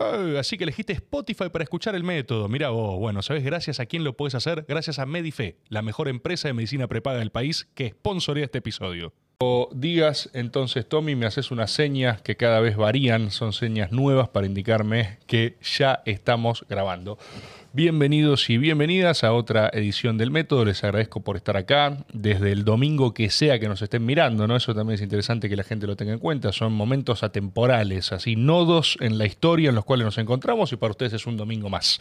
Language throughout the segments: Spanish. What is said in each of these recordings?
Ah, así que elegiste Spotify para escuchar el método. Mira vos, bueno, ¿sabes gracias a quién lo puedes hacer? Gracias a Medife, la mejor empresa de medicina prepaga del país que sponsorea este episodio. O digas, entonces, Tommy, me haces unas señas que cada vez varían, son señas nuevas para indicarme que ya estamos grabando. Bienvenidos y bienvenidas a otra edición del método. Les agradezco por estar acá desde el domingo que sea que nos estén mirando, ¿no? Eso también es interesante que la gente lo tenga en cuenta. Son momentos atemporales, así nodos en la historia en los cuales nos encontramos y para ustedes es un domingo más.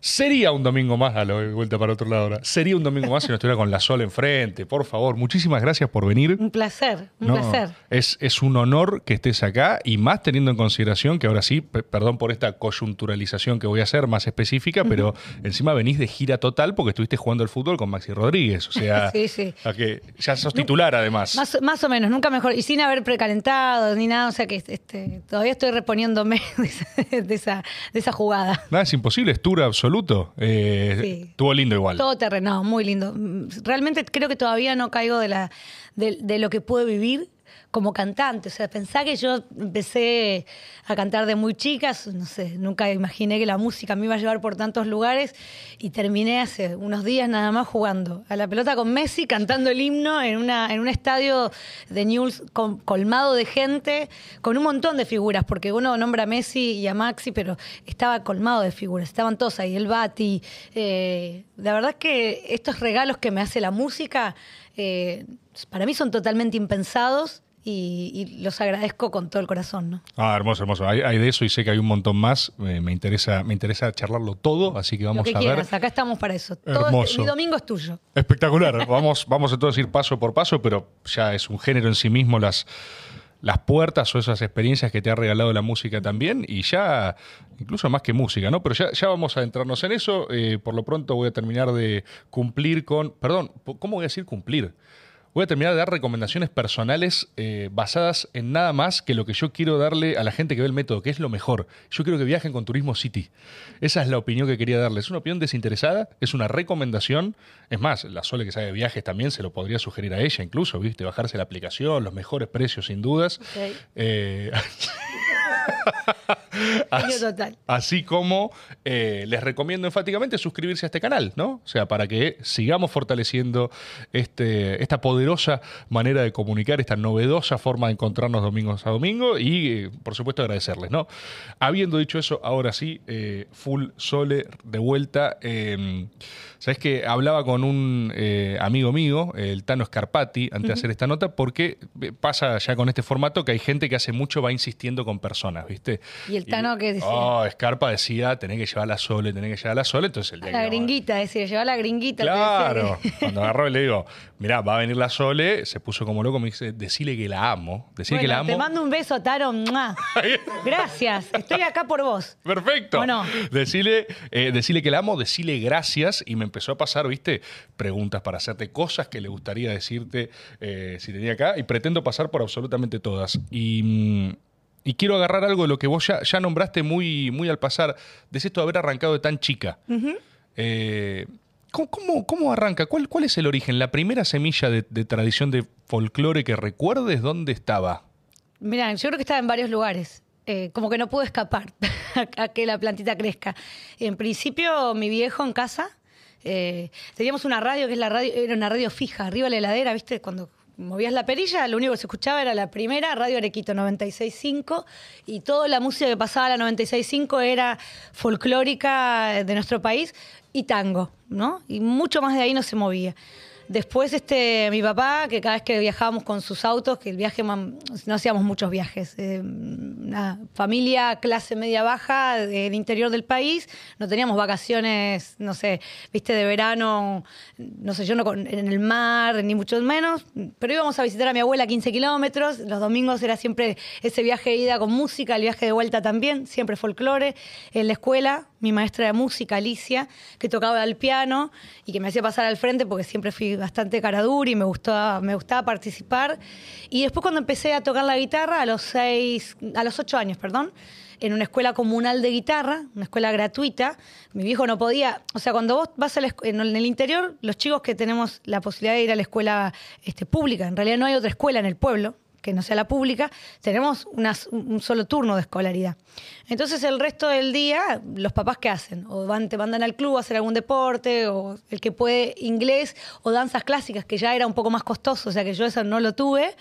Sería un domingo más, a la vuelta para otro lado ahora. Sería un domingo más si no estuviera con la Sol enfrente. Por favor, muchísimas gracias por venir. Un placer, un No, placer. Es, es un honor que estés acá y más teniendo en consideración que ahora sí, pe- perdón por esta coyunturalización que voy a hacer más específica, pero encima venís de gira total porque estuviste jugando al fútbol con Maxi Rodríguez. O sea, Sí, sí. a que ya sos titular además. Más, más o menos, nunca mejor. Y sin haber precalentado ni nada, o sea que este, todavía estoy reponiéndome de esa, de esa, de esa jugada. Nada, es imposible, es tour absoluto. Eh, Sí. Estuvo lindo igual. Todo terreno, muy lindo. Realmente creo que todavía no caigo de, la, de, de lo que puedo vivir como cantante. O sea, pensá que yo empecé a cantar de muy chicas, no sé, nunca imaginé que la música me iba a llevar por tantos lugares y terminé hace unos días nada más jugando a la pelota con Messi, cantando el himno en, una, en un estadio de Newell's colmado de gente, con un montón de figuras, porque uno nombra a Messi y a Maxi, pero estaba colmado de figuras, estaban todos ahí, el Bati. eh, la verdad que estos regalos que me hace la música, eh, para mí son totalmente impensados y, y los agradezco con todo el corazón, ¿no? Ah, hermoso, hermoso. Hay, hay de eso y sé que hay un montón más. Eh, me, interesa, me interesa charlarlo todo, así que Lo vamos que a ver. quieras, acá estamos para eso. Todo- Hermoso. mi domingo es tuyo. Espectacular. Vamos, vamos entonces a ir paso por paso, pero ya es un género en sí mismo las, las puertas o esas experiencias que te ha regalado la música también. Y ya, incluso más que música, ¿no? Pero ya, ya vamos a entrarnos en eso. Eh, por lo pronto voy a terminar de cumplir con. Perdón, ¿cómo voy a decir cumplir? Voy a terminar de dar recomendaciones personales eh, basadas en nada más que lo que yo quiero darle a la gente que ve el método, que es lo mejor. Yo quiero que viajen con Turismo City. Esa es la opinión que quería darles. Es una opinión desinteresada, es una recomendación. Es más, la Sole que sabe de viajes también se lo podría sugerir a ella, incluso, ¿viste? Bajarse la aplicación, los mejores precios sin dudas. Ok. Eh, Total. Así como eh, les recomiendo enfáticamente suscribirse a este canal, ¿no? O sea, para que sigamos fortaleciendo este, esta poderosa manera de comunicar, esta novedosa forma de encontrarnos domingos a domingo y, eh, por supuesto, agradecerles, ¿no? Habiendo dicho eso, ahora sí, eh, full sole de vuelta. eh, Sabes que hablaba con un amigo mío, el Tano Scarpati, antes de hacer esta nota, porque pasa ya con este formato que hay gente que hace mucho va insistiendo con personas, ¿viste? ¿Y el Tano qué decía? Oh, Scarpa decía, tenés que llevar la Sole, tenés que llevar la Sole, entonces el día La que- gringuita, decir, lleva la gringuita. Claro, decía. cuando agarró y le digo, mirá, va a venir la Sole, se puso como loco, me dice, decile que la amo, decile que la Bueno, amo. te mando un beso, Taro. Gracias, estoy acá por vos. Perfecto. ¿O no? Decile, eh, decile que la amo, decile gracias. Y me empezó a pasar, viste, preguntas para hacerte cosas que le gustaría decirte eh, si tenía acá. Y pretendo pasar por absolutamente todas. Y, mm, y quiero agarrar algo de lo que vos ya, ya nombraste muy, muy al pasar. De esto de haber arrancado de tan chica. Eh, ¿cómo, cómo, cómo arranca? ¿Cuál, ¿Cuál es el origen? La primera semilla de, de tradición de folclore que recuerdes, ¿dónde estaba? Mira, yo creo que estaba en varios lugares. Eh, como que no puedo escapar a, a que la plantita crezca. En principio, mi viejo en casa, eh, teníamos una radio que es la radio, era una radio fija, arriba de la heladera, ¿viste? Cuando movías la perilla, lo único que se escuchaba era la primera, Radio Arequito 96.5, y toda la música que pasaba a la 96.5 era folclórica de nuestro país y tango, ¿no? Y mucho más de ahí no se movía. Después, este, mi papá, que cada vez que viajábamos con sus autos, que el viaje, no hacíamos muchos viajes, eh, una familia clase media baja del interior del país, no teníamos vacaciones, no sé, viste, de verano, no sé, yo no en el mar, ni mucho menos, pero íbamos a visitar a mi abuela a 15 kilómetros, los domingos era siempre ese viaje de ida con música, el viaje de vuelta también, siempre folclore, en la escuela, mi maestra de música, Alicia, que tocaba el piano y que me hacía pasar al frente porque siempre fui bastante cara dura y me gustaba, me gustaba participar. Y después cuando empecé a tocar la guitarra, a los seis, a los ocho años, perdón, en una escuela comunal de guitarra, una escuela gratuita. Mi viejo no podía, o sea, cuando vos vas a la en el interior, los chicos que tenemos la posibilidad de ir a la escuela este, pública, en realidad no hay otra escuela en el pueblo, que no sea la pública, tenemos un solo turno de escolaridad. Entonces el resto del día, los papás qué hacen? O van, te mandan al club a hacer algún deporte, o el que puede inglés, o danzas clásicas, que ya era un poco más costoso, o sea que yo eso no lo tuve.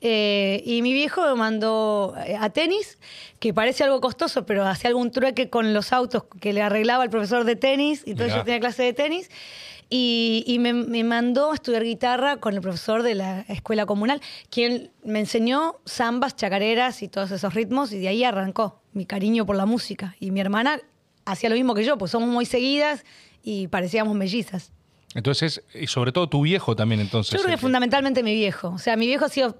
Eh, y mi viejo me mandó eh, a tenis, que parece algo costoso, pero hacía algún trueque con los autos que le arreglaba el profesor de tenis, y entonces yo tenía clase de tenis. Y, me, mandó a estudiar guitarra con el profesor de la escuela comunal, quien me enseñó zambas, chacareras y todos esos ritmos, y de ahí arrancó mi cariño por la música. Y mi hermana hacía lo mismo que yo, pues somos muy seguidas y parecíamos mellizas. Entonces, y sobre todo tu viejo también, entonces. Yo creo que fundamentalmente mi viejo. O sea, mi viejo ha sido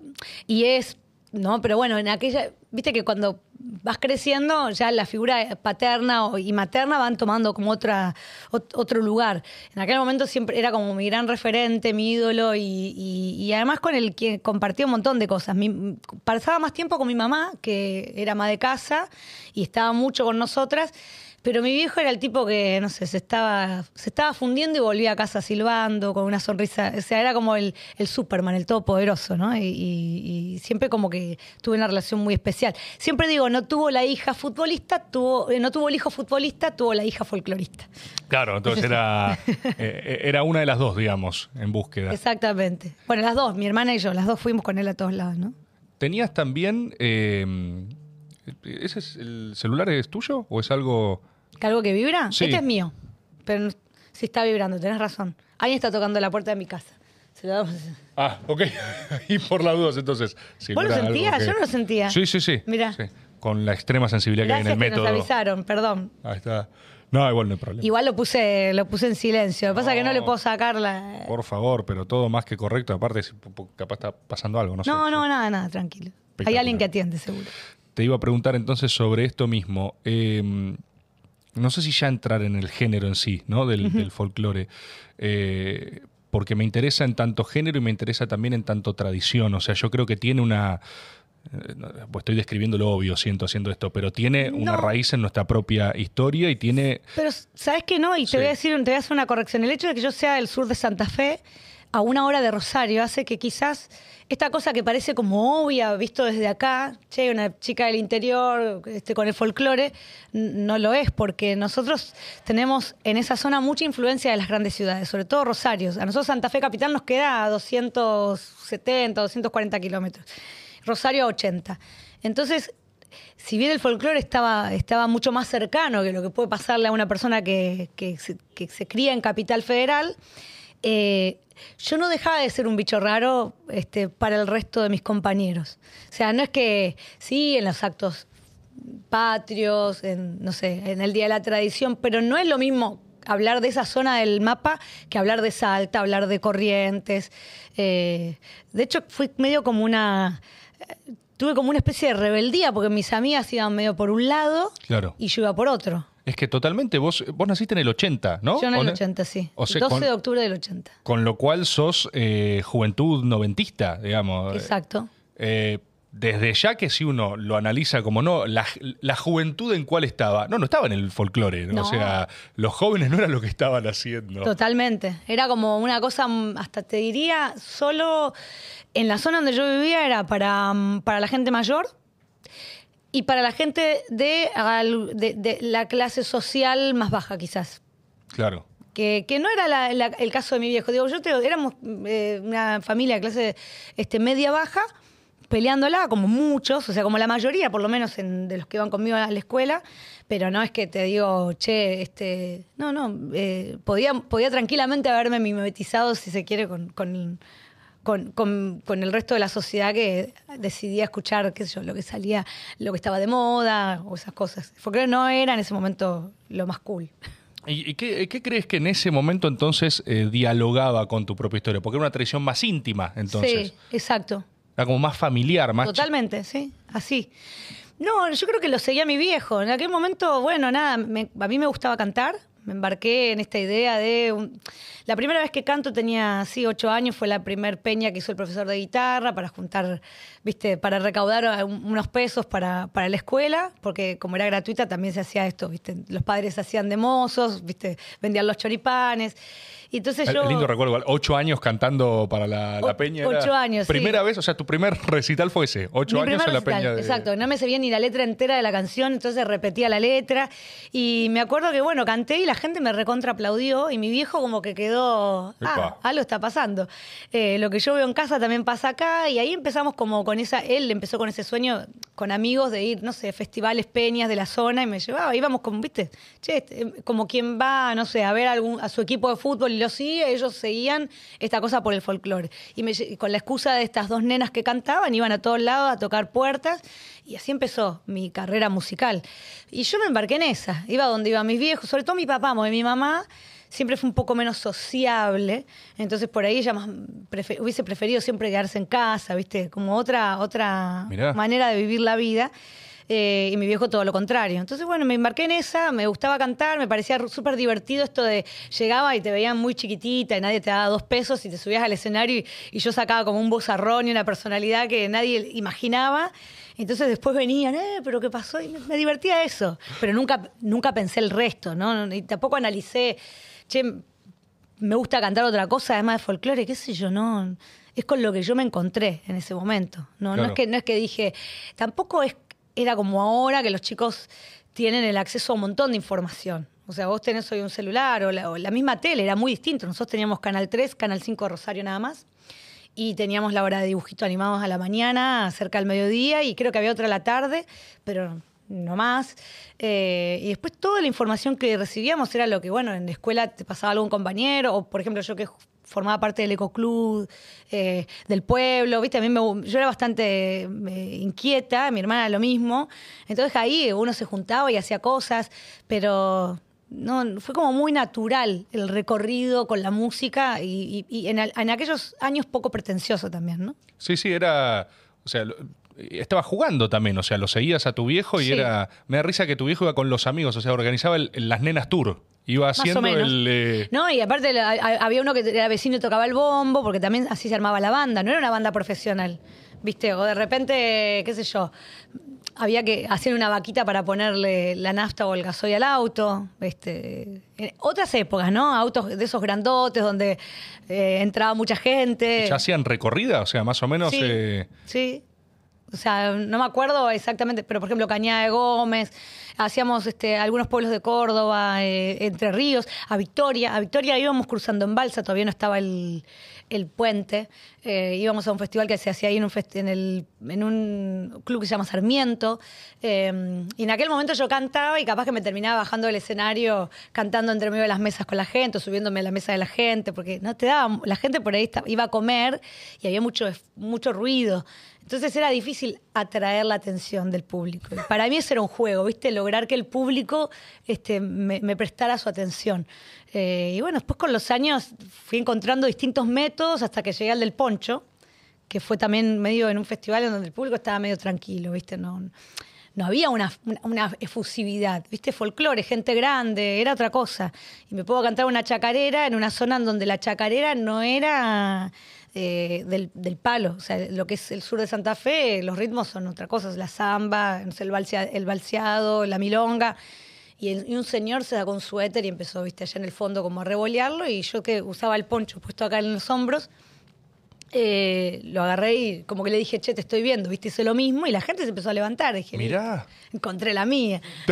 y es ¿no? Pero bueno, en aquella, viste que cuando vas creciendo, ya la figura paterna y materna van tomando como otra, otro lugar. En aquel momento siempre era como mi gran referente, mi ídolo, y, además con el que compartía un montón de cosas. pasaba más tiempo con mi mamá, que era ama de casa, y estaba mucho con nosotras. Pero mi viejo era el tipo que, no sé, se estaba, se estaba fundiendo y volvía a casa silbando, con una sonrisa. O sea, era como el, el Superman, el todopoderoso, ¿no? Y, siempre como que tuve una relación muy especial. Siempre digo, no tuvo la hija futbolista, tuvo, eh, no tuvo el hijo futbolista, tuvo la hija folclorista. Claro, entonces era, eh, era una de las dos, digamos, en búsqueda. Exactamente. Bueno, las dos, mi hermana y yo, las dos fuimos con él a todos lados, ¿no? Tenías también. Eh, ¿Ese es el celular es tuyo o es algo algo que vibra? Este es mío. Pero si está vibrando, tenés razón. Alguien está tocando la puerta de mi casa. Se lo damos. Ah, ok. y por las dudas, entonces. ¿Vos lo sentías? Yo no lo sentía. Sí, sí, sí. Mira. Con la extrema sensibilidad que hay en el método. nos avisaron, perdón. Ahí está. No, igual no hay problema. Igual lo puse, lo puse en silencio. Lo que pasa es que no le puedo sacar la. Por favor, pero todo más que correcto. Aparte, capaz está pasando algo, no, sé. No, no, nada, nada, tranquilo. Hay alguien que atiende, seguro. Te iba a preguntar entonces sobre esto mismo. Eh, no sé si ya entrar en el género en sí, ¿no? Del, folclore. Eh, porque me interesa en tanto género y me interesa también en tanto tradición. O sea, yo creo que tiene una. Eh, pues estoy describiendo lo obvio, siento haciendo esto, pero tiene una raíz en nuestra propia historia y tiene. Pero, ¿sabes qué no? Y te voy a decir, te voy a hacer una corrección. El hecho de que yo sea del sur de Santa Fe, a una hora de Rosario, hace que quizás esta cosa que parece como obvia, visto desde acá, che, una chica del interior este, con el folclore, no lo es, porque nosotros tenemos en esa zona mucha influencia de las grandes ciudades, sobre todo Rosario. A nosotros Santa Fe Capital nos queda a 270, 240 kilómetros. Rosario a 80. Entonces, si bien el folclore estaba, estaba mucho más cercano que lo que puede pasarle a una persona que, que, se, que se cría en Capital Federal, eh, yo no dejaba de ser un bicho raro este, para el resto de mis compañeros. O sea, no es que sí, en los actos patrios, en, no sé, en el Día de la Tradición, pero no es lo mismo hablar de esa zona del mapa que hablar de Salta, hablar de Corrientes. Eh, de hecho, fui medio como una... tuve como una especie de rebeldía porque mis amigas iban medio por un lado y yo iba por otro. Es que totalmente, vos, vos naciste en el 80, ¿no? Yo en el 80, sí. 12 de octubre del 80. Con lo cual sos eh, juventud noventista, digamos. Exacto. Eh, desde ya que si uno lo analiza como no, la, juventud en cuál estaba. No, no estaba en el folclore. ¿no? O sea, los jóvenes no eran lo que estaban haciendo. Totalmente. Era como una cosa, mm, hasta te diría, solo en la zona donde yo vivía era para, mm, para la gente mayor y para la gente de, de, la clase social más baja, quizás. Claro. Que, que no era el caso de mi viejo. Digo, yo te, éramos eh, una familia de clase este, media baja, peleándola, como muchos, o sea, como la mayoría, por lo menos de los que iban conmigo a la escuela, pero no es que te digo, che, este. No, no, eh, podía, podía tranquilamente haberme mimetizado, si se quiere, con, con con, con, el resto de la sociedad que decidía escuchar, qué sé yo, lo que salía, lo que estaba de moda o esas cosas. Porque no era en ese momento lo más cool. ¿Y, qué, crees que en ese momento entonces eh, dialogaba con tu propia historia? Porque era una tradición más íntima, entonces. Sí, exacto. Era como más familiar, más... Totalmente, sí, así. No, yo creo que lo seguía mi viejo. En aquel momento, bueno, nada, a mí me gustaba cantar, Me embarqué en esta idea de... La primera vez que canto tenía, sí, ocho años, fue la primer peña que hizo el profesor de guitarra para juntar, viste, para recaudar un- unos pesos para, para la escuela, porque como era gratuita también se hacía esto, viste. Los padres hacían de mozos, viste, vendían los choripanes. Y entonces El- yo... Lindo recuerdo, igual, ocho años cantando para la, la O- peña. era ocho años, sí. Primera vez, o sea, tu primer recital fue ese, ocho Mi años en la peña. De... Exacto, no me sabía ni la letra entera de la canción, entonces repetía la letra. Y me acuerdo que, bueno, canté y la gente me recontra aplaudió y mi viejo como que quedó, ah, algo está pasando. Eh, lo que yo veo en casa también pasa acá y ahí empezamos como con esa, él empezó con ese sueño con amigos de ir, no sé, festivales, peñas de la zona y me llevaba, íbamos como, viste, che, este, como quien va, no sé, a ver algún, a su equipo de fútbol lo sigue, ellos seguían esta cosa por el folclore. Y, me y con la excusa de estas dos nenas que cantaban, iban a todos lados a tocar puertas y así empezó mi carrera musical. Y yo me embarqué en esa, iba donde iban mis viejos, sobre todo mi papá, porque mi mamá siempre fue un poco menos sociable, entonces por ahí ella más hubiese preferido siempre quedarse en casa, ¿viste? Como otra, otra Mirá. manera de vivir la vida. Eh, y mi viejo todo lo contrario. Entonces, bueno, me embarqué en esa, me gustaba cantar, me parecía súper divertido esto de llegaba y te veían muy chiquitita y nadie te daba dos pesos y te subías al escenario y, y yo sacaba como un bozarrón y una personalidad que nadie imaginaba. Entonces después venían, eh, pero ¿qué pasó? Y me, me divertía eso. Pero nunca, nunca pensé el resto, ¿no? Y tampoco analicé, che, me gusta cantar otra cosa además de folclore, qué sé yo, no. Es con lo que yo me encontré en ese momento. No, no es que no es que dije, tampoco es era como ahora que los chicos tienen el acceso a un montón de información. O sea, vos tenés hoy un celular o la, misma tele, era muy distinto. Nosotros teníamos Canal 3, Canal 5 de Rosario nada más. Y teníamos la hora de dibujito animados a la mañana, cerca del mediodía, y creo que había otra a la tarde, pero no más. Eh, y después toda la información que recibíamos era lo que, bueno, en la escuela te pasaba algún compañero, o por ejemplo yo que formaba parte del ecoclub eh, del pueblo, ¿viste? A mí me, yo era bastante eh, inquieta, mi hermana lo mismo. Entonces ahí uno se juntaba y hacía cosas, pero no fue como muy natural el recorrido con la música y, en, en aquellos años poco pretencioso también, ¿no? Sí, sí, era. O sea, estaba jugando también, o sea, lo seguías a tu viejo y Sí. era. Me da risa que tu viejo iba con los amigos, o sea, organizaba el- las nenas tour. Iba Más haciendo o menos. el. eh, No, y aparte la- había uno que era vecino y tocaba el bombo, porque también así se armaba la banda, no era una banda profesional, ¿viste? O de repente, qué sé yo, había que hacer una vaquita para ponerle la nafta o el gasoil al auto. En otras épocas, ¿no? Autos de esos grandotes donde eh, entraba mucha gente. ¿Ya hacían recorrida? O sea, más o menos. Sí, eh, sí. O sea, no me acuerdo exactamente, pero por ejemplo, Cañada de Gómez, hacíamos este, algunos pueblos de Córdoba, eh, Entre Ríos, a Victoria. A Victoria íbamos cruzando en balsa, todavía no estaba el, puente. Eh, íbamos a un festival que se hacía ahí en un, club que se llama Sarmiento. Eh, y en aquel momento yo cantaba y capaz que me terminaba bajando del escenario cantando entre medio de las mesas con la gente, o subiéndome a la mesa de la gente, porque no te daba, la gente por ahí iba a comer y había mucho, mucho ruido. Entonces era difícil atraer la atención del público. Para mí eso era un juego, ¿viste? Lograr que el público este, me, me prestara su atención. Eh, y bueno, después con los años fui encontrando distintos métodos hasta que llegué al del poncho, que fue también medio en un festival en donde el público estaba medio tranquilo, ¿viste? No, no había una, una, una efusividad, ¿viste? Folclore, gente grande, era otra cosa. Y me puedo cantar una chacarera en una zona en donde la chacarera no era eh, del, del palo. O sea, lo que es el sur de Santa Fe, los ritmos son otra cosa, la samba, el, balsea- el balseado, la milonga. Y, un señor se da con suéter y empezó, viste, allá en el fondo como a revolearlo. Y yo que usaba el poncho puesto acá en los hombros, eh, lo agarré y como que le dije, che, te estoy viendo, viste, hice lo mismo. Y la gente se empezó a levantar. Dije, Mirá. encontré la mía.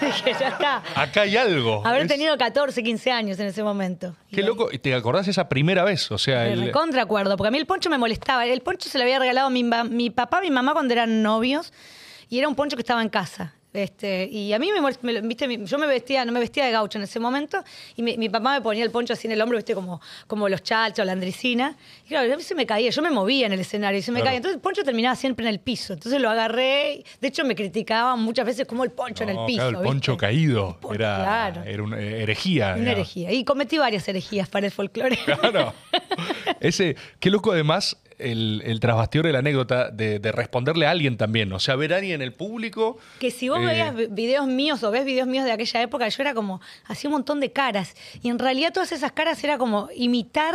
Dije, ya está. Acá hay algo. Haber Es- tenido 14, 15 años en ese momento. Qué ahí- loco. ¿Y ¿Te acordás esa primera vez? O sea, Me el- recontra acuerdo, porque a mí el poncho me molestaba. El poncho se lo había regalado mi, mi papá, mi mamá cuando eran novios, y era un poncho que estaba en casa. Este, y a mí me, me viste, yo me vestía, no me vestía de gaucho en ese momento, y mi, mi papá me ponía el poncho así en el hombro, viste, como, como los chalchos, la andricina. Y claro, a mí se me caía, yo me movía en el escenario y se me Claro. caía. Entonces el poncho terminaba siempre en el piso. Entonces lo agarré, de hecho me criticaban muchas veces como el poncho en el piso. claro, el ¿viste? poncho caído. Era, claro. era una herejía. Una digamos. herejía. Y cometí varias herejías para el folclore. Claro. Ese, qué loco además, el, el de la anécdota de, de responderle a alguien también. O sea, ver a alguien en el público. Que si vos eh, veías vi- videos míos o ves videos míos de aquella época, yo era como, hacía un montón de caras. Y en realidad todas esas caras era como imitar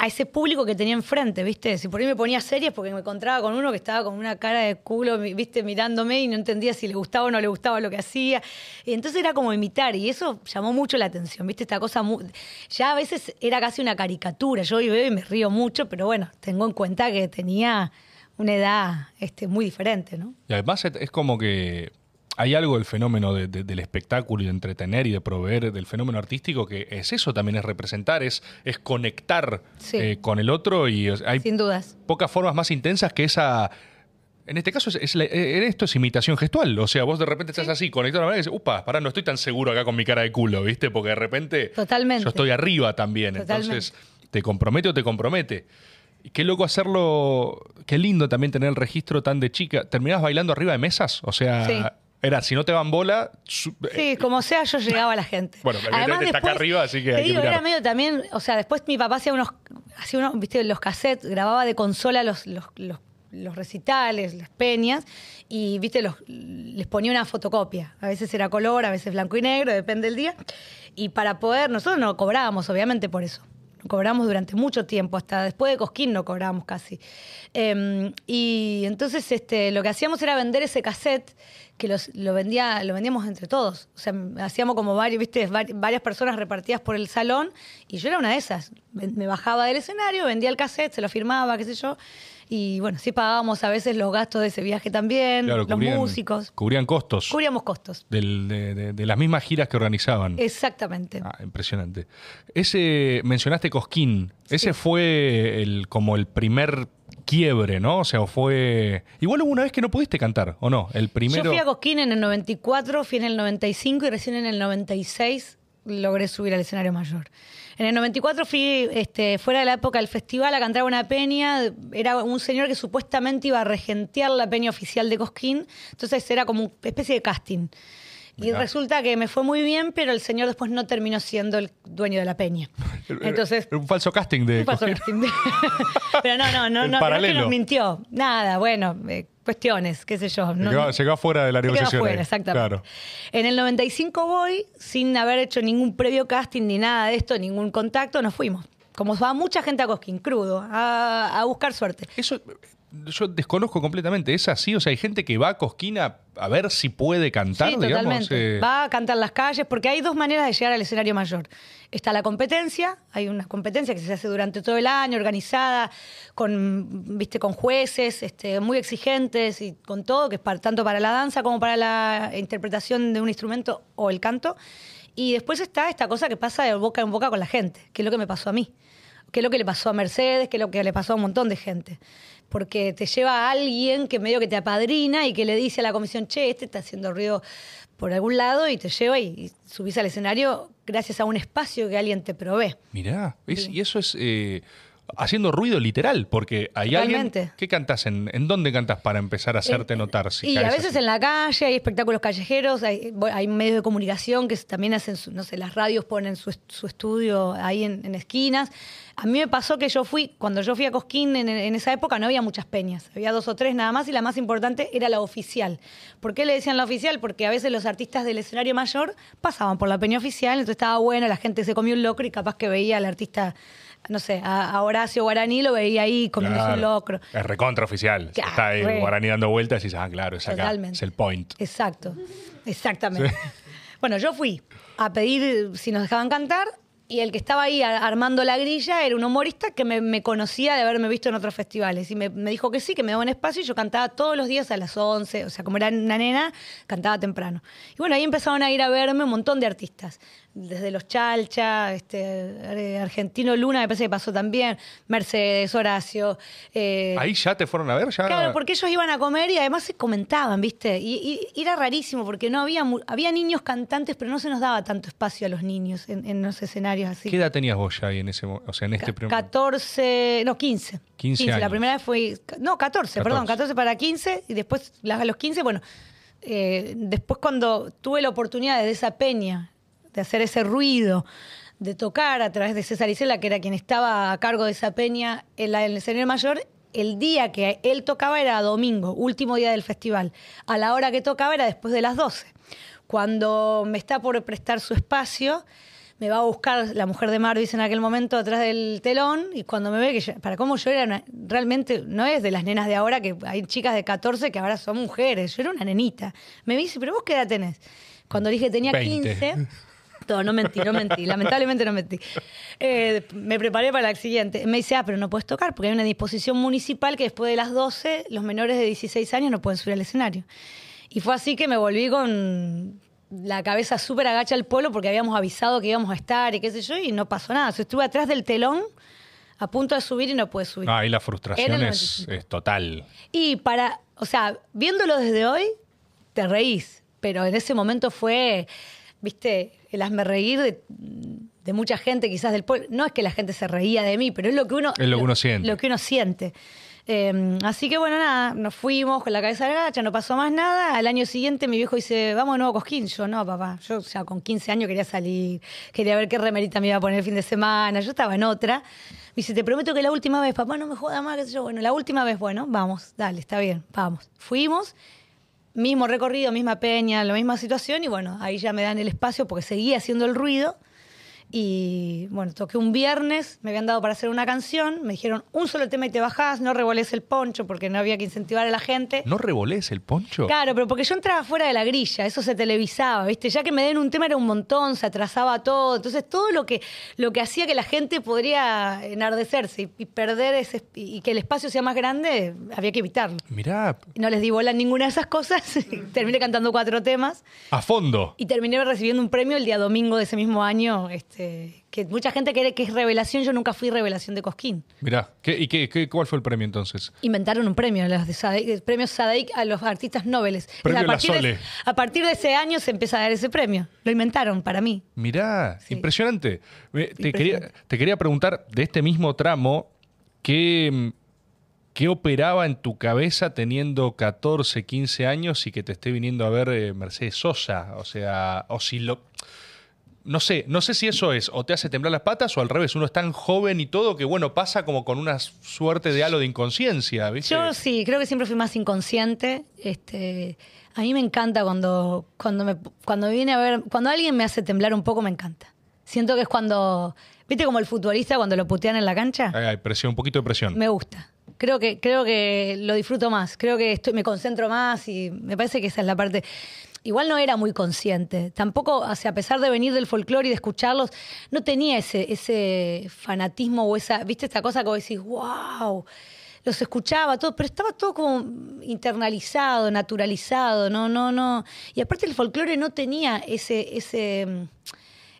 a ese público que tenía enfrente, ¿viste? Si por ahí me ponía series porque me encontraba con uno que estaba con una cara de culo, ¿viste? Mirándome y no entendía si le gustaba o no le gustaba lo que hacía. Entonces era como imitar y eso llamó mucho la atención, ¿viste? Esta cosa, ya a veces era casi una caricatura. Yo hoy veo y me río mucho, pero bueno, tengo en cuenta que tenía una edad este, muy diferente, ¿no? Y además es como que hay algo del fenómeno de- de- del espectáculo y de entretener y de proveer del fenómeno artístico que es eso también, es representar, es, es conectar Sí. eh, con el otro y hay Sin dudas. pocas formas más intensas que esa... En este caso, es, es la- eh, esto es imitación gestual. O sea, vos de repente estás así, conectado a una manera y dices, upa, pará, no estoy tan seguro acá con mi cara de culo, ¿viste? Porque de repente Totalmente. yo estoy arriba también. Totalmente. Entonces, ¿te compromete o te compromete? Y qué loco hacerlo, qué lindo también tener el registro tan de chica. ¿Terminabas bailando arriba de mesas? O sea, Sí. Era, si no te van bola... su- Sí, como sea, yo llegaba a la gente. Bueno, evidentemente está acá arriba, así que te hay que digo, mirar. era medio también, o sea, después mi papá hacía unos, hacía unos, viste, los cassettes, grababa de consola los, los, los, los recitales, las peñas, y viste, los, les ponía una fotocopia. A veces era color, a veces blanco y negro, depende del día. Y para poder, nosotros no cobrábamos, obviamente, por eso. Cobramos durante mucho tiempo, hasta después de Cosquín no cobrábamos casi. Eh, y entonces este, lo que hacíamos era vender ese cassette que los, lo, vendía, lo vendíamos entre todos. O sea, hacíamos como varios, ¿viste? Vari- varias personas repartidas por el salón y yo era una de esas. Me bajaba del escenario, vendía el cassette, se lo firmaba, qué sé yo. Y bueno, sí pagábamos a veces los gastos de ese viaje también, Claro, los cubrían- músicos. Cubrían costos Cubríamos costos. del- de, de- de las mismas giras que organizaban. Exactamente. Ah, impresionante. Ese, mencionaste Cosquín, ese fue el, como el primer quiebre, ¿no? O sea, fue... Igual hubo una vez que no pudiste cantar, ¿o no? El primero... Yo fui a Cosquín en el 94, fui en el 95 y recién en el 96 logré subir al escenario mayor. En el 94 fui este, fuera de la época del festival a cantar una peña. Era un señor que supuestamente iba a regentear la peña oficial de Cosquín. Entonces era como una especie de casting. Y resulta que me fue muy bien, pero el señor después no terminó siendo el dueño de la peña. Entonces, Un falso casting de ¿Qué pasó, Cosquín. Martín? Pero no, no, no, no, no es que paralelo. nos mintió. Nada, bueno, eh, cuestiones, qué sé yo. No- quedó, se quedó fuera de la negociación. afuera, exactamente. Claro. En el 95 voy, sin haber hecho ningún previo casting ni nada de esto, ningún contacto, nos fuimos. Como va mucha gente a Cosquín, crudo, a, a buscar suerte. Eso yo desconozco completamente. ¿Es así? O sea, hay gente que va a Cosquín a, a ver si puede cantar, sí, digamos. totalmente. eh, Va a cantar las calles, porque hay dos maneras de llegar al escenario mayor. Está la competencia, hay una competencia que se hace durante todo el año, organizada, con, viste, con jueces este, muy exigentes y con todo, que es para- tanto para la danza como para la interpretación de un instrumento o el canto. Y después está esta cosa que pasa de boca en boca con la gente, que es lo que me pasó a mí, que es lo que le pasó a Mercedes, que es lo que le pasó a un montón de gente. Porque te lleva a alguien que medio que te apadrina y que le dice a la comisión, che, este está haciendo ruido por algún lado y te lleva y, subís al escenario gracias a un espacio que alguien te provee. Mirá, es- y eso es eh, haciendo ruido literal, porque hay Totalmente. alguien... ¿Qué cantás? ¿En, en dónde cantás para empezar a hacerte En- notar? si y a veces así? en la calle, hay espectáculos callejeros, hay, medios de comunicación que también hacen, su- no sé, las radios ponen su, su estudio ahí en, en esquinas. A mí me pasó que yo fui, cuando yo fui a Cosquín en, esa época no había muchas peñas, había dos o tres nada más y la más importante era la oficial. ¿Por qué le decían la oficial? Porque a veces los artistas del escenario mayor pasaban por la peña oficial, entonces estaba bueno, la gente se comía un locro y capaz que veía al artista, no sé, a, a Horacio Guaraní lo veía ahí comiéndose Claro. un locro. Es recontra oficial. Claro, Está ahí re. Guaraní dando vueltas y dices, ah, claro, es acá. Totalmente. Es el point. Exacto, exactamente. Bueno, yo fui a pedir si nos dejaban cantar y el que estaba ahí armando la grilla era un humorista que me, me conocía de haberme visto en otros festivales y me, me dijo que sí, que me daba un espacio y yo cantaba todos los días a las 11, o sea, como era una nena, cantaba temprano. Y bueno, ahí empezaron a ir a verme un montón de artistas, desde los Chalcha, este, eh, Argentino Luna, me parece que pasó también, Mercedes, Horacio. eh, Ahí ya te fueron a ver, ya. Claro, porque ellos iban a comer y además se comentaban, ¿viste? Y, era rarísimo porque no había había niños cantantes, pero no se nos daba tanto espacio a los niños en, en los escenarios así. ¿Qué edad tenías vos ya ahí en ese mo- o sea, en este primer 14, no, 15. 15 La años. primera vez fue, no, 14, perdón, 14. 14 para 15 y después a los 15, bueno, eh, después cuando tuve la oportunidad de esa peña, de hacer ese ruido, de tocar a través de César Isela, que era quien estaba a cargo de esa peña en, la, en el escenario mayor, el día que él tocaba era domingo, último día del festival. A la hora que tocaba era después de las 12. Cuando me está por prestar su espacio, me va a buscar la mujer de Marvis en aquel momento atrás del telón y cuando me ve que yo- para cómo yo era una- realmente no es de las nenas de ahora que hay chicas de 14 que ahora son mujeres, yo era una nenita. Me dice, "¿Pero vos qué edad tenés?" Cuando le dije tenía 20. 15, no mentí, no mentí, lamentablemente no mentí. Eh, me preparé para la siguiente. Me dice, ah, pero no puedes tocar porque hay una disposición municipal que después de las 12 los menores de 16 años no pueden subir al escenario. Y fue así que me volví con la cabeza súper agacha al pueblo porque habíamos avisado que íbamos a estar y qué sé yo, y no pasó nada. Estuve atrás del telón a punto de subir y no pude subir. No, ahí la frustración el es, 95. es total. Y para, o sea, viéndolo desde hoy, te reís, pero en ese momento fue, viste, el hazme reír de, de mucha gente, quizás del pueblo. No es que la gente se reía de mí, pero es lo que uno, Es lo que uno siente. Lo que uno siente. Eh, así que bueno, nada, nos fuimos con la cabeza gacha, no pasó más nada. Al año siguiente mi viejo dice, vamos de nuevo a Cosquín. Yo, no, papá, yo o sea, con 15 años quería salir, quería ver qué remerita me iba a poner el fin de semana, yo estaba en otra. Me dice, te prometo que la última vez, papá, no me joda más, qué sé yo. Bueno, la última vez, bueno, vamos, dale, está bien, vamos. Fuimos, mismo recorrido, misma peña, la misma situación, y bueno, ahí ya me dan el espacio porque seguía haciendo el ruido. Y bueno, toqué un viernes, me habían dado para hacer una canción, me dijeron un solo tema y te bajás, no revolés el poncho porque no había que incentivar a la gente. ¿No revolés el poncho? Claro, pero porque yo entraba fuera de la grilla, eso se televisaba, ¿viste? Ya que me den un tema era un montón, se atrasaba todo. Entonces, todo lo que, lo que hacía que la gente podría enardecerse y, y perder ese, y que el espacio sea más grande, había que evitarlo. Mirá, No les di bola a ninguna de esas cosas, terminé cantando cuatro temas a fondo. y terminé recibiendo un premio el día domingo de ese mismo año, este, que mucha gente cree que es revelación, yo nunca fui revelación de Cosquín. Mirá, ¿qué, ¿y qué, qué- cuál fue el premio entonces? inventaron un premio, los de Sadek- el premio Sadaic a los artistas nobles. Premio a, partir La de, a partir de ese año se empieza a dar ese premio. Lo inventaron para mí. Mirá, Sí. impresionante. Te, Impresionante. Quería, te quería preguntar de este mismo tramo, ¿qué, ¿qué operaba en tu cabeza teniendo 14, 15 años y que te esté viniendo a ver eh, Mercedes Sosa? O sea, o si lo... No sé, no sé si eso es, o te hace temblar las patas, o al revés, uno es tan joven y todo que, bueno, pasa como con una suerte de halo de inconsciencia, ¿viste? Yo sí, creo que siempre fui más inconsciente. Este, a mí me encanta cuando, cuando, me, cuando viene a ver, cuando alguien me hace temblar un poco, me encanta. Siento que es cuando, viste como el futbolista cuando lo putean en la cancha. Hay, hay presión, un poquito de presión. Me gusta. Creo que, creo que lo disfruto más. Creo que estoy, me concentro más y me parece que esa es la parte. Igual no era muy consciente. Tampoco, o sea, a pesar de venir del folclore y de escucharlos, no tenía ese, ese fanatismo o esa, viste, esta cosa que vos decís, wow. Los escuchaba todo, pero estaba todo como internalizado, naturalizado, no, no, no. Y aparte el folclore no tenía ese, ese, mm,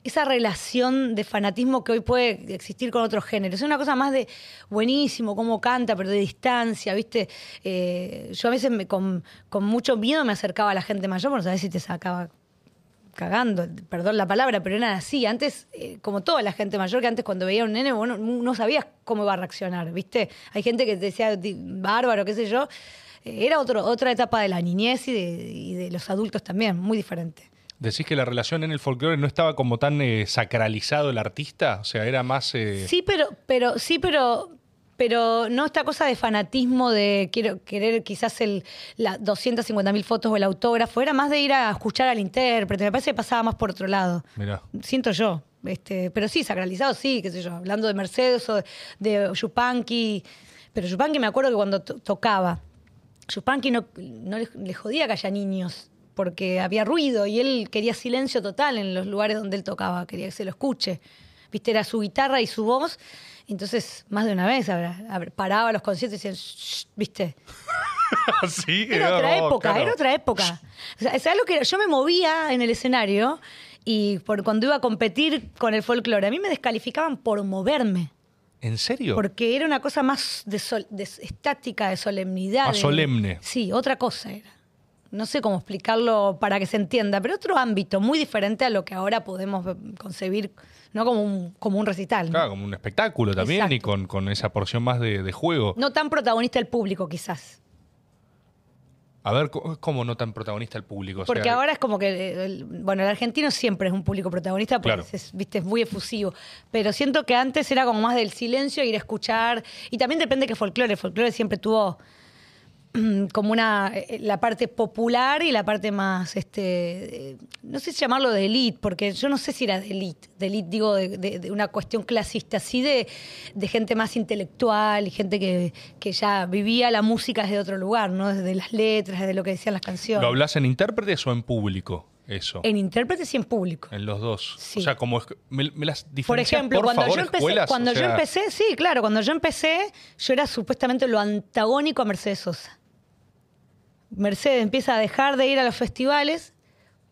esa relación de fanatismo que hoy puede existir con otros géneros. Es una cosa más de buenísimo, cómo canta, pero de distancia, ¿viste? Eh, yo a veces me- con, con mucho miedo me acercaba a la gente mayor, porque no sabés si te sacaba cagando, perdón la palabra, pero era así. Antes, eh, como toda la gente mayor, que antes cuando veía a un nene, bueno, no sabías cómo iba a reaccionar, ¿viste? Hay gente que decía "Di- bárbaro, qué sé yo. Eh, Era otro, otra etapa de la niñez y de, y de los adultos también, muy diferente. Decís que la relación en el folclore no estaba como tan eh, sacralizado el artista, o sea, era más... eh, Sí, pero, pero, sí, pero, pero no esta cosa de fanatismo de quiero querer quizás el las 250 mil fotos o el autógrafo, era más de ir a escuchar al intérprete. Me parece que pasaba más por otro lado. Mirá. Siento yo. Este, pero sí, sacralizado, sí, qué sé yo, hablando de Mercedes o de Yupanqui. Pero Yupanqui me acuerdo que cuando to- tocaba, Yupanqui no, no le, le jodía que haya niños, porque había ruido y él quería silencio total en los lugares donde él tocaba, quería que se lo escuche. Viste, era su guitarra y su voz. Entonces, más de una vez habrá- habrá- paraba los conciertos y decían, "Shh", viste, sí, era otra no, época, claro. era otra época. O sea, ¿sabes lo que era? Yo me movía en el escenario y por, cuando iba a competir con el folclore, a mí me descalificaban por moverme. ¿En serio? Porque era una cosa más de, sol- de estática, de solemnidad. Más de- solemne. Sí, otra cosa era. No sé cómo explicarlo para que se entienda, pero otro ámbito muy diferente a lo que ahora podemos concebir, no como un, como un recital. ¿no? Claro, como un espectáculo también y con, con esa porción más de, de juego. No tan protagonista el público, quizás. A ver, ¿cómo no tan protagonista el público? O sea, Porque ahora es como que, el- bueno, el argentino siempre es un público protagonista porque Claro. es, viste, es muy efusivo. Pero siento que antes era como más del silencio, ir a escuchar. Y también depende que folclore. Folclore siempre tuvo como una eh, la parte popular y la parte más este no sé si llamarlo de elite porque yo no sé si era de elite de elite digo de, de- de una cuestión clasista así de, de gente más intelectual y gente que, que ya vivía la música desde otro lugar no desde las letras desde lo que decían las canciones ¿Lo hablas en intérpretes o en público? Eso. en intérpretes y en público En los dos. Sí. O sea, como me, me las por ejemplo, por cuando, favor, yo empecé, escuelas? cuando O yo empecé, sí, claro, cuando yo empecé, yo era supuestamente lo antagónico a Mercedes Sosa. Mercedes empieza a dejar de ir a los festivales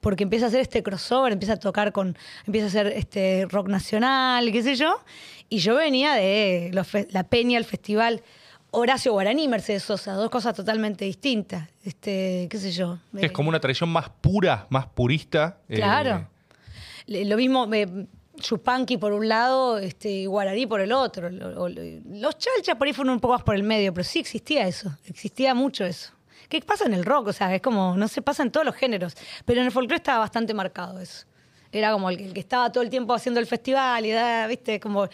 porque empieza a hacer este crossover, empieza a tocar con, empieza a hacer este rock nacional, qué sé yo, y yo venía de los la Peña, el festival Horacio Guaraní, Mercedes Sosa, dos cosas totalmente distintas, este, qué sé yo. Es como una tradición más pura, más purista. eh, Claro. Lo mismo, eh, Chupanqui por un lado este, y Guaraní por el otro. Los chalchas por ahí fueron un poco más por el medio, pero sí existía eso, existía mucho eso. ¿Qué pasa en el rock? O sea, es como, no se pasa en todos los géneros, pero en el folclore estaba bastante marcado eso. Era como el, que- el que estaba todo el tiempo haciendo el festival y da, viste, como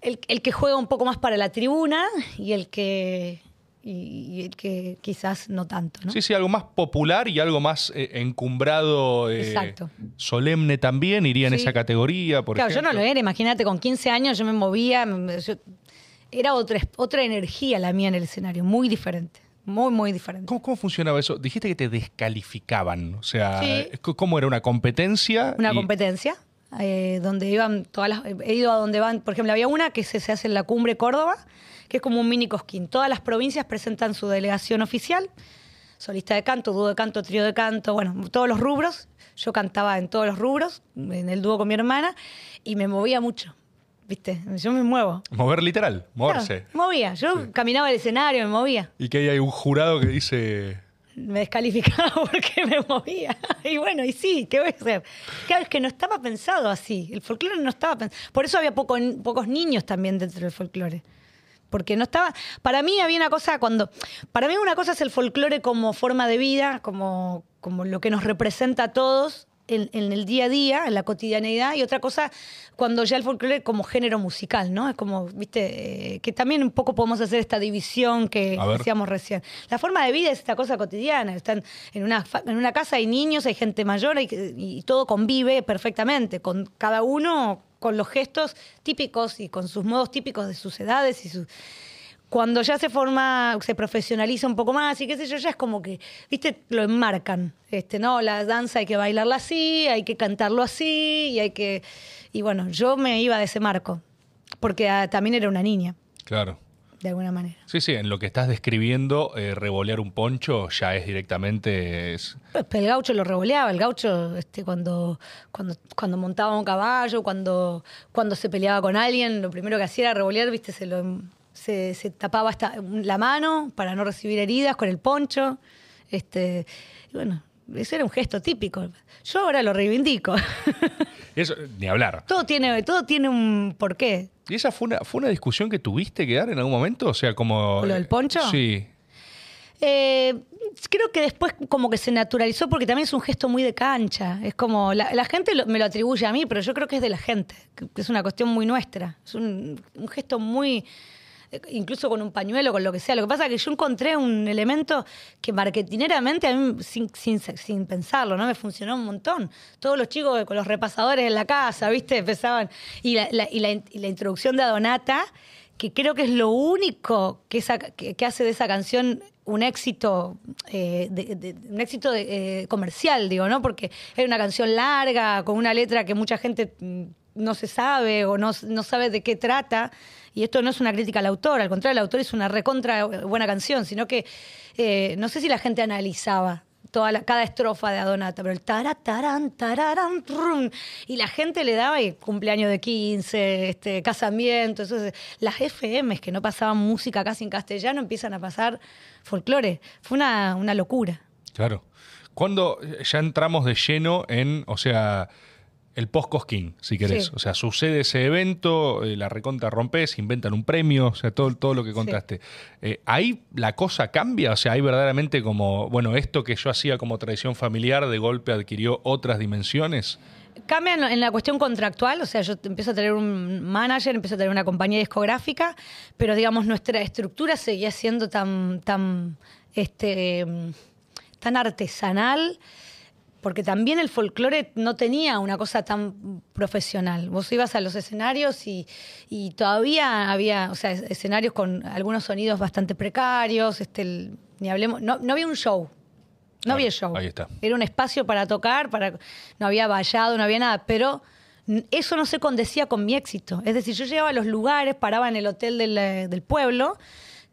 el, el que juega un poco más para la tribuna y el que, y, y el que quizás no tanto, ¿no? Sí, sí, algo más popular y algo más eh, encumbrado, eh, Exacto. solemne también, iría en esa categoría, por claro, yo ejemplo. no lo era, imagínate, con 15 años yo me movía, yo- era otra, otra energía la mía en el escenario, muy diferente, muy, muy diferente. ¿Cómo, cómo funcionaba eso? Dijiste que te descalificaban, o sea, Sí. c- ¿cómo era una competencia? Una Y- competencia, eh, donde iban todas las, he ido a donde van, por ejemplo, había una que se, se hace en la cumbre Córdoba, que es como un mini cosquín. Todas las provincias presentan su delegación oficial, solista de canto, dúo de canto, trío de canto, bueno, todos los rubros. Yo cantaba en todos los rubros, en el dúo con mi hermana, y me movía mucho, ¿viste? Yo me muevo. Mover literal, moverse. Claro, movía. Yo caminaba el escenario, me movía. Y que hay un jurado que dice... Me descalificaba porque me movía. Y bueno, y sí, ¿qué voy a hacer? Claro, es que no estaba pensado así. El folclore no estaba pensado. Por eso había poco- pocos niños también dentro del folclore. Porque no estaba. Para mí había una cosa cuando. Para mí una cosa es el folclore como forma de vida, como, como lo que nos representa a todos en, en el día a día, en la cotidianeidad, y otra cosa cuando ya el folclore como género musical, ¿no? Es como, viste, eh, que también un poco podemos hacer esta división que decíamos recién. La forma de vida es esta cosa cotidiana. Están en una, en una casa hay niños, hay gente mayor hay y todo convive perfectamente, con cada uno con los gestos típicos y con sus modos típicos de sus edades y sus cuando ya se forma, se profesionaliza un poco más y qué sé yo, ya es como que, viste, lo enmarcan. Este, no, la danza hay que bailarla así, hay que cantarlo así, y hay que. Y bueno, yo me iba de ese marco, porque ah, también era una niña, Claro. de alguna manera. Sí, sí, en lo que estás describiendo, eh, revolear un poncho ya es directamente... es- Pues, pero el gaucho lo revoleaba, el gaucho este, cuando, cuando, cuando montaba un caballo, cuando, cuando se peleaba con alguien, lo primero que hacía era revolear, viste, se, lo, se, se tapaba hasta la mano para no recibir heridas con el poncho. Este, y bueno, ese era un gesto típico. Yo ahora lo reivindico. Eso, ni hablar. todo, tiene, todo tiene un porqué. ¿Y esa fue una, fue una discusión que tuviste que dar en algún momento? O sea, como... ¿Con lo del poncho? Sí. Eh, creo que después como que se naturalizó porque también es un gesto muy de cancha. Es como, la, la gente lo- me lo atribuye a mí, pero yo creo que es de la gente, que que es una cuestión muy nuestra. Es un, un gesto muy, eh, incluso con un pañuelo, con lo que sea. Lo que pasa es que yo encontré un elemento que marketineramente a mí, sin, sin, sin pensarlo, ¿no? Me funcionó un montón. Todos los chicos con los repasadores en la casa, ¿viste? Empezaban. Y la, y la, introducción de Adonata, que creo que es lo único que, hace de esa canción un éxito, eh, un éxito eh, comercial, digo, ¿no? Porque es una canción larga, con una letra que mucha gente mm, no se sabe o no, no sabe de qué trata. Y esto no es una crítica al autor, al contrario, el autor es una recontra buena canción, sino que eh, no sé si la gente analizaba toda la- cada estrofa de Adonata, pero el tara, taran, tararán, trum, y la gente le daba y cumpleaños de 15, este, casamiento, eso es- las FMs que no pasaban música casi en castellano empiezan a pasar folclore. Fue una, una locura. Claro. Cuando ya entramos de lleno en, o sea, el post-Cosquín, si querés. Sí. O sea, sucede ese evento, eh, la recontra rompes, inventan un premio, o sea, todo, todo lo que contaste. Eh, ahí la cosa cambia, o sea, ahí verdaderamente como, bueno, esto que yo hacía como tradición familiar de golpe adquirió otras dimensiones. Cambia en, en la cuestión contractual, o sea, yo empiezo a tener un manager, empiezo a tener una compañía discográfica, pero digamos nuestra estructura seguía siendo tan, tan, este, tan artesanal, porque también el folclore no tenía una cosa tan profesional. Vos ibas a los escenarios y, y todavía había, o sea, es- escenarios con algunos sonidos bastante precarios, este, el- ni hablemos, no, no había un show. No había show. ahí está. Era un espacio para tocar, para no había vallado, no había nada, pero eso no se condecía con mi éxito. Es decir, yo llegaba a los lugares, paraba en el hotel del, eh, del pueblo,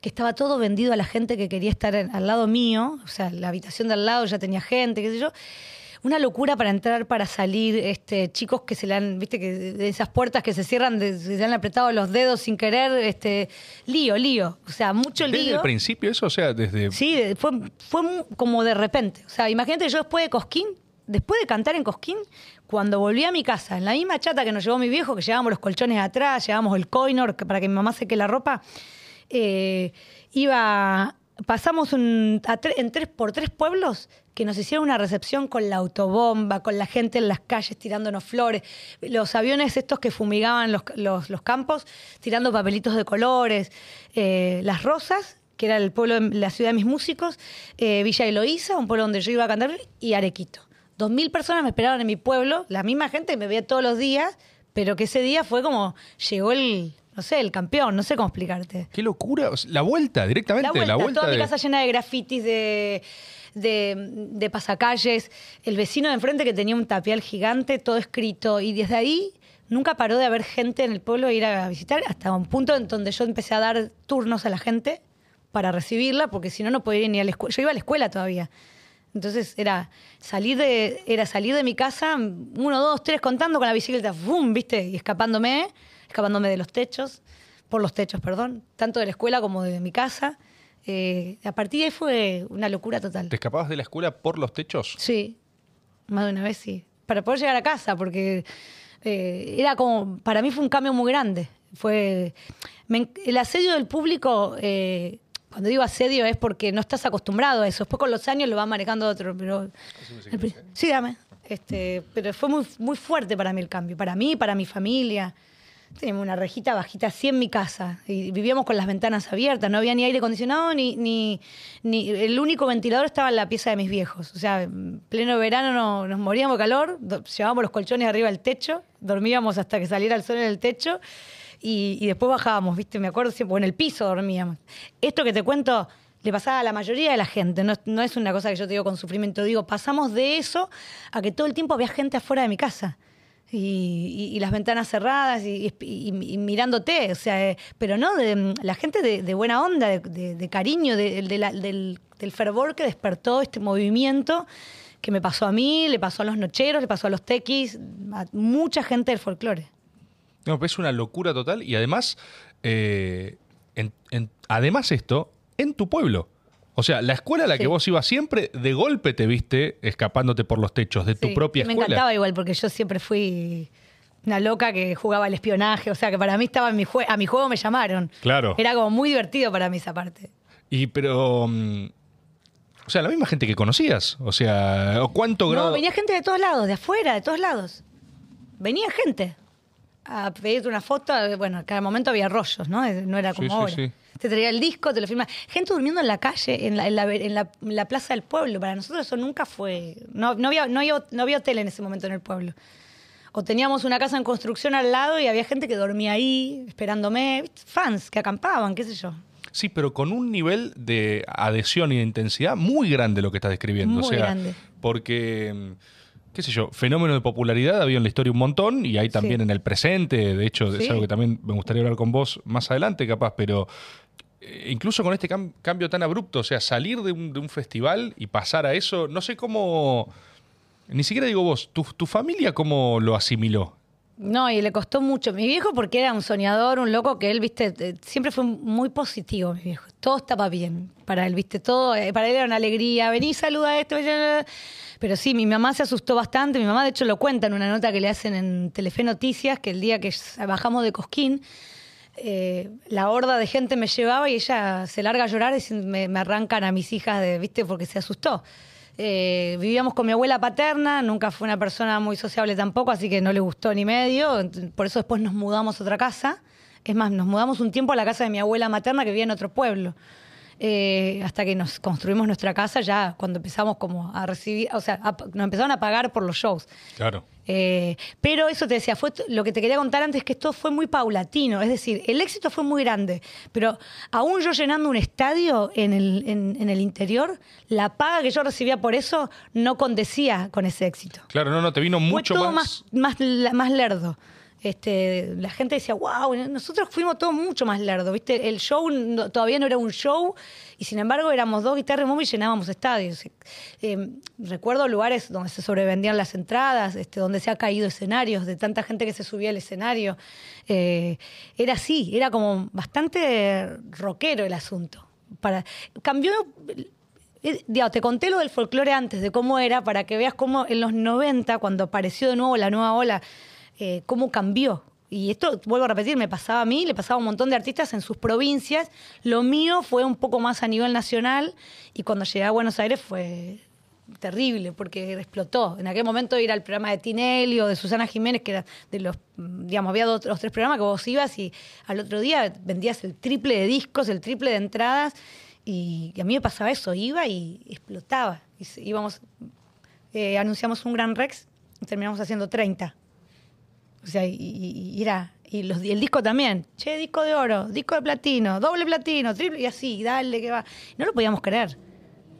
que estaba todo vendido a la gente que quería estar en- al lado mío, o sea, la habitación de al lado ya tenía gente, qué sé yo. Una locura para entrar, para salir, este, chicos que se le han, viste, que de esas puertas que se cierran, de- se le han apretado los dedos sin querer, este, lío, lío. O sea, mucho Desde lío. el principio eso, o sea, desde... Sí, fue, fue como de repente. O sea, imagínate yo después de Cosquín, después de cantar en Cosquín, cuando volví a mi casa, en la misma chata que nos llevó mi viejo, que llevábamos los colchones atrás, llevábamos el coinor para que mi mamá seque la ropa, eh, iba, pasamos un- tre- en tres, por tres pueblos que nos hicieron una recepción con la autobomba, con la gente en las calles tirándonos flores, los aviones estos que fumigaban los, los- los campos, tirando papelitos de colores, eh, las rosas que era el pueblo, la ciudad de mis músicos, eh, Villa Eloísa, un pueblo donde yo iba a cantar, y Arequito. Dos mil personas me esperaban en mi pueblo, la misma gente que me veía todos los días, pero que ese día fue como, llegó el, no sé, el campeón, no sé cómo explicarte. Qué locura, la vuelta directamente, La vuelta, la vuelta toda de... mi casa llena de grafitis, de, de, pasacalles, el vecino de enfrente que tenía un tapial gigante, todo escrito, y desde ahí nunca paró de haber gente en el pueblo a ir a visitar, hasta un punto en donde yo empecé a dar turnos a la gente para recibirla, porque si no, no podía ir ni a la escuela. Yo iba a la escuela todavía. Entonces era salir de, era salir de mi casa, uno, dos, tres, contando con la bicicleta, ¡fum! ¿viste? Y escapándome, escapándome de los techos, por los techos, perdón, tanto de la escuela como de mi casa. Eh, a partir de ahí fue una locura total. ¿Te escapabas de la escuela por los techos? Sí, más de una vez sí. Para poder llegar a casa, porque eh, era como, para mí fue un cambio muy grande. Fue me el asedio del público, eh, cuando digo asedio es porque no estás acostumbrado a eso. Después con los años lo va manejando otro, pero el sí, dame. Este, pero fue muy, muy fuerte para mí el cambio, para mí, para mi familia. Teníamos una rejita bajita así en mi casa y vivíamos con las ventanas abiertas, no había ni aire acondicionado ni, ni, ni el único ventilador estaba en la pieza de mis viejos. O sea, en pleno verano no- nos moríamos de calor, do- llevábamos los colchones arriba del techo, dormíamos hasta que saliera el sol en el techo y, después bajábamos, ¿viste? Me acuerdo siempre, o en el piso dormíamos. Esto que te cuento le pasaba a la mayoría de la gente, no, no es una cosa que yo te digo con sufrimiento, digo, pasamos de eso a que todo el tiempo había gente afuera de mi casa y, y- y las ventanas cerradas y, mirándote, o sea, eh, pero no, de, mm, la gente de, buena onda, de, de- cariño, del, fervor que despertó este movimiento que me pasó a mí, le pasó a los nocheros, le pasó a los tequis, a mucha gente del folclore. No, es una locura total y además, eh, además esto, en tu pueblo. O sea, la escuela a la que vos ibas siempre, de golpe te viste escapándote por los techos de tu propia y me escuela. encantaba igual, porque yo siempre fui una loca que jugaba al espionaje, o sea, que para mí estaba en mi jue- a mi juego me llamaron. Claro. Era como muy divertido para mí esa parte. Y pero... mm, o sea, la misma gente que conocías. O sea, ¿o ¿cuánto grado? No, venía gente de todos lados, de afuera, de todos lados. Venía gente a pedirte una foto. Bueno, cada momento había rollos, ¿no? No era como Sí, sí, ahora. sí. Te traía el disco, te lo firmaba. Gente durmiendo en la calle, en la, en la- en la- en la plaza del pueblo. Para nosotros eso nunca fue. No, no, había, no, había, no había hotel en ese momento en el pueblo. O teníamos una casa en construcción al lado y había gente que dormía ahí, esperándome. Fans que acampaban, qué sé yo. Sí, pero con un nivel de adhesión y de intensidad muy grande lo que estás describiendo. o Muy sea, grande. porque, mm, qué sé yo, fenómeno de popularidad había en la historia un montón y hay también Sí. en el presente. De hecho, es algo que también me gustaría hablar con vos más adelante, capaz, pero incluso con este cam- cambio tan abrupto, o sea, salir de un, festival y pasar a eso, no sé cómo. Ni siquiera digo vos, tu, familia cómo lo asimiló. No, y le costó mucho. Mi viejo, porque era un soñador, un loco, que él, viste, eh, siempre fue muy positivo, mi viejo. Todo estaba bien para él, viste, todo, eh, para él era una alegría. Vení, saluda esto. bla, bla. Pero sí, mi mamá se asustó bastante. Mi mamá, de hecho, lo cuenta en una nota que le hacen en Telefe Noticias, que el día que bajamos de Cosquín, eh, la horda de gente me llevaba y ella se larga a llorar y me, arrancan a mis hijas, de, ¿viste? Porque se asustó. Eh, vivíamos con mi abuela paterna, nunca fue una persona muy sociable tampoco, así que no le gustó ni medio. Por eso después nos mudamos a otra casa. Es más, nos mudamos un tiempo a la casa de mi abuela materna que vivía en otro pueblo. Eh, hasta que nos construimos nuestra casa, ya cuando empezamos como a recibir, o sea, nos empezaron a pagar por los shows. Claro. Eh, pero eso te decía, fue lo que te quería contar antes, que esto fue muy paulatino, es decir, el éxito fue muy grande, pero aún yo llenando un estadio en el, en, el interior, la paga que yo recibía por eso no condecía con ese éxito. Claro, no, no, te vino mucho fue todo más... más, más lerdo. Este, la gente decía, wow, nosotros fuimos todos mucho más lerdo, ¿viste? El show todavía no era un show y sin embargo éramos dos guitarras y llenábamos estadios. Eh, recuerdo lugares donde se sobrevendían las entradas, este, donde se ha caído escenarios, de tanta gente que se subía al escenario. Eh, era así, era como bastante rockero el asunto. Para, cambió eh, te conté lo del folclore antes, de cómo era, para que veas cómo en los 90, cuando apareció de nuevo la nueva ola, eh, cómo cambió. Y esto, vuelvo a repetir, me pasaba a mí, le pasaba a un montón de artistas en sus provincias. Lo mío fue un poco más a nivel nacional y cuando llegué a Buenos Aires fue terrible porque explotó. En aquel momento ir al programa de Tinelli o de Susana Jiménez, que era de los, digamos, había dos, tres programas que vos ibas y al otro día vendías el triple de discos, el triple de entradas y, a mí me pasaba eso, iba y explotaba. íbamos, eh, anunciamos un Gran Rex terminamos haciendo 30. O sea, y, era. Y, los, el disco también. Che, disco de oro, disco de platino, doble platino, triple, y así, dale, que va. No lo podíamos creer.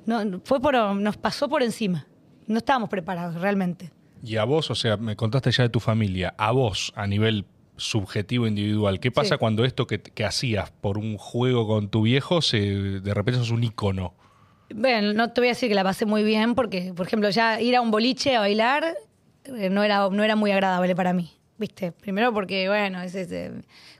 No, fue por, nos pasó por encima. No estábamos preparados realmente. Y a vos, o sea, me contaste ya de tu familia, a vos, a nivel subjetivo individual, ¿qué pasa cuando esto que, que, hacías por un juego con tu viejo, se, de repente sos un ícono? Bueno, no te voy a decir que la pasé muy bien, porque, por ejemplo, ya ir a un boliche a bailar eh, no era, no era muy agradable para mí. ¿Viste? Primero porque, bueno, es, eh,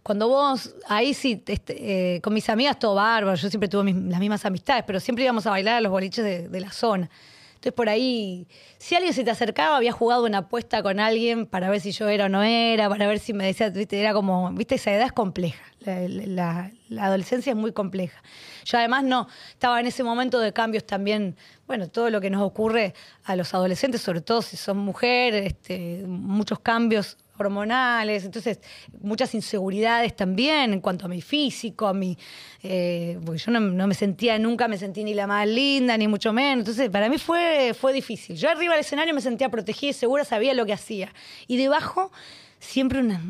cuando vos, ahí sí, este, eh, con mis amigas todo bárbaro, yo siempre tuve las mismas amistades, pero siempre íbamos a bailar a los boliches de, la zona. Entonces por ahí, si alguien se te acercaba, había jugado una apuesta con alguien para ver si yo era o no era, para ver si me decía, viste, era como, viste, esa edad es compleja, la, la adolescencia es muy compleja. Yo además no, estaba en ese momento de cambios también, bueno, todo lo que nos ocurre a los adolescentes, sobre todo si son mujeres, este, muchos cambios hormonales, entonces muchas inseguridades también en cuanto a mi físico, a mi, eh, porque yo no, me sentía, nunca me sentí ni la más linda, ni mucho menos, entonces para mí fue, fue difícil. Yo arriba del escenario me sentía protegida y segura, sabía lo que hacía. Y debajo siempre una,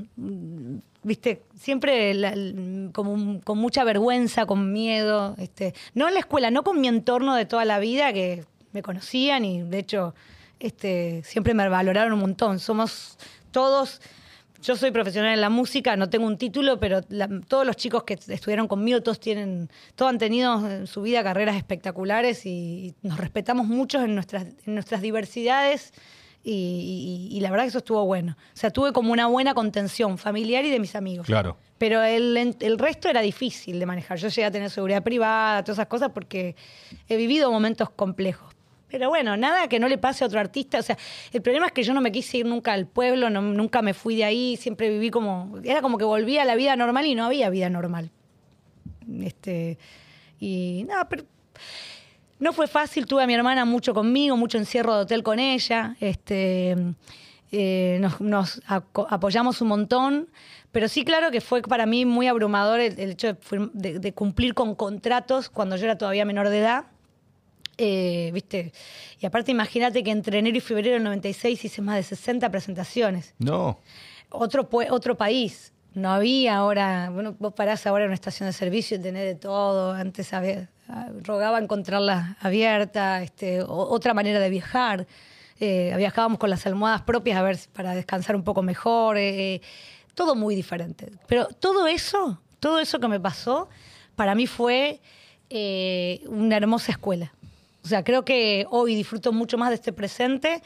viste, siempre como con mucha vergüenza, con miedo, este, no en la escuela, no con mi entorno de toda la vida que me conocían y de hecho este, siempre me valoraron un montón. Somos todos, yo soy profesional en la música, no tengo un título, pero todos los chicos que estudiaron conmigo, todos tienen, todos han tenido en su vida carreras espectaculares y, nos respetamos mucho en nuestras, en nuestras diversidades. Y, la verdad que eso estuvo bueno. O sea, tuve como una buena contención familiar y de mis amigos. Claro. Pero el, el, resto era difícil de manejar. Yo llegué a tener seguridad privada, todas esas cosas, porque he vivido momentos complejos. Pero bueno, nada que no le pase a otro artista. O sea, el problema es que yo no me quise ir nunca al pueblo, nunca me fui de ahí, siempre viví como. Era como que volvía a la vida normal y no había vida normal. Este. Y nada, pero. No fue fácil, tuve a mi hermana mucho conmigo, mucho encierro de hotel con ella. Este. Eh, nos, apoyamos un montón, pero sí, claro que fue para mí muy abrumador el, hecho de cumplir con contratos cuando yo era todavía menor de edad eh, ¿Viste? Y aparte, imagínate que entre enero y febrero del 96 hice más de 60 presentaciones. No. Otro, otro país. No había ahora. Bueno, vos parás ahora en una estación de servicio y tenés de todo. Antes había, rogaba encontrarla abierta, este, otra manera de viajar. Eh, viajábamos con las almohadas propias a ver para descansar un poco mejor. Eh, todo muy diferente. Pero todo eso, todo eso que me pasó, para mí fue una hermosa escuela. O sea, creo que hoy disfruto mucho más de este presente,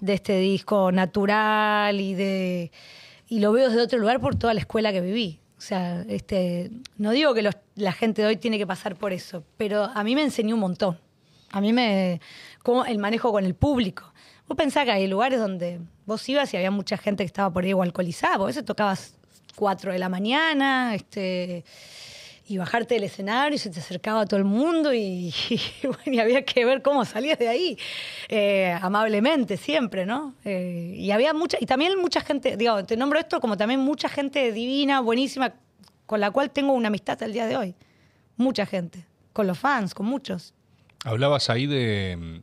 de este disco natural y de y lo veo desde otro lugar por toda la escuela que viví. O sea, este, no digo que la gente de hoy tiene que pasar por eso, pero a mí me enseñó un montón. A mí me, como el manejo con el público. Vos pensás que hay lugares donde vos ibas y había mucha gente que estaba por ahí o alcoholizada, vos a veces tocabas 4 de la mañana, este, y bajarte del escenario y se te acercaba a todo el mundo y, y había que ver cómo salías de ahí, eh, amablemente siempre, ¿no? Eh, y había mucha, y también mucha gente, digo, te nombro esto como también mucha gente divina, buenísima, con la cual tengo una amistad el día de hoy. Mucha gente, con los fans, con muchos. Hablabas ahí de,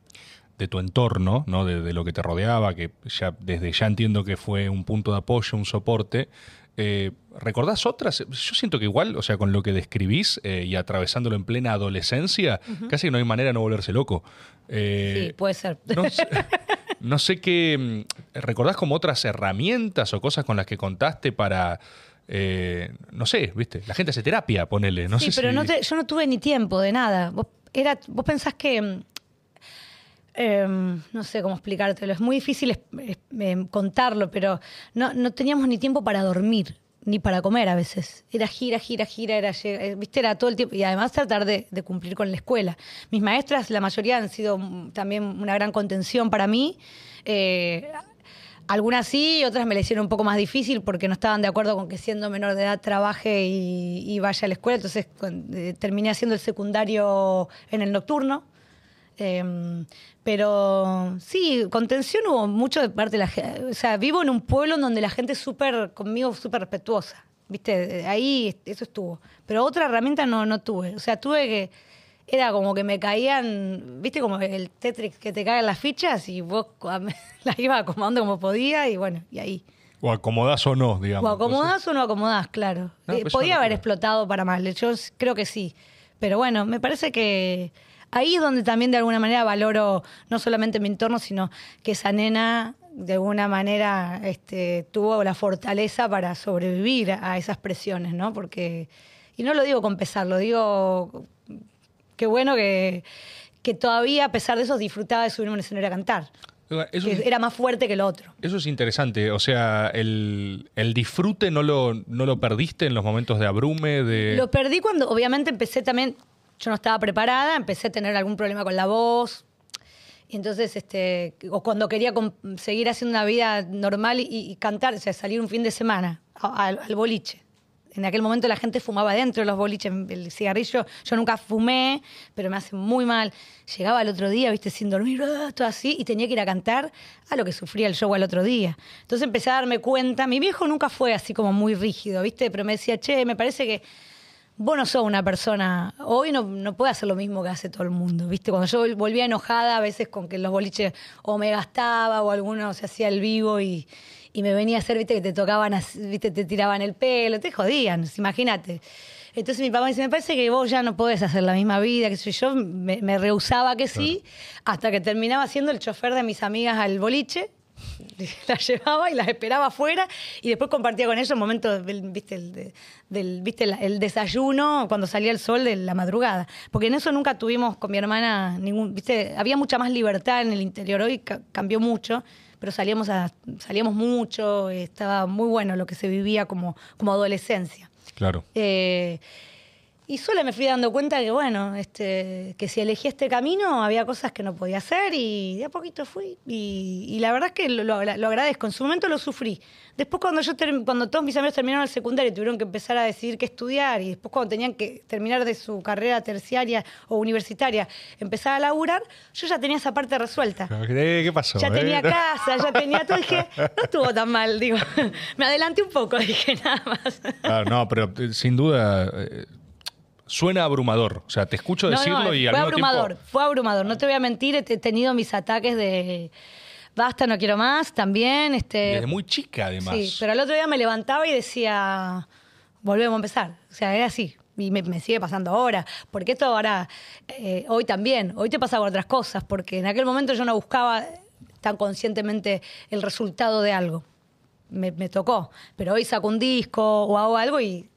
de tu entorno, ¿no? De, de, lo que te rodeaba, que ya desde ya entiendo que fue un punto de apoyo, un soporte. Eh, ¿Recordás otras? Yo siento que igual, o sea, con lo que describís eh, y atravesándolo en plena adolescencia, uh -huh. casi no hay manera de no volverse loco. Eh, sí, puede ser. No sé, no sé qué. ¿Recordás como otras herramientas o cosas con las que contaste para. Eh, no sé, viste, la gente hace terapia, ponele. No sí, sé pero si... no te, yo no tuve ni tiempo de nada. Vos, era, vos pensás que. Eh, no sé cómo explicártelo, es muy difícil eh, contarlo, pero no, no, teníamos ni tiempo para dormir, ni para comer a veces. Era gira, gira, gira, era, viste, era todo el tiempo. Y además tratar de, cumplir con la escuela. Mis maestras, la mayoría han sido también una gran contención para mí. Eh, algunas sí, otras me la hicieron un poco más difícil porque no estaban de acuerdo con que siendo menor de edad trabaje y, vaya a la escuela. Entonces eh, terminé haciendo el secundario en el nocturno. Eh, pero sí, contención hubo mucho de parte de la gente. O sea, vivo en un pueblo en donde la gente es súper, conmigo, súper respetuosa. ¿Viste? Ahí eso estuvo. Pero otra herramienta no, no tuve. O sea, tuve que. Era como que me caían, ¿viste? Como el Tetris que te caen las fichas y vos las ibas acomodando como podía y bueno, y ahí. O acomodás o no, digamos. O acomodás o no acomodás, claro. No, eh, podía haber explotado para mal. Yo creo que sí. Pero bueno, me parece que ahí es donde también de alguna manera valoro no solamente mi entorno, sino que esa nena de alguna manera este, tuvo la fortaleza para sobrevivir a esas presiones, ¿no? Porque, y no lo digo con pesar, lo digo, qué bueno que, que todavía a pesar de eso disfrutaba de subirme a un escenario a cantar. Eso era más fuerte que lo otro. Eso es interesante. O sea, el, el disfrute no lo, no lo perdiste en los momentos de abrume. De... Lo perdí cuando obviamente empecé también yo no estaba preparada, empecé a tener algún problema con la voz. Y entonces, este, o cuando quería seguir haciendo una vida normal y, cantar, o sea, salir un fin de semana al, al, boliche. En aquel momento la gente fumaba dentro de los boliches, el cigarrillo. Yo nunca fumé, pero me hace muy mal. Llegaba el otro día, viste, sin dormir, todo así, y tenía que ir a cantar a lo que sufría el show al otro día. Entonces empecé a darme cuenta. Mi viejo nunca fue así como muy rígido, viste, pero me decía, che, me parece que vos no sos una persona, hoy no, no puede hacer lo mismo que hace todo el mundo, ¿viste? Cuando yo volvía enojada a veces con que los boliches o me gastaba o alguno se hacía el vivo y, y me venía a hacer, ¿viste? Que te tocaban, ¿viste? Te tiraban el pelo, te jodían, imagínate. Entonces mi papá me dice, me parece que vos ya no podés hacer la misma vida, que yo me, me rehusaba que sí, claro. hasta que terminaba siendo el chofer de mis amigas al boliche las llevaba y las esperaba afuera y después compartía con ellos momentos del, viste, el, del, viste el, desayuno cuando salía el sol de la madrugada. Porque en eso nunca tuvimos con mi hermana ningún, viste, había mucha más libertad en el interior, hoy ca cambió mucho, pero salíamos, a, salíamos mucho, estaba muy bueno lo que se vivía como, como adolescencia. Claro. Eh, y solo me fui dando cuenta que, bueno, este, que si elegí este camino había cosas que no podía hacer y de a poquito fui. Y, y la verdad es que lo, lo, lo, agradezco. En su momento lo sufrí. Después cuando, yo cuando todos mis amigos terminaron el secundario y tuvieron que empezar a decidir qué estudiar y después cuando tenían que terminar de su carrera terciaria o universitaria, empezar a laburar, yo ya tenía esa parte resuelta. ¿Qué pasó? Ya eh? tenía casa, ya tenía todo. Dije, no estuvo tan mal, digo. Me adelanté un poco, dije nada más. Claro, no, pero eh, sin duda... Eh suena abrumador. O sea, te escucho decirlo no, y al fue mismo abrumador, tiempo... Fue abrumador, no te voy a mentir, he tenido mis ataques de basta, no quiero más, también. Este, Desde muy chica, además. Sí, pero el otro día me levantaba y decía, volvemos a empezar. O sea, era así. Y me, me sigue pasando ahora. Porque esto ahora, eh, hoy también, hoy te pasa con otras cosas, porque en aquel momento yo no buscaba tan conscientemente el resultado de algo. Me, me tocó. Pero hoy saco un disco o hago algo y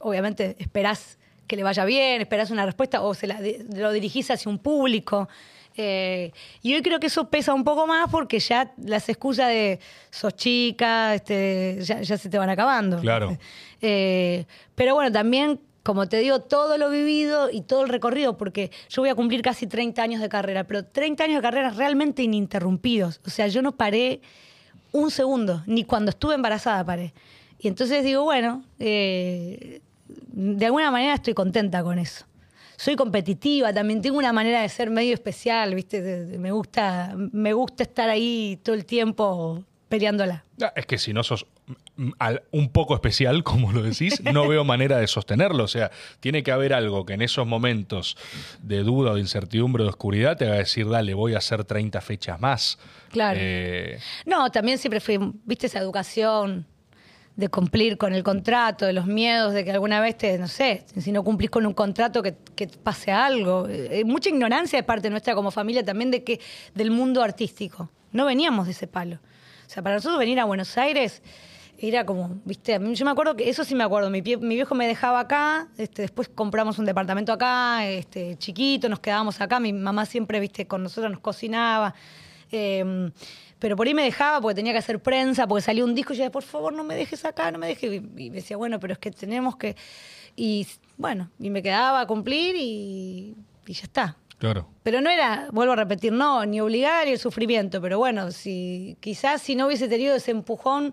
obviamente esperás que le vaya bien, esperás una respuesta o se la, lo dirigís hacia un público. Eh, y hoy creo que eso pesa un poco más porque ya las excusas de sos chica, este, ya, ya se te van acabando. Claro. Eh, pero bueno, también como te digo, todo lo vivido y todo el recorrido, porque yo voy a cumplir casi 30 años de carrera, pero 30 años de carrera realmente ininterrumpidos. O sea, yo no paré un segundo, ni cuando estuve embarazada paré. Y entonces digo, bueno, eh, de alguna manera estoy contenta con eso. Soy competitiva, también tengo una manera de ser medio especial, ¿viste? Me gusta, me gusta estar ahí todo el tiempo peleándola. Ah, es que si no sos un poco especial, como lo decís, no veo manera de sostenerlo. O sea, tiene que haber algo que en esos momentos de duda o de incertidumbre o de oscuridad te haga decir, dale, voy a hacer 30 fechas más. Claro. Eh, no, también siempre fui, viste, esa educación de cumplir con el contrato, de los miedos de que alguna vez te, no sé, si no cumplís con un contrato que, pase algo. Hay eh, mucha ignorancia de parte nuestra como familia también de que del mundo artístico. No veníamos de ese palo. O sea, para nosotros venir a Buenos Aires era como, viste, yo me acuerdo que eso sí me acuerdo, mi, viejo me dejaba acá, este, después compramos un departamento acá, este, chiquito, nos quedábamos acá, mi mamá siempre, viste, con nosotros nos cocinaba. Em, pero por ahí me dejaba porque tenía que hacer prensa, porque salió un disco y yo decía, por favor, no me dejes acá, no me dejes. Y me decía, bueno, pero es que tenemos que. Y bueno, y me quedaba a cumplir y, ya está. Claro. Pero no era, vuelvo a repetir, no, ni obligar ni el sufrimiento, pero bueno, si quizás si no hubiese tenido ese empujón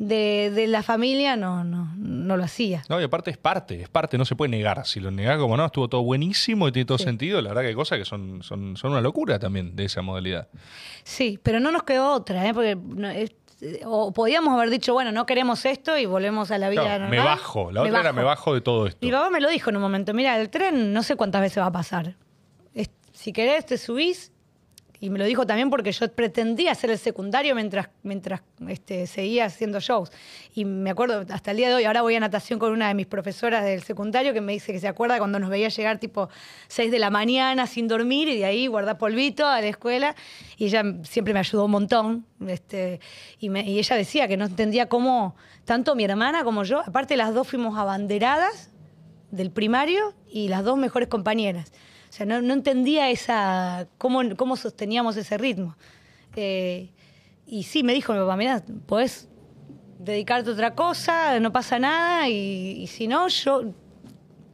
de, de, la familia no, no, no lo hacía. No, y aparte es parte, es parte, no se puede negar. Si lo negás como no, estuvo todo buenísimo y tiene todo sentido, la verdad que hay cosas que son, son, son una locura también de esa modalidad. Sí, pero no nos quedó otra, ¿eh? porque o podíamos haber dicho, bueno, no queremos esto y volvemos a la vida normal. Me bajo, la otra era me bajo de todo esto. Mi papá me lo dijo en un momento, mira, el tren no sé cuántas veces va a pasar. si querés, te subís y me lo dijo también porque yo pretendía hacer el secundario mientras, mientras este, seguía haciendo shows. Y me acuerdo hasta el día de hoy, ahora voy a natación con una de mis profesoras del secundario que me dice que se acuerda cuando nos veía llegar tipo 6 de la mañana sin dormir y de ahí guardar polvito a la escuela. Y ella siempre me ayudó un montón. Este, y, y ella decía que no entendía cómo, tanto mi hermana como yo, aparte las dos fuimos abanderadas del primario y las dos mejores compañeras. O sea, no, entendía esa cómo, cómo sosteníamos ese ritmo. Eh, y sí, me dijo mi papá, mira, podés dedicarte a otra cosa, no pasa nada, y, si no, yo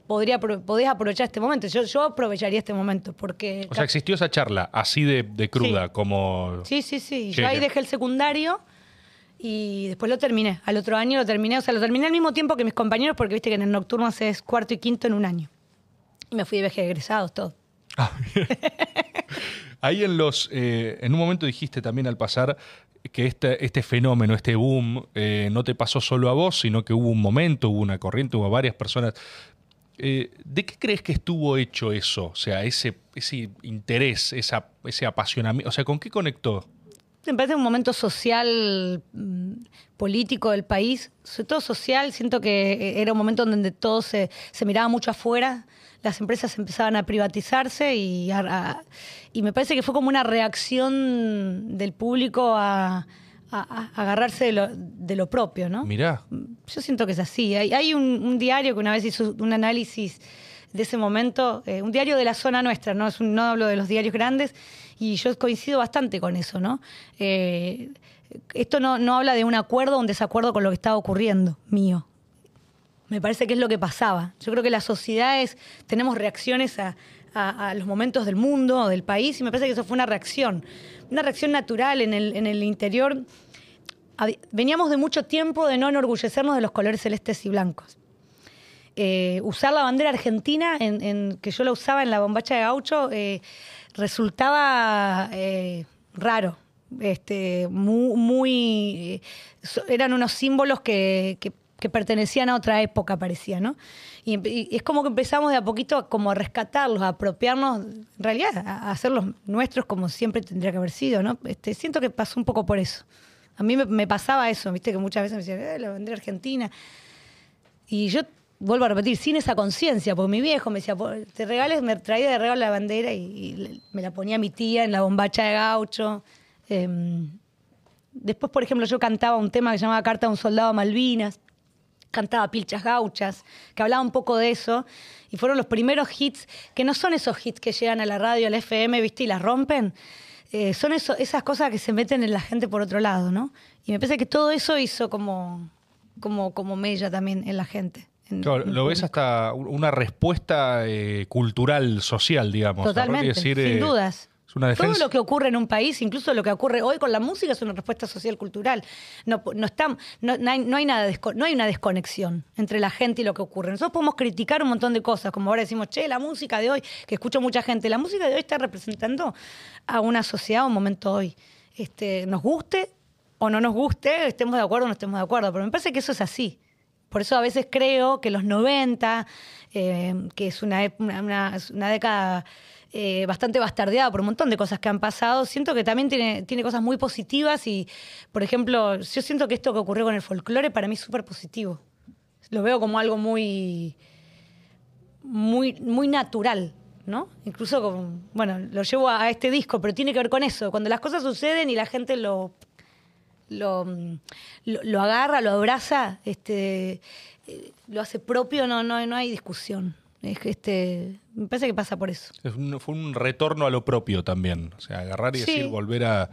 podría podés aprovechar este momento. Yo, yo aprovecharía este momento, porque... O sea, existió esa charla así de, cruda, como... Sí, sí, sí. Yo ahí dejé el secundario y después lo terminé. Al otro año lo terminé, o sea, lo terminé al mismo tiempo que mis compañeros, porque viste que en el nocturno haces cuarto y quinto en un año. Y me fui de viaje egresados, todo. Ah, Ahí en los, eh, en un momento dijiste también al pasar que este, este fenómeno, este boom, eh, no te pasó solo a vos, sino que hubo un momento, hubo una corriente, hubo varias personas. Eh, ¿De qué crees que estuvo hecho eso? O sea, ese, ese interés, esa, ese apasionamiento. O sea, ¿con qué conectó? Me parece un momento social, mm, político del país, sobre todo social. Siento que era un momento donde todo se, se miraba mucho afuera las empresas empezaban a privatizarse y, y me parece que fue como una reacción del público a, agarrarse de lo, propio, ¿no? Mirá. Yo siento que es así. Hay, un, diario que una vez hizo un análisis de ese momento, eh, un diario de la zona nuestra, no, es no hablo de los diarios grandes, y yo coincido bastante con eso, ¿no? Eh, esto no, no habla de un acuerdo o un desacuerdo con lo que estaba ocurriendo mío. Me parece que es lo que pasaba. Yo creo que las sociedades tenemos reacciones a, los momentos del mundo, del país, y me parece que eso fue una reacción, una reacción natural en el, en el interior. Veníamos de mucho tiempo de no enorgullecernos de los colores celestes y blancos. Eh, usar la bandera argentina, en, que yo la usaba en la bombacha de gaucho, eh, resultaba eh, raro. Este, muy, eran unos símbolos que pertenecían a otra época, parecía, ¿no? Y, es como que empezamos de a poquito a, como a rescatarlos, a apropiarnos, en realidad, a, hacerlos nuestros como siempre tendría que haber sido, ¿no? Este, siento que pasó un poco por eso. A mí me, pasaba eso, viste, que muchas veces me decían, eh, la bandera argentina. Y yo vuelvo a repetir, sin esa conciencia, porque mi viejo me decía, te regales, me traía de regalo la bandera y, me la ponía mi tía en la bombacha de gaucho. Em, después, por ejemplo, yo cantaba un tema que se llamaba Carta a un soldado a Malvinas cantaba Pilchas Gauchas, que hablaba un poco de eso, y fueron los primeros hits, que no son esos hits que llegan a la radio, al FM, ¿viste? Y las rompen, eh, son eso, esas cosas que se meten en la gente por otro lado, ¿no? Y me parece que todo eso hizo como, como, como mella también en la gente. en- Claro, en lo ves hasta una respuesta eh, cultural, social, digamos. Totalmente, decir, sin eh, dudas. Es una defensa. Todo lo que ocurre en un país, incluso lo que ocurre hoy con la música, es una respuesta social cultural. No, no, está- no, no hay, no hay nada no hay una desconexión entre la gente y lo que ocurre. Nosotros podemos criticar un montón de cosas, como ahora decimos, che, la música de hoy, que escucho mucha gente, la música de hoy está representando a una sociedad, a un momento hoy. Este, nos guste o no nos guste, estemos de acuerdo o no estemos de acuerdo, pero me parece que eso es así. Por eso a veces creo que los 90, eh, que es una, una, una década eh, bastante bastardeada por un montón de cosas que han pasado, siento que también tiene, cosas muy positivas y, por ejemplo, yo siento que esto que ocurrió con el folclore para mí es súper positivo. Lo veo como algo muy, muy, muy natural, ¿no? Incluso, bueno, lo llevo a, a este disco, pero tiene que ver con eso. Cuando las cosas suceden y la gente lo, lo, mm, lo, lo agarra, lo abraza, este, eh, lo hace propio, no, no, no hay discusión. Es que este, me parece que pasa por eso. Es un- fue un retorno a lo propio también. O sea, agarrar y Sí. decir, volver a,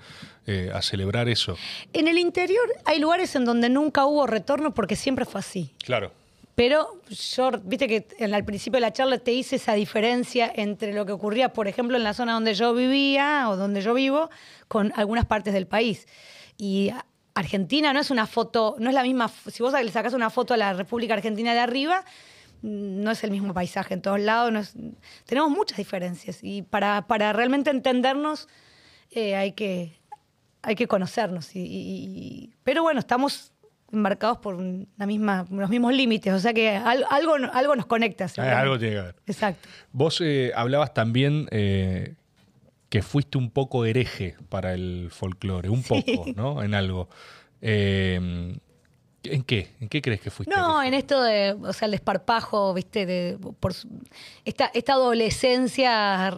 eh, a celebrar eso. En el interior hay lugares en donde nunca hubo retorno porque siempre fue así. Claro. Pero yo, viste que en- al principio de la charla te hice esa diferencia entre lo que ocurría, por ejemplo, en la zona donde yo vivía o donde yo vivo, con algunas partes del país. Y Argentina no es una foto, no es la misma, si vos le sacás una foto a la República Argentina de arriba, no es el mismo paisaje en todos lados, no es- tenemos muchas diferencias. Y para, para realmente entendernos eh, hay, que, hay que conocernos. Y, y- y- pero bueno, estamos embarcados por una misma, los mismos límites, o sea que al- algo, algo nos conecta. Seguramente. algo tiene que ver. Exacto. Vos eh, hablabas también eh, que fuiste un poco hereje para el folclore, un poco, ¿no? En algo. Eh, ¿En qué? ¿En qué crees que fuiste? No, en esto de, o sea, el desparpajo, viste, de, por esta, esta adolescencia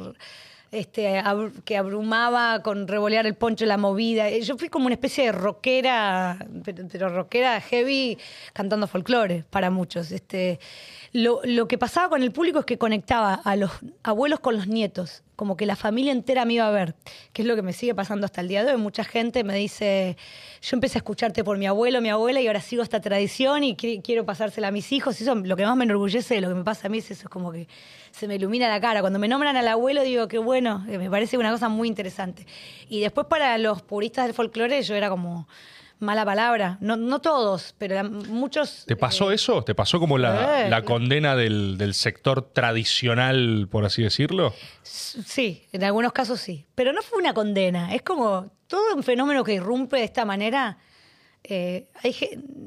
este, ab- que abrumaba con revolear el poncho, la movida. Eh, Yo fui como una especie de rockera, pero, pero rockera heavy, cantando folclore para muchos. Este, lo, lo que pasaba con el público es que conectaba a los abuelos con los nietos, como que la familia entera me iba a ver, que es lo que me sigue pasando hasta el día de hoy. Mucha gente me dice, yo empecé a escucharte por mi abuelo, mi abuela, y ahora sigo esta tradición y qui- quiero pasársela a mis hijos. Y eso lo que más me enorgullece de lo que me pasa a mí es eso, es como que se me ilumina la cara. Cuando me nombran al abuelo digo, qué bueno, eh, me parece una cosa muy interesante. Y después para los puristas del folclore yo era como mala palabra. No, no todos, pero la- muchos... ¿Te pasó eh, eso? ¿Te pasó como la, eh, la condena del, del sector tradicional, por así decirlo? Sí, en algunos casos sí. Pero no fue una condena. Es como todo un fenómeno que irrumpe de esta manera. eh, hay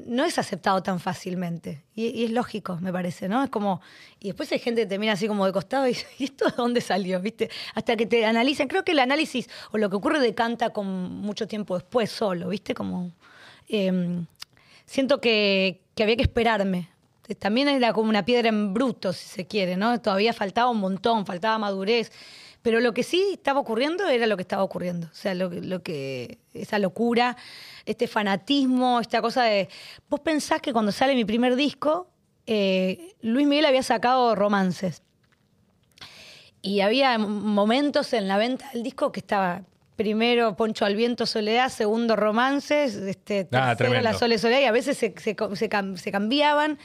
no es aceptado tan fácilmente. Y, y es lógico, me parece, ¿no? Es como. Y después hay gente que te mira así como de costado y dice, ¿y esto de dónde salió? ¿Viste? Hasta que te analizan. Creo que el análisis o lo que ocurre decanta con mucho tiempo después solo, ¿viste? Como. Em, siento que, había que esperarme. También era como una piedra en bruto, si se quiere, ¿no? Todavía faltaba un montón, faltaba madurez. Pero lo que sí estaba ocurriendo era lo que estaba ocurriendo. O sea, lo, que- esa locura, este fanatismo, esta cosa de. Vos pensás que cuando sale mi primer disco, eh, Luis Miguel había sacado romances. Y había momentos en la venta del disco que estaba primero Poncho al viento, Soledad, segundo Romances, este, Ah, tercero. La Sole Soledad, y a veces se, se co- se cam- se cambiaban.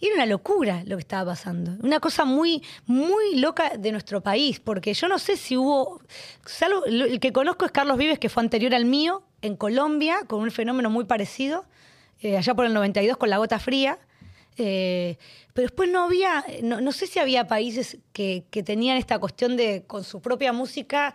Y era una locura lo que estaba pasando. Una cosa muy, muy loca de nuestro país, porque yo no sé si hubo. Salvo, el que conozco es Carlos Vives, que fue anterior al mío, en Colombia, con un fenómeno muy parecido, eh, allá por el 92 con la gota fría. Eh, pero después no había, no, no sé si había países que, que tenían esta cuestión de, con su propia música,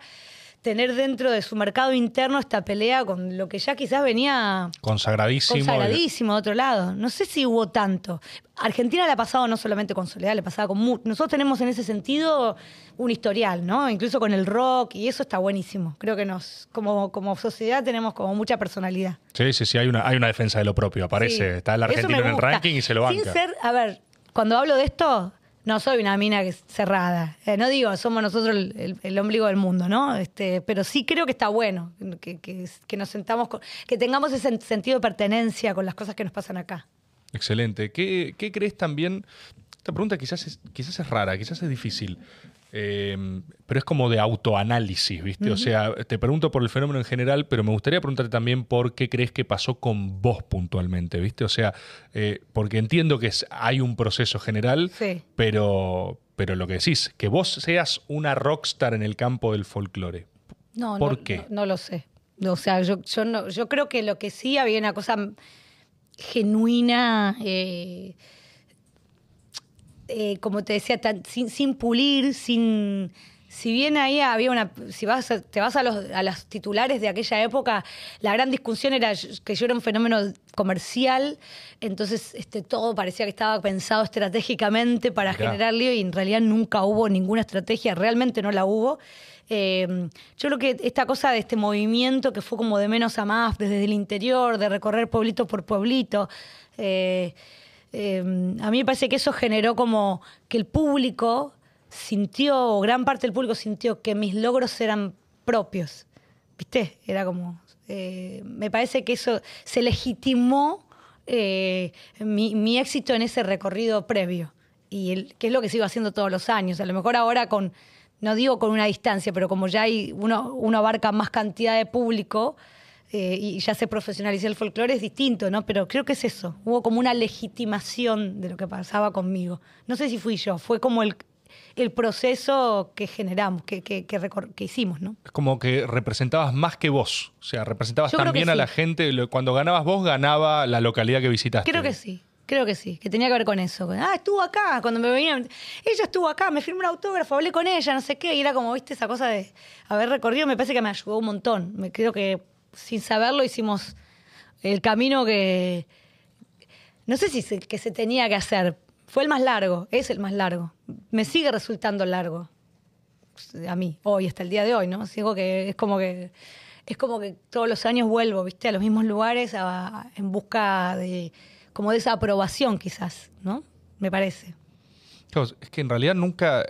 tener dentro de su mercado interno esta pelea con lo que ya quizás venía Consagradísimo. consagradísimo de otro lado. No sé si hubo tanto. Argentina le ha pasado no solamente con Soledad, le pasaba con Nosotros tenemos en ese sentido un historial, ¿no? Incluso con el rock, y eso está buenísimo. Creo que nos, como, como sociedad, tenemos como mucha personalidad. Sí, sí, sí, hay una, hay una defensa de lo propio. Aparece, Sí, está el argentino en el ranking y se lo banca. Sin ser, a ver, cuando hablo de esto, no soy una mina cerrada. Eh, no digo, somos nosotros el, el- el ombligo del mundo, ¿no? Este, pero sí creo que está bueno que, que- que nos sentamos, con- que tengamos ese sentido de pertenencia con las cosas que nos pasan acá. Excelente. ¿Qué, qué crees también? Esta pregunta quizás es, quizás es rara, quizás es difícil. Eh, pero es como de autoanálisis, ¿viste? O sea, te pregunto por el fenómeno en general, pero me gustaría preguntarte también por qué crees que pasó con vos puntualmente, ¿viste? O sea, eh, porque entiendo que es- hay un proceso general, Sí. pero, pero lo que decís, que vos seas una rockstar en el campo del folclore. No, ¿Por no, qué? No, no lo sé. O sea, yo, yo, no, yo creo que lo que sí había una cosa genuina, eh, eh, como te decía, tan- sin, sin pulir, sin... Si bien ahí había una... Si vas a- te vas a los, a los titulares de aquella época, la gran discusión era que yo era un fenómeno comercial, entonces este, todo parecía que estaba pensado estratégicamente para generar lío y en realidad nunca hubo ninguna estrategia, realmente no la hubo. Eh, yo creo que esta cosa de este movimiento que fue como de menos a más, desde el interior, de recorrer pueblito por pueblito, eh, eh, a mí me parece que eso generó como que el público sintió, o gran parte del público sintió que mis logros eran propios. ¿Viste? Era como. eh, me parece que eso se legitimó eh, mi, mi éxito en ese recorrido previo. Y el, que es lo que sigo haciendo todos los años. A lo mejor ahora con. No digo con una distancia, pero como ya hay uno, uno abarca más cantidad de público eh, y ya se profesionalizó el folclore, es distinto, ¿no? Pero creo que es eso. Hubo como una legitimación de lo que pasaba conmigo. No sé si fui yo, fue como el, el proceso que generamos, que, que, que hicimos, ¿no? Es como que representabas más que vos. O sea, representabas Yo también a la gente. Cuando ganabas vos, ganaba la localidad que visitaste. Creo que sí, creo que sí, que tenía que ver con eso. Ah, estuvo acá, cuando me venían, ella estuvo acá, me firmó un autógrafo, hablé con ella, no sé qué, y era como, viste, esa cosa de haber recorrido, me parece que me ayudó un montón. Me creo que sin saberlo hicimos el camino que, no sé si se, que se tenía que hacer. Fue el más largo, es el más largo. Me sigue resultando largo a mí, hoy, hasta el día de hoy, ¿no? Sigo que es como que es como que todos los años vuelvo, ¿viste? A los mismos lugares en busca de como de esa aprobación quizás, ¿no? Me parece. Es que en realidad nunca.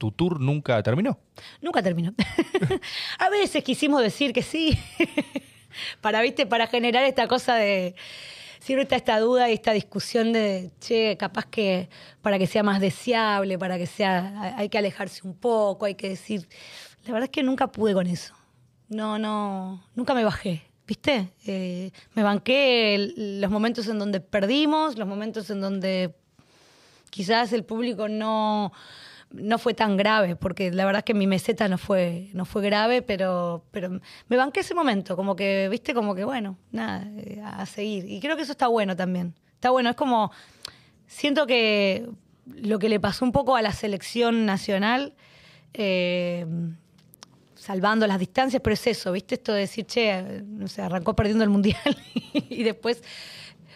Tu tour nunca terminó. Nunca terminó. a veces quisimos decir que sí. para, ¿viste? Para generar esta cosa de siempre está esta duda y esta discusión de, che, capaz que para que sea más deseable, para que sea, hay que alejarse un poco, hay que decir, la verdad es que nunca pude con eso. No, no, nunca me bajé, ¿viste? Eh, me banqué los momentos en donde perdimos, los momentos en donde quizás el público no, no fue tan grave, porque la verdad es que mi meseta no fue, no fue grave, pero, pero me banqué ese momento, como que, viste, como que bueno, nada, eh, a seguir. Y creo que eso está bueno también. Está bueno, es como, siento que lo que le pasó un poco a la selección nacional, eh, salvando las distancias, pero es eso, ¿viste? Esto de decir, che, no sé, arrancó perdiendo el mundial y después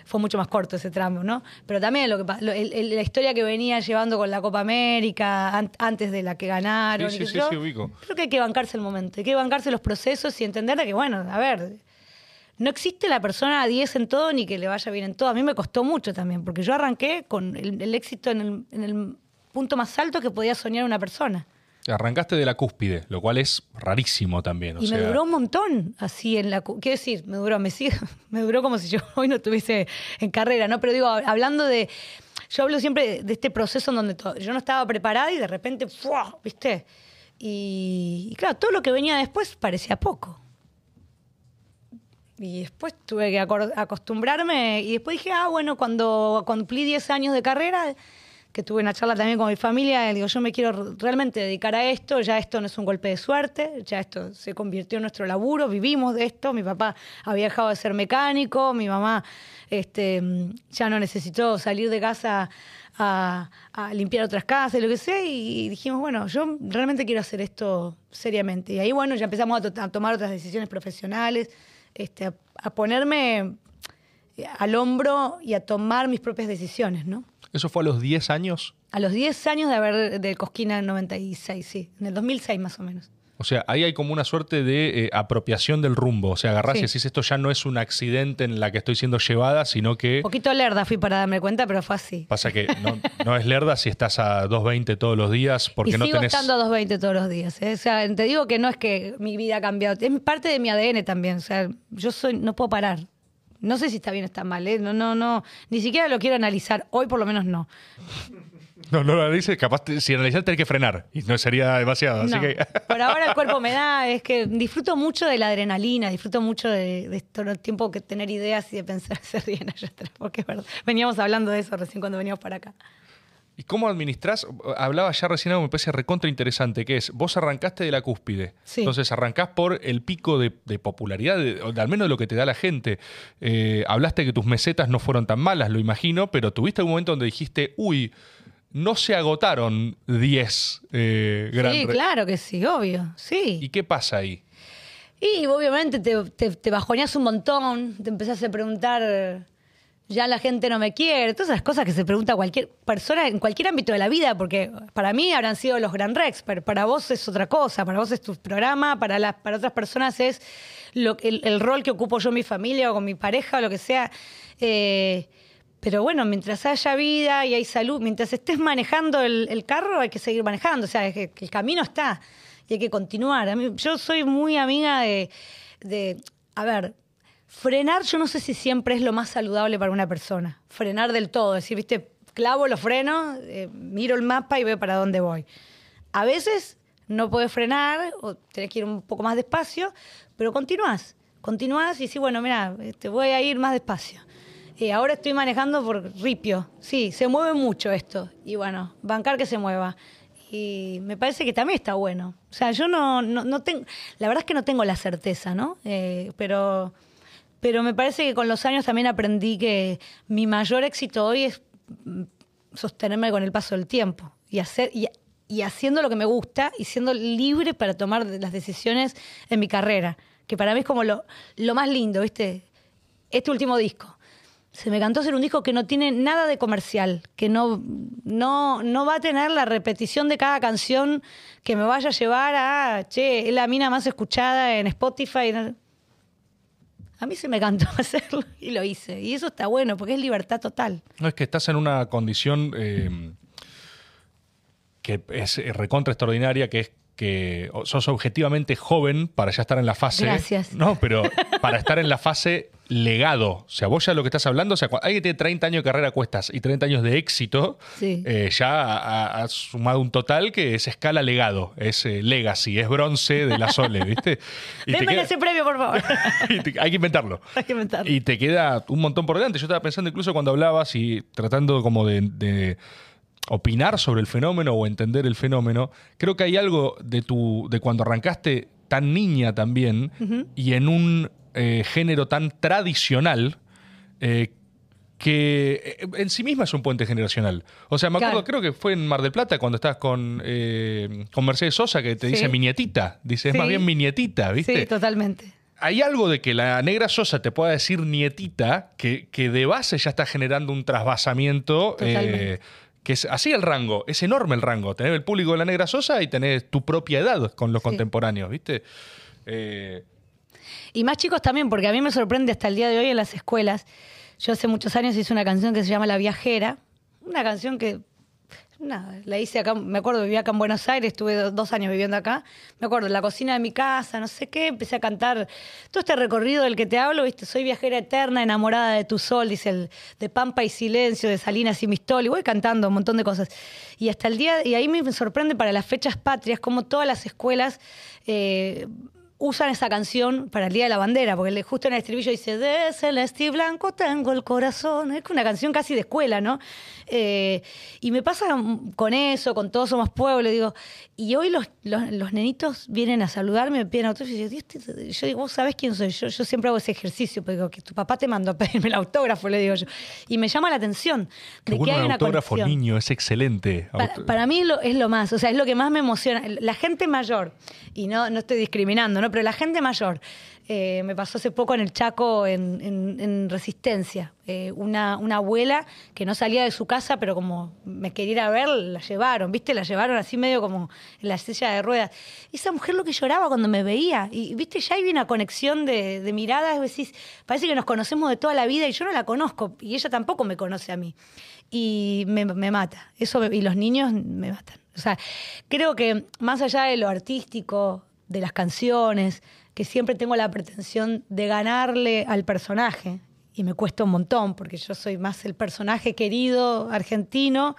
fue mucho más corto ese tramo, ¿no? Pero también lo que lo- el- el- la historia que venía llevando con la Copa América an- antes de la que ganaron. Sí, y sí, sí, yo, sí, ubico. Creo que hay que bancarse el momento, hay que bancarse los procesos y entender de que, bueno, a ver, no existe la persona a 10 en todo ni que le vaya bien en todo. A mí me costó mucho también, porque yo arranqué con el, el éxito en el, en el punto más alto que podía soñar una persona. Arrancaste de la cúspide, lo cual es rarísimo también. o Y me sea, duró un montón así en la... Quiero decir, me duró, me sigue, me duró como si yo hoy no estuviese en carrera, ¿no? Pero digo, hablando de... Yo hablo siempre de este proceso en donde yo no estaba preparada y de repente, ¡fua! ¿viste? Y, y claro, todo lo que venía después parecía poco. Y después tuve que acostumbrarme y después dije, ah, bueno, cuando cumplí 10 años de carrera, que tuve una charla también con mi familia, digo, yo me quiero re- realmente dedicar a esto, ya esto no es un golpe de suerte, ya esto se convirtió en nuestro laburo, vivimos de esto, mi papá había dejado de ser mecánico, mi mamá este, ya no necesitó salir de casa a, limpiar otras casas, lo que sea, y dijimos, bueno, yo realmente quiero hacer esto seriamente. Y ahí, bueno, ya empezamos a, to- a tomar otras decisiones profesionales, este, a, a ponerme al hombro y a tomar mis propias decisiones, ¿no? ¿Eso fue a los 10 años? A los 10 años de haber del Cosquina en 96, sí, en el 2006 más o menos. O sea, ahí hay como una suerte de eh, apropiación del rumbo. O sea, agarrás Sí. y decís, esto ya no es un accidente en la que estoy siendo llevada, sino que Un poquito lerda fui para darme cuenta, pero fue así. pasa que no, no es lerda si estás a 2.20 todos los días porque y no sigo tenés... estando a 220 todos los días. ¿eh? O sea, te digo que no es que mi vida ha cambiado, es parte de mi ADN también. O sea, yo soy, no puedo parar. No sé si está bien o está mal, ¿eh? No, no, no. Ni siquiera lo quiero analizar. Hoy por lo menos no. No, no lo analices, capaz si analizas tenés que frenar y no sería demasiado. Así No. que Por ahora el cuerpo me da, es que disfruto mucho de la adrenalina, disfruto mucho de, de todo el tiempo que tener ideas y de pensar, se ríen allá atrás, porque es verdad. Veníamos hablando de eso recién cuando veníamos para acá. ¿Y cómo administrás? Hablaba ya recién algo que me parece recontra interesante, que es, vos arrancaste de la cúspide. Sí. Entonces arrancás por el pico de, de popularidad, de- al menos de lo que te da la gente. Eh, hablaste que tus mesetas no fueron tan malas, lo imagino, pero tuviste algún momento donde dijiste, uy, no se agotaron 10 eh, gran Sí, re-". claro que sí, obvio, sí. ¿Y qué pasa ahí? Y obviamente te, te, te bajoneás un montón, te empezás a preguntar, ya la gente no me quiere, todas esas cosas que se pregunta cualquier persona en cualquier ámbito de la vida, porque para mí habrán sido los Gran Rex, pero para vos es otra cosa, para vos es tu programa, para, las para otras personas es lo, el, el rol que ocupo yo en mi familia o con mi pareja o lo que sea. Eh, pero bueno, mientras haya vida y hay salud, mientras estés manejando el, carro, hay que seguir manejando. O sea, es el camino está y hay que continuar. A mí- yo soy muy amiga de, de, a ver, frenar, yo no sé si siempre es lo más saludable para una persona. Frenar del todo, decir, viste, clavo los frenos, eh, miro el mapa y veo para dónde voy. A veces no puedes frenar o tenés que ir un poco más despacio, pero continúas. Continúas y sí, bueno, mira, te voy a ir más despacio. Eh, ahora estoy manejando por ripio. Sí, se mueve mucho esto. Y bueno, bancar que se mueva. Y me parece que también está bueno. O sea, yo no, no, no tengo. La verdad es que no tengo la certeza, ¿no? Eh, pero, pero me parece que con los años también aprendí que mi mayor éxito hoy es mm, sostenerme con el paso del tiempo y hacer y, haciendo lo que me gusta y siendo libre para tomar las decisiones en mi carrera, que para mí es como lo, lo más lindo, ¿viste? Este último disco. Se me cantó hacer un disco que no tiene nada de comercial, que no, no, no va a tener la repetición de cada canción que me vaya a llevar a, che, es la mina más escuchada en Spotify. A mí se me cantó hacerlo y lo hice. Y eso está bueno, porque es libertad total. No es que estás en una condición eh, que es recontra extraordinaria, que es que sos objetivamente joven para ya estar en la fase. Gracias. No, pero para estar en la fase legado. O sea, vos ya lo que estás hablando, o sea, cuando alguien tiene 30 años de carrera a cuestas y 30 años de éxito, Sí. eh, ya ha, ha sumado un total que es escala legado, es eh, legacy, es bronce de la Sole, ¿viste? Y queda- ese premio, por favor. te- hay que inventarlo. Hay que inventarlo. Y te queda un montón por delante. Yo estaba pensando incluso cuando hablabas y tratando como de, de opinar sobre el fenómeno o entender el fenómeno, creo que hay algo de tu de cuando arrancaste tan niña también y en un eh, género tan tradicional eh, que eh, en sí misma es un puente generacional. O sea, me acuerdo, Claro. creo que fue en Mar del Plata cuando estabas con, eh, con Mercedes Sosa que te Sí. dice mi nietita. Dice, es Sí. más bien mi nietita, ¿viste? Sí, totalmente. hay algo de que la negra Sosa te pueda decir nietita que, que de base ya está generando un trasvasamiento. Eh, que es así el rango, es enorme el rango. Tener el público de la negra Sosa y tener tu propia edad con los Sí. contemporáneos, ¿viste? Eh, Y más chicos también, porque a mí me sorprende hasta el día de hoy en las escuelas. Yo hace muchos años hice una canción que se llama La Viajera, una canción que, nada, la hice acá, me acuerdo, vivía acá en Buenos Aires, estuve do- dos años viviendo acá, me acuerdo, en la cocina de mi casa, no sé qué, empecé a cantar todo este recorrido del que te hablo, viste, soy viajera eterna, enamorada de tu sol, dice el de Pampa y Silencio, de Salinas y Mistol, y voy cantando un montón de cosas. Y hasta el día, y ahí me sorprende para las fechas patrias, como todas las escuelas... eh, usan esa canción para el Día de la Bandera, porque justo en el estribillo dice, de celeste y blanco tengo el corazón. Es una canción casi de escuela, ¿no? Eh, y me pasa con eso, con Todos Somos Pueblo, digo, y hoy los, los, los nenitos vienen a saludarme, me piden autógrafo, y yo, "Dios, te- yo digo, vos sabés quién soy, yo, yo siempre hago ese ejercicio, porque digo, que tu papá te mandó a pedirme el autógrafo, le digo yo. Y me llama la atención de bueno que hay un autógrafo niño, es excelente. Para, para mí es lo, es lo más, o sea, es lo que más me emociona. La gente mayor, y no, no estoy discriminando, ¿no? Pero la gente mayor, eh, me pasó hace poco en el Chaco, en, en- en Resistencia, eh, una, una abuela que no salía de su casa, pero como me quería ver, la llevaron, ¿viste? La llevaron así medio como en la silla de ruedas. Esa mujer lo que lloraba cuando me veía, y ¿viste? Ya hay una conexión de, de miradas, decís, parece que nos conocemos de toda la vida y yo no la conozco, y ella tampoco me conoce a mí y me, mata. Eso y los niños me matan. O sea, creo que más allá de lo artístico, de las canciones, que siempre tengo la pretensión de ganarle al personaje, y me cuesta un montón, porque yo soy más el personaje querido argentino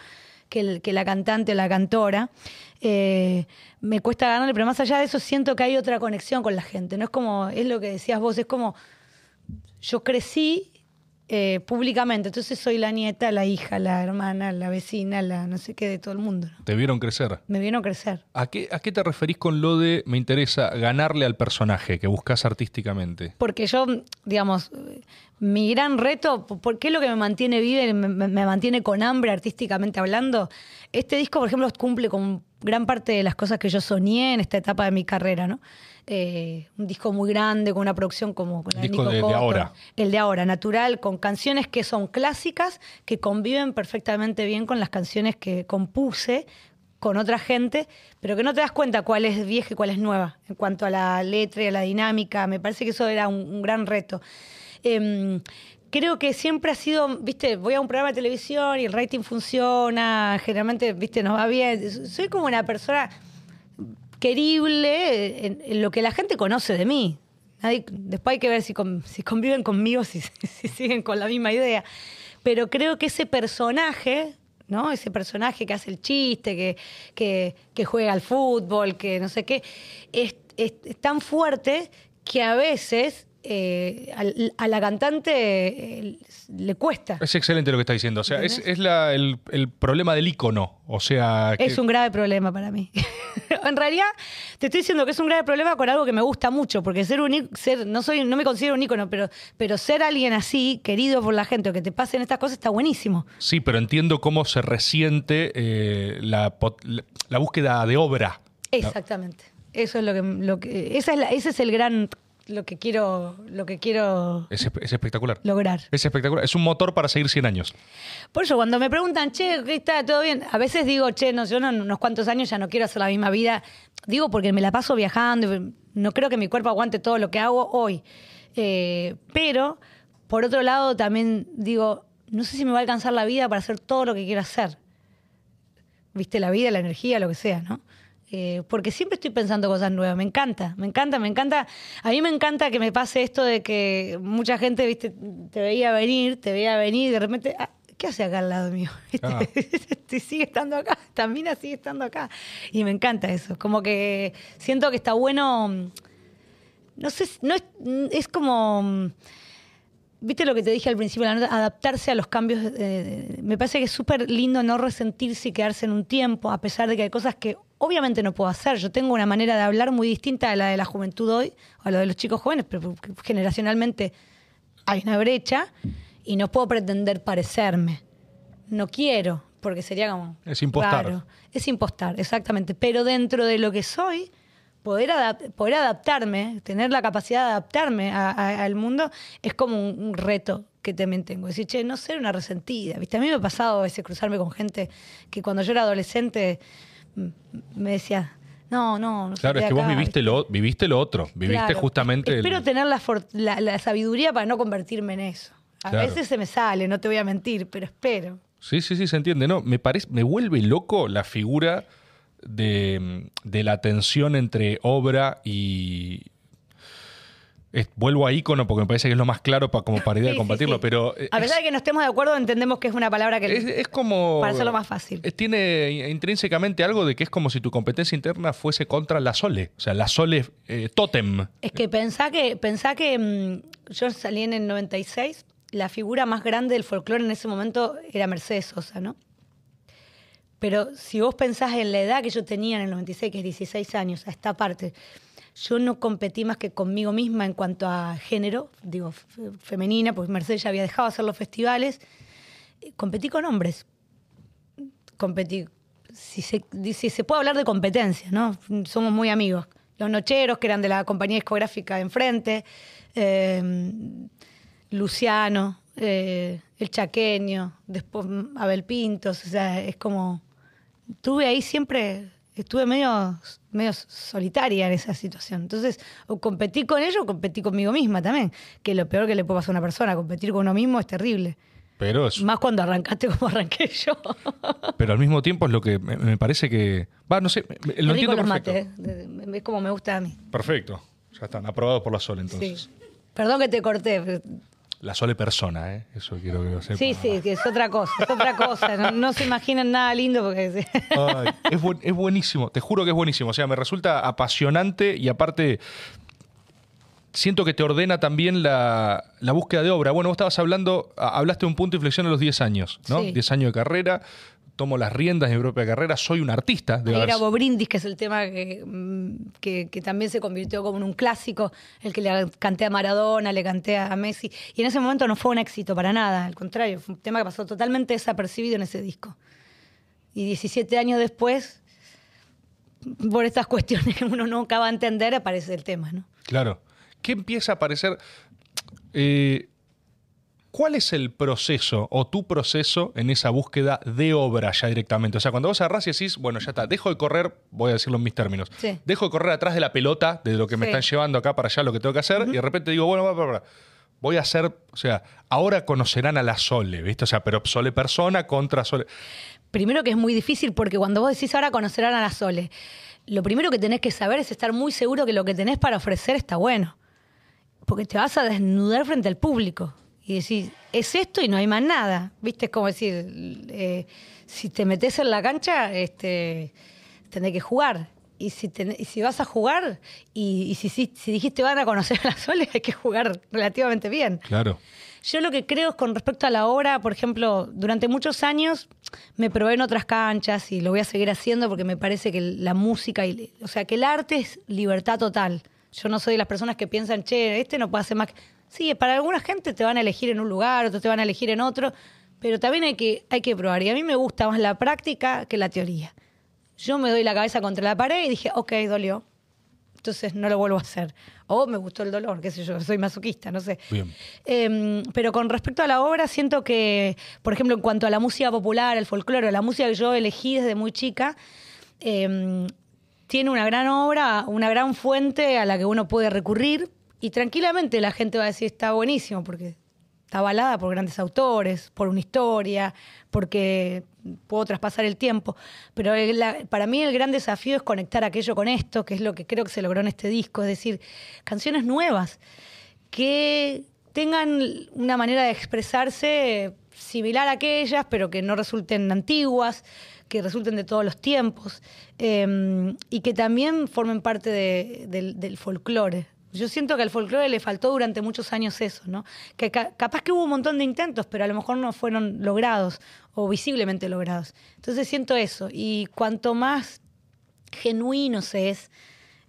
que, la cantante o la cantora. Eh, me cuesta ganarle, pero más allá de eso siento que hay otra conexión con la gente. No es como, es lo que decías vos, es como yo crecí eh, públicamente, entonces soy la nieta, la hija, la hermana, la vecina, la no sé qué de todo el mundo. ¿no? Te vieron crecer. Me vieron crecer. ¿A qué, ¿A qué te referís con lo de me interesa ganarle al personaje que buscas artísticamente? Porque yo, digamos, mi gran reto, ¿por qué es lo que me mantiene viva y me- me mantiene con hambre artísticamente hablando? Este disco, por ejemplo, cumple con gran parte de las cosas que yo soñé en esta etapa de mi carrera, ¿no? Eh, un disco muy grande, con una producción como con de Disco Nico de- ahora. El de ahora, natural, con canciones que son clásicas, que conviven perfectamente bien con las canciones que compuse con otra gente, pero que no te das cuenta cuál es vieja y cuál es nueva en cuanto a la letra y a la dinámica. Me parece que eso era un, un gran reto. Em, creo que siempre ha sido, viste, voy a un programa de televisión y el rating funciona, generalmente, viste, nos va bien. Soy como una persona querible en, lo que la gente conoce de mí. Después hay que ver si, si conviven conmigo, si, si siguen con la misma idea. Pero creo que ese personaje, ¿no? Ese personaje que hace el chiste, que, que, juega al fútbol, que no sé qué, es- es tan fuerte que a veces eh, al- a, la cantante eh, le cuesta. Es excelente lo que estás diciendo. O sea, es, ¿Entendés? es la- el, el problema del icono. O sea, que- Es un grave problema para mí. en realidad, te estoy diciendo que es un grave problema con algo que me gusta mucho, porque ser un ser, no soy, no me considero un ícono, pero, pero ser alguien así, querido por la gente, o que te pasen estas cosas, está buenísimo. sí, pero entiendo cómo se resiente eh, la- la búsqueda de obra. Exactamente. Eso es lo que, lo que esa es la- ese es el gran lo que quiero, lo que quiero Es, espe- es espectacular. lograr. Es espectacular. Es un motor para seguir 100 años. Por eso, cuando me preguntan, che, ¿qué está todo bien? A veces digo, che, no, yo no, en unos cuantos años ya no quiero hacer la misma vida. Digo porque me la paso viajando, no creo que mi cuerpo aguante todo lo que hago hoy. Eh, pero, por otro lado, también digo, no sé si me va a alcanzar la vida para hacer todo lo que quiero hacer. Viste, la vida, la energía, lo que sea, ¿no? Eh, porque siempre estoy pensando cosas nuevas, me encanta, me encanta, me encanta. A mí me encanta que me pase esto de que mucha gente, viste, te veía venir, te veía venir y de repente, ah, ¿qué hace acá al lado mío? Ah. Sigue estando acá, también sigue estando acá. Y me encanta eso, como que siento que está bueno, no sé, no es, es como... Viste lo que te dije al principio de la nota, adaptarse a los cambios. eh, me parece que es súper lindo no resentirse y quedarse en un tiempo, a pesar de que hay cosas que obviamente no puedo hacer. Yo tengo una manera de hablar muy distinta a la de la juventud hoy, o a la de los chicos jóvenes, pero generacionalmente hay una brecha y no puedo pretender parecerme. No quiero, porque sería como. Es impostar. raro. Es impostar, exactamente. Pero dentro de lo que soy, poder, adap- poder adaptarme, tener la capacidad de adaptarme a- a- al mundo, es como un, un reto que también tengo. Decir, che, no ser una resentida. ¿Viste? A mí me ha pasado a veces cruzarme con gente que cuando yo era adolescente mm, me decía, no, no, no Claro, es que vos acá", viviste ¿viste? lo, viviste lo otro. Viviste Claro. justamente. el- Espero tener la, la- la sabiduría para no convertirme en eso. A Claro. veces se me sale, no te voy a mentir, pero espero. Sí, sí, sí, se entiende. No, me parece, me vuelve loco la figura de, de la tensión entre obra y. vuelvo a ícono porque me parece que es lo más claro para, como para de Sí, combatirlo, sí. pero. A pesar es- de que no estemos de acuerdo, entendemos que es una palabra que... Es, es como. Para hacerlo más fácil. Tiene intrínsecamente algo de que es como si tu competencia interna fuese contra la Sole. O sea, la Sole eh, Totem. Es que pensá que, pensá que mm, yo salí en el 96, la figura más grande del folclore en ese momento era Mercedes Sosa, ¿no? Pero si vos pensás en la edad que yo tenía en el 96, que es 16 años, a esta parte, yo no competí más que conmigo misma en cuanto a género, digo, femenina, pues Mercedes ya había dejado de hacer los festivales. Eh, Competí con hombres. Competí, si se, si se puede hablar de competencia, ¿no? Somos muy amigos. Los Nocheros, que eran de la compañía discográfica enfrente, eh, Luciano, eh, El Chaqueño, después Abel Pintos, o sea, es como... Estuve ahí siempre, estuve medio, medio solitaria en esa situación. Entonces, o competí con ellos o competí conmigo misma también, que es lo peor que le puede pasar a una persona, competir con uno mismo es terrible. Pero, es- Más cuando arrancaste como arranqué yo. pero al mismo tiempo es lo que me, me parece que. Va, no sé, lo rico entiendo los perfecto. mates, eh. es como me gusta a mí. Perfecto. Ya están, aprobados por la Sole entonces. Sí. Perdón que te corté. La Sole persona, ¿eh? Eso quiero que lo sepan. Sí, sí, que es otra cosa, es otra cosa. No, no se imaginan nada lindo porque... Ay, es, buen- es buenísimo, te juro que es buenísimo. O sea, me resulta apasionante y aparte siento que te ordena también la, la búsqueda de obra. Bueno, vos estabas hablando, hablaste de un punto de inflexión a los 10 años, ¿no? Sí. 10 años de carrera, tomo las riendas de mi propia carrera, soy un artista. de Ahí haber- grabó Brindis, que es el tema que, mm, que, que también se convirtió como en un clásico, el que le canté a Maradona, le canté a Messi. Y en ese momento no fue un éxito para nada, al contrario, fue un tema que pasó totalmente desapercibido en ese disco. Y 17 años después, por estas cuestiones que uno nunca va a entender, aparece el tema, ¿no? Claro. ¿Qué empieza a aparecer? Eh, ¿Cuál es el proceso o tu proceso en esa búsqueda de obra ya directamente? O sea, cuando vos agarrás y decís, bueno, ya está, dejo de correr, voy a decirlo en mis términos, Sí. dejo de correr atrás de la pelota, de lo que me Sí. están llevando acá para allá, lo que tengo que hacer, y de repente digo, bueno, va, va, va, voy a hacer, o sea, ahora conocerán a la Sole, ¿viste? O sea, pero Sole persona contra Sole. Primero que es muy difícil porque cuando vos decís ahora conocerán a la Sole, lo primero que tenés que saber es estar muy seguro que lo que tenés para ofrecer está bueno. Porque te vas a desnudar frente al público y decís, es esto y no hay más nada. ¿Viste? Es como decir, eh, si te metes en la cancha, este, tenés que jugar. Y si, tenés- y si vas a jugar y, y si, si, si dijiste van a conocer a la Sole, hay que jugar relativamente bien. Claro. Yo lo que creo es con respecto a la obra, por ejemplo, durante muchos años me probé en otras canchas y lo voy a seguir haciendo porque me parece que la música, y, o sea, que el arte es libertad total. Yo no soy de las personas que piensan, che, este no puede hacer más. Que-". Sí, para alguna gente te van a elegir en un lugar, otros te van a elegir en otro, pero también hay que, hay que probar. Y a mí me gusta más la práctica que la teoría. Yo me doy la cabeza contra la pared y dije, ok, dolió. Entonces no lo vuelvo a hacer. O me gustó el dolor, qué sé yo, soy masoquista, no sé. Bien. Eh, pero con respecto a la obra, siento que, por ejemplo, en cuanto a la música popular, el folclore, la música que yo elegí desde muy chica, eh, tiene una gran obra, una gran fuente a la que uno puede recurrir y tranquilamente la gente va a decir está buenísimo porque está avalada por grandes autores, por una historia, porque puedo traspasar el tiempo. Pero para mí el gran desafío es conectar aquello con esto, que es lo que creo que se logró en este disco, es decir, canciones nuevas que tengan una manera de expresarse similar a aquellas, pero que no resulten antiguas, que resulten de todos los tiempos eh, y que también formen parte de- del, del folclore. Yo siento que al folclore le faltó durante muchos años eso, ¿no? Que ca- capaz que hubo un montón de intentos, pero a lo mejor no fueron logrados o visiblemente logrados. Entonces siento eso. Y cuanto más genuino se es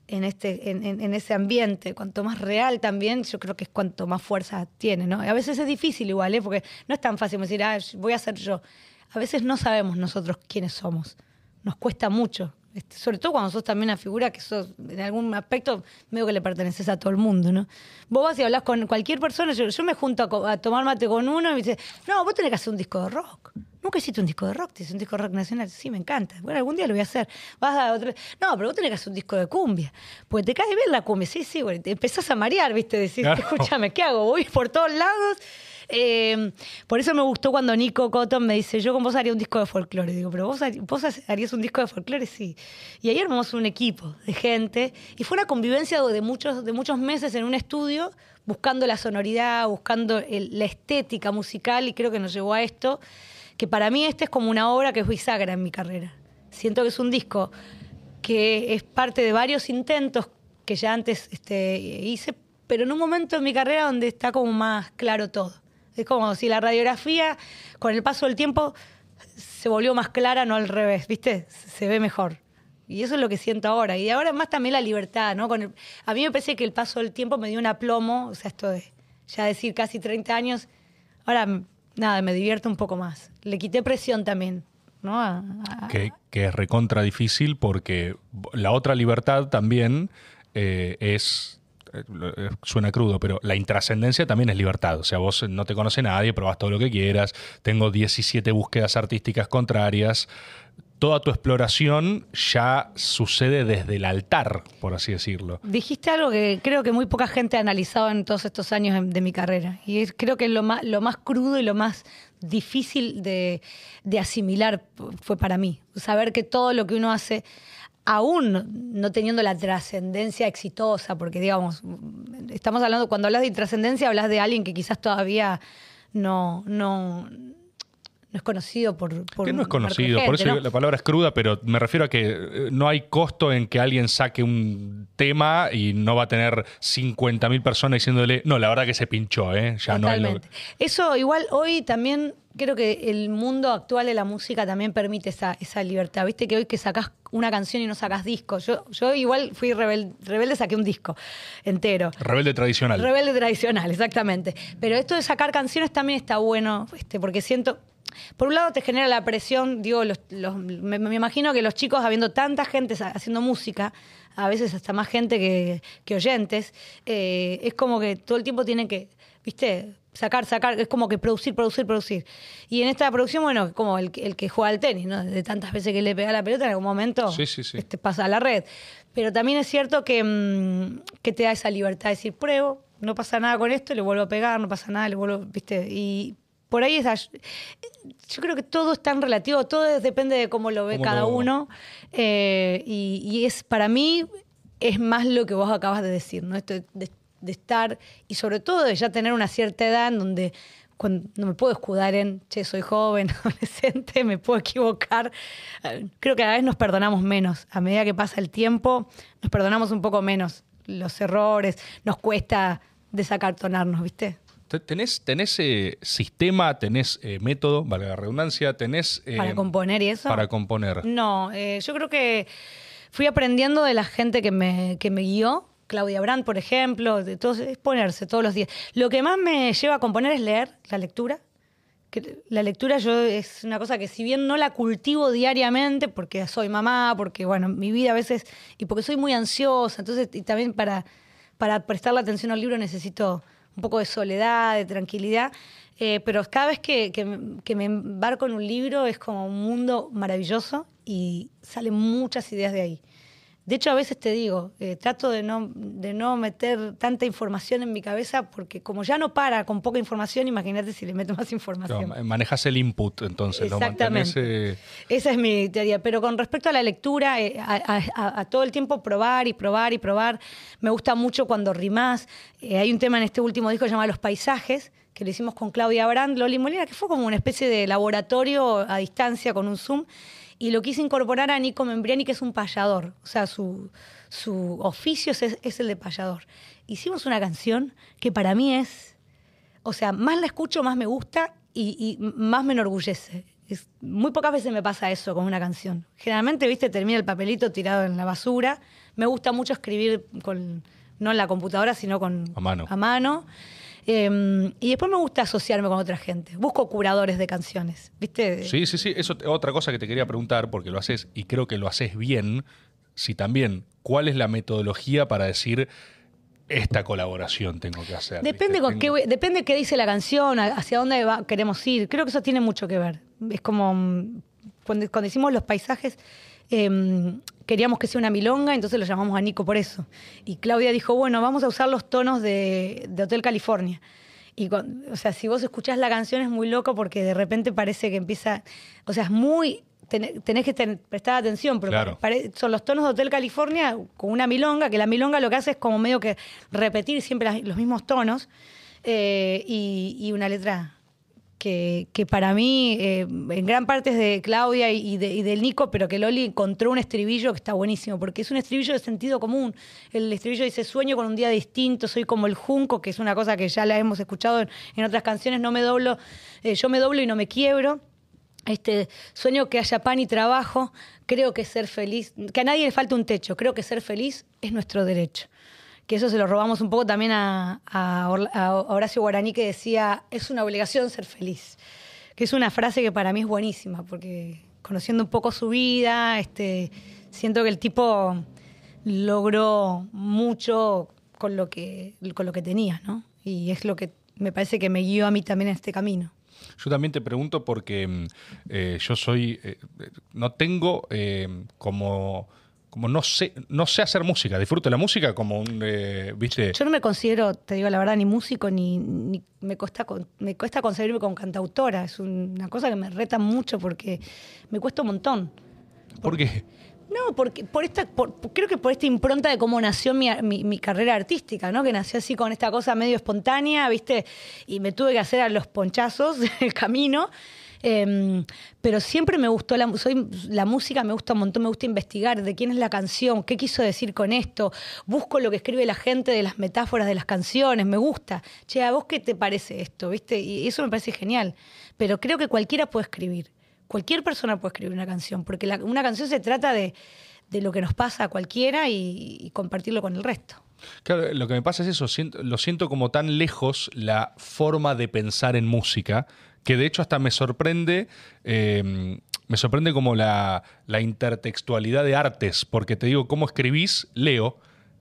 en, este, en, en- ese ambiente, cuanto más real también, yo creo que es cuanto más fuerza tiene, ¿no? A veces es difícil igual, ¿eh? Porque no es tan fácil decir, ah, voy a ser yo. A veces no sabemos nosotros quiénes somos. Nos cuesta mucho. Este, sobre todo cuando sos también una figura que sos, en algún aspecto, medio que le perteneces a todo el mundo, ¿no? Vos vas y hablas con cualquier persona, yo, yo me junto a, tomar mate con uno y me dice, no, vos tenés que hacer un disco de rock. Nunca hiciste un disco de rock, te hice un disco de rock nacional. Sí, me encanta. Bueno, algún día lo voy a hacer. Vas a otro. No, pero vos tenés que hacer un disco de cumbia. Pues te cae bien la cumbia. Sí, sí, bueno, te empezás a marear, ¿viste? Decís, Claro. escúchame, ¿qué hago? Voy por todos lados. Eh, por eso me gustó cuando Nico Cotton me dice, yo con vos haría un disco de folclore. Digo, pero vos, vos harías un disco de folclore, sí. Y ahí armamos un equipo de gente. Y fue una convivencia de muchos, de muchos meses en un estudio, buscando la sonoridad, buscando la estética musical, y creo que nos llevó a esto, que para mí este es como una obra que es bisagra en mi carrera. Siento que es un disco que es parte de varios intentos que ya antes este, hice, pero en un momento en mi carrera donde está como más claro todo. Es como si la radiografía, con el paso del tiempo, se volvió más clara, no al revés, ¿viste? Se ve mejor. Y eso es lo que siento ahora. Y ahora más también la libertad, ¿no? Con el- a mí me parece que el paso del tiempo me dio un aplomo, o sea, esto de ya decir casi 30 años, ahora nada, me divierto un poco más. Le quité presión también, ¿no? Que, es recontra difícil porque la otra libertad también eh, es, suena crudo, pero la intrascendencia también es libertad. O sea, vos no te conoce nadie, probás todo lo que quieras, tengo 17 búsquedas artísticas contrarias. Toda tu exploración ya sucede desde el altar, por así decirlo. Dijiste algo que creo que muy poca gente ha analizado en todos estos años de mi carrera. Y es, creo que lo más, lo más crudo y lo más difícil de, de asimilar fue para mí. Saber que todo lo que uno hace aún no teniendo la trascendencia exitosa, porque digamos, estamos hablando, cuando hablas de trascendencia, hablas de alguien que quizás todavía no, no, no es conocido por... por que no es conocido, gente, por eso ¿no? la palabra es cruda, pero me refiero a que eh, no hay costo en que alguien saque un tema y no va a tener 50.000 personas diciéndole, no, la verdad que se pinchó, ¿eh? Ya no hay lo- Totalmente. Eso igual hoy también creo que el mundo actual de la música también permite esa, esa libertad. Viste que hoy que sacás una canción y no sacás disco. Yo, yo igual fui rebelde, rebelde, saqué un disco entero. Rebelde tradicional. Rebelde tradicional, exactamente. Pero esto de sacar canciones también está bueno, este, porque siento. Por un lado te genera la presión, digo, los- los- me, me imagino que los chicos, habiendo tanta gente haciendo música, a veces hasta más gente que, que oyentes, eh, es como que todo el tiempo tienen que, viste, sacar, sacar, es como que producir, producir, producir. Y en esta producción, bueno, como el, que- el que juega al tenis, ¿no? De tantas veces que le pega la pelota, en algún momento Sí, sí, sí. este, pasa a la red. Pero también es cierto que, mm, que te da esa libertad de decir, pruebo, no pasa nada con esto, le vuelvo a pegar, no pasa nada, le vuelvo, viste, y por ahí esa, yo creo que todo es tan relativo, todo es- depende de cómo lo ve Cómo cada lo- uno, eh, y, y es, para mí, es más lo que vos acabas de decir, ¿no? Esto de, de estar, y sobre todo de ya tener una cierta edad en donde cuando no me puedo escudar en, che, soy joven, adolescente, me puedo equivocar. Eh, Creo que a veces nos perdonamos menos. A medida que pasa el tiempo, nos perdonamos un poco menos los errores, nos cuesta desacartonarnos, ¿viste? Te- ¿Tenés, tenés eh, sistema, tenés eh, método, valga la redundancia, tenés... eh, Para componer y eso. Para componer. No, yo creo que fui aprendiendo de la gente que me, que me guió. Claudia Brandt, por ejemplo, de todos, es ponerse todos los días. Lo que más me lleva a componer es leer, la lectura. La lectura yo es una cosa que si bien no la cultivo diariamente, porque soy mamá, porque bueno, mi vida a veces, y porque soy muy ansiosa, entonces, y también para, para prestarle atención al libro necesito un poco de soledad, de tranquilidad, eh, pero cada vez que, que me embarco en un libro es como un mundo maravilloso y salen muchas ideas de ahí. De hecho, a veces te digo, eh, trato de no, de no meter tanta información en mi cabeza porque como ya no para con poca información, imagínate si le meto más información. No, manejas el input, entonces. Exactamente. Mantenés, eh, Esa es mi teoría. Pero con respecto a la lectura, eh, a, a- a- a todo el tiempo probar y probar y probar. Me gusta mucho cuando rimás. Hay un tema en este último disco que se llama Los Paisajes, que lo hicimos con Claudia Brand, Loli Molina, que fue como una especie de laboratorio a distancia con un Zoom. Y lo quise incorporar a Nico Membriani, que es un payador. O sea, su, su oficio es, es el de payador. Hicimos una canción que para mí es o sea, más la escucho, más me gusta y, y más me enorgullece. Es- muy pocas veces me pasa eso con una canción. Generalmente, viste, termina el papelito tirado en la basura. Me gusta mucho escribir con, no en la computadora, sino con A mano. A mano. Eh, y después me gusta asociarme con otra gente. Busco curadores de canciones, ¿viste? Sí, sí, sí. Eso es otra cosa que te quería preguntar, porque lo haces y creo que lo haces bien. Si también, ¿cuál es la metodología para decir esta colaboración tengo que hacer? Depende, con Tengo- qué, depende qué dice la canción, hacia dónde va- queremos ir. Creo que eso tiene mucho que ver. Es como mm, cuando, cuando hicimos los paisajes, em, queríamos que sea una milonga, entonces lo llamamos a Nico por eso. Y Claudia dijo, bueno, vamos a usar los tonos de, de Hotel California. Y con- o sea, si vos escuchás la canción es muy loco porque de repente parece que empieza, o sea, es muy, ten- tenés que ten- prestar atención, pero Claro. pare- son los tonos de Hotel California con una milonga, que la milonga lo que hace es como medio que repetir siempre las- los mismos tonos eh, y, y una letra que, para mí eh, en gran parte es de Claudia y, de, del Nico, pero que Loli encontró un estribillo que está buenísimo, porque es un estribillo de sentido común. El estribillo dice, sueño con un día distinto, soy como el junco, que es una cosa que ya la hemos escuchado en, en otras canciones, no me doblo, eh, yo me doblo y no me quiebro. Este, sueño que haya pan y trabajo, creo que ser feliz, que a nadie le falta un techo, creo que ser feliz es nuestro derecho. Que eso se lo robamos un poco también a, Horacio Guaraní que decía, es una obligación ser feliz. Que es una frase que para mí es buenísima, porque conociendo un poco su vida, este, siento que el tipo logró mucho con lo que, con lo que tenía, ¿no? Y es lo que me parece que me guió a mí también en este camino. Yo también te pregunto porque mm, eh, yo soy, eh, eh, no tengo como, como no sé, no sé hacer música, disfruto la música como un, eh, viste, Yo no me considero, te digo la verdad, ni músico, ni, ni- me, cuesta, con- me cuesta concebirme como cantautora. Es una cosa que me reta mucho porque me cuesta un montón. ¿por qué? No, porque por esta, creo que por esta impronta de cómo nació mi, mi, carrera artística, ¿no? Que nació así con esta cosa medio espontánea, ¿viste? Y me tuve que hacer a los ponchazos el camino. Em, pero siempre me gustó la, soy, la música, me gusta un montón, me gusta investigar de quién es la canción, qué quiso decir con esto, busco lo que escribe la gente de las metáforas de las canciones, me gusta. Che, ¿a vos qué te parece esto? ¿Viste? Y eso me parece genial. Pero creo que cualquiera puede escribir. Cualquier persona puede escribir una canción, porque una canción se trata de, lo que nos pasa a cualquiera y, compartirlo con el resto. Claro, lo que me pasa es eso, lo siento como tan lejos la forma de pensar en música, que de hecho hasta me sorprende, em, me sorprende como la, la, intertextualidad de artes, porque te digo, ¿cómo escribís? Leo,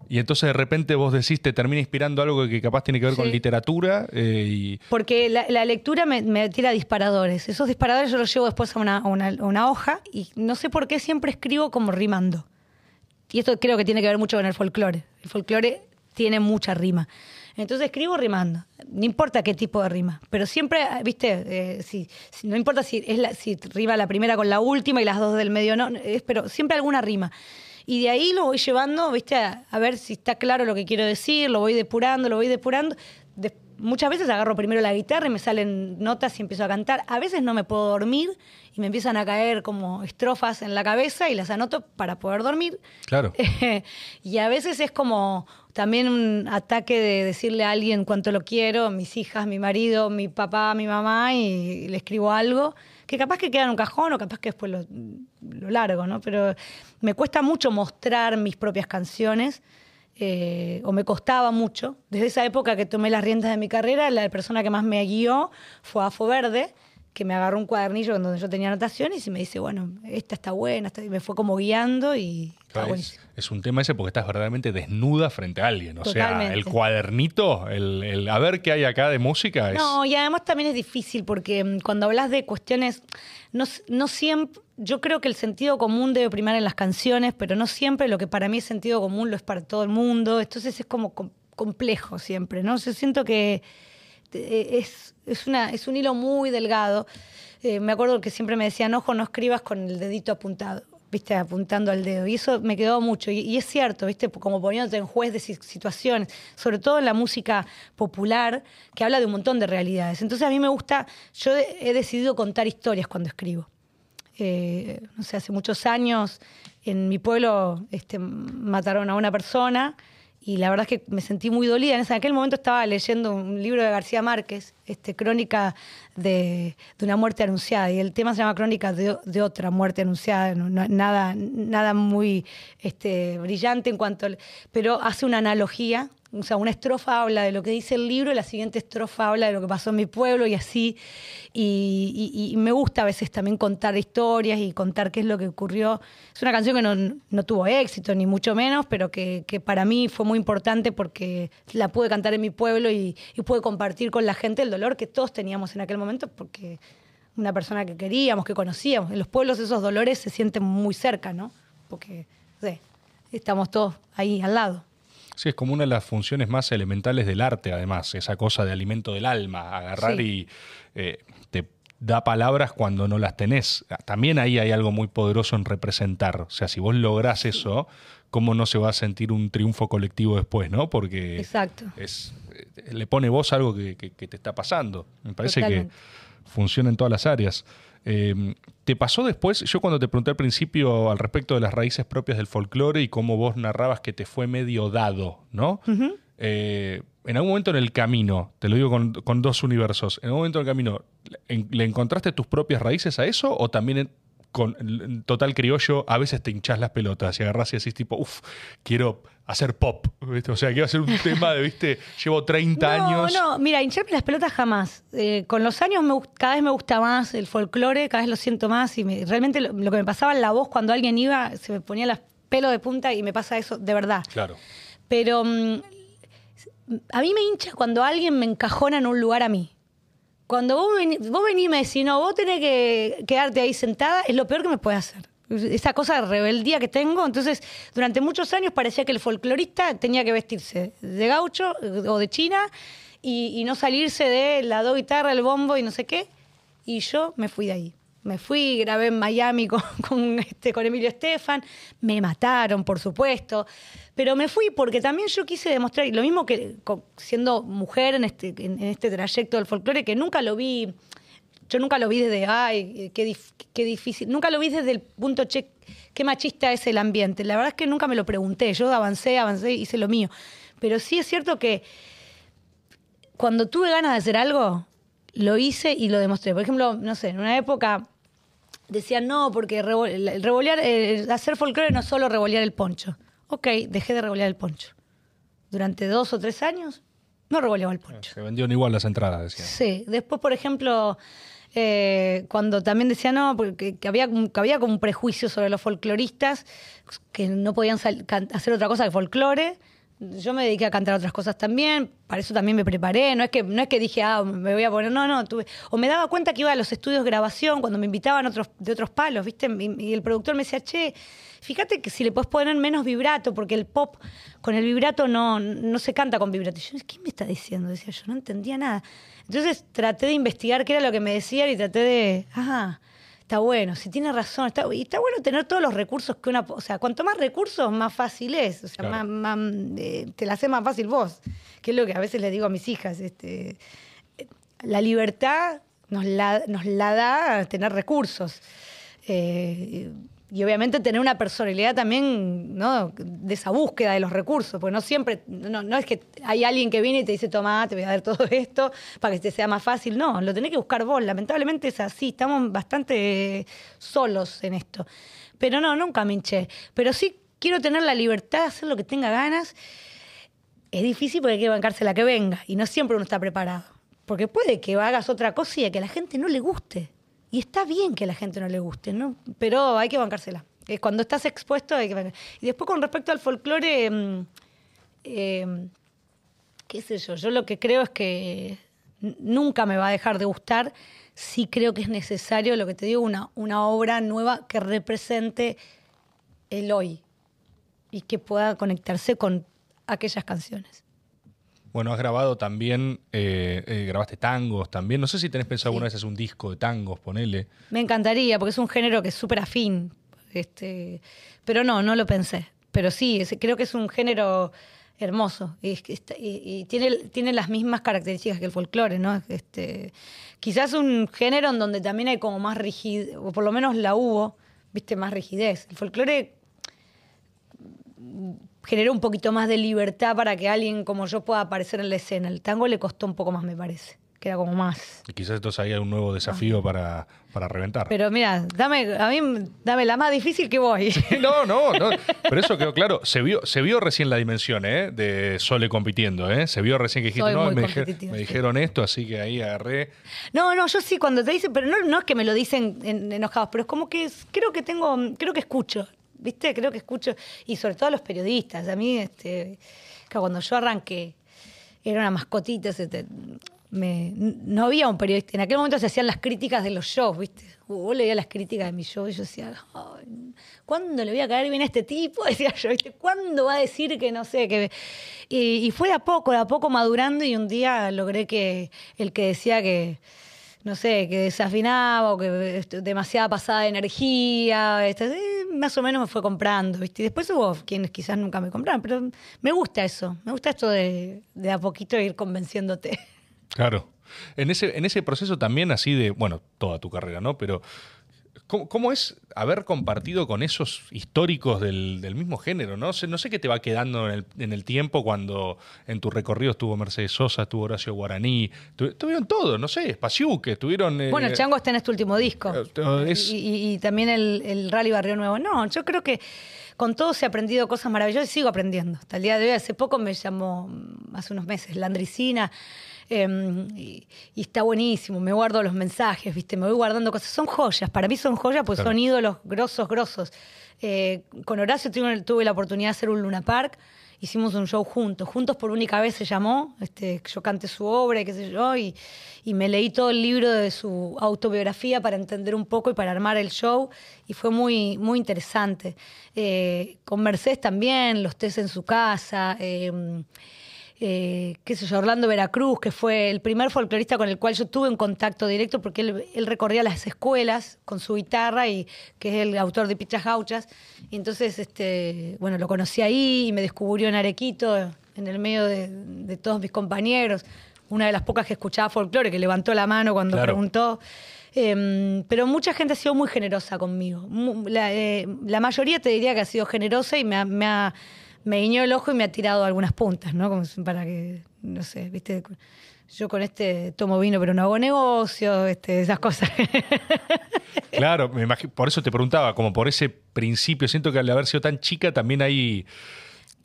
y entonces de repente vos decís, te termina inspirando algo que capaz tiene que ver con literatura. Eh, y... Porque la, lectura me, tira disparadores. Esos disparadores yo los llevo después a una, hoja y no sé por qué siempre escribo como rimando. Y esto creo que tiene que ver mucho con el folclore. El folclore tiene mucha rima. Entonces escribo rimando, no importa qué tipo de rima, pero siempre, viste, eh, si, no importa si, es la, si rima la primera con la última y las dos del medio, no, es, pero siempre alguna rima. Y de ahí lo voy llevando, viste, a, ver si está claro lo que quiero decir, lo voy depurando, lo voy depurando. Muchas veces agarro primero la guitarra y me salen notas y empiezo a cantar. A veces no me puedo dormir y me empiezan a caer como estrofas en la cabeza y las anoto para poder dormir. Claro. y a veces es como también un ataque de decirle a alguien cuánto lo quiero, mis hijas, mi marido, mi papá, mi mamá, y le escribo algo que capaz que queda en un cajón o capaz que después lo, largo, ¿no? Pero me cuesta mucho mostrar mis propias canciones. Eh, o me costaba mucho. Desde esa época que tomé las riendas de mi carrera, la persona que más me guió fue Afo Verde, que me agarró un cuadernillo donde yo tenía anotaciones y me dice, bueno, esta está buena, y me fue como guiando y es, un tema ese porque estás verdaderamente desnuda frente a alguien. O sea, el cuadernito, el, a ver qué hay acá de música. Es... No, y además también es difícil porque mm, cuando hablas de cuestiones, no, no siempre, yo creo que el sentido común debe primar en las canciones, pero no siempre lo que para mí es sentido común lo es para todo el mundo. Entonces es como complejo siempre, ¿no? Yo siento que eh, es, es, una, es un hilo muy delgado. Eh, me acuerdo que siempre me decían, ojo, no escribas con el dedito apuntado, viste, apuntando al dedo. Y eso me quedó mucho. Y, es cierto, viste, como poniéndote en juez de situaciones, sobre todo en la música popular, que habla de un montón de realidades. Entonces a mí me gusta, yo he decidido contar historias cuando escribo. Eh, no sé, hace muchos años en mi pueblo este, mataron a una persona y la verdad es que me sentí muy dolida. En aquel momento estaba leyendo un libro de García Márquez, este, Crónica de, una muerte anunciada, y el tema se llama Crónica de, otra muerte anunciada, nada, nada muy este, brillante en cuanto... pero hace una analogía o sea, una estrofa habla de lo que dice el libro y la siguiente estrofa habla de lo que pasó en mi pueblo y así. Y, me gusta a veces también contar historias y contar qué es lo que ocurrió. Es una canción que no, tuvo éxito, ni mucho menos, pero que, para mí fue muy importante porque la pude cantar en mi pueblo y, y pude compartir con la gente el dolor que todos teníamos en aquel momento porque una persona que queríamos, que conocíamos. En los pueblos esos dolores se sienten muy cerca, ¿no? Porque estamos todos ahí al lado. Sí, es como una de las funciones más elementales del arte, además, esa cosa de alimento del alma, agarrar y eh, te da palabras cuando no las tenés. También ahí hay algo muy poderoso en representar. O sea, si vos lográs eso, ¿cómo no se va a sentir un triunfo colectivo después, no? Porque Exacto. Es, eh, le pone voz a algo que, te está pasando. Me parece que funciona en todas las áreas. Em, ¿Te pasó después? Yo cuando te pregunté al principio al respecto de las raíces propias del folclore y cómo vos narrabas que te fue medio dado, ¿no? Eh, en algún momento en el camino, te lo digo con, dos universos, en algún momento en el camino, ¿le encontraste tus propias raíces a eso o también con total criollo, a veces te hinchas las pelotas y agarras y decís tipo, uff, quiero hacer pop, O sea, quiero hacer un tema de, ¿viste? Llevo 30 años. No, no, mira, hincharme las pelotas jamás. Eh, con los años cada vez me gusta más el folclore, cada vez lo siento más y realmente lo, que me pasaba en la voz cuando alguien iba, se me ponía los pelos de punta y me pasa eso de verdad. Claro. Pero mm, a mí me hincha cuando alguien me encajona en un lugar a mí. Cuando vos, vos venís y me decís, no, vos tenés que quedarte ahí sentada, es lo peor que me puede hacer. Esa cosa de rebeldía que tengo. Entonces, durante muchos años parecía que el folclorista tenía que vestirse de gaucho o de china y, no salirse de la do guitarra, el bombo y no sé qué. Y yo me fui de ahí. Me fui, grabé en Miami con, con, este, con Emilio Estefan, me mataron, por supuesto, pero me fui porque también yo quise demostrar, y lo mismo que siendo mujer en este, en, en este trayecto del folclore, que nunca lo vi, yo nunca lo vi desde, ay, qué, dif- qué difícil, nunca lo vi desde el punto, che, qué machista es el ambiente. La verdad es que nunca me lo pregunté, yo avancé, avancé, hice lo mío. Pero sí es cierto que cuando tuve ganas de hacer algo, lo hice y lo demostré. Por ejemplo, no sé, en una época decían no, porque revo- revolear, eh, hacer folclore no es solo revolear el poncho. Ok, dejé de revolear el poncho. Durante dos o tres años no revoleaba el poncho. Se vendieron igual las entradas, decían. Sí, después, por ejemplo, eh, cuando también decía no, porque que había, que había como un prejuicio sobre los folcloristas, que no podían hacer otra cosa que folclore. Yo me dediqué a cantar otras cosas también, para eso también me preparé, no es que, no es que dije, ah, me voy a poner, no, no, tuve, o me daba cuenta que iba a los estudios de grabación cuando me invitaban de otros palos, ¿viste? Y, y el productor me decía, che, fíjate que si le puedes poner menos vibrato, porque el pop con el vibrato no, no se canta con vibrato. Y yo, ¿qué me está diciendo? Decía yo, no entendía nada. Entonces traté de investigar qué era lo que me decían y traté de, ah, está bueno, si tiene razón. Está, y está bueno tener todos los recursos que una... O sea, cuanto más recursos, más fácil es. O sea, Claro. más, más, eh, te la hace más fácil vos. Que es lo que a veces les digo a mis hijas. Este, la libertad nos la, nos la da tener recursos. Eh, y obviamente tener una personalidad también, ¿no? De esa búsqueda de los recursos, porque no siempre, no, no es que hay alguien que viene y te dice, toma, te voy a dar todo esto para que te sea más fácil. No, lo tenés que buscar vos. Lamentablemente es así, estamos bastante solos en esto. Pero no, nunca me hinché. Pero sí quiero tener la libertad de hacer lo que tenga ganas. Es difícil porque hay que bancarse la que venga y no siempre uno está preparado. Porque puede que hagas otra cosa y a que a la gente no le guste. Y está bien que a la gente no le guste, ¿no? Pero hay que bancársela. Eh, Cuando estás expuesto hay que bancar- Y después con respecto al folclore, mm, eh, qué sé yo, yo lo que creo es que nunca me va a dejar de gustar. Sí creo que es necesario, lo que te digo, una, una obra nueva que represente el hoy y que pueda conectarse con aquellas canciones. Bueno, has grabado también, eh, eh, grabaste tangos también. No sé si tenés pensado Sí. alguna vez hacer un disco de tangos, ponele. Me encantaría, porque es un género que es súper afín. Este, pero no, no lo pensé. Pero sí, es- creo que es un género hermoso y tiene, tiene las mismas características que el folclore, ¿no? Este, quizás un género en donde también hay como más rigidez, o por lo menos la hubo, viste, más rigidez. El folclore generó un poquito más de libertad para que alguien como yo pueda aparecer en la escena. El tango le costó un poco más, me parece, que era como más. Y quizás entonces ahí hay un nuevo desafío para, para reventar. Pero mira, dame, a mí dame la más difícil que voy. No, no, no. Pero eso quedó claro. Se vio, se vio recién la dimensión, ¿eh? De Sole compitiendo, ¿eh? Se vio recién que dijiste, Soy no, me, me sí. dijeron esto, así que ahí agarré. No, no, yo sí cuando te dicen, pero no, no es que me lo dicen en- enojados, pero es como que creo que tengo, creo que escucho, ¿viste? Creo que escucho, y sobre todo a los periodistas. A mí, este, que cuando yo arranqué, era una mascotita, se me- no había un periodista. En aquel momento se hacían las críticas de los shows, ¿viste? Vos leías las críticas de mi show y yo decía, "Ay, ¿cuándo le voy a caer bien a este tipo? Decía yo, ¿viste? ¿Cuándo va a decir que no sé? que y, fue a poco, a poco madurando y un día logré que el que decía que, no sé, que desafinaba o que este, demasiada pasada de energía, eh, más o menos me fue comprando, ¿viste? Y después hubo quienes quizás nunca me compraron, pero me gusta eso, me gusta esto de, de a poquito ir convenciéndote. Claro. En ese, en ese proceso también así de, bueno, toda tu carrera, ¿no? Pero ¿cómo, cómo es haber compartido con esos históricos del, del mismo género, ¿no? Sé- no sé qué te va quedando en el, en el tiempo cuando en tu recorrido estuvo Mercedes Sosa, estuvo Horacio Guaraní, tu- tuvieron todo, no sé, Espaciuque, estuvieron... eh, Bueno, el Chango está en este último disco. Eh, es- Y, y- y también el, el Rally Barrio Nuevo. No, yo creo que con todos he aprendido cosas maravillosas y sigo aprendiendo. Hasta el día de hoy, hace poco me llamó, mm, hace unos meses, Landricina. Eh, y, y está buenísimo, me guardo los mensajes, ¿viste? Me voy guardando cosas. Son joyas, para mí son joyas, pues Claro. son ídolos grosos, grosos. Eh, con Horacio tuve, tuve la oportunidad de hacer un Luna Park, hicimos un show juntos, juntos por única vez se llamó, este, yo canté su obra, y qué sé yo, y, y me leí todo el libro de su autobiografía para entender un poco y para armar el show, y fue muy, muy interesante. Eh, con Mercedes también, los test en su casa. eh, eh, qué sé yo, Orlando Veracruz, que fue el primer folclorista con el cual yo tuve un contacto directo porque él, recorría las escuelas con su guitarra y que es el autor de Pichas Gauchas. Y entonces, este, bueno, lo conocí ahí y me descubrió en Arequito, en el medio de, todos mis compañeros. Una de las pocas que escuchaba folclore, que levantó la mano cuando preguntó. Em, pero mucha gente ha sido muy generosa conmigo. Eh, la, mayoría te diría que ha sido generosa y me ha, me, guiñó el ojo y me ha tirado algunas puntas, ¿no? Como para que, no sé, viste, yo con este tomo vino pero no hago negocio, este, esas cosas. Claro, me imagino, por eso te preguntaba, como por ese principio, siento que al haber sido tan chica también hay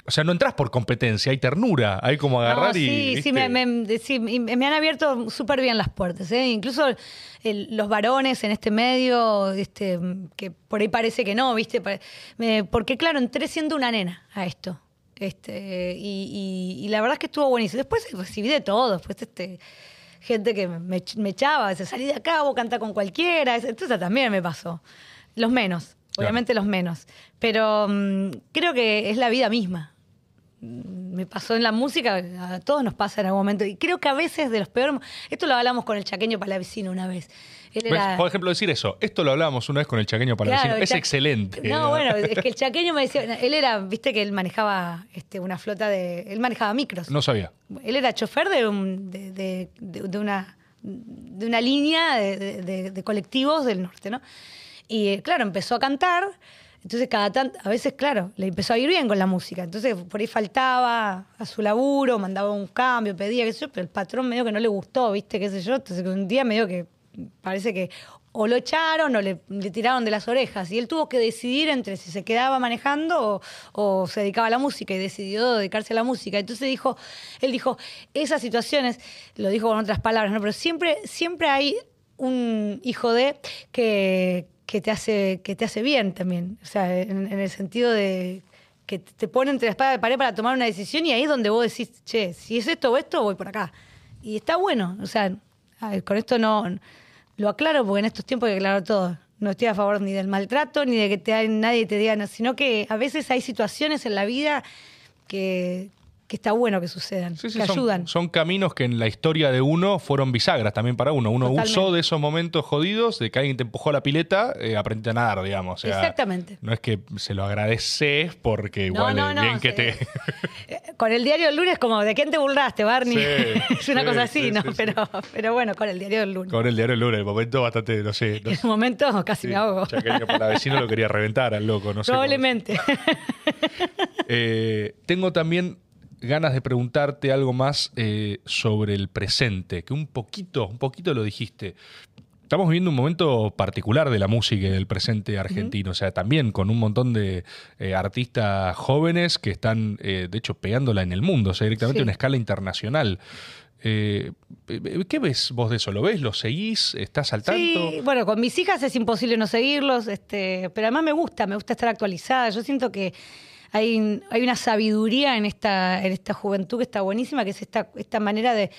o sea, no entras por competencia, hay ternura, hay como agarrar y. Sí, sí me, han abierto súper bien las puertas. ¿eh? Incluso los varones en este medio, este, que por ahí parece que no, ¿viste? porque, claro, entré siendo una nena a esto. Este, y, la verdad es que estuvo buenísimo. Después recibí de todo, después este, gente que me, echaba, se salí de acá, vos canta con cualquiera. Entonces también me pasó. Los menos, obviamente los menos. Pero mm, creo que es la vida misma me pasó en la música, a todos nos pasa en algún momento. Y creo que a veces de los peores. Esto lo hablamos con el chaqueño palavecino una vez. Por ejemplo, decir eso. Esto lo hablábamos una vez con el chaqueño palavecino. es excelente. No, bueno, es que el chaqueño me decía. Él era, viste que él manejaba este, una flota de. Él manejaba micros. No sabía. Él era chofer de, de, una, de una línea de colectivos del norte, ¿no? Y claro, empezó a cantar. Entonces, cada tanto, a veces, claro, le empezó a ir bien con la música. Entonces, por ahí faltaba a su laburo, mandaba un cambio, pedía, qué sé yo, pero el patrón medio que no le gustó, ¿viste? ¿Qué sé yo? Entonces, un día medio que parece que o lo echaron o le, tiraron de las orejas. Y él tuvo que decidir entre si se quedaba manejando o, se dedicaba a la música y decidió dedicarse a la música. Entonces dijo, él dijo, esas situaciones, lo dijo con otras palabras, ¿no? pero siempre, siempre hay un hijo de que, que te hace, que te hace bien también. O sea, en, el sentido de que te pone entre la espada y la pared para tomar una decisión y ahí es donde vos decís, che, si es esto o esto, voy por acá. Y está bueno. O sea, con esto no lo aclaro porque en estos tiempos hay que aclarar todo. No estoy a favor ni del maltrato, ni de que te, nadie te diga, no, sino que a veces hay situaciones en la vida que, que está bueno que sucedan, que son, ayudan. Son caminos que en la historia de uno fueron bisagras también para uno. Uno usó de esos momentos jodidos, de que alguien te empujó a la pileta, eh, aprendiste a nadar, digamos. Exactamente. No es que se lo agradeces porque igual es bien que te... Eh, con el diario del lunes, como, ¿de quién te burlaste, Barney? es una cosa así, ¿no? Pero, pero bueno, con el diario del lunes. Con el diario del lunes, el momento bastante, no sé. en un momento casi me ahogo. Ya que para vecino lo quería reventar al loco, no sé. Probablemente. Eh, tengo también ganas de preguntarte algo más eh, sobre el presente, que un poquito, un poquito lo dijiste. Estamos viviendo un momento particular de la música y del presente argentino, o sea, también con un montón de eh, artistas jóvenes que están, eh, de hecho, pegándola en el mundo, o sea, directamente a una escala internacional. ¿Qué ves vos de eso? ¿Lo ves? ¿Lo seguís? ¿Estás al tanto? Sí, bueno, con mis hijas es imposible no seguirlos, este, pero además me gusta, me gusta estar actualizada. Yo siento que hay, hay una sabiduría en esta, en esta juventud que está buenísima, que es esta, esta manera de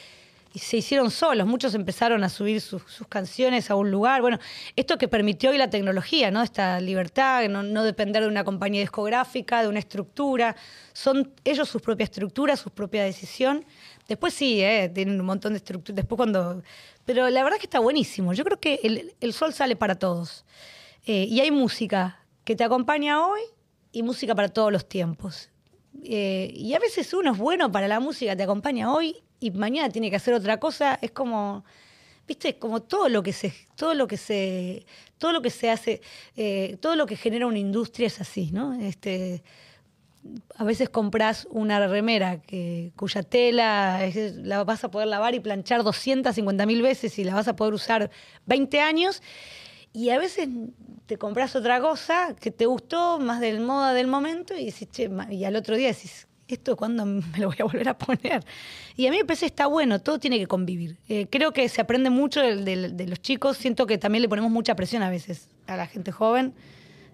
y se hicieron solos, muchos empezaron a subir sus, canciones a un lugar. Bueno, esto que permitió hoy la tecnología, ¿no? Esta libertad, no, no, depender de una compañía discográfica, de una estructura. Son ellos sus propias estructuras, su propia decisión. Después sí, ¿eh? tienen un montón de estructuras. Después cuando. Pero la verdad es que está buenísimo. Yo creo que el, el sol sale para todos. Eh, y hay música que te acompaña hoy y música para todos los tiempos. Eh, y a veces uno es bueno para la música, te acompaña hoy y mañana tiene que hacer otra cosa. Es como, viste, como todo lo que se, todo lo que se, todo lo que se hace, eh, todo lo que genera una industria es así, ¿no? Este, a veces compras una remera que, cuya tela la vas a poder lavar y planchar 250 mil veces y la vas a poder usar 20 años y a veces te compras otra cosa que te gustó, más del moda del momento, y decís, che, y al otro día decís, ¿esto cuándo me lo voy a volver a poner? Y a mí me parece está bueno, todo tiene que convivir. Eh, creo que se aprende mucho de, los chicos, siento que también le ponemos mucha presión a veces a la gente joven,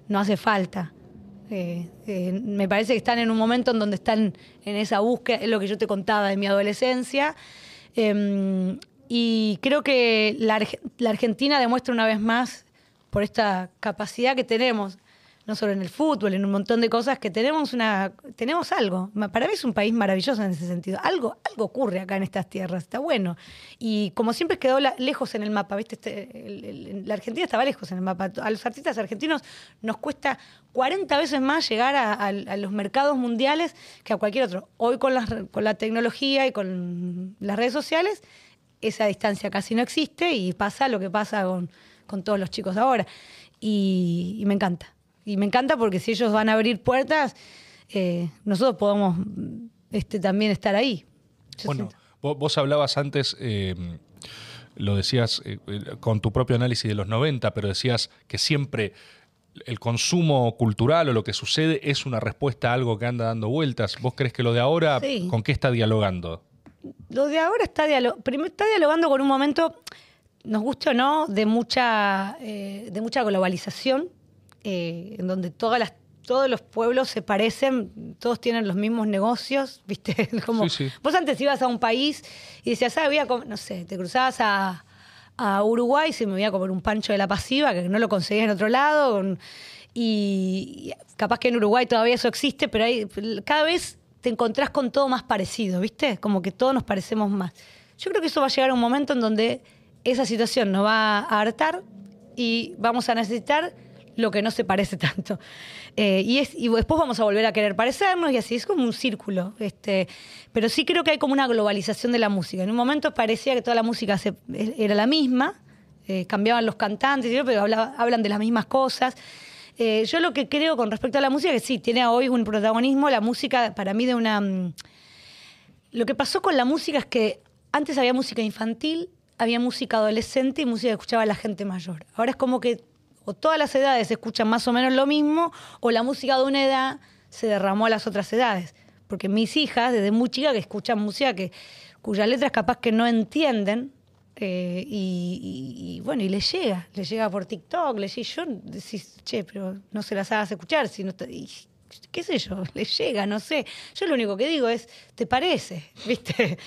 no hace falta. Eh, eh, me parece que están en un momento en donde están en esa búsqueda, es lo que yo te contaba de mi adolescencia. Em, y creo que la, la Argentina demuestra una vez más por esta capacidad que tenemos, no solo en el fútbol, en un montón de cosas, que tenemos una, tenemos algo. Para mí es un país maravilloso en ese sentido. Algo, algo ocurre acá en estas tierras, está bueno. Y como siempre quedó lejos en el mapa, ¿viste? Este, la Argentina estaba lejos en el mapa. A los artistas argentinos nos cuesta 40 veces más llegar a, los mercados mundiales que a cualquier otro. Hoy con la, con la tecnología y con las redes sociales, esa distancia casi no existe y pasa lo que pasa con, con todos los chicos ahora. y me encanta y me encanta porque si ellos van a abrir puertas, eh, nosotros podemos este, también estar ahí. bueno, vos, hablabas antes, eh, lo decías eh, con tu propio análisis de los 90, pero decías que siempre el consumo cultural o lo que sucede es una respuesta a algo que anda dando vueltas. ¿Vos crees que lo de ahora, con qué está dialogando? Lo de ahora está, está dialogando con un momento, nos guste o no, de mucha, de mucha globalización eh, en donde todas las todos los pueblos se parecen, todos tienen los mismos negocios, ¿viste? Como, Vos antes ibas a un país y decías, ah, voy a no sé, te cruzabas a, Uruguay y se me voy a comer un pancho de la pasiva, que no lo conseguías en otro lado. Y, capaz que en Uruguay todavía eso existe, pero hay, cada vez te encontrás con todo más parecido, ¿viste? Como que todos nos parecemos más. Yo creo que eso va a llegar a un momento en donde esa situación nos va a hartar y vamos a necesitar lo que no se parece tanto. Eh, y, es, y después vamos a volver a querer parecernos y así, es como un círculo. Este, pero sí creo que hay como una globalización de la música. En un momento parecía que toda la música era la misma, eh, cambiaban los cantantes, pero hablan de las mismas cosas. Eh, yo lo que creo con respecto a la música, que sí, tiene hoy un protagonismo, la música para mí de una... Mm, lo que pasó con la música es que antes había música infantil, había música adolescente y música que escuchaba la gente mayor. Ahora es como que o todas las edades escuchan más o menos lo mismo, o la música de una edad se derramó a las otras edades. Porque mis hijas, desde muy chicas, que escuchan música que, cuyas letras capaz que no entienden, eh, y, bueno, y les llega, les llega por TikTok, les llega, yo decís, che, pero no se las hagas escuchar, si no qué sé yo, les llega, no sé. Yo lo único que digo es, ¿te parece? ¿Viste?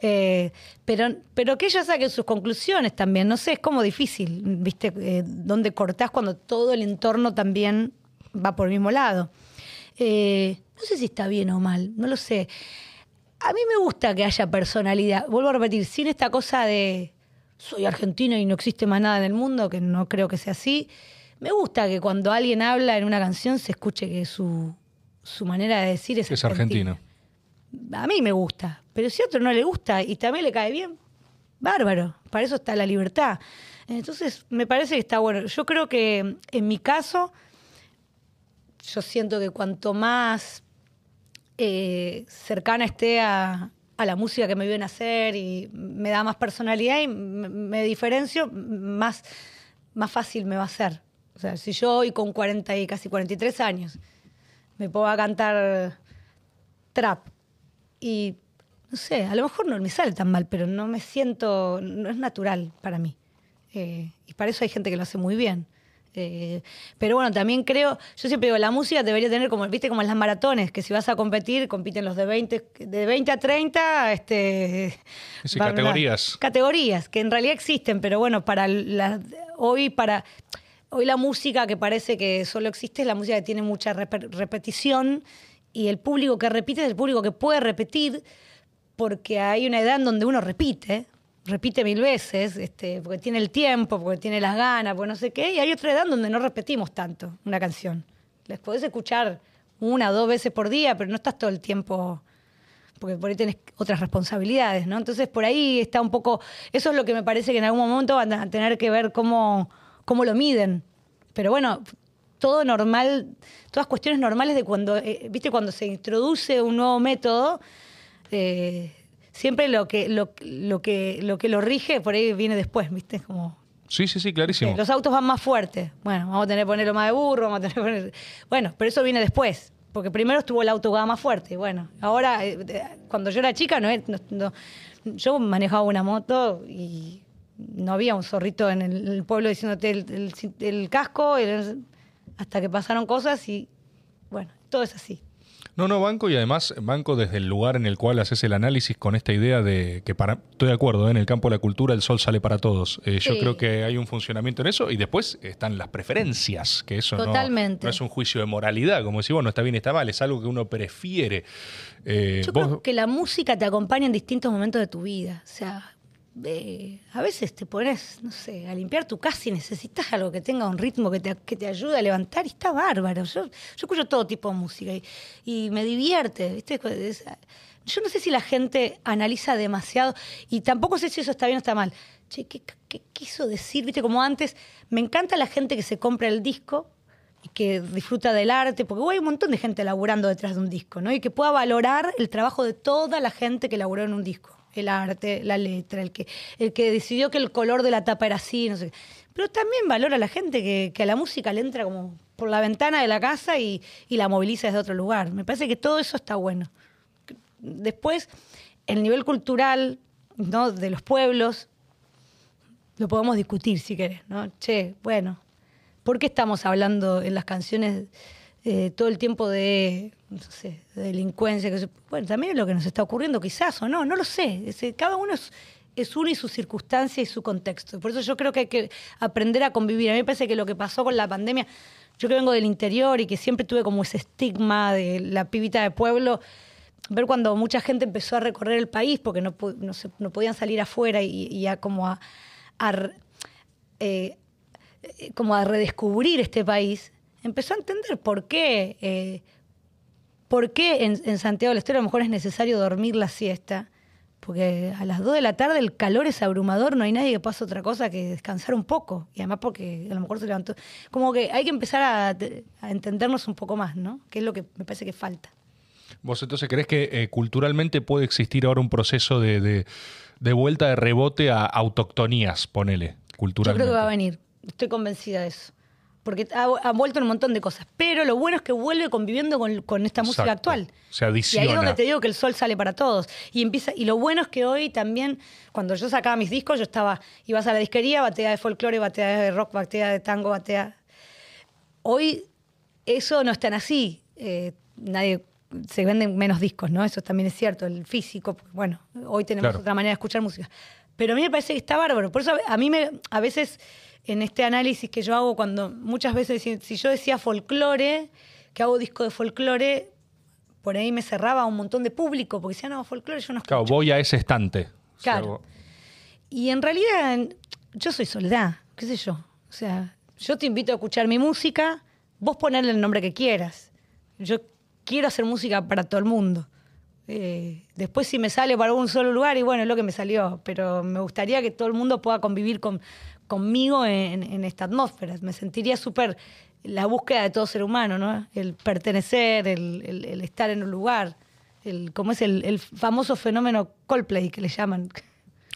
Eh, pero, pero que ella saque sus conclusiones también, no sé, es como difícil, ¿viste? Eh, ¿Dónde cortás cuando todo el entorno también va por el mismo lado? Eh, no sé si está bien o mal, no lo sé. A mí me gusta que haya personalidad. Vuelvo a repetir, sin esta cosa de soy argentina y no existe más nada en el mundo, que no creo que sea así. Me gusta que cuando alguien habla en una canción se escuche que su, su manera de decir es, es argentino. A mí me gusta, pero si a otro no le gusta y también le cae bien, bárbaro. Para eso está la libertad. Entonces, me parece que está bueno. Yo creo que en mi caso, yo siento que cuanto más eh, cercana esté a, la música que me viene a hacer y me da más personalidad y me, diferencio, más, más fácil me va a ser. O sea, si yo hoy con 40 y casi 43 años me puedo cantar trap y no sé, a lo mejor no me sale tan mal, pero no me siento, no es natural para mí. Eh, y para eso hay gente que lo hace muy bien. Eh, pero bueno, también creo, yo siempre digo, la música debería tener como, viste, como en las maratones, que si vas a competir, compiten los de 20, de 20 a 30, este... Sí, categorías. Categorías, que en realidad existen, pero bueno, para la, hoy, para Hoy la música que parece que solo existe es la música que tiene mucha repetición y el público que repite es el público que puede repetir porque hay una edad en donde uno repite, repite mil veces, este, porque tiene el tiempo, porque tiene las ganas, porque no sé qué, y hay otra edad donde no repetimos tanto una canción. Les podés escuchar una o dos veces por día, pero no estás todo el tiempo porque por ahí tenés otras responsabilidades, ¿no? Entonces por ahí está un poco, eso es lo que me parece que en algún momento van a tener que ver cómo cómo lo miden. Pero bueno, todo normal, todas cuestiones normales de cuando, eh, viste, cuando se introduce un nuevo método, eh, siempre lo que, lo, que, lo que lo rige por ahí viene después, viste, como Sí, sí, sí, clarísimo. los autos van más fuertes. Bueno, vamos a tener que ponerlo más de burro, vamos a tener que poner... Bueno, pero eso viene después. Porque primero estuvo el auto más fuerte. Bueno, ahora, eh, cuando yo era chica, no, no, yo manejaba una moto y no había un zorrito en el, pueblo diciéndote el, casco, hasta que pasaron cosas y bueno, todo es así. No, no, banco y además banco desde el lugar en el cual haces el análisis con esta idea de que para, estoy de acuerdo, ¿eh? en el campo de la cultura el sol sale para todos. Eh, yo creo que hay un funcionamiento en eso y después están las preferencias, que eso no-. No, es un juicio de moralidad, como decir, bueno, está bien, está mal, es algo que uno prefiere. Eh, Yo vos- creo que la música te acompaña en distintos momentos de tu vida. O sea, a veces te pones, no sé, a limpiar tu casa y necesitas algo que tenga un ritmo que te, que te ayude a levantar y está bárbaro. Yo, yo escucho todo tipo de música y, y me divierte. ¿viste? Yo no sé si la gente analiza demasiado y tampoco sé si eso está bien o está mal. Che, ¿qué, qué quiso decir? ¿Viste? Como antes, me encanta la gente que se compra el disco y que disfruta del arte, porque hay un montón de gente laburando detrás de un disco, ¿no? Y que pueda valorar el trabajo de toda la gente que laburó en un disco. El arte, la letra, el que, el que decidió que el color de la tapa era así, no sé. Pero también valora a la gente que, que a la música le entra como por la ventana de la casa y, y la moviliza desde otro lugar. Me parece que todo eso está bueno. Después, el nivel cultural ¿no? de los pueblos, lo podemos discutir si querés, ¿no? Che, bueno, ¿por qué estamos hablando en las canciones eh, todo el tiempo de, delincuencia? Que bueno, también es lo que nos está ocurriendo quizás o no, no lo sé. Eh, cada uno es, es uno y su circunstancia y su contexto. Por eso yo creo que hay que aprender a convivir. A mí me parece que lo que pasó con la pandemia, yo que vengo del interior y que siempre tuve como ese estigma de la pibita de pueblo, ver cuando mucha gente empezó a recorrer el país porque no, no, se- no podían salir afuera y, y a como a, eh, como a redescubrir este país, empezó a entender por qué, eh, por qué en, en Santiago del Estero a lo mejor es necesario dormir la siesta, porque a las 2 de la tarde el calor es abrumador, no hay nadie que pase otra cosa que descansar un poco, y además porque a lo mejor se levantó. Como que hay que empezar a, a entendernos un poco más, ¿no? Que es lo que me parece que falta. ¿Vos entonces crees que eh, culturalmente puede existir ahora un proceso de, de- de vuelta de rebote a autoctonías, ponele, Yo culturalmente? creo que va a venir, estoy convencida de eso. Porque ha, ha vuelto en un montón de cosas. Pero lo bueno es que vuelve conviviendo con, con esta música actual. Se Y adiciona. ahí es donde te digo que el sol sale para todos. Y empieza, y lo bueno es que hoy también, cuando yo sacaba mis discos, yo estaba, ibas a la disquería, batea de folclore, batea de rock, batea de tango, batea. Hoy eso no es tan así. Eh, nadie se venden menos discos, ¿no? Eso también es cierto, el físico, bueno, hoy tenemos Claro. otra manera de escuchar música. Pero a mí me parece que está bárbaro. Por eso a- a mí me, a veces en este análisis que yo hago, cuando muchas veces, si, si yo decía folclore, que hago disco de folclore, por ahí me cerraba un montón de público, porque decía, no, folclore yo no escucho. Claro, voy a ese estante. Claro. Y en realidad yo soy soledad, qué sé yo. O sea, yo te invito a escuchar mi música, vos ponerle el nombre que quieras. Yo quiero hacer música para todo el mundo. Eh, después si me sale para un solo lugar, y bueno, es lo que me salió, pero me gustaría que todo el mundo pueda convivir con, conmigo en, esta atmósfera. Me sentiría súper la búsqueda de todo ser humano, ¿no? El pertenecer, el, estar en un lugar, el, como es el, el famoso fenómeno Coldplay que le llaman.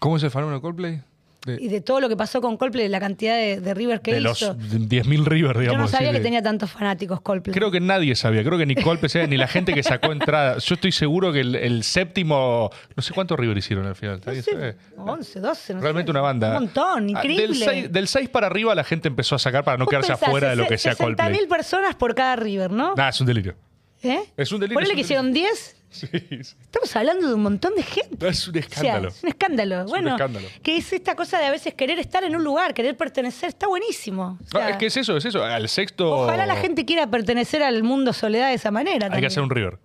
¿Cómo es el fenómeno Coldplay? De, Y de todo lo que pasó con Coldplay, la cantidad de, de River que de los hizo. 10.000 River, digamos. Yo no sabía que tenía tantos fanáticos Coldplay. Creo que nadie sabía, creo que ni Coldplay, ni la gente que sacó entrada. Yo estoy seguro que el, el séptimo, no sé cuántos River hicieron al final. No ¿alguien sé, sabe? 11, 12, no Realmente sé. una banda. Un montón, Ah, increíble. Del 6, para arriba la gente empezó a sacar para no quedarse pensás, afuera de lo que sea 60.000 Coldplay. personas por cada River, ¿no? Nah, es un delirio. ¿Eh? es un es un que hicieron 10. Sí, sí. Estamos hablando de un montón de gente. Es un O sea, escándalo. es un escándalo. bueno, escándalo. que es esta cosa de a veces querer estar en un lugar, querer pertenecer, está buenísimo. O sea, No, es que es eso, es eso. Al sexto. Ojalá la gente quiera pertenecer al mundo soledad de esa manera. Hay también. que hacer un River.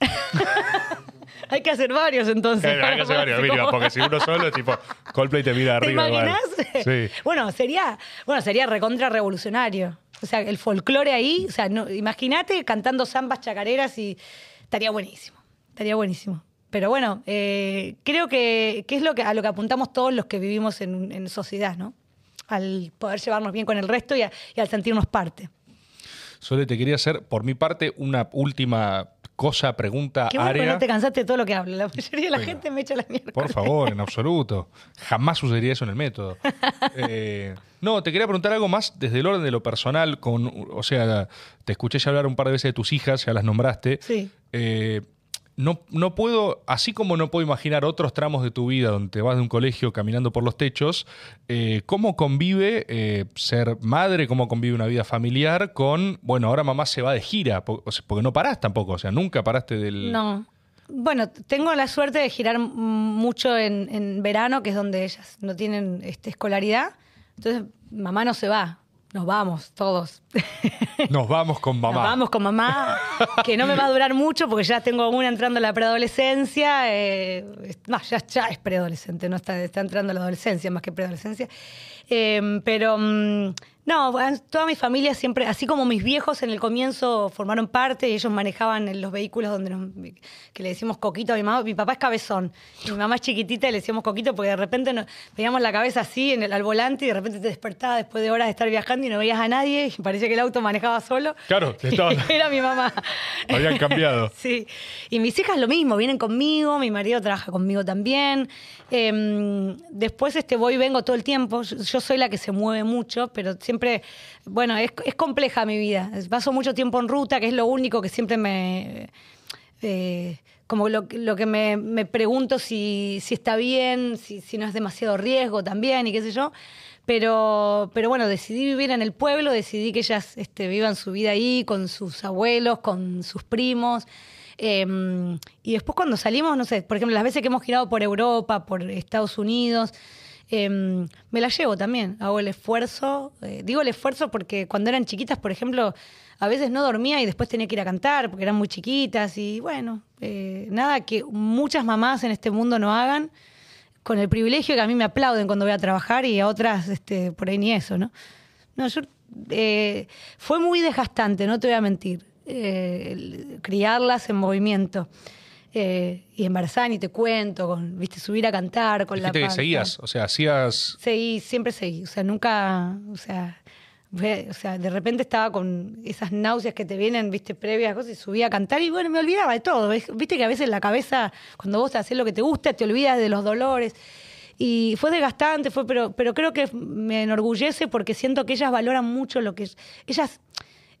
Hay que hacer varios entonces. Hay que hacer varios, mínimo, porque si uno solo, tipo, Coldplay te mira ¿Te arriba. imaginas? Sí. Bueno, sería, bueno, sería recontra revolucionario. O sea, el folclore ahí, o sea, no, imagínate cantando zambas chacareras y estaría buenísimo. Estaría buenísimo. Pero bueno, eh, creo que, que es lo que, a lo que apuntamos todos los que vivimos en, sociedad, ¿no? Al poder llevarnos bien con el resto y, y al sentirnos parte. Sole, te quería hacer, por mi parte, una última cosa, pregunta, Qué bueno área. no te cansaste de todo lo que hablo. La mayoría de la gente me echa la mierda. Por favor, en absoluto. Jamás sucedería eso en el método. Eh, no, te quería preguntar algo más desde el orden de lo personal. Con, o sea, te escuché ya hablar un par de veces de tus hijas, ya las nombraste. Sí. Eh, no, no puedo, así como no puedo imaginar otros tramos de tu vida donde te vas de un colegio caminando por los techos, eh, ¿cómo convive eh, ser madre, cómo convive una vida familiar con, bueno, ahora mamá se va de gira, porque no parás tampoco, o sea, nunca paraste del... No. Bueno, tengo la suerte de girar mucho en, en verano, que es donde ellas no tienen este, escolaridad. Entonces, mamá no se va. Nos vamos todos. Nos vamos con mamá. Nos vamos con mamá, que no me va a durar mucho porque ya tengo una entrando a la preadolescencia. eh, no, ya, ya es preadolescente, no está, está entrando a la adolescencia más que preadolescencia. Eh, pero mm, no, toda mi familia siempre, así como mis viejos en el comienzo formaron parte y ellos manejaban los vehículos donde nos- que le decimos coquito a mi mamá. Mi papá es cabezón, y mi mamá es chiquitita y le decíamos coquito porque de repente nos, veíamos la cabeza así en el, al volante y de repente te despertaba después de horas de estar viajando y no veías a nadie y parecía que el auto manejaba solo. Claro, estaba- Era mi mamá. Habían cambiado. Sí. Y mis hijas lo mismo, vienen conmigo, mi marido trabaja conmigo también. Eh, después este, voy y vengo todo el tiempo. Yo, yo soy la que se mueve mucho, pero siempre, bueno, es, es compleja mi vida. Paso mucho tiempo en ruta, que es lo único que siempre me... eh, como lo, lo que me, pregunto si, está bien, si, no es demasiado riesgo también y qué sé yo. Pero, pero bueno, decidí vivir en el pueblo, decidí que ellas este, vivan su vida ahí con sus abuelos, con sus primos. Eh, y después cuando salimos, no sé, por ejemplo, las veces que hemos girado por Europa, por Estados Unidos, eh, me la llevo también, hago el esfuerzo. eh, digo el esfuerzo porque cuando eran chiquitas, por ejemplo, a veces no dormía y después tenía que ir a cantar porque eran muy chiquitas y bueno, eh, nada que muchas mamás en este mundo no hagan con el privilegio que a mí me aplauden cuando voy a trabajar y a otras este, por ahí ni eso, ¿no? No, yo, eh, fue muy desgastante, no te voy a mentir, criarlas en movimiento. Eh, y embarazar, y te cuento, con, viste, subir a cantar con la Dijiste que panza. seguías, o sea, hacías... Seguí, siempre seguí. O sea, nunca, o sea, o sea, de repente estaba con esas náuseas que te vienen, viste, previas cosas, y subía a cantar y bueno, me olvidaba de todo. Viste que a veces la cabeza, cuando vos haces lo que te gusta, te olvidas de los dolores. Y fue desgastante, fue, pero, pero creo que me enorgullece porque siento que ellas valoran mucho lo que ellas,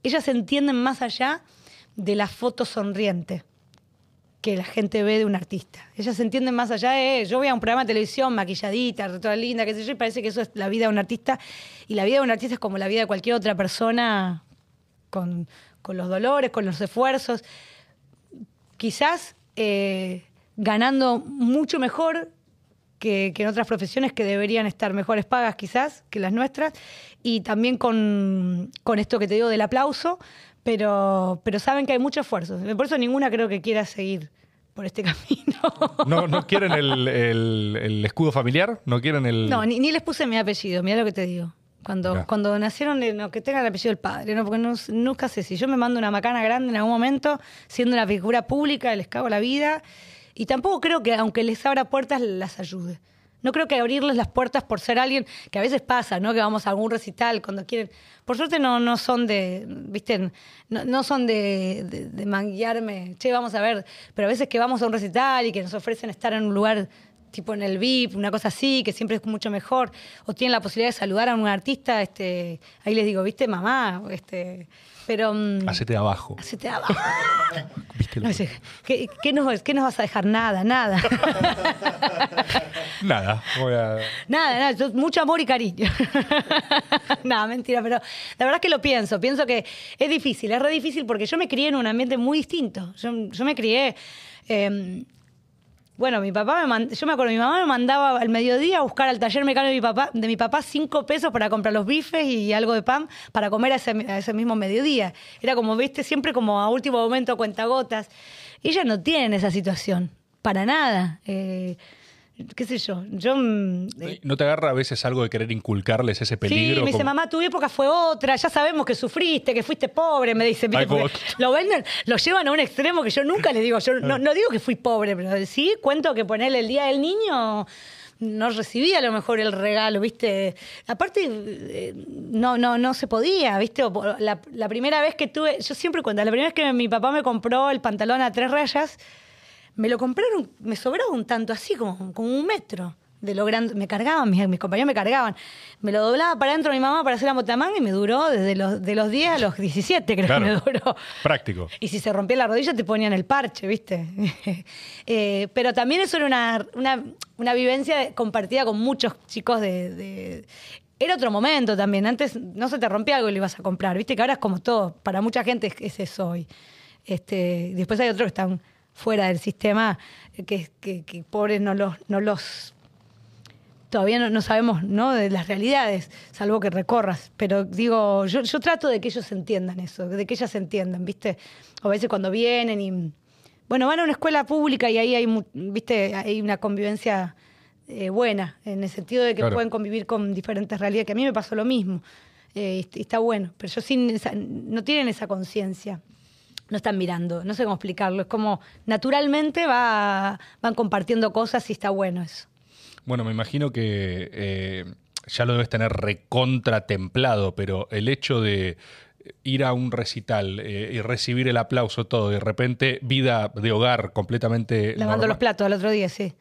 ellas entienden más allá de la foto sonriente que la gente ve de un artista. Ellas se entienden más allá de, yo voy a un programa de televisión maquilladita, toda linda, qué sé yo, y parece que eso es la vida de un artista. Y la vida de un artista es como la vida de cualquier otra persona, con, con los dolores, con los esfuerzos. Quizás eh, ganando mucho mejor que, que en otras profesiones que deberían estar mejores pagas quizás que las nuestras, y también con, con esto que te digo del aplauso, pero, pero saben que hay mucho esfuerzo. Por eso ninguna creo que quiera seguir por este camino. ¿No, no quieren el, el- el escudo familiar? ¿No quieren el...? No, ni, ni les puse mi apellido, mira lo que te digo. Cuando, cuando nacieron, eh, no, que tengan el apellido del padre, ¿no? porque no- nunca sé si yo me mando una macana grande en algún momento, siendo una figura pública, les cago la vida. Y tampoco creo que, aunque les abra puertas, las ayude. No creo que abrirles las puertas por ser alguien, que a veces pasa, ¿no? Que vamos a algún recital cuando quieren. Por suerte no, no son de, ¿viste? No, no son de, de, de manguearme, che, vamos a ver. Pero a veces que vamos a un recital y que nos ofrecen estar en un lugar tipo en el VIP, una cosa así, que siempre es mucho mejor, o tienen la posibilidad de saludar a un artista, este, ahí les digo, viste, mamá, este, pero... mm, Hacete abajo. Hacete abajo. ¿Viste? No ¿qué, qué nos, ¿Qué nos vas a dejar? Nada, nada. Nada, voy a... Nada, nada, yo- mucho amor y cariño. nada, mentira, pero la verdad es que lo pienso. Pienso que es difícil, es re difícil porque yo me crié en un ambiente muy distinto. Yo, yo me crié. eh, bueno, mi papá me mand- yo me acuerdo, mi mamá me mandaba al mediodía a buscar al taller mecánico de mi papá, de mi papá cinco pesos para comprar los bifes y algo de pan para comer a ese, ese mismo mediodía. Era como, viste, siempre como a último momento cuentagotas. Ellas no tienen esa situación, para nada. Eh, qué sé yo, yo... mm, eh, ¿No te agarra a veces algo de querer inculcarles ese peligro? Sí, me dice, como- mamá, tu época fue otra, ya sabemos que sufriste, que fuiste pobre, me dice. Ay, lo venden, lo llevan a un extremo que yo nunca le digo, yo no, no digo que fui pobre, pero sí cuento que ponerle el día del niño no recibí a lo mejor el regalo, ¿viste? Aparte, eh, no, no, no se podía, ¿viste? La primera vez que tuve, yo siempre cuento, la primera vez que mi papá me compró el pantalón a tres rayas, me lo compraron, me sobraba un tanto así, como, como un metro. de lo grande. Me cargaban, mis, mis compañeros me cargaban. Me lo doblaba para adentro mi mamá para hacer la motamanga y me duró desde los, de los 10 a los 17, creo Claro. que me duró. Práctico. Y si se rompía la rodilla te ponían el parche, ¿viste? Eh, pero también eso era una, una, una vivencia compartida con muchos chicos de, de- Era otro momento también. Antes no se te rompía algo y lo ibas a comprar, ¿viste? Que ahora es como todo. Para mucha gente es, es eso hoy. Este, después hay otros que están fuera del sistema, eh, que, que, que pobres no los... No los todavía no, no sabemos ¿no? de las realidades, salvo que recorras. Pero digo, yo, yo trato de que ellos entiendan eso, de que ellas entiendan, ¿viste? A veces cuando vienen y. Bueno, van a una escuela pública y ahí hay, ¿viste? hay una convivencia eh, buena, en el sentido de que Claro. pueden convivir con diferentes realidades, que a mí me pasó lo mismo. Eh, y, y está bueno, pero yo sin esa- no tienen esa conciencia. No están mirando, no sé cómo explicarlo. Es como naturalmente va, van compartiendo cosas y está bueno eso. Bueno, me imagino que eh, ya lo debes tener recontra templado, pero el hecho de ir a un recital eh, y recibir el aplauso todo, y de repente vida de hogar completamente Lavando normal. los platos al otro día, sí.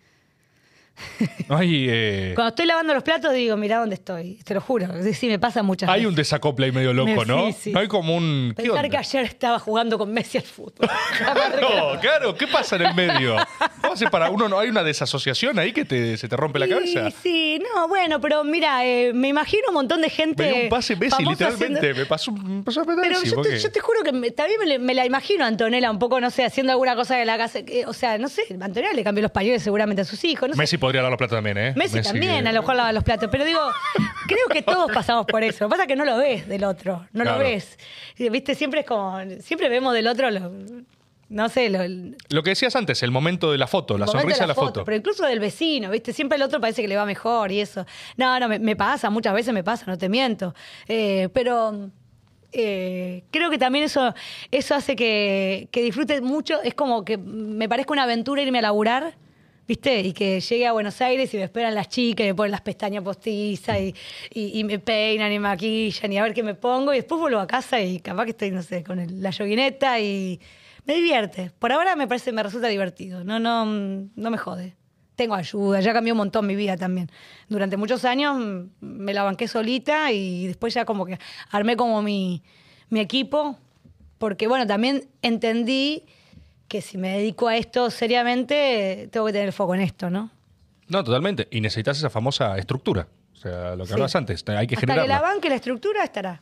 Eh, Cuando estoy lavando los platos digo, mira dónde estoy. Te lo juro. Sí, me pasa muchas hay veces. un desacople ahí medio loco, Me- ¿no? sí, sí. No hay como un... ¿qué Pensar que ayer estaba jugando con Messi al fútbol. No, claro, ¿qué pasa en el medio? ¿Cómo hace para uno? ¿No hay una desasociación ahí que te, se te rompe la cabeza? Sí, sí, no, bueno, pero mira, eh, me imagino un montón de gente. Me dio un pase Messi, literalmente. haciendo- Me pasó, me pasó a Pero Messi, yo ¿por te, yo te juro que me- también me, la imagino a Antonella un poco, no sé, haciendo alguna cosa de la casa. que- o sea, no sé, Antonella le cambió los pañuelos seguramente a sus hijos. No sé. Podría dar los platos también, ¿eh? Messi, también, que- a lo mejor lava los platos. Pero digo, creo que todos pasamos por eso. Lo que pasa es que no lo ves del otro, no Claro. lo ves. Y, Viste, siempre es como, siempre vemos del otro, lo- no sé, lo, el Lo que decías antes, el momento de la foto, la momento sonrisa de la foto. Pero incluso del vecino, ¿viste? Siempre el otro parece que le va mejor y eso. No, no, me, me pasa, muchas veces me pasa, no te miento. Eh, pero eh, creo que también eso, eso hace que, que disfrute mucho. Es como que me parezca una aventura irme a laburar. ¿Viste? Y que llegue a Buenos Aires y me esperan las chicas y me ponen las pestañas postizas y, y- me peinan y maquillan y a ver qué me pongo. Y después vuelvo a casa y capaz que estoy, no sé, con la yoguineta y me divierte. Por ahora me parece, me resulta divertido. No, no, no me jode. Tengo ayuda, ya cambió un montón mi vida también. Durante muchos años me la banqué solita y después ya como que armé como mi, mi equipo. Porque bueno, también entendí que si me dedico a esto seriamente, tengo que tener foco en esto, ¿no? No, totalmente. Y necesitas esa famosa estructura. O sea, lo que Sí. hablabas antes, hay que Hasta que generarla. la banque la estructura estará.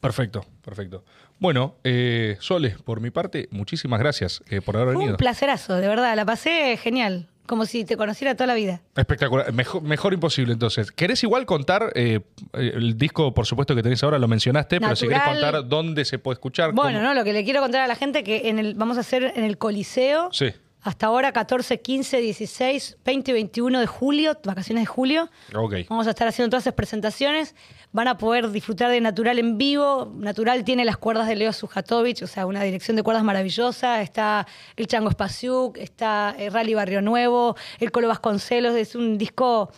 Perfecto, perfecto. Bueno, eh, Sole, por mi parte, muchísimas gracias eh, por haber Fue venido. un placerazo, de verdad, la pasé genial. Como si te conociera toda la vida. Espectacular. Mejor, mejor imposible, entonces. ¿Querés igual contar eh, el disco, por supuesto, que tenés ahora? Lo mencionaste, pero si querés contar dónde se puede escuchar. Bueno, cómo- no, lo que le quiero contar a la gente que en el vamos a hacer en el Coliseo. Sí. Hasta ahora 14, 15, 16, 20 y 21 de julio, vacaciones de julio. Vamos a estar haciendo todas esas presentaciones. Van a poder disfrutar de Natural en vivo. Natural tiene las cuerdas de Leo Sujatovich, o sea, una dirección de cuerdas maravillosa. Está el Chango Spasiuk, está el Rally Barrio Nuevo, el Colo Vasconcelos. Es un disco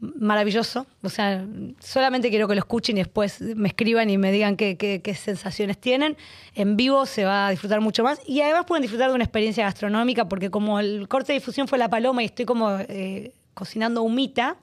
maravilloso. O sea, solamente quiero que lo escuchen y después me escriban y me digan qué, qué- qué sensaciones tienen. En vivo se va a disfrutar mucho más. Y además pueden disfrutar de una experiencia gastronómica, porque como el corte de difusión fue La Paloma y estoy como eh, cocinando humita,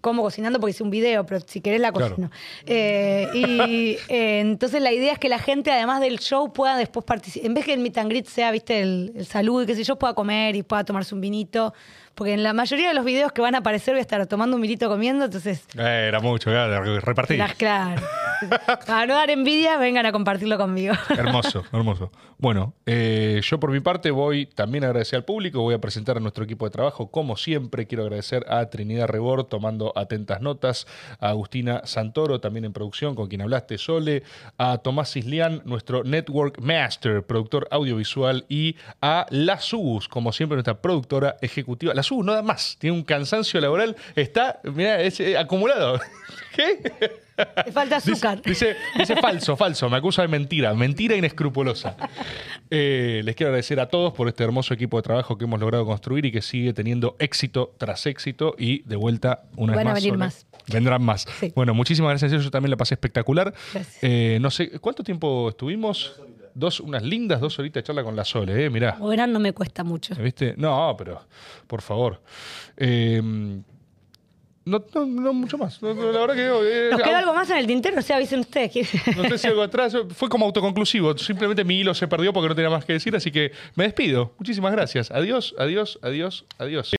como cocinando porque hice un video, pero si querés la Claro. cocino. Eh, y eh, entonces la idea es que la gente, además del show, pueda después participar. En vez que el meet and greet sea, viste, el, el salud y qué sé yo, pueda comer y pueda tomarse un vinito. Porque en la mayoría de los videos que van a aparecer voy a estar tomando un vinito comiendo, entonces. Eh, era mucho, claro, repartí. las- claro. Para no dar envidia, vengan a compartirlo conmigo. Hermoso, hermoso. Bueno, eh, yo por mi parte voy también a agradecer al público, voy a presentar a nuestro equipo de trabajo. Como siempre, quiero agradecer a Trinidad Rebor tomando atentas notas, a Agustina Santoro también en producción, con quien hablaste, Sole, a Tomás Islián, nuestro Network Master, productor audiovisual, y a La Subus, como siempre, nuestra productora ejecutiva. Subus no da más, tiene un cansancio laboral, está, mira, es eh, acumulado. ¿Qué? Le falta azúcar. Dice, dice falso, falso, me acusa de mentira, mentira inescrupulosa. Eh, les quiero agradecer a todos por este hermoso equipo de trabajo que hemos logrado construir y que sigue teniendo éxito tras éxito y de vuelta una Van vez a más. venir Sole, más. Vendrán más. Sí. Bueno, muchísimas gracias, yo también la pasé espectacular. Eh, no sé, ¿cuánto tiempo estuvimos? Dos, unas lindas dos horitas de charla con la Sole, ¿eh? Mirá. Verán, no me cuesta mucho. ¿Viste? No, pero, por favor. Eh, no, no, no mucho más. No, la verdad que. eh, ¿Nos queda algo más en el tintero? O sea, avisen ustedes. que- No sé si algo atrás. Fue como autoconclusivo. Simplemente mi hilo se perdió porque no tenía más que decir. Así que me despido. Muchísimas gracias. Adiós, adiós, adiós, adiós.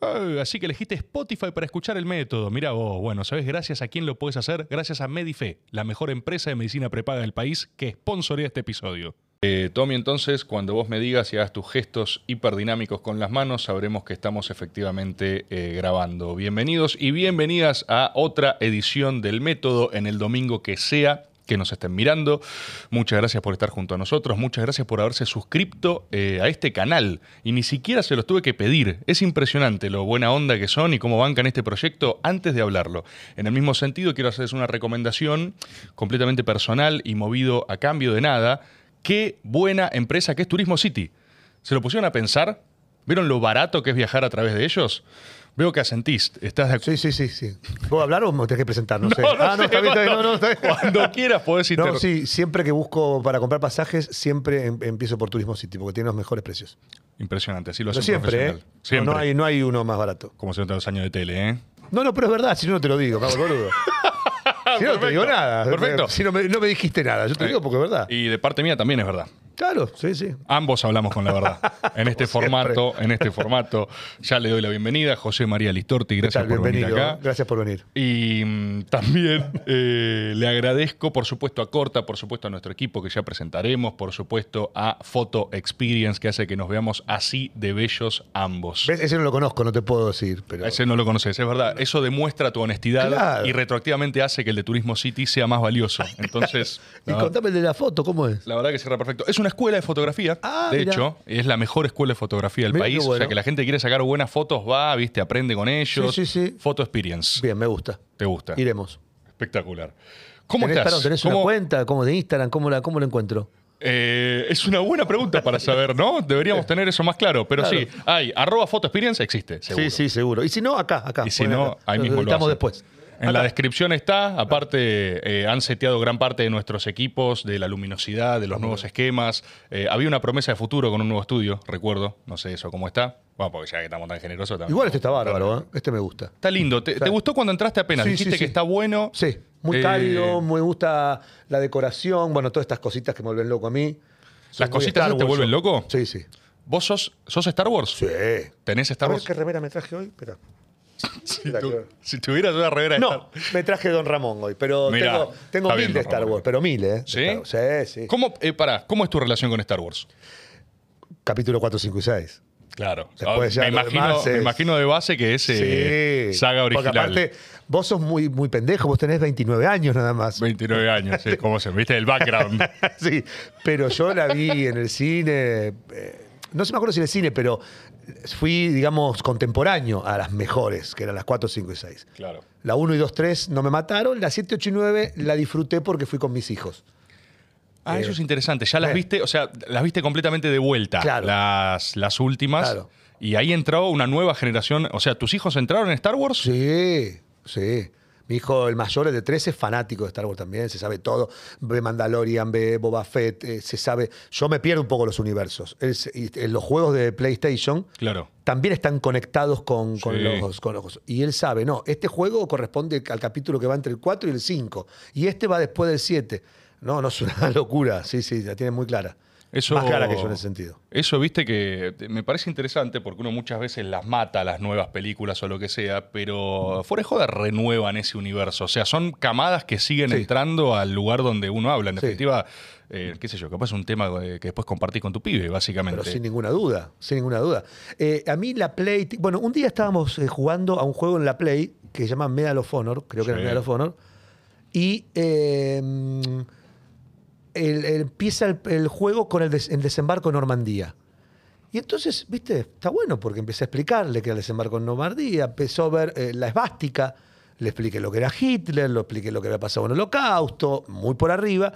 Ah, así que elegiste Spotify para escuchar el método. Mira vos, bueno, ¿sabes gracias a quién lo puedes hacer? Gracias a Medife, la mejor empresa de medicina prepaga del país que sponsorea este episodio. Eh, Tommy, entonces, cuando vos me digas y hagas tus gestos hiperdinámicos con las manos, sabremos que estamos efectivamente eh, grabando. Bienvenidos y bienvenidas a otra edición del método en el domingo que sea que nos estén mirando. Muchas gracias por estar junto a nosotros. Muchas gracias por haberse suscrito eh, a este canal. Y ni siquiera se los tuve que pedir. Es impresionante lo buena onda que son y cómo bancan este proyecto antes de hablarlo. En el mismo sentido, quiero hacerles una recomendación completamente personal y movido a cambio de nada. Qué buena empresa que es Turismo City. ¿Se lo pusieron a pensar? ¿Vieron lo barato que es viajar a través de ellos? Veo que asentís. ¿Estás de acuerdo? Sí, sí, sí, sí. ¿Puedo hablar o me tenés que presentar? No, sé. No, no ah, no, sé, está bien, está bien. cuando- No, no, está bien. Cuando quieras podés No, inter- sí, siempre que busco para comprar pasajes, siempre em- empiezo por Turismo City, porque tiene los mejores precios. Impresionante, así lo Pero hace un siempre, ¿eh? profesional. No, Siempre. No, hay, no hay uno más barato. Como se nota los años de tele, ¿eh? No, no, pero es verdad, si no, no te lo digo, el boludo. Si no, no te digo nada. perfecto. Si no me, no me dijiste nada, yo te digo porque es verdad. Y de parte mía también es verdad. Claro, sí, sí. Ambos hablamos con la verdad. En este formato, en este formato, ya le doy la bienvenida a José María Listorti, ¿Qué gracias por venir acá. Gracias por venir. Y mm, también eh, le agradezco, por supuesto, a Corta, por supuesto, a nuestro equipo que ya presentaremos, por supuesto, a Photo Experience, que hace que nos veamos así de bellos ambos. ¿Ves? Ese no lo conozco, no te puedo decir. Pero... Ese no lo conoces, es verdad. Eso demuestra tu honestidad Claro. y retroactivamente hace que el de Turismo City sea más valioso. Entonces, Y no, contame el de la foto, ¿cómo es? la verdad que cierra perfecto. Es una escuela de fotografía, Ah, de mirá. hecho, es la mejor escuela de fotografía del Mirá país. O sea, que la gente quiere sacar buenas fotos, va, viste, aprende con ellos. Sí, sí, sí. Photo Experience. Bien, me gusta. ¿Te gusta? Iremos. Espectacular. ¿Cómo ¿Tenés, estás? perdón, ¿tenés ¿Cómo- una cuenta? ¿Cómo de Instagram? ¿Cómo la, cómo la encuentro? Eh, es una buena pregunta para saber, ¿no? Deberíamos tener eso más claro. Pero Claro. sí, hay, arroba Photo Experience existe, seguro. Sí, sí, seguro. Y si no, acá, acá. Y si no, acá. ahí mismo lo hacen. después. En la descripción está, aparte eh, han seteado gran parte de nuestros equipos, de la luminosidad, de los nuevos esquemas. Eh, había una promesa de futuro con un nuevo estudio, recuerdo, no sé eso cómo está. Bueno, porque ya que estamos tan generosos también. Igual este está bárbaro, ¿eh? Este me gusta. Está lindo. ¿Te, te gustó cuando entraste apenas? Sí, Dijiste sí, que está bueno. Sí, muy cálido, me gusta la decoración, bueno, todas estas cositas que me vuelven loco a mí. Soy ¿Las cositas te vuelven loco? Sí, sí. ¿Vos sos, sos Star Wars? Sí. ¿Tenés A Star ver Wars? qué remera me traje hoy. Espera. Si, tu- si tuvieras una revera de No, Star- me traje Don Ramón hoy, pero Mirá, tengo, tengo mil bien, de Star. Wars, pero mil, ¿eh? ¿Sí? ¿Cómo, eh, pará, ¿Cómo es tu relación con Star Wars? Capítulo 4, 5 y 6. Claro. Después ya me, imagino, me imagino de base que es eh, saga original. Porque aparte, vos sos muy, muy pendejo, vos tenés 29 años nada más. 29 años, sí, ¿cómo se viste el background? sí, pero yo la vi en el cine. eh, no sé me acuerdo si en el cine, pero fui, digamos, contemporáneo a las mejores, que eran las 4, 5 y 6. claro. La 1 y 2, 3 no me mataron. La 7, 8 y 9 la disfruté porque fui con mis hijos. Ah, eso es interesante. Ya las eh. viste, o sea, las viste completamente de vuelta, Claro. las, las últimas. Claro. Y ahí entró una nueva generación. O sea, ¿tus hijos entraron en Star Wars? Sí, sí. Mi hijo, el mayor, el de 13, es fanático de Star Wars también, se sabe todo. Ve Mandalorian, ve Boba Fett, eh, se sabe. Yo me pierdo un poco los universos. En los juegos de PlayStation Claro. también están conectados con, con Sí. los, con los- Y él sabe, no, este juego corresponde al capítulo que va entre el 4 y el 5. Y este va después del 7. No, no es una locura. Sí, sí, la tiene muy clara. Eso, Más clara que yo en ese sentido. Eso, viste, que me parece interesante porque uno muchas veces las mata, las nuevas películas o lo que sea, pero fuera de joda renuevan ese universo. O sea, son camadas que siguen Sí. entrando al lugar donde uno habla. En Sí. definitiva, eh, qué sé yo, capaz es un tema eh, que después compartís con tu pibe, básicamente. Pero sin ninguna duda, sin ninguna duda. Eh, a mí la Play, bueno, un día estábamos eh, jugando a un juego en la Play que se llama Medal of Honor, creo que era. Medal of Honor, y mm, el- empieza el, juego con el desembarco en Normandía. Y entonces, viste, está bueno porque empecé a explicarle que era el desembarco en Normandía, empezó a ver eh, la esvástica, le expliqué lo que era Hitler, le expliqué lo que había pasado en el holocausto, muy por arriba.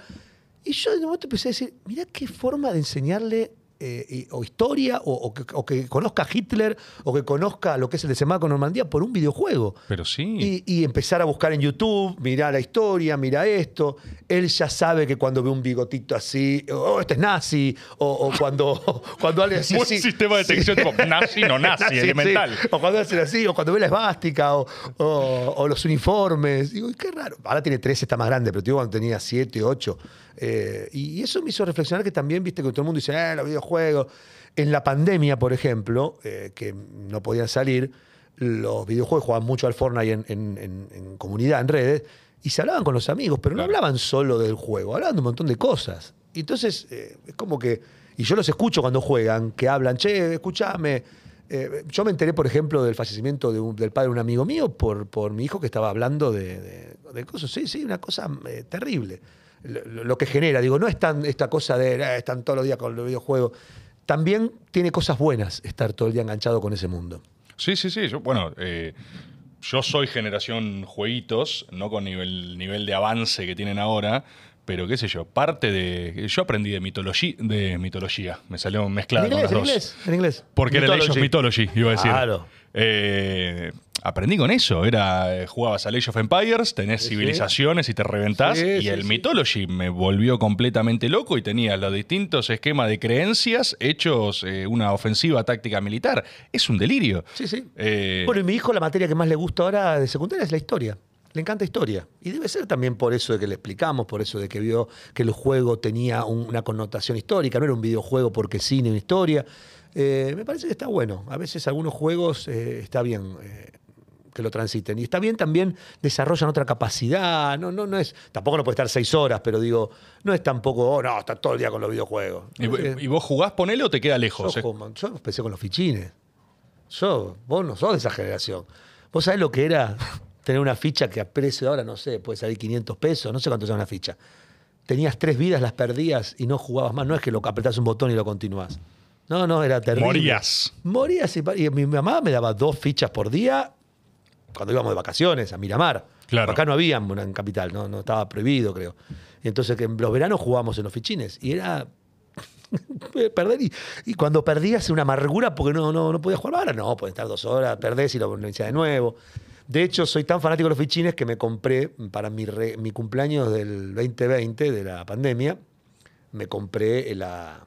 Y yo de momento empecé a decir, mirá qué forma de enseñarle eh, y- o historia, o, o que, o que conozca a Hitler, o que conozca lo que es el desembarco en Normandía por un videojuego. Pero sí. Y, y empezar a buscar en YouTube, mirar la historia, mira esto. Él ya sabe que cuando ve un bigotito así, oh, este es nazi, o, o cuando, cuando alguien así. Buen sí, sistema de sí. detección, tipo nazi, no nazi, Nazi, elemental. sí. O cuando hacen así, o cuando ve la esvástica, o, los uniformes. Digo, qué raro. Ahora tiene 13, está más grande, pero digo, cuando tenía 7, 8. Eh, y eso me hizo reflexionar que también, viste, que todo el mundo dice, eh, los videojuegos. En la pandemia, por ejemplo, eh, que no podían salir, los videojuegos jugaban mucho al Fortnite en, en- en- en comunidad, en redes, y se hablaban con los amigos, pero no hablaban solo del juego, hablaban de un montón de cosas. Y entonces, eh, es como que. Y yo los escucho cuando juegan, que hablan, che, escúchame. Eh, yo me enteré, por ejemplo, del fallecimiento de un- del padre de un amigo mío por, por mi hijo que estaba hablando de, de- de cosas. Sí, sí, una cosa eh, terrible. Lo, que genera, digo, no es tan esta cosa de eh, están todos los días con los videojuegos. También tiene cosas buenas estar todo el día enganchado con ese mundo. Sí, sí, sí. Yo, bueno, eh, yo soy generación jueguitos, no con nivel, nivel de avance que tienen ahora, pero qué sé yo, parte de. Yo aprendí de mitología, de mitología. Me salió mezclada ¿En con las ¿En dos. inglés? ¿En inglés? Porque era Age of. Mythology, iba a decir. Claro. Eh, aprendí con eso. Era, eh, jugabas a Age of Empires, tenés Sí, civilizaciones y te reventás. Sí, y sí, el. Mythology me volvió completamente loco y tenía los distintos esquemas de creencias hechos eh, una ofensiva táctica militar. Es un delirio. Sí, sí. Eh, Bueno, y mi hijo la materia que más le gusta ahora de secundaria es la historia. Le encanta historia. Y debe ser también por eso de que le explicamos, por eso de que vio que el juego tenía un- una connotación histórica, no era un videojuego porque sí, ni una historia. Eh, me parece que está bueno. A veces algunos juegos eh, está bien eh, que lo transiten. Y está bien también desarrollan otra capacidad. No, no, no es, tampoco no puede estar seis horas, pero digo, no es tampoco, oh, no, está todo el día con los videojuegos. ¿Y, y vos jugás, ponele o te queda lejos? Yo, juego- yo empecé con los fichines. Yo, vos no sos de esa generación. ¿Vos sabés lo que era tener una ficha que a precio de ahora, no sé, puede salir 500 pesos? No sé cuánto sale una ficha. Tenías tres vidas, las perdías y no jugabas más. No es que lo apretás un botón y lo continuás. No, no, era terrible. Morías. Morías y, mi mamá me daba dos fichas por día cuando íbamos de vacaciones a Miramar. Claro. Acá no había en Capital, no, no estaba prohibido, creo. Y entonces que en los veranos jugábamos en los fichines y era perder y, y cuando perdías una amargura porque no, no, no podías jugar. Ahora no, puedes estar dos horas, perdés y lo iniciás de nuevo. De hecho, soy tan fanático de los fichines que me compré para mi, re- mi cumpleaños del 2020, de la pandemia, me compré la,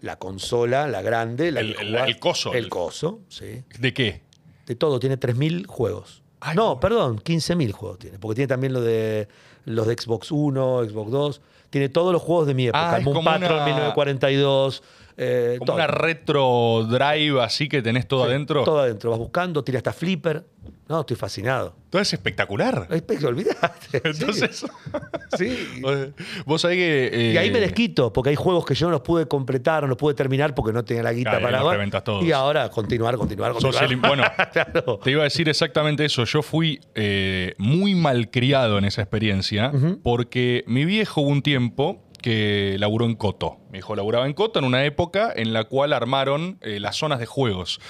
la consola, la grande. La El- que el- coso. El coso, sí. ¿De qué? De todo, tiene 3.000 juegos. Ay, no, no. perdón, 15.000 juegos tiene. Porque tiene también lo de los de Xbox 1, Xbox 2. Tiene todos los juegos de mi época. Ah, como Patrol, una- 1942. eh, Como todo. una retro drive así que tenés todo Sí, adentro. Todo adentro. Vas buscando, tiene hasta flipper. No, estoy fascinado. Todo es espectacular. Ay, pe- olvidaste. Entonces, Sí. sí. vos sabés que. eh, Y ahí me desquito, porque hay juegos que yo no los pude completar, no los pude terminar porque no tenía la guita Claro, para ahora. todos. Y ahora continuar, continuar, continuar. el- bueno, Claro. Te iba a decir exactamente eso. Yo fui eh, muy malcriado en esa experiencia porque mi viejo hubo un tiempo que laburó en Coto. Mi hijo laburaba en Coto en una época en la cual armaron eh, las zonas de juegos.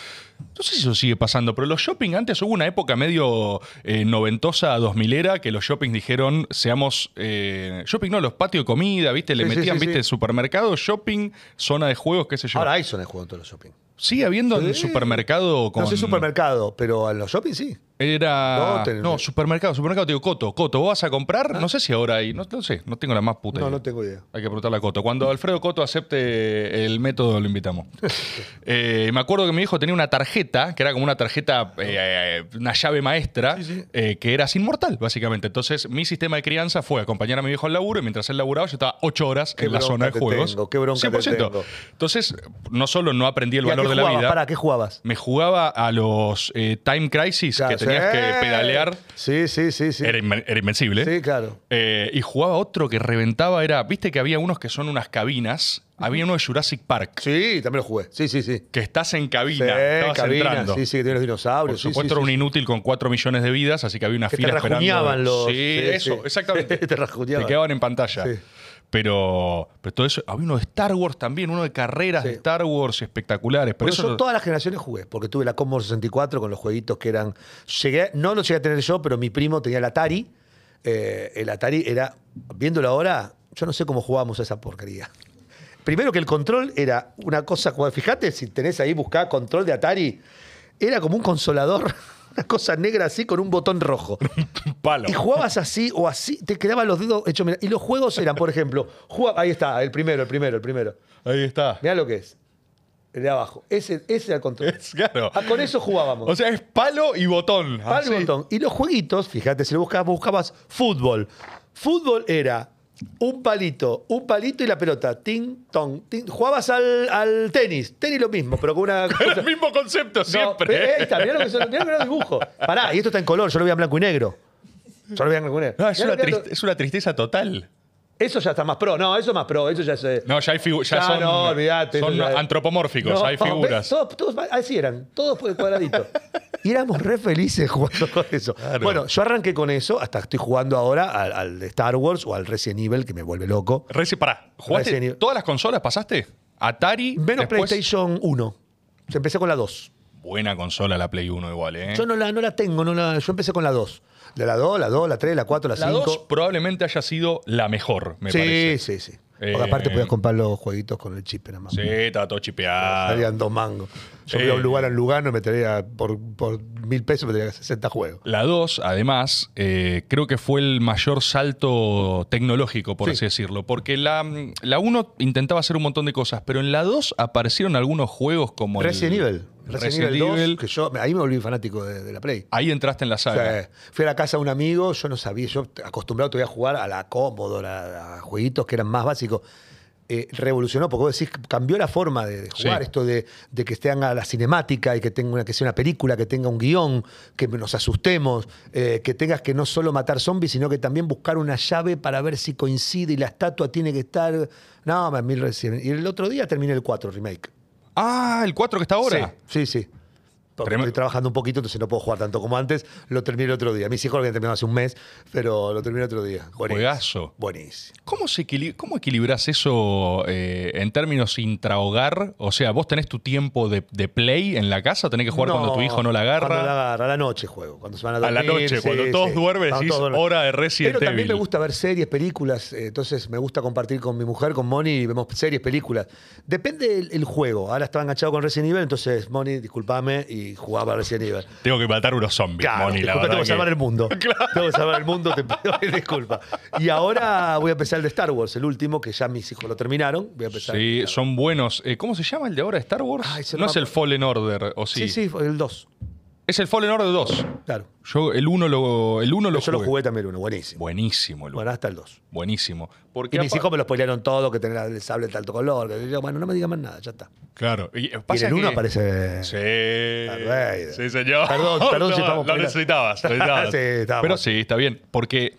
No sé si eso sigue pasando, pero los shopping antes hubo una época medio eh, noventosa, dos milera, que los shoppings dijeron, seamos... eh, shopping no, los patios de comida, ¿viste? Le Sí, metían, sí, ¿viste? Supermercado, shopping, zona de juegos, qué sé yo. Ahora hay zonas de juego en todos los shopping. Sigue habiendo en el supermercado con... No sé supermercado, pero en los shopping sí. Era. No, supermercado, supermercado, te digo, Coto, Coto, ¿vos vas a comprar? No sé si ahora hay, no, no sé, no tengo la más puta No, idea. no tengo idea. Hay que preguntarle a Coto. Cuando Alfredo Coto acepte el método, lo invitamos. Eh, me acuerdo que mi hijo tenía una tarjeta, que era como una tarjeta, eh, una llave maestra, Sí, sí. eh, que era sin mortal, básicamente. Entonces, mi sistema de crianza fue acompañar a mi viejo al laburo y mientras él laburaba, yo estaba ocho horas Qué en la zona de juegos. tengo, qué bronca te 100%. tengo. Entonces, no solo no aprendí el ¿Y a valor de la vida. ¿Para qué jugabas? Me jugaba a los eh, Time Crisis, Claro, que tenías sí. que pedalear. Sí, sí, sí, sí. Era, invencible. Sí, claro. Eh, y jugaba otro que reventaba, era, viste que había unos que son unas cabinas, había uno de Jurassic Park, Sí, también lo jugué. Sí, sí, sí. que estás en cabina, Sí, estabas cabina, entrando. sí, sí, que tiene los Por dinosaurios. sí, supuesto sí, era un inútil con 4 millones de vidas, así que había una Que te fila esperando. rajuñaban los- Sí, sí, eso, sí. exactamente. Te rajuñaban. Te quedaban en pantalla. Pero, pero todo eso, había uno de Star Wars también, uno de carreras de. Star Wars espectaculares. Pero Pero eso yo todas las generaciones jugué, porque tuve la Commodore 64 con los jueguitos que eran. Llegué, no lo llegué a tener yo, pero mi primo tenía el Atari. Eh, el Atari era, viéndolo ahora, yo no sé cómo jugábamos a esa porquería. Primero que el control era una cosa, fíjate si tenés ahí buscá control de Atari, era como un consolador, una cosa negra así con un botón rojo. palo. Y jugabas así o así, te quedaban los dedos hechos. Y los juegos eran, por ejemplo, jugaba- ahí está, el primero, el primero, el primero. Ahí está. Mirá lo que es. El de abajo. Ese, ese era el control. Es claro. Ah, con eso jugábamos. O sea, es palo y botón. Palo y botón. Y los jueguitos, fíjate, si lo buscabas, buscabas fútbol. Fútbol era un palito, un palito y la pelota. Ting, tong, ting. Jugabas al, al tenis. Tenis lo mismo, pero con una. El mismo concepto siempre. eh, ahí está, mirá lo que son, mirá lo que era el dibujo. Pará, y esto está en color, yo lo vi en blanco y negro. Yo lo vi en blanco y negro. No, es, una es tristeza total. Eso ya está más pro, no, eso es más pro, eso ya se. No, ya hay figu- ya Ya, son, no, olvidate, son ya- No, hay figuras. Todos, todos así eran, todos cuadraditos. Y éramos re felices jugando con eso. Claro. Bueno, yo arranqué con eso, hasta estoy jugando ahora al, al de Star Wars o al Resident Evil, que me vuelve loco. Reci, pará, ¿jugaste Resident todas las consolas? ¿Pasaste? Atari. Menos después- PlayStation 1. Yo empecé con la 2. Buena consola la Play 1 igual, ¿eh? Yo no la, no la tengo, no la- yo empecé con la 2. De la 2, la 2, la 3, la 4, la 5. la 2 probablemente haya sido la mejor, me sí, parece. sí, sí. Eh, Porque aparte podías comprar los jueguitos con el chip, nada más. Sí, estaba todo chipeado. Salían dos mangos. Yo Eh. fui a un lugar en Lugano, me tenía por, por mil pesos, me tenía 60 juegos. La 2, además, eh, creo que fue el mayor salto tecnológico, por Sí. así decirlo. Porque la, la 1 intentaba hacer un montón de cosas, pero en la 2 aparecieron algunos juegos como el- Resident Evil. Resident, Resident Evil 2, Evil. que yo, ahí me volví fanático de, de la Play. Ahí entraste en la O saga. sea, fui a la casa de un amigo, yo no sabía, yo acostumbrado todavía a jugar a la Commodore, a, a jueguitos que eran más básicos. Eh, revolucionó, porque vos decís, cambió la forma de, de jugar, Sí. esto de, de que tenga la cinemática y que tenga una, que sea una película, que tenga un guion, que nos asustemos, eh, que tengas que no solo matar zombies, sino que también buscar una llave para ver si coincide y la estatua tiene que estar. No, mil recién. Y el otro día terminé el 4 remake. Ah, el 4 que está ahora. Sí, sí. sí. Porque estoy trabajando un poquito, entonces no puedo jugar tanto como antes. Lo terminé el otro día. Mis hijos lo habían terminado hace un mes, pero lo terminé el otro día. Buenísimo. Juegazo. Buenísimo. ¿Cómo, se ¿Cómo equilibras eso eh, en términos intrahogar? O sea, ¿vos tenés tu tiempo de, de play en la casa tenés que jugar cuando tu hijo no la agarra? Cuando la agarra, a la noche juego. Cuando se van a A dormir. la noche, sí, cuando todos sí. duermen, decís, todos duermen. hora de Resident Pero también Evil. me gusta ver series, películas. eh, Entonces me gusta compartir con mi mujer, con Moni, y vemos series, películas. Depende del el juego. Ahora estaba enganchado con Resident Evil, entonces Moni, discúlpame, y jugaba a Resident Evil. Tengo que matar unos zombies, Claro, Moni, la disculpa, verdad tengo que salvar el mundo. Tengo que salvar el mundo, te pido mil disculpas. Y ahora voy a empezar el de Star Wars, el último, que ya mis hijos lo terminaron. Voy a empezar. Sí, son buenos. Eh, ¿Cómo se llama el de ahora de Star Wars? Ay, no es el Fallen Order, ¿o sí? sí, sí, el 2. Es el Fallen Order 2. Claro. Yo el 1 lo, el uno lo Yo lo jugué. jugué también el 1, buenísimo. Buenísimo el uno. Bueno, hasta el 2. Buenísimo. Porque Y mis hijos me lo spoilearon todo, que tenía el sable de alto color. que yo, bueno, no me digan más nada, ya está. Claro. Y, eh, Y en pasa el 1 que- aparece. Sí. Sí, señor. Perdón, perdón si No, estamos Lo necesitabas. lo necesitabas. Sí. Pero sí, está bien. Porque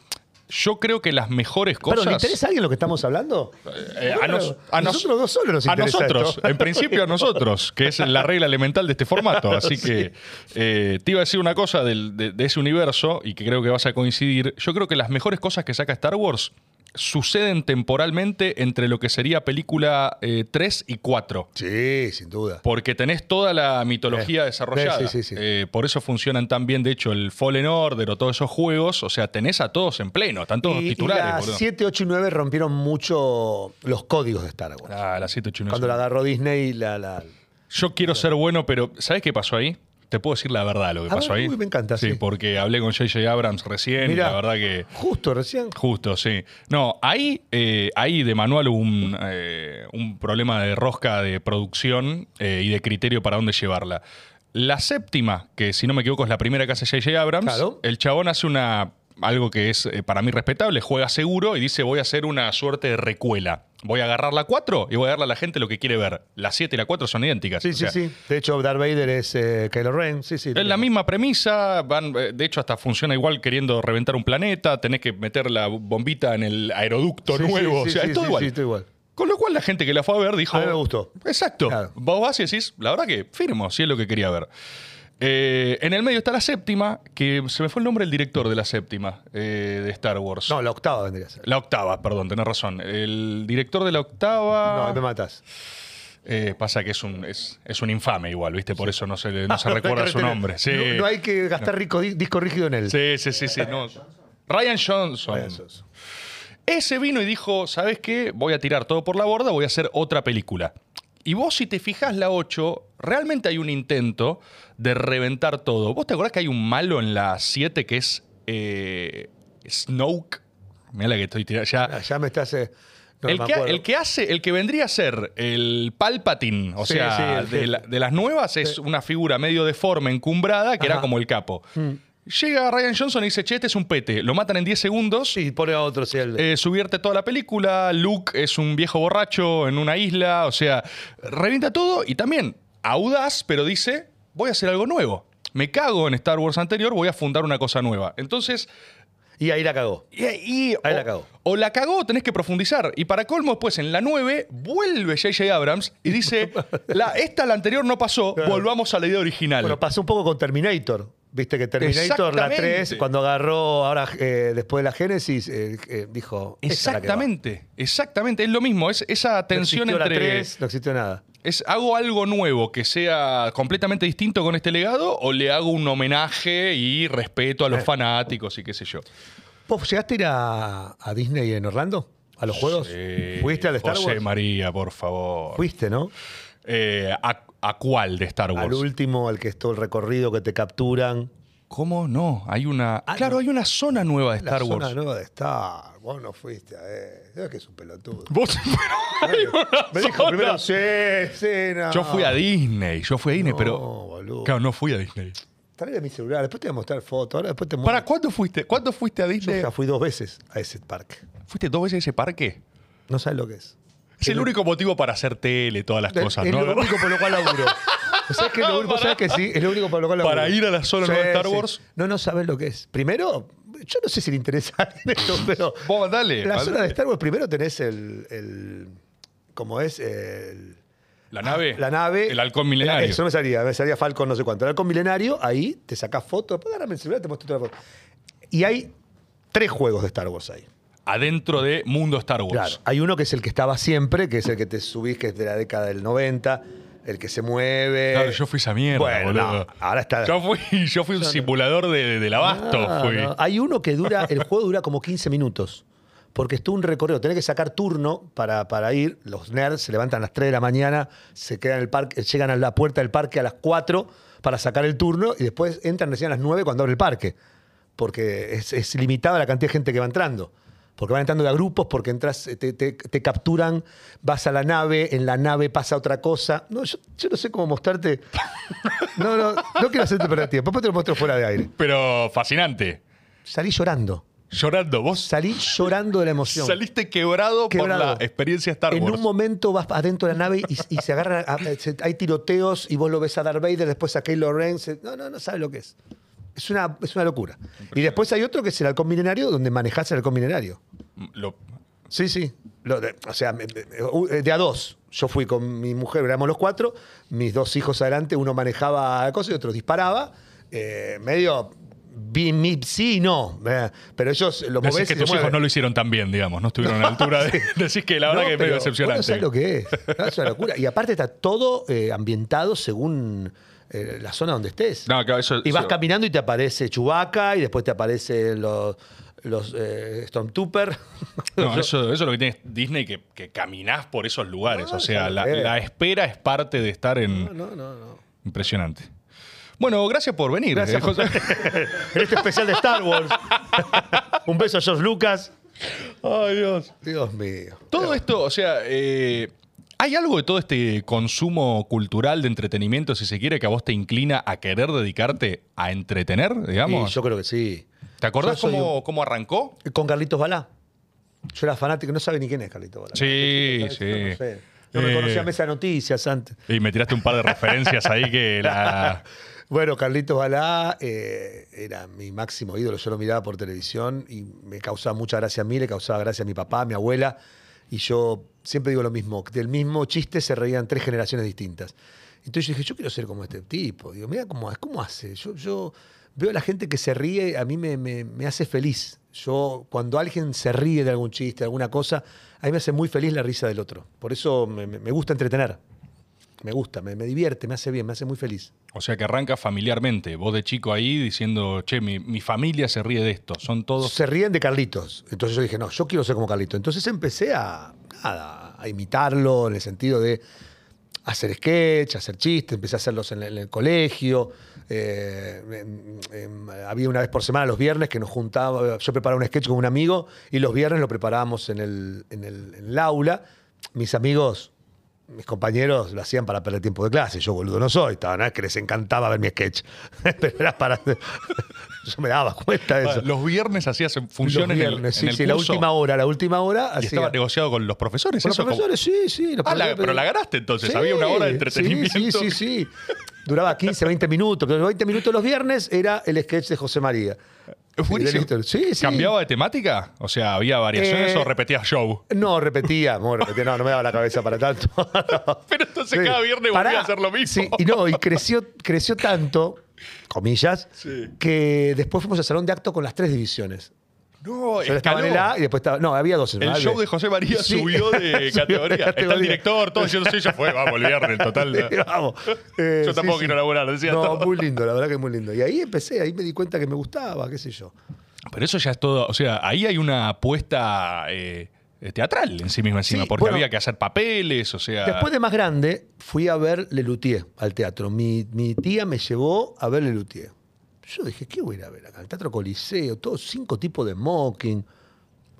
yo creo que las mejores cosas. Pero, ¿le interesa a alguien lo que estamos hablando? Eh, a, nos- a nos- nosotros dos solos nos a nosotros, esto. en principio a nosotros, que es la regla elemental de este formato. Así que eh, te iba a decir una cosa del- de, de ese universo y que creo que vas a coincidir. Yo creo que las mejores cosas que saca Star Wars suceden temporalmente entre lo que sería película eh, 3 y 4. Sí, sin duda. Porque tenés toda la mitología Eh, desarrollada. sí, sí, sí. Eh, por eso funcionan tan bien, de hecho, el Fallen Order o todos esos juegos. O sea, tenés a todos en pleno, están todos Y, y titulares. las boludo. 7, 8 y 9 rompieron mucho los códigos de Star Wars. Ah, la 7, 8 y 9 Cuando la agarró Disney, la. la Yo quiero ser bueno, pero ¿sabes qué pasó ahí? Te puedo decir la verdad lo que A pasó ver, ahí. uy, me encanta, sí. porque hablé con J.J. Abrams recién y la verdad que. Justo recién. Justo, sí. No, ahí, eh, ahí de manual hubo un, eh, un problema de rosca de producción eh, y de criterio para dónde llevarla. La séptima, que si no me equivoco es la primera que hace J.J. Abrams, Claro. el chabón hace una algo que es para mí respetable, juega seguro y dice voy a hacer una suerte de recuela. Voy a agarrar la 4 y voy a darle a la gente lo que quiere ver. La 7 y la 4 son idénticas. Sí, o sí, sea, sí. De hecho, Darth Vader es eh, Kylo Ren. Sí, sí. es la misma premisa, van, eh, de hecho hasta funciona igual queriendo reventar un planeta, tenés que meter la bombita en el aeroducto Sí, nuevo, sí, o sea, es igual. todo igual. Con lo cual la gente que la fue a ver dijo... A mí me gustó. Exacto. Claro. Vos vas y decís, la verdad que firmo, si es lo que quería ver. Eh, en el medio está la séptima, que se me fue el nombre del director de la séptima, eh, de Star Wars. No, la octava vendría a ser. La octava, perdón, tenés razón. El director de la octava... No, me matas. Eh, pasa que es un, es, es un infame igual, ¿viste? Por eso no se, no se recuerda su nombre. Sí. No, no hay que gastar rico, disco rígido en él. Sí, sí, sí, sí. no. Ryan Johnson. Ryan Johnson. Ese vino y dijo, ¿sabes qué? Voy a tirar todo por la borda, voy a hacer otra película. Y vos, si te fijas la 8, realmente hay un intento de reventar todo. ¿Vos te acordás que hay un malo en la 7 que es eh, Snoke? Mira la que estoy tirando ya. Ah, Ya me estás. eh, no el, que, el que hace, el que vendría a ser el Palpatine, o Sí, sea, sí, de, jefe. la- de las nuevas, es una figura medio deforme, encumbrada, que era como el capo. Mm. Llega Ryan Johnson y dice, che, este es un pete. Lo matan en 10 segundos. Sí, pone a otro. sí, el- Eh, toda la película. Luke es un viejo borracho en una isla. O sea, revienta todo y también audaz, pero dice: Voy a hacer algo nuevo. Me cago en Star Wars anterior, voy a fundar una cosa nueva. Entonces, y ahí la cagó. y, y- Ahí o, la cagó. o la cagó o tenés que profundizar. Y para colmo, después en la 9 vuelve J.J. Abrams y dice: la, Esta, la anterior no pasó, volvamos a la idea original. Bueno, pasó un poco con Terminator. Viste que Terminator, la 3, Exactamente. cuando agarró, ahora eh, después de la Génesis, eh, eh, dijo. "Esta es la que va". exactamente, exactamente. Es lo mismo. Es esa No tensión existió la entre. 3, no existió nada. Es, ¿Hago algo nuevo que sea completamente distinto con este legado o le hago un homenaje y respeto a los fanáticos y qué sé yo? ¿Vos llegaste a ir a, a Disney en Orlando? ¿A los juegos? Eh, ¿Fuiste al Star José Wars? María, por favor. Fuiste, ¿no? Eh, ¿a, a cuál de Star Wars? Al último, al que es todo el recorrido que te capturan. ¿Cómo no? Hay una. Ah, claro, no. hay una zona nueva de La Star zona Wars. nueva de Star. Vos no fuiste a ver. ¿Sabes que es un pelotudo? Vos- pero hay una Me dijo zona. primero, sí, sí, no. Yo fui a Disney, yo fui a Disney, No, pero. boludo. Claro, no fui a Disney. Trae mi celular, después te voy a mostrar fotos. Ahora después te ¿Para cuándo fuiste? ¿Cuándo fuiste a Yo Disney? ya fui dos veces a ese parque. ¿Fuiste dos veces a ese parque? No sabes lo que es. Es el único motivo para hacer tele, todas las cosas, es ¿no? lo único por lo cual laburo. ¿Vos sabés, que, lo, vos sabés que sí? Es lo único por lo cual laburo. Para ir a la zona de Star Wars. No, no sabes lo que es. Primero, yo no sé si le interesa esto, pero. Vos, dale. La dale. zona de Star Wars, primero tenés el. el ¿Cómo es? El, La nave. la nave. El halcón milenario. Eso me salía, me salía Falcon no sé cuánto. El halcón milenario, ahí te sacás fotos. Después agarrame el celular, te muestro la foto. Y hay tres juegos de Star Wars ahí. Adentro de Mundo Star Wars. Claro. Hay uno que es el que estaba siempre, que es el que te subís, que es de la década del 90, el que se mueve. Claro, yo fui esa mierda, Bueno, boludo. no, ahora está. Yo fui, yo fui un simulador de, del abasto. Ah, fui. no. Hay uno que dura, el juego dura como 15 minutos. Porque es todo un recorrido. Tenés que sacar turno para, para ir. Los nerds se levantan a las 3 de la mañana, se quedan en el parque, llegan a la puerta del parque a las 4 para sacar el turno y después entran recién a las 9 cuando abre el parque. Porque es, es limitada la cantidad de gente que va entrando. Porque van entrando de a grupos, porque entras, te, te- te capturan, vas a la nave, en la nave pasa otra cosa. No, yo, yo no sé cómo mostrarte. No, no, no quiero hacerte perder tiempo. Después te lo muestro fuera de aire. Pero fascinante. Salí llorando. Llorando. Vos Salí llorando de la emoción. saliste quebrado, Quebrado. por la experiencia Star en Wars. un momento vas adentro de la nave y, y se agarra, a- se- hay tiroteos y vos lo ves a Darth Vader, después a Kylo Ren. se- no, no, no sabes lo que es. Es una, es una locura. Y después hay otro que es el halcón milenario, donde manejás el halcón milenario. Lo- Sí, sí. Lo de- o sea, me- me- de a dos. Yo fui con mi mujer, éramos los cuatro, mis dos hijos adelante, uno manejaba la cosa y otro disparaba. Eh, medio. bi- mi- sí y no. eh, pero ellos lo Decís movés que y se tus hijos mueven. no lo hicieron tan bien, digamos. No estuvieron a la altura de. Decís que la verdad No, que es medio pero decepcionante. vos no sabés lo que es. No, es una locura. Y aparte está todo eh, ambientado según eh, la zona donde estés. No, claro, eso- y vas caminando y te aparece Chewbacca y después te aparece los, los eh, Stormtrooper. No, eso, eso es lo que tiene Disney, que, que caminás por esos lugares. No, o sea, eso la, es. la espera es parte de estar en. No, no, no. no. Impresionante. Bueno, gracias por venir. Gracias eh, José. en este especial de Star Wars. Un beso a George Lucas. Ay, Dios. Dios mío. Todo esto, o sea, eh, ¿hay algo de todo este consumo cultural de entretenimiento, si se quiere, que a vos te inclina a querer dedicarte a entretener, digamos? yo creo que sí. ¿Te acordás cómo, cómo arrancó? Con Carlitos Balá. Yo era fanático, no sabe ni quién es Carlitos Balá. Sí, No sí. sé. Yo me Eh. conocía a Mesa de Noticias antes. Y me tiraste un par de referencias ahí que la... Bueno, Carlitos Balá eh, era mi máximo ídolo. Yo lo miraba por televisión y me causaba mucha gracia a mí, le causaba gracia a mi papá, a mi abuela. Y yo siempre digo lo mismo: del mismo chiste se reían tres generaciones distintas. Entonces yo dije, yo quiero ser como este tipo. Digo, mira cómo, cómo hace. Yo, yo veo a la gente que se ríe, a mí me, me- hace feliz. Yo, cuando alguien se ríe de algún chiste, de alguna cosa, a mí me hace muy feliz la risa del otro. Por eso me, me- gusta entretener. Me gusta, me divierte, me hace bien, me hace muy feliz. O sea, que arranca familiarmente. Vos de chico ahí diciendo, che, mi, mi familia se ríe de esto. Son todos... Se ríen de Carlitos. Entonces yo dije, no, yo quiero ser como Carlitos. Entonces empecé a, a imitarlo en el sentido de hacer sketch, hacer chistes, empecé a hacerlos en, el- colegio. Eh, había una vez por semana los viernes que nos juntaba, yo preparaba un sketch con un amigo y los viernes lo preparábamos en el- en el aula. Mis amigos mis compañeros lo hacían para perder tiempo de clase. Yo, boludo, no soy. Estaba, no es que les encantaba ver mi sketch. Pero era para. Yo me daba cuenta de eso. Los viernes hacías funciones Los en el- viernes, en sí, el sí, la curso última hora, la última hora. y hacía- estaba negociado con los profesores. Con los como- profesores, sí, sí. los Ah, la- pero la ganaste entonces, Sí, había una hora de sí, entretenimiento. Sí, sí, sí. Duraba 15, 20 minutos. Pero los 20 minutos los viernes era el sketch de José María. Es buenísimo. Sí, sí. ¿Cambiaba de temática? O sea, ¿había variaciones Eh, o repetías show? No, repetía, no, repetía, no, no me daba la cabeza para tanto. No. Pero entonces cada viernes volvía a hacer lo mismo. Sí, y no, y creció, creció tanto, comillas, Sí. que después fuimos al salón de acto con las tres divisiones. No, Yo estaba en el. A y después estaba. No, había dos. El show de José María Sí. subió de categoría. Está el director, todo diciendo, sí, ya fue, vamos, el viernes, total. Sí, vamos. Eh, Yo tampoco sí. quiero laburar, decía No, todo. muy lindo, la verdad que muy lindo. Y ahí empecé, ahí me di cuenta que me gustaba, qué sé yo. Pero eso ya es todo, o sea, ahí hay una apuesta eh, teatral en sí misma encima, Sí, porque bueno. había que hacer papeles, o sea... Después de más grande, fui a ver Lelutier al teatro. Mi, mi tía me llevó a ver Lelutier. Yo dije, ¿qué voy a ir a acá? El Teatro Coliseo, todos cinco tipos de mocking.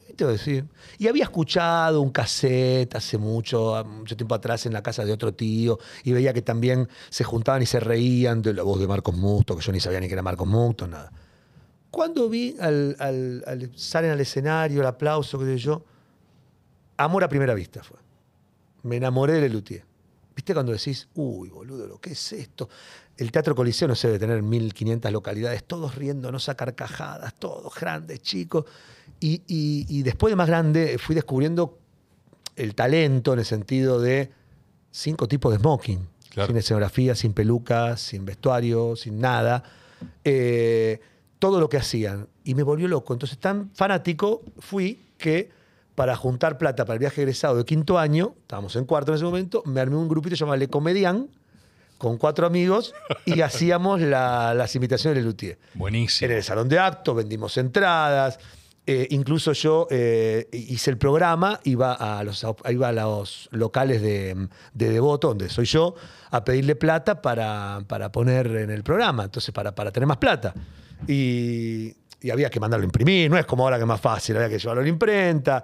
¿Qué te voy a decir? Y había escuchado un cassette hace mucho, mucho tiempo atrás en la casa de otro tío, y veía que también se juntaban y se reían de la voz de Marcos Musto, que yo ni sabía ni que era Marcos Musto, nada. Cuando vi al, al- al- salen al escenario, el aplauso, qué sé yo, amor a primera vista fue. Me enamoré de Lelutier. ¿Viste cuando decís, uy, boludo, lo que es esto? El Teatro Coliseo no se debe tener 1500 localidades, todos riéndonos a carcajadas, todos grandes, chicos. Y, y- y después de más grande fui descubriendo el talento en el sentido de cinco tipos de smoking. Claro. Sin escenografía, sin pelucas, sin vestuario, sin nada. Eh, todo lo que hacían. Y me volvió loco. Entonces, tan fanático fui que para juntar plata para el viaje egresado de quinto año, estábamos en cuarto en ese momento, me armé un grupito llamado Le Comedian con cuatro amigos y hacíamos la- las imitaciones de Luthier. Buenísimo. En el salón de acto vendimos entradas. eh, incluso yo eh, hice el programa, iba a los, iba a los locales de, de Devoto, donde soy yo, a pedirle plata para, para poner en el programa, entonces para, para tener más plata. Y, y había que mandarlo a imprimir, no es como ahora que es más fácil, había que llevarlo a la imprenta.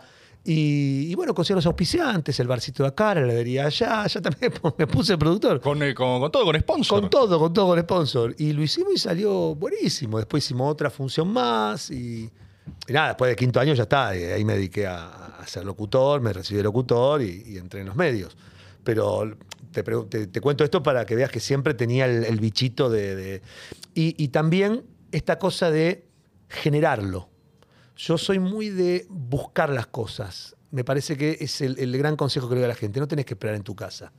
Y, y bueno, conseguí los auspiciantes, el barcito de acá, la heladería allá, ya también me puse productor. Con, eh, con- con todo, con sponsor. Con todo, con todo, con sponsor. Y lo hicimos y salió buenísimo. Después hicimos otra función más y, y nada, después de quinto año ya está. Ahí me dediqué a, a ser locutor, me recibí de locutor y, y entré en los medios. Pero te, te- te cuento esto para que veas que siempre tenía el, el bichito de... de- y también esta cosa de generarlo. Yo soy muy de buscar las cosas. Me parece que es el, gran consejo que le doy a la gente. No tenés que esperar en tu casa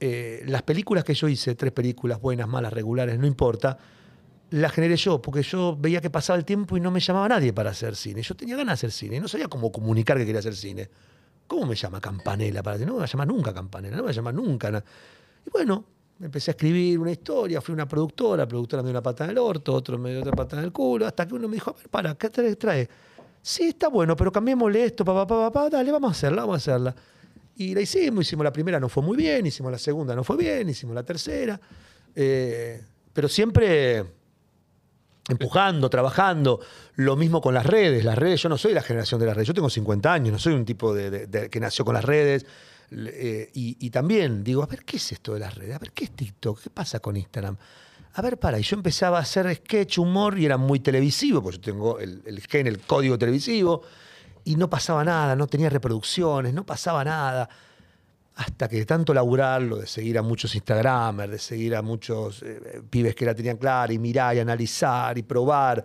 eh, las películas que yo hice, tres películas, buenas, malas, regulares, no importa, las generé yo, porque yo veía que pasaba el tiempo y no me llamaba nadie para hacer cine. Yo tenía ganas de hacer cine, no sabía cómo comunicar que quería hacer cine. ¿Cómo me llama Campanella para hacer? No me va a llamar nunca Campanella, no me va a llamar nunca. Y bueno, empecé a escribir una historia, fui una productora, la productora me dio una pata en el orto, otro me dio otra pata en el culo, hasta que uno me dijo, a ver, para, ¿qué trae? trae? Sí, está bueno, pero cambiémosle esto, papá, papá, papá, dale, vamos a hacerla, vamos a hacerla. Y la hicimos, hicimos la primera, no fue muy bien, hicimos la segunda, no fue bien, hicimos la tercera. Eh, pero siempre empujando, trabajando. Lo mismo con las redes. Las redes, yo no soy la generación de las redes. Yo tengo 50 años, no soy un tipo de, que nació con las redes. Eh, y, también digo, a ver, ¿qué es esto de las redes? A ver, ¿qué es TikTok? ¿Qué pasa con Instagram? A ver, para. Y yo empezaba a hacer sketch, humor, y era muy televisivo, porque yo tengo el, el gen, el código televisivo, y no pasaba nada, no tenía reproducciones, no pasaba nada hasta que de tanto laburarlo, de seguir a muchos Instagramers, de seguir a muchos eh, pibes que la tenían clara y mirar y analizar y probar,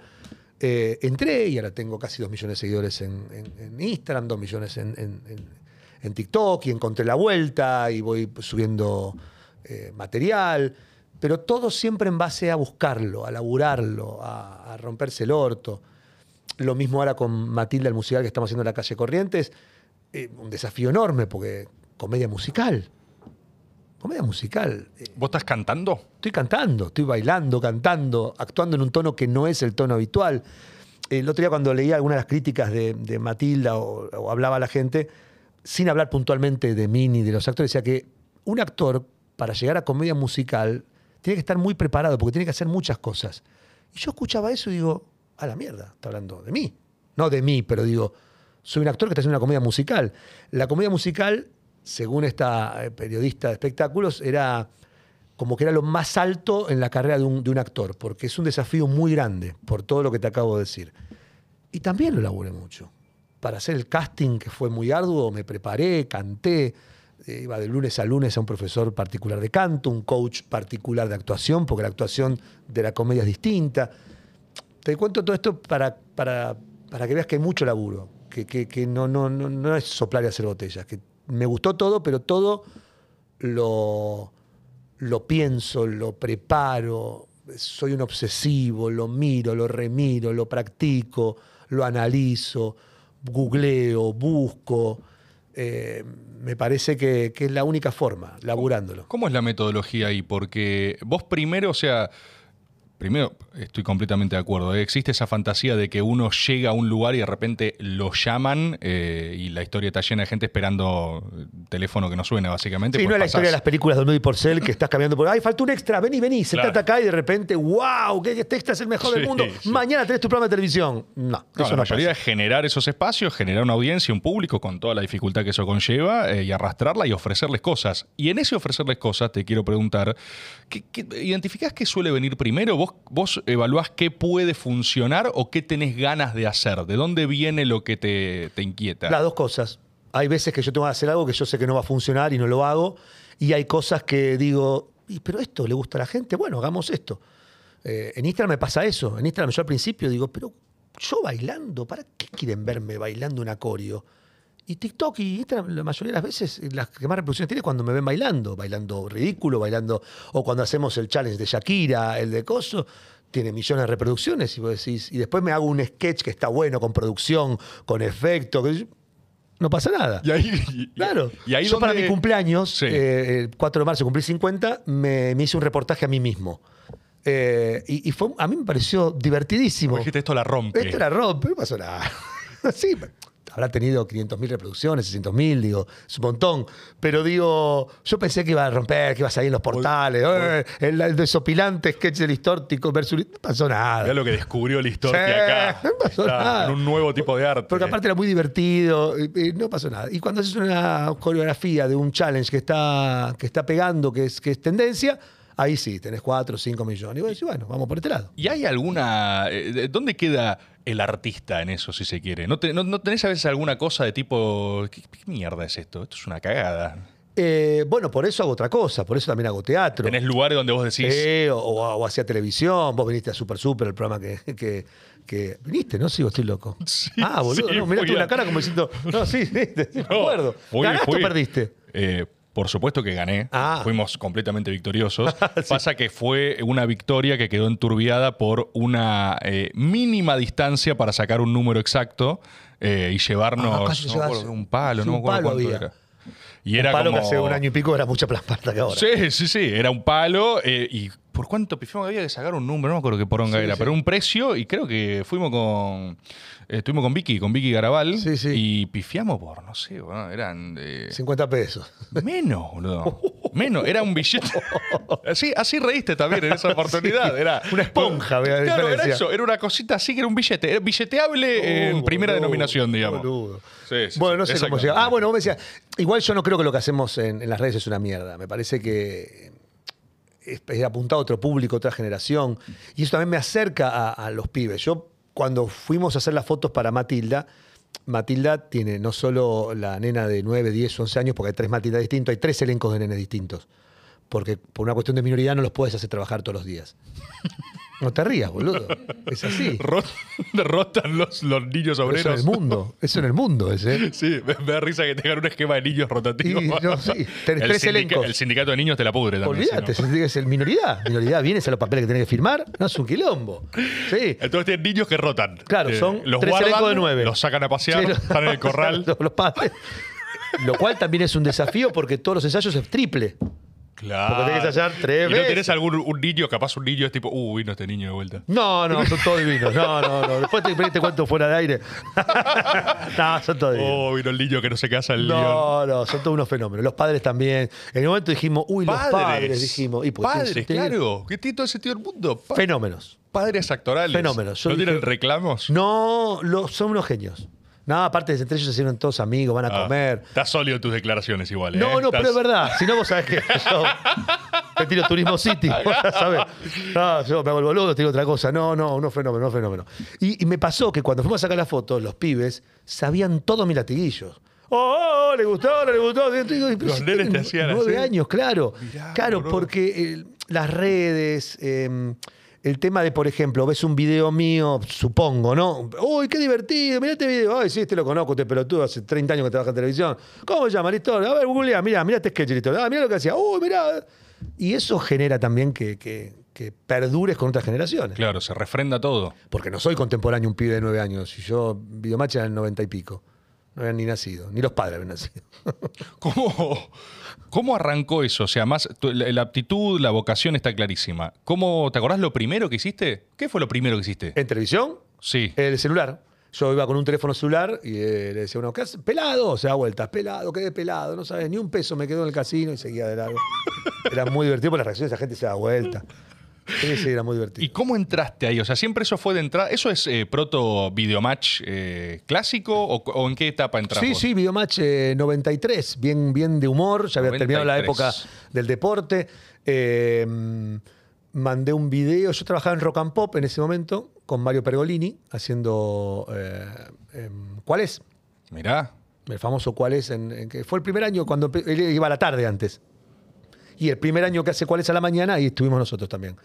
eh, entré y ahora tengo casi dos millones de seguidores en Instagram, dos millones en, en- en- TikTok y encontré la vuelta y voy subiendo eh, material, pero todo siempre en base a buscarlo, a laburarlo, a, a romperse el orto. Lo mismo ahora con Matilda, el musical que estamos haciendo en la calle Corrientes. eh, un desafío enorme porque comedia musical. Comedia musical. eh, ¿Vos estás cantando? estoy cantando, estoy bailando, cantando, actuando en un tono que no es el tono habitual. El otro día cuando leía algunas de las críticas de, de Matilda o, o hablaba a la gente, sin hablar puntualmente de mí ni de los actores, decía que un actor para llegar a comedia musical tiene que estar muy preparado porque tiene que hacer muchas cosas. Y yo escuchaba eso y digo, a la mierda, está hablando de mí. No de mí, pero digo, soy un actor que está haciendo una comedia musical. La comedia musical según esta eh, periodista de espectáculos, era como que era lo más alto en la carrera de un, actor, porque es un desafío muy grande, por todo lo que te acabo de decir. Y también lo laburé mucho. Para hacer el casting, que fue muy arduo, me preparé, canté, eh, iba de lunes a lunes a un profesor particular de canto, un coach particular de actuación, porque la actuación de la comedia es distinta. Te cuento todo esto para, para, para que veas que hay mucho laburo, que, que- no, no, no, no es soplar y hacer botellas, que me gustó todo, pero todo lo, lo pienso, lo preparo, soy un obsesivo, lo miro, lo remiro, lo practico, lo analizo, googleo, busco. Eh, me parece que, que es la única forma, laburándolo. ¿Cómo es la metodología ahí? Porque vos primero, o sea, primero estoy completamente de acuerdo, ¿eh? existe esa fantasía de que uno llega a un lugar y de repente lo llaman eh, y la historia está llena de gente esperando el teléfono que no suena, básicamente. Sí, no es la historia de las películas de y Porcel que estás cambiando por. ¡Ay, falta un extra! Vení, vení, sentate Claro. acá y de repente, ¡wow! ¿Qué este extra es el mejor del mundo? sí. Mañana tenés tu programa de televisión. No, No, eso la mayoría es generar esos espacios, generar una audiencia, un público con toda la dificultad que eso conlleva eh, y arrastrarla y ofrecerles cosas. Y en ese ofrecerles cosas te quiero preguntar, ¿qué, qué- identificás qué suele venir primero? ¿Vos, ¿Vos evaluás qué puede funcionar o qué tenés ganas de hacer? ¿De dónde viene lo que te, te inquieta? Las dos cosas. Hay veces que yo tengo que hacer algo que yo sé que no va a funcionar y no lo hago. Y hay cosas que digo, "Y, pero esto le gusta a la gente, bueno, hagamos esto. Eh, en Instagram me pasa eso. En Instagram yo al principio digo, pero yo bailando, ¿para qué quieren verme bailando un acorio? Y TikTok y Instagram, la mayoría de las veces, las que más reproducciones tiene es cuando me ven bailando, bailando ridículo, bailando, o cuando hacemos el challenge de Shakira, el de Coso, tiene millones de reproducciones y vos decís, y después me hago un sketch que está bueno, con producción, con efecto, que no pasa nada. Y ahí, Claro. Y ahí Yo para mi cumpleaños, Sí. eh, el 4 de marzo cumplí 50, me, me hice un reportaje a mí mismo. Eh, y y fue, a mí me pareció divertidísimo. Vos dijiste, esto la rompe. Esto era rompe, no pasó nada. sí, habrá tenido 500.000 reproducciones, 600.000, digo, es un montón. Pero digo, yo pensé que iba a romper, que iba a salir en los portales, eh, el, el desopilante sketch del histórico versus... No pasó nada. Mirá lo que descubrió la historia Sí, acá. no pasó Está nada. En un nuevo tipo de arte. Porque aparte era muy divertido, y- y no pasó nada. Y cuando haces una coreografía de un challenge que está, que está pegando, que es, que es tendencia, ahí sí, tenés 4 o 5 millones. Y vos decís, bueno, vamos por este lado. ¿Y hay alguna... eh, de- ¿Dónde queda el artista en eso, si se quiere? ¿No, te- no- no tenés a veces alguna cosa de tipo... ¿qué, qué mierda es esto? Esto es una cagada. Eh, bueno, por eso hago otra cosa, por eso también hago teatro. Tenés lugares donde vos decís... Eh, o, o hacía televisión, vos viniste a Super Super, el programa que, que, que- viniste, ¿no? Sí, o estoy loco. Sí, ah, boludo, sí, no, miraste fui a- una cara como diciendo, no, sí, viste, sí, me No, acuerdo. fui, ¿Ganaste o perdiste? Eh, por supuesto que gané. Ah. Fuimos completamente victoriosos. Pasa que fue una victoria que quedó enturbiada por una eh, mínima distancia para sacar un número exacto eh, y llevarnos Ah, no un palo, no me un acuerdo palo cuánto había. era. Y Un era palo como... que hace un año y pico era mucha más plata que ahora. Sí, sí, sí, era un palo. eh, ¿Y por cuánto pifiamos? Había que sacar un número, no me acuerdo qué poronga Sí, era, sí. pero un precio y creo que fuimos con... eh, estuvimos con Vicky, con Vicky Garabal Sí, sí. y pifiamos por, no sé, bueno, eran... eh, 50 pesos. Menos, boludo. Menos, era un billete. Así, así reíste también en esa oportunidad. Era, Una esponja, vea la Claro, era eso, era una cosita así que era un billete. Era billeteable en Oh, primera denominación, digamos. boludo. Sí, sí, bueno, no sé cómo llega. Ah, bueno, vos me decías. Igual yo no creo que lo que hacemos en, en las redes es una mierda. Me parece que apuntado a otro público, otra generación. Y eso también me acerca a, los pibes. Yo, cuando fuimos a hacer las fotos para Matilda, Matilda tiene no solo la nena de 9, 10, 11 años, porque hay tres Matildas distintos, hay tres elencos de nenes distintos. Porque por una cuestión de minoridad no los puedes hacer trabajar todos los días. No te rías, boludo. Es así. Ro- Rotan los, los niños Pero Eso en obreros. el mundo. Eso en el mundo es, ¿eh? Sí, me, me da risa que tengan un esquema de niños rotativos. Y, no, sí, tenés el, tres elencos. el sindicato de niños te la pudre también. Olvídate, si no. es el minoridad. Minoridad, vienes a los papeles que tenés que firmar, no es un quilombo. Sí. Entonces tienen niños que rotan. Claro, Eh, son los tres guardan, elencos de nueve. Los sacan a pasear, Sí, están en el corral. los, los padres. Lo cual también es un desafío porque todos los ensayos es triple. Claro. Porque tenés que ensayar tres ¿Y no tenés algún un niño, capaz un niño es tipo, uh, vino este niño de vuelta? No, no, son todos divinos. No, no, no. Después te, te cuento fuera de aire. no, son todos divinos. Oh, vino el niño que no se casa el león. No, no, son todos unos fenómenos. Los padres también. En el momento dijimos, uy, los padres, dijimos. Y pues, padres, claro. Que tiene todo el sentido del mundo. Pa- Fenómenos. padres actorales. Fenómenos. Yo ¿No tienen reclamos? No, lo- son unos genios. No, aparte entre ellos se hicieron todos amigos, van a Ah, comer. Estás sólido en tus declaraciones igual. ¿eh? No, no, Estás- pero es verdad. Si no, vos sabés que yo te tiro Turismo City. vos ya sabés. No, yo me hago el boludo, te digo otra cosa. No, no, no fenómeno, no fenómeno. Y, y me pasó que cuando fuimos a sacar las fotos, los pibes sabían todos mis latiguillos. Oh, oh, le gustó, le gustó. Los nenes te hacían Nueve así. años, claro. Mirá, claro, porque eh, las redes. eh, el tema de, por ejemplo, ves un video mío, supongo, ¿no? Uy, qué divertido, mirá este video. Ay, sí, este lo conozco, este pelotudo, hace 30 años que trabaja en televisión. ¿Cómo se llama, Listor? A ver, googlea, mirá, mirá este sketch, Listor. Ah, mirá lo que hacía. Uy, mirá. Y eso genera también que, que- que perdures con otras generaciones. Claro, se refrenda todo. Porque no soy contemporáneo un pibe de nueve años. Y yo, Videomatch era en el 90 y pico. No habían ni nacido, ni los padres habían nacido. ¿Cómo, cómo arrancó eso? O sea, más tu- la, la aptitud, la vocación está clarísima. ¿Cómo, ¿Te acordás lo primero que hiciste? ¿Qué fue lo primero que hiciste? en televisión, Sí. El celular. Yo iba con un teléfono celular y eh, le decía a uno, ¿qué haces? Pelado, o sea, vueltas, pelado, quedé pelado, no sabes, ni un peso me quedó en el casino y seguía de largo. Era muy divertido porque las reacciones de esa gente se da vuelta. Sí, sí, era muy divertido. ¿Y cómo entraste ahí? O sea, siempre eso fue de entrada. ¿Eso es eh, proto videomatch eh, clásico o, o en qué etapa entras Sí, vos? sí, Videomatch eh, 93, bien, bien de humor, ya había terminado la 93. época del deporte. Eh, mandé un video, yo trabajaba en Rock and Pop en ese momento con Mario Pergolini haciendo eh, em, ¿Cuál es? Mirá. El famoso ¿Cuál es? En, en que fue el primer año cuando él iba a la tarde antes. Y el primer año que hace ¿Cuál es a la mañana? Ahí estuvimos nosotros también.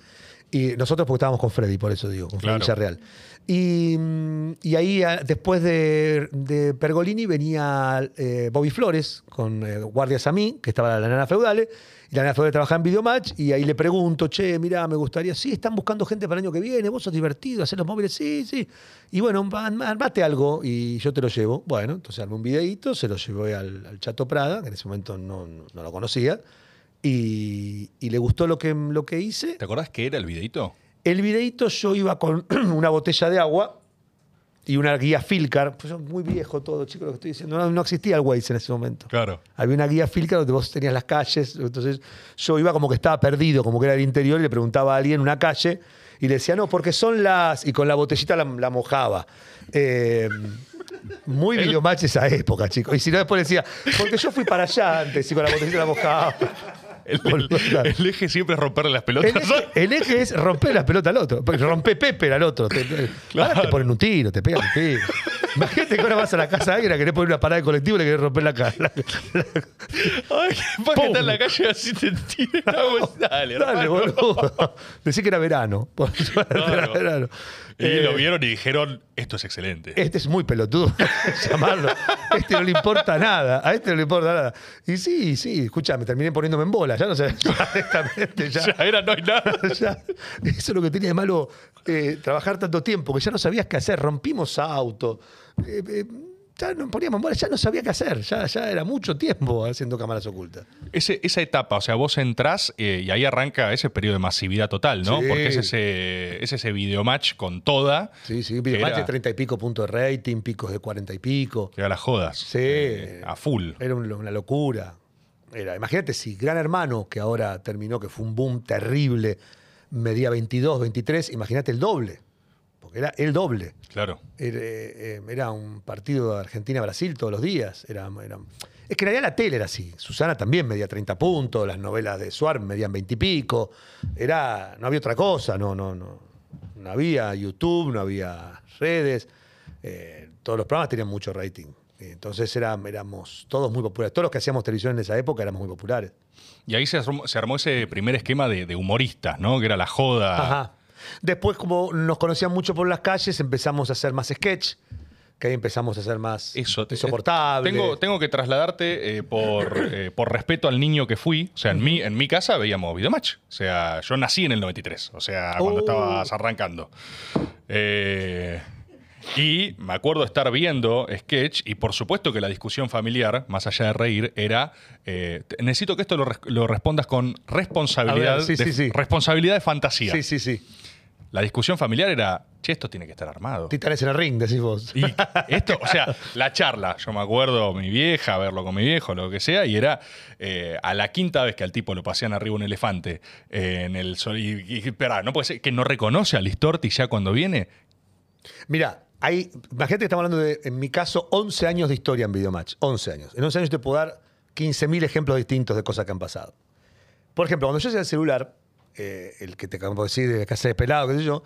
Y nosotros porque estábamos con Freddy, por eso digo, con Freddy Claro. Villarreal. Y, mm, y ahí, ah, después de, de Pergolini, venía eh, Bobby Flores con eh, Guardias a mí, que estaba la nana feudale. Y la nana feudale trabajaba en Videomatch. Y ahí le pregunto, che, mira, me gustaría. Sí, están buscando gente para el año que viene. Vos sos divertido, hacer los móviles. Sí, sí. Y bueno, arm- armate algo y yo te lo llevo. Bueno, entonces armé un videíto, se lo llevé al, al Chato Prada, que en ese momento no, no- no lo conocía. Y, y le gustó lo que, lo que hice. ¿Te acordás qué era el videito? El videíto yo iba con una botella de agua y una guía Filcar. Pues es muy viejo todo, chicos, lo que estoy diciendo. No, no existía el Waze en ese momento. Claro. Había una guía Filcar donde vos tenías las calles. Entonces yo iba como que estaba perdido, como que era el interior, y le preguntaba a alguien una calle y le decía, no, porque son las. Y con la botellita la, la mojaba. Eh, muy El- videomatch esa época, chicos. Y si no, después le decía, porque yo fui para allá antes y con la botellita la mojaba. El, eje siempre es romperle las El pelotas. eje, el eje es romper las pelotas al otro. Rompe Pepe al otro. Te, Claro. ahora te ponen un tiro, te pegan un tiro. Imagínate que ahora vas a la casa de alguien a querer poner una parada de colectivo y le querés romper la cara. Ay, para que está en la calle así te bolsa. Dale, Dale, hermano. boludo. Decí que era verano. Era verano. Y Eh, lo vieron y dijeron, esto es excelente. Este es muy pelotudo, llamarlo. A este no le importa nada. A este no le importa nada. Y sí, sí, escúchame, terminé poniéndome en bola. Ya no sé, directamente, ya. Ya era, no hay nada. Ya, eso es lo que tenía de malo eh, trabajar tanto tiempo, que ya no sabías qué hacer. Rompimos auto. eh, eh, ya nos poníamos bola, ya no sabía qué hacer. Ya, ya era mucho tiempo haciendo cámaras ocultas. Ese- esa etapa, o sea, vos entrás eh, y ahí arranca ese periodo de masividad total, ¿no? Sí. Porque es ese, es ese videomatch con toda, Sí, sí, videomatch Era- de 30 y pico puntos de rating, picos de 40 y pico. que a las jodas. Sí. eh, a full. Era un- una locura. Era, imagínate si Gran Hermano, que ahora terminó, que fue un boom terrible, medía 22, 23, imagínate el doble. Porque era el doble. Claro. Era, eh, era un partido de Argentina-Brasil todos los días. Era, era- es que en realidad la tele era así. Susana también medía 30 puntos, las novelas de Suar medían 20 y pico. Era, no había otra cosa, no, no, no. No había YouTube, no había redes. Eh, todos los programas tenían mucho rating. Entonces era- éramos todos muy populares. Todos los que hacíamos televisión en esa época éramos muy populares. Y ahí se armó, se armó ese primer esquema de, de humoristas, ¿no? Que era la joda. Ajá. Después, como nos conocían mucho por las calles, empezamos a hacer más sketch, que ahí empezamos a hacer más Eso, te- insoportable. Tengo, tengo que trasladarte eh, por, eh, por respeto al niño que fui. O sea, en mi, en mi casa veíamos Videomatch. O sea, yo nací en el 93. O sea, cuando Oh. estabas arrancando. Eh, y me acuerdo estar viendo sketch y por supuesto que la discusión familiar, más allá de reír, era, eh, necesito que esto lo, res- lo respondas con responsabilidad, A ver, sí, de, sí, sí. responsabilidad de fantasía. Sí, sí, sí. La discusión familiar era, che, esto tiene que estar armado. Titanes en el ring, decís vos. Y esto, o sea, la charla, yo me acuerdo mi vieja, verlo con mi viejo, lo que sea, y era eh, a la quinta vez que al tipo lo pasean arriba un elefante eh, en el sol. Y, y, espera, no puede ser que no reconoce a Listorti ya cuando viene. Mira, hay, imagínate que estamos hablando de, en mi caso, 11 años de historia en Videomatch. 11 años. En 11 años te puedo dar 15.000 ejemplos distintos de cosas que han pasado. Por ejemplo, cuando yo hacía el celular, eh, el que te acabo de decir de casa de pelado, qué sé yo,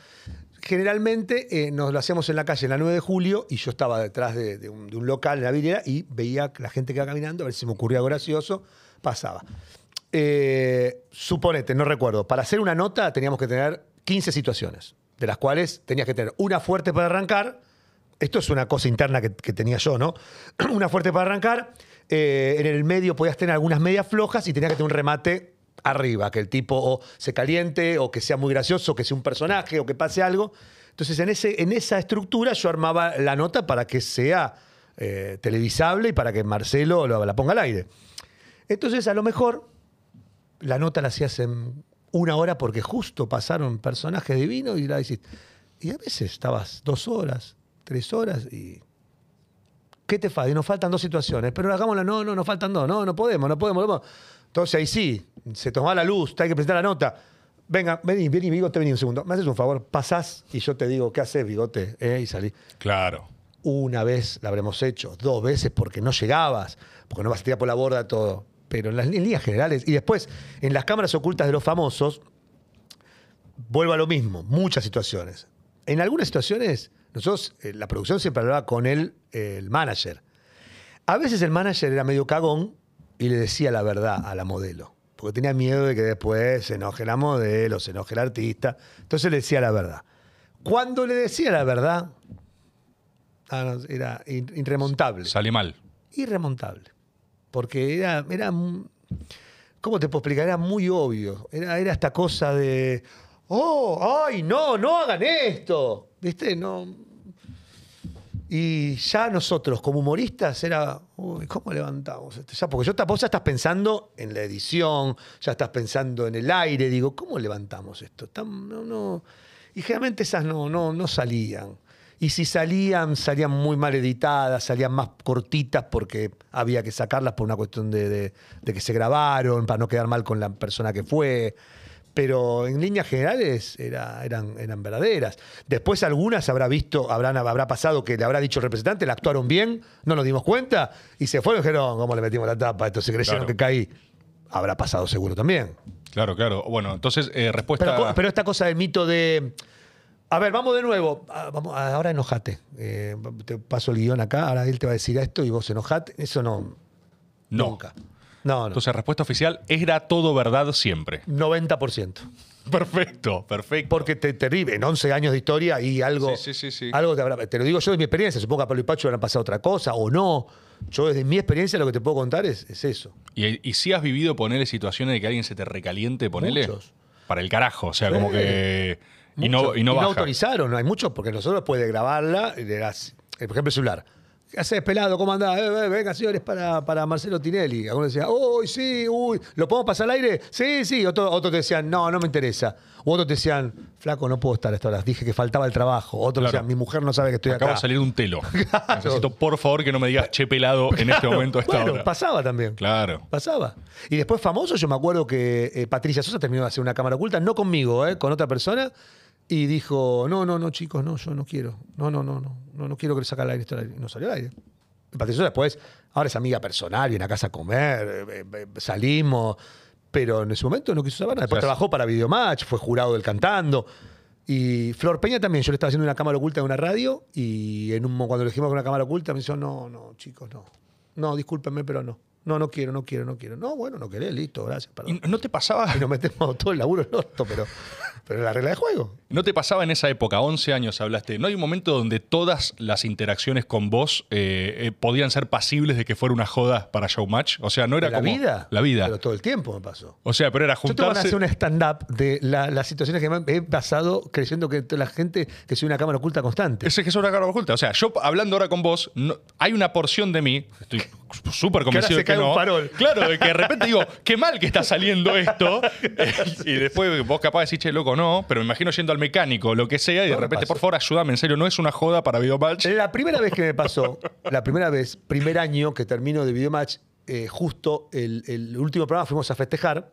generalmente eh, nos lo hacíamos en la calle en la 9 de julio y yo estaba detrás de, un, local en la vidriera y veía la gente que iba caminando, a ver si me ocurría algo gracioso, pasaba. Eh, suponete, no recuerdo, para hacer una nota teníamos que tener 15 situaciones, de las cuales tenías que tener una fuerte para arrancar. Esto es una cosa interna que, tenía yo, ¿no? una fuerte para arrancar. en el medio podías tener algunas medias flojas y tenías que tener un remate arriba, que el tipo o se caliente, o que sea muy gracioso, que sea un personaje, o que pase algo. Entonces, en, ese, en esa estructura yo armaba la nota para que sea eh, televisable y para que Marcelo lo- la ponga al aire. Entonces, a lo mejor la nota la hacías en una hora porque justo pasaron personajes divinos y la hiciste. Y a veces estabas dos horas, tres horas y. ¿Qué te falta? Y nos faltan dos situaciones. Pero hagámosla, no, no, nos faltan dos. No, no podemos, no podemos. no podemos. Entonces ahí sí, se toma la luz, te hay que presentar la nota. Venga, vení, vení, bigote, vení un segundo. Me haces un favor, pasás y yo te digo, ¿qué haces, bigote? Eh, y salí. Claro. Una vez la habremos hecho, dos veces porque no llegabas, porque no vas a tirar por la borda todo. Pero en las líneas generales. Y después, en las cámaras ocultas de los famosos, vuelvo a lo mismo, muchas situaciones. En algunas situaciones, nosotros, eh, la producción siempre hablaba con el, eh, el manager. A veces el manager era medio cagón y le decía la verdad a la modelo. Porque tenía miedo de que después se enoje la modelo, se enoje el artista. Entonces le decía la verdad. Cuando le decía la verdad, ah, era irremontable. Sale mal. Irremontable. Porque era, era. ¿Cómo te puedo explicar? Era muy obvio. Era, era esta cosa de. ¡Oh! ¡Ay, no! ¡No hagan esto! ¿Viste? No. Y ya nosotros, como humoristas, era. Uy, ¿cómo levantamos esto? Ya, porque yo vos ya estás pensando en la edición, ya estás pensando en el aire. Digo, ¿cómo levantamos esto? No, no. Y generalmente esas no, no, no salían. Y si salían, salían muy mal editadas, salían más cortitas porque había que sacarlas por una cuestión de que se grabaron, para no quedar mal con la persona que fue. Pero en líneas generales era- eran, eran verdaderas. Después algunas habrá visto, habrán, habrá pasado que le habrá dicho el representante, la actuaron bien, no nos dimos cuenta, y se fueron y dijeron, ¿cómo le metimos la tapa? Entonces creyeron Claro. que caí. Habrá pasado seguro también. Claro, claro. Bueno, entonces, eh, respuesta. Pero, pero esta cosa del mito de. A ver, vamos de nuevo. Vamos, ahora enojate. Eh, te paso el guion acá, ahora él te va a decir esto y vos enojate. Eso no. no. Nunca. No, no. Entonces, respuesta oficial, era todo verdad siempre. 90%. Perfecto, perfecto. Porque te, te en 11 años de historia y algo. Sí, sí, sí. Algo te, habrá- te lo digo yo de mi experiencia. Supongo que a Pablo y Pacho le han pasado otra cosa o no. Yo, desde mi experiencia, lo que te puedo contar es, es eso. ¿Y, y si has vivido ponerle situaciones de que alguien se te recaliente, ponele? Muchos. Para el carajo, o sea, como que. Y no, y no baja. autorizaron, no hay muchos, porque nosotros después de grabarla, y le das, eh, por ejemplo, el celular. ¿Qué haces, pelado? ¿Cómo andás? Eh, eh, venga, señores, para, para Marcelo Tinelli. Algunos decían, uy, sí, uy, ¿lo podemos pasar al aire? Sí, sí. Otros otros te decían, no, no me interesa. U otros te decían, flaco, no puedo estar a estas horas. Dije que faltaba el trabajo. Otros Claro. decían, mi mujer no sabe que estoy Acaba acá. de salir un telo. Necesito, por favor, que no me digas che pelado en este momento a esta bueno, hora. pasaba también. Claro. Pasaba. Y después famoso, yo me acuerdo que eh, Patricia Sosa terminó de hacer una cámara oculta, no conmigo, con otra persona, y dijo, no, no, no, chicos, no, yo no quiero. No, no, no, no, no, no quiero que le saque al aire esto al aire. Y no salió al aire. Sosa después, ahora es amiga personal, viene a casa a comer, eh, eh, eh, salimos, pero en ese momento no quiso saber nada. Después O sea, trabajó para Videomatch, fue jurado del cantando. Y Flor Peña también, yo le estaba haciendo una cámara oculta en una radio y en un, cuando le dijimos con una cámara oculta me dijo, no, no, chicos, no. No, discúlpenme, pero no. No, no quiero, no quiero, no quiero. No, bueno, no querés, listo, gracias, ¿Y perdón. no te pasaba? Y nos metemos todo el laburo en orto, pero, pero es la regla de juego. ¿No te pasaba en esa época, 11 años hablaste, no hay un momento donde todas las interacciones con vos eh, eh, podían ser pasibles de que fuera una joda para Showmatch? O sea, no era la como... vida. La vida. Pero todo el tiempo me pasó. O sea, pero era Yo te a juntarse... hacer un stand-up de la- las situaciones que me he pasado creyendo que la gente que soy una cámara oculta constante. Ese que es una cara oculta. O sea, yo hablando ahora con vos, no- hay una porción de mí, estoy súper convencido se de que cae un no. farol. Claro, de que de repente digo, qué mal que está saliendo esto. y después vos capaz decís, che, loco, no. Pero me imagino yendo al mecánico lo que sea y de repente, por favor, ayúdame, en serio, no es una joda para Videomatch. La primera vez que me pasó, la primera vez, primer año que termino de Videomatch, eh, justo el, el último programa fuimos a festejar.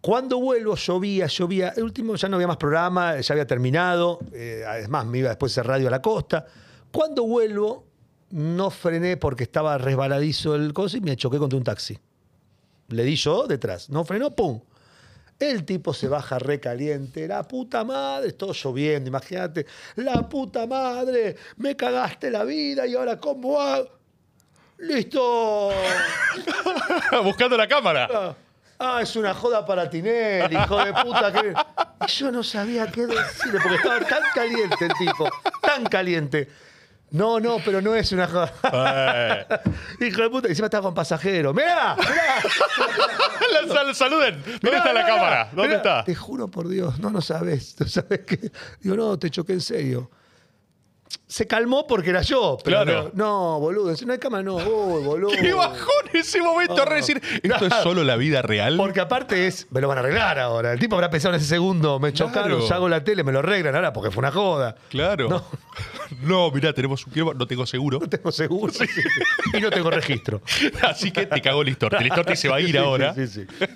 Cuando vuelvo, llovía, llovía. El último ya no había más programa, ya había terminado. eh, además, me iba después de radio a la costa. cuando vuelvo, no frené porque estaba resbaladizo el coso y me choqué contra un taxi. Le di yo detrás. No frenó, ¡pum! El tipo se baja recaliente. La puta madre, todo lloviendo, imagínate. La puta madre, me cagaste la vida y ahora cómo hago. ¡Listo! Buscando la cámara. Ah, Ah, es una joda para Tinelli, hijo de puta. Que... Yo no sabía qué decirle, porque estaba tan caliente el tipo, tan caliente. No, no, pero no es una joda. Eh, hijo de puta, encima estaba con pasajero. ¡Mirá! ¡Mirá! sal- saluden. ¿Dónde mirá, está la cámara? ¿Dónde está? Te juro por Dios, no, no sabes. No sabes qué. Digo, no, te choqué en serio. Se calmó porque era yo. Pero Claro. No, no, boludo. No hay cámara, no. Uy, boludo. ¡Qué bajón ese momento! Oh. re decir, ¿esto es solo la vida real? Porque aparte es, me lo van a arreglar ahora. El tipo habrá pensado en ese segundo, me chocaron, Claro. ya hago la tele, me lo arreglan ahora porque fue una joda. Claro. No. No, mirá, tenemos un no tengo seguro. No tengo seguro sí, sí. y no tengo registro. Así que te cagó Listorti. Listorti se va a ir Sí, ahora. Sí, sí, sí.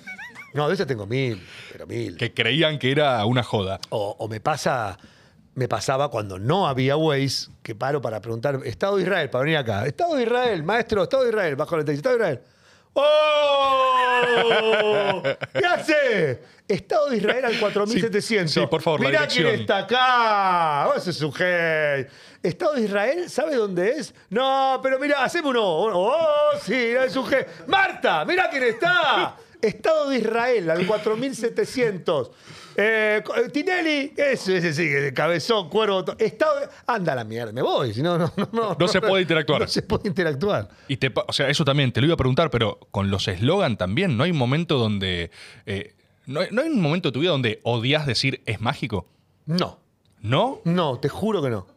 No, de ese tengo mil, pero mil. Que creían que era una joda. O, o me pasa, me pasaba cuando no había Waze, que paro para preguntar, Estado de Israel, para venir acá. Estado de Israel, maestro, Estado de Israel, bajo la Estado de Israel. ¡Oh! ¿Qué hace? Estado de Israel al 4700. Sí, sí, por favor, la Mirá quién está acá. Sos un genio. Estado de Israel, ¿sabe dónde es? No, pero mira, hacemos uno. Oh, sí, un genio. Marta, mira quién está. Estado de Israel al 4700. Eh, eh, Tinelli, ese, ese sí, cabezón, cuervo. to- de- Anda a la mierda, me voy. Si no, no, no, no, No se puede interactuar. No se puede interactuar. Y te, pa- o sea, eso también te lo iba a preguntar, pero con los eslogan también, ¿no hay un momento donde. eh, no, hay- ¿No hay un momento de tu vida donde odias decir es mágico? No. ¿No? No, te juro que no.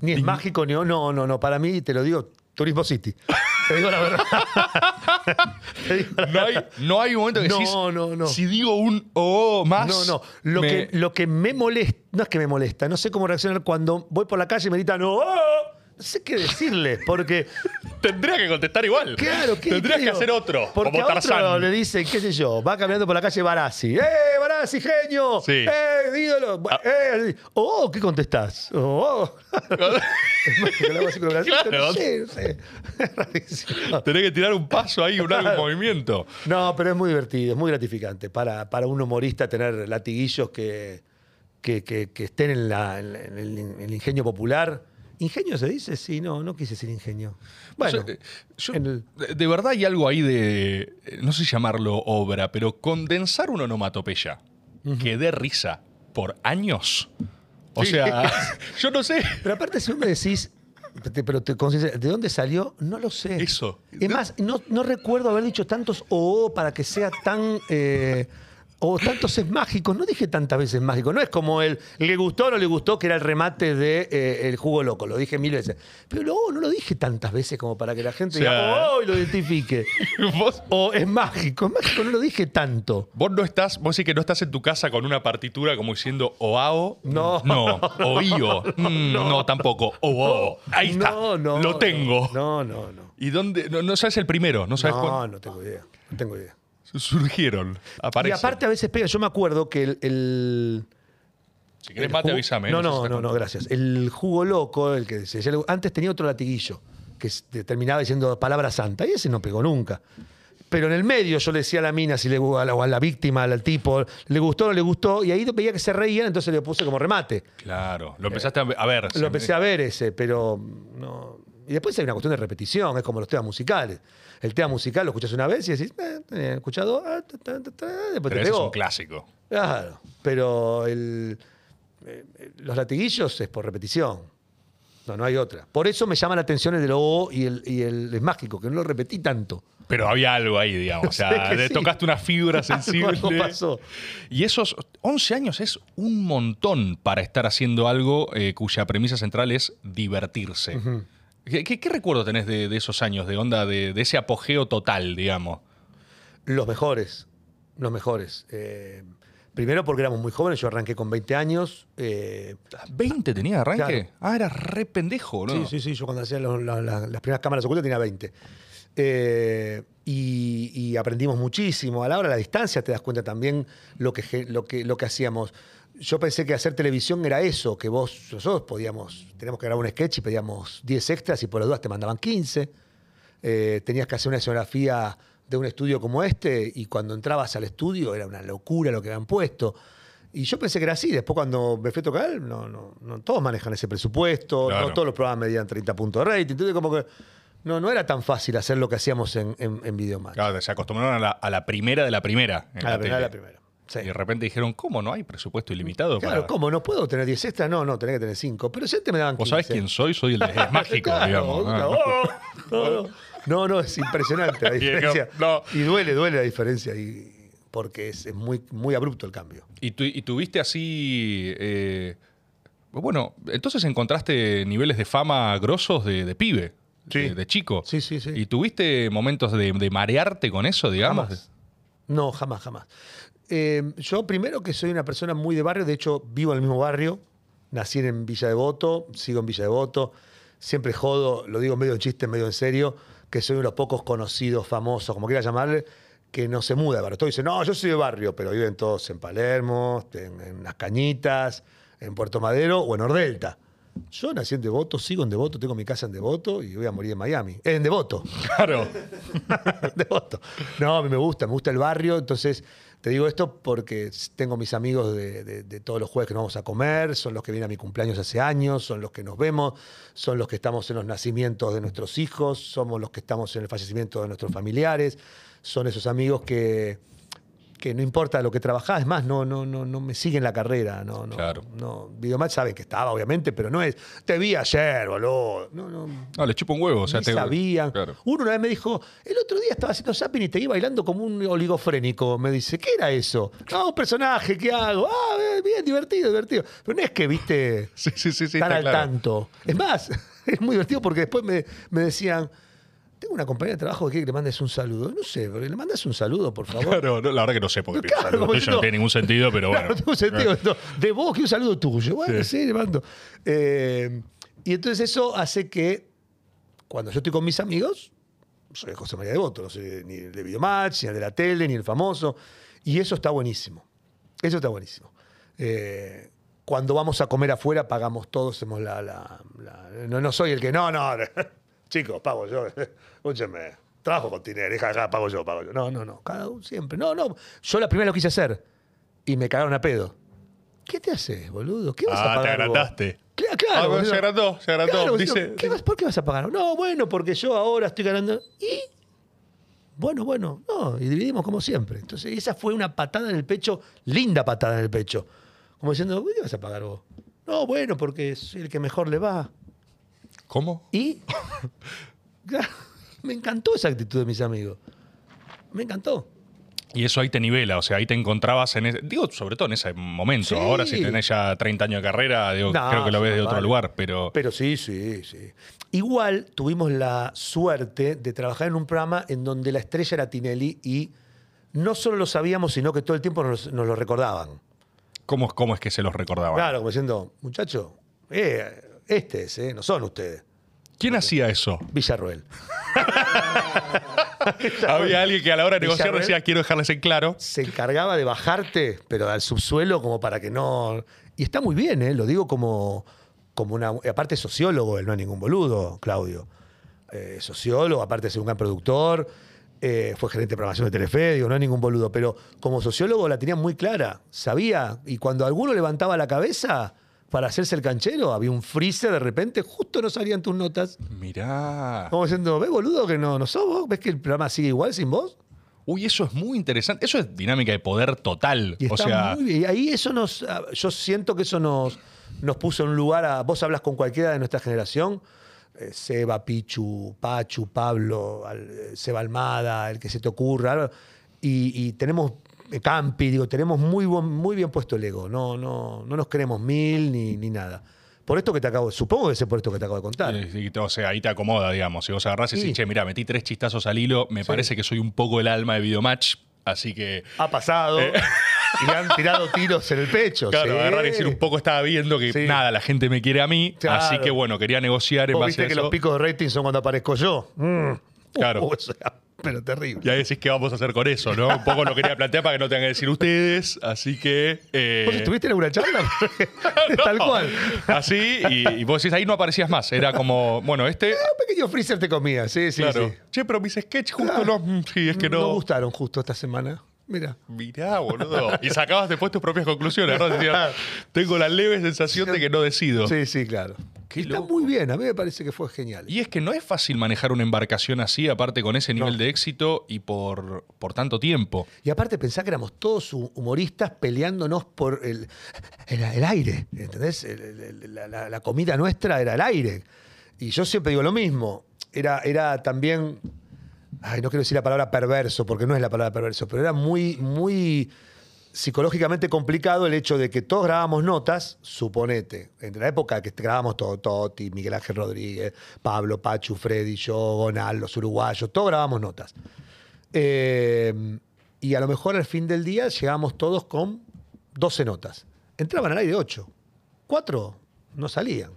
Ni es mágico, ni no, no, no. Para mí, te lo digo, Turismo City. Te digo la verdad. Te digo la No hay, no hay un momento que No, decís, no, no. Si digo un oh más. No, no. Lo, me- que, lo que me molesta, no es que me molesta, no sé cómo reaccionar cuando voy por la calle y me gritan, no, no sé qué decirles, porque, Tendría que contestar igual. claro, ¿qué Tendrías que digo? hacer otro. Porque como a otro Tarzán. le dicen, qué sé yo, va caminando por la calle Barassi, ¡eh, Barassi, genio! Sí. ¡eh, ídolo! Ah. ¡eh! Oh, ¿qué contestás? Oh, hago así con el bracito, Claro. no sé, no sé. Es rarísimo. Tenés que tirar un paso ahí, un algo movimiento. No, pero es muy divertido, es muy gratificante para, para un humorista tener latiguillos que, que, que- que estén en, la- en el, en el ingenio popular. ¿Ingenio se dice? Sí, no, no quise decir ingenio. Bueno, eh, yo- el- de- verdad hay algo ahí de, eh, no sé llamarlo obra, pero condensar una onomatopeya que dé risa por años. O Sí. sea, yo no sé. pero aparte si vos me decís, te- pero te ¿de dónde salió? No lo sé. Eso. Es más, no, no recuerdo haber dicho tantos o para que sea tan... eh, o tantos es mágico, no dije tantas veces mágico, no es como el le gustó o no le gustó, que era el remate de eh, El jugo loco, lo dije mil veces. Pero luego no lo dije tantas veces como para que la gente O sea- diga, oh, y lo identifique. Vos, O es mágico, es mágico, no lo dije tanto. vos no estás, vos sí que no estás en tu casa con una partitura como diciendo oao. No. No. Oío. Mm, no. tampoco. O o. Ahí está. No, no. Lo tengo. No, no, no. ¿Y dónde? No, no sabes el primero, no sabes No, no tengo idea. No tengo idea. Surgieron. Aparecen. Y aparte a veces pega, yo me acuerdo que el... el- si querés el mate, jugo- avísame. No, no, no, no, gracias. El jugo loco, el que se antes tenía otro latiguillo, que terminaba diciendo palabra santa, y ese no pegó nunca. Pero en el medio yo le decía a la mina, si le, a la, o a la víctima, al tipo, le gustó o no le gustó, y ahí veía que se reían, entonces le puse como remate. Claro. Lo empezaste a a ver. Lo empecé a ver ese, pero no. Y después hay una cuestión de repetición, es como los temas musicales. El tema musical lo escuchas una vez y decís, eh, he escuchado, ah, ta, ta, ta, ta, después Pero te es un clásico. Claro, pero el, eh, eh, los latiguillos es por repetición. No, no hay otra. Por eso me llama la atención el de lo O y el, y el es mágico, que no lo repetí tanto. Pero había algo ahí, digamos. O sea, le sí. tocaste una fibra sensible. algo pasó. Y esos 11 años es un montón para estar haciendo algo eh, cuya premisa central es divertirse. ¿Qué, qué- qué recuerdo tenés de, de esos años, de onda, de, de ese apogeo total, digamos? Los mejores, los mejores. Eh, primero porque éramos muy jóvenes, yo arranqué con 20 años. eh, ¿20 tenía de arranque? Claro. Ah, era re pendejo, ¿no? Sí, sí, sí. Yo cuando hacía los- la- la- las primeras cámaras ocultas tenía 20. Eh, y, y aprendimos muchísimo. A la hora de la distancia te das cuenta también lo que, lo que, lo que hacíamos. Yo pensé que hacer televisión era eso, que vos, nosotros podíamos, teníamos que grabar un sketch y pedíamos 10 extras y por las dudas te mandaban 15. Eh, tenías que hacer una escenografía de un estudio como este y cuando entrabas al estudio era una locura lo que habían puesto. Y yo pensé que era así. Después, cuando me fui a tocar, no, no, no todos manejan ese presupuesto, Claro. no todos los programas medían 30 puntos de rating. Entonces, como que no, no era tan fácil hacer lo que hacíamos en, en, en Videomatch. Claro, se acostumbraron a la, a la primera de la primera. a la primera, tele. la primera. Sí. Y de repente dijeron, ¿cómo no hay presupuesto ilimitado? Claro, para- ¿cómo? ¿No puedo tener 10 extras? No, no, tenés que tener 5. Pero si antes me daban 15. ¿Vos sabés quién soy? Soy el es mágico, Claro, digamos. No, no, no. No, no, es impresionante la diferencia. no. Y duele, duele la diferencia. Y, porque es, es muy, muy abrupto el cambio. Y, tu- y tuviste así. eh, bueno, entonces encontraste niveles de fama grosos de, de pibe, Sí. de, de chico. Sí, sí, sí. ¿Y tuviste momentos de, de marearte con eso, digamos? Jamás. No, jamás, jamás. Eh, yo primero que soy una persona muy de barrio, de hecho vivo en el mismo barrio, nací en Villa Devoto, sigo en Villa Devoto, siempre jodo, lo digo medio en chiste, medio en serio, que soy uno de los pocos conocidos, famosos, como quiera llamarle, que no se muda de barrio. Todos dicen, no, yo soy de barrio, pero viven todos en Palermo, en, en Las Cañitas, en Puerto Madero o en Ordelta. Yo nací en Devoto, sigo en Devoto, tengo mi casa en Devoto y voy a morir en Miami. Eh, en Devoto. Claro. Devoto. No, a mí me gusta, me gusta el barrio, entonces te digo esto porque tengo mis amigos de, todos los jueves que nos vamos a comer, son los que vienen a mi cumpleaños hace años, son los que nos vemos, son los que estamos en los nacimientos de nuestros hijos, somos los que estamos en el fallecimiento de nuestros familiares, son esos amigos que, que no importa lo que trabajás, es más, no, no, no, no me siguen la carrera, no, no, Claro. no. Videomatch saben que estaba, obviamente, pero no es, te vi ayer, boludo. No, no, No, le chupa un huevo. O sea, te- sabían. Claro. Uno una vez me dijo, el otro día estaba haciendo zapping y te iba bailando como un oligofrénico. Me dice, ¿qué era eso? No, un personaje, ¿qué hago? Ah, bien, divertido, divertido. Pero no es que, viste, Sí, sí, sí, sí, tan está al claro. tanto. Es más, es muy divertido porque después me, me decían, tengo una compañía de trabajo que quiere que le mandes un saludo. No sé, pero le mandas un saludo, por favor. Claro, no, la verdad que no sé porque Claro, como tuyo no tiene ningún sentido, pero bueno. No tiene sentido. esto. De vos, que un saludo tuyo. Bueno, Sí. sí, le mando. Eh, y entonces eso hace que cuando yo estoy con mis amigos, soy José María Devoto, no soy ni el de Videomatch, ni el de la tele, ni el famoso. Y eso está buenísimo. Eso está buenísimo. Eh, cuando vamos a comer afuera, pagamos todos, hacemos la. la- la- no, no soy el que. No, no. Chicos, pago yo. Escúchenme. Trabajo con Tiner, deja acá, pago yo, pago yo. No, no, no. Cada uno siempre. No, no. Yo la primera lo quise hacer. Y me cagaron a pedo. ¿Qué te haces, boludo? ¿Qué vas a Ah, te pagar? vos? agrandaste. Cla- Claro, Ah, bueno, se agrandó, se agrandó. Claro, Dice- boludo, ¿qué vas- ¿Por qué vas a pagar? No, bueno, porque yo ahora estoy ganando. Y. Bueno, bueno, no, y dividimos como siempre. Entonces, esa fue una patada en el pecho, linda patada en el pecho. Como diciendo, ¿qué vas a pagar vos? No, bueno, porque soy el que mejor le va. ¿Cómo? Y. Me encantó esa actitud de mis amigos. Me encantó. Y eso ahí te nivela, o sea, ahí te encontrabas en ese, digo, sobre todo en ese momento. Sí. Ahora si tenés ya 30 años de carrera, digo, No, creo que lo ves de otro vale. lugar, pero Pero sí, sí, sí. Igual tuvimos la suerte de trabajar en un programa en donde la estrella era Tinelli y no solo lo sabíamos, sino que todo el tiempo nos, nos lo recordaban. ¿cómo, cómo es que se los recordaban? Claro, como diciendo, muchacho, eh, este es, eh, no son ustedes. ¿Quién hacía eso? Villarroel. Había alguien que a la hora de negociar decía, quiero dejarles en claro. Se encargaba de bajarte, pero al subsuelo, como para que no. Y está muy bien, ¿eh? lo digo como, como una. Aparte, es sociólogo, él no es ningún boludo, Claudio. Eh, sociólogo, aparte de ser un gran productor, eh, fue gerente de programación de Telefe, digo, no es ningún boludo, pero como sociólogo la tenía muy clara, sabía, y cuando alguno levantaba la cabeza para hacerse el canchero, había un freezer de repente, justo no salían tus notas. Mirá. Como diciendo, ¿ves, boludo, que no, no sos vos? ¿Ves que el programa sigue igual sin vos? Uy, eso es muy interesante. Eso es dinámica de poder total. Y o sea, muy bien. Ahí eso nos. ah, Yo siento que eso nos, nos puso en un lugar a. Vos hablas con cualquiera de nuestra generación. eh, Seba, Pichu, Pachu, Pablo, al- eh, Seba Almada, el que se te ocurra. y tenemos. Eh, Campi, digo, tenemos muy, buen- muy bien puesto el ego. No, no, no nos creemos mil ni, ni nada. Por esto que te acabo. Supongo que es por esto que te acabo de contar. y- y- o sea, ahí te acomoda, digamos. Si vos agarrás y Sí. decís, che, mira, metí tres chistazos al hilo, me parece que soy un poco el alma de Videomatch, así que. Ha pasado. Y le han tirado tiros en el pecho. Eh. Claro, sí. agarrar y decir un poco estaba viendo que Sí. nada, la gente me quiere a mí, Claro. así que bueno, quería negociar en base viste a que los picos de rating son cuando aparezco yo. Mm. Claro. Uh, eso era pero terrible. Y ahí decís qué vamos a hacer con eso, ¿no? Un poco lo quería plantear para que no tengan que decir ustedes, así que... eh, ¿Vos estuviste en alguna charla? no. Tal cual. Así, y, y vos decís, ahí no aparecías más. Era como, bueno, este... Un pequeño freezer te comía, sí, sí, claro. sí. Che, pero mis sketches justo no... mm, Sí, es que no... No gustaron justo esta semana. Mira. Mirá, boludo. Y sacabas después tus propias conclusiones, ¿no? Decías, tengo la leve sensación de que no decido. Sí, sí, claro. Qué Está loco. muy bien, a mí me parece que fue genial. Y es que no es fácil manejar una embarcación así, aparte con ese nivel No. de éxito y por, por tanto tiempo. Y aparte pensá que éramos todos hu- humoristas peleándonos por el, el, el aire, ¿entendés? El- la- la comida nuestra era el aire. Y yo siempre digo lo mismo. Era, era también, ay, no quiero decir la palabra perverso, porque no es la palabra perverso, pero era muy, muy psicológicamente complicado el hecho de que todos grabábamos notas, suponete, entre la época que grabábamos todo, Totti, Miguel Ángel Rodríguez, Pablo, Pachu, Freddy, yo, Gonal, los uruguayos, todos grabábamos notas. Eh, y a lo mejor al fin del día llegábamos todos con 12 notas. Entraban al aire 8. 4 no salían.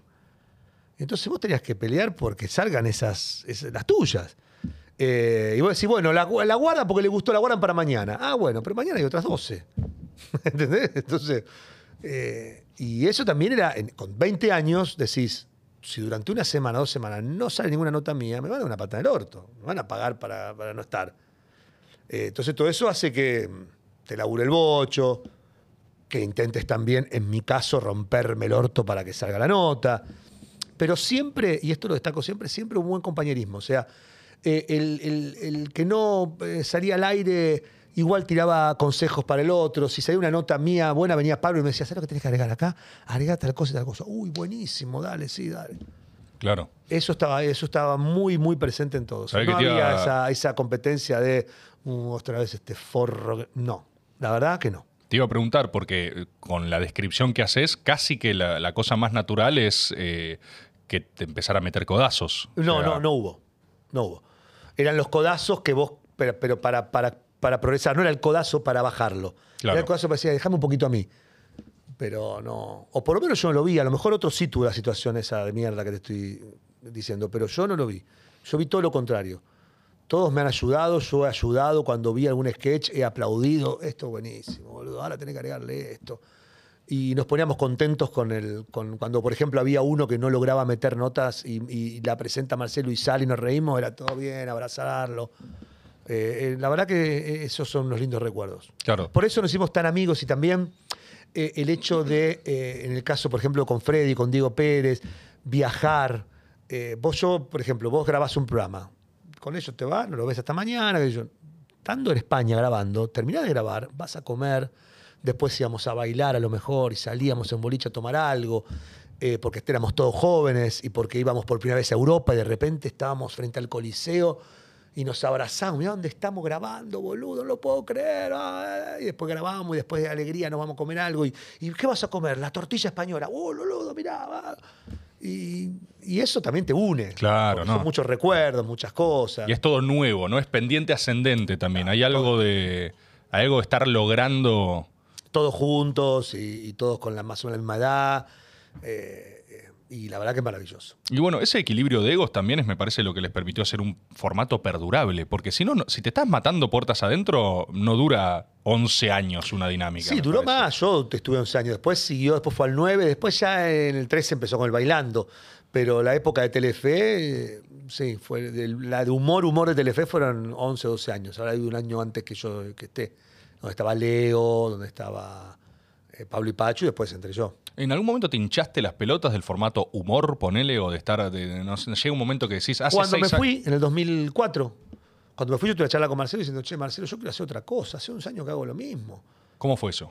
Entonces vos tenías que pelear porque salgan esas, esas- las tuyas. Eh, y vos decís, bueno, la, la guardan porque le gustó, la guardan para mañana. Ah, bueno, pero mañana hay otras 12. ¿Entendés? Entonces, eh, y eso también era, en- con 20 años, decís, si durante una semana, dos semanas no sale ninguna nota mía, me van a dar una pata en el orto. Me van a pagar para, para no estar. Eh, entonces todo eso hace que mm, te labure el bocho, que intentes también, en mi caso, romperme el orto para que salga la nota. Pero siempre, y esto lo destaco siempre, siempre un buen compañerismo. O sea, eh, el, el- el que no eh, salía al aire igual tiraba consejos para el otro. Si salía una nota mía buena, venía Pablo y me decía, ¿sabes lo que tenés que agregar acá? Agregar tal cosa y tal cosa. Uy, buenísimo, dale, sí, dale. Claro. Eso estaba, eso estaba muy, muy presente en todo. O sea, ¿Sabés no había esa, esa competencia de "Uh, otra vez este forro. que-". No, la verdad que no. Te iba a preguntar, porque eh, con la descripción que haces, casi que la, la cosa más natural es eh, que te empezara a meter codazos. O No, sea, no, no hubo. No hubo. Eran los codazos que vos, pero, pero para, para, para progresar, no era el codazo para bajarlo. Claro. Era el codazo para decir, déjame un poquito a mí. Pero no. O por lo menos yo no lo vi. A lo mejor otro sí tuvo la situación esa de mierda que te estoy diciendo, pero yo no lo vi. Yo vi todo lo contrario. Todos me han ayudado, yo he ayudado. Cuando vi algún sketch, he aplaudido. Esto es buenísimo, boludo. Ahora tenés que agregarle esto. Y nos poníamos contentos con el. Con, cuando, por ejemplo, había uno que no lograba meter notas y, y la presenta Marcelo y sale y nos reímos, era todo bien, abrazarlo. Eh, eh, la verdad que esos son los lindos recuerdos. Claro. Por eso nos hicimos tan amigos y también eh, el hecho de, eh, en el caso, por ejemplo, con Freddy, con Diego Pérez, viajar. Eh, vos, yo, por ejemplo, vos grabás un programa. Con ellos te vas, no lo ves hasta mañana. Estando en España grabando, terminás de grabar, vas a comer, después íbamos a bailar a lo mejor y salíamos en boliche a tomar algo, eh, porque éramos todos jóvenes y porque íbamos por primera vez a Europa y de repente estábamos frente al Coliseo y nos abrazamos. Mirá dónde estamos grabando, boludo, no lo puedo creer. ay". Y después grabamos y después de alegría nos vamos a comer algo. ¿Y, ¿y qué vas a comer? La tortilla española. ¡Oh, boludo, mirá! va". Y, y eso también te une. Claro, ¿no? Son muchos recuerdos, muchas cosas. Y es todo nuevo, ¿no? Es pendiente ascendente también. Hay algo de. Hay algo de estar logrando. Todos juntos y, y todos con la más o menos la misma edad. eh, eh, y la verdad que es maravilloso. Y bueno, ese equilibrio de egos también es, me parece, lo que les permitió hacer un formato perdurable. Porque si no, no- si te estás matando puertas adentro, no dura 11 años una dinámica. Sí, duró parece. más. Yo estuve 11 años. Después siguió, después fue al 9. Después ya en el 13 empezó con el bailando. Pero la época de Telefe, eh, sí, fue la de humor, humor de Telefe fueron 11, 12 años. Ahora hay un año antes que yo que esté. Donde estaba Leo, donde estaba eh, Pablo y Pacho y después entré yo. ¿En algún momento te hinchaste las pelotas del formato humor, ponele, o de estar. De, no sé, llega un momento que decís. Hace Cuando me seis fui, en el 2004, cuando me fui yo tuve una charla con Marcelo diciendo, che, Marcelo, yo quiero hacer otra cosa. Hace 11 años que hago lo mismo. ¿Cómo fue eso?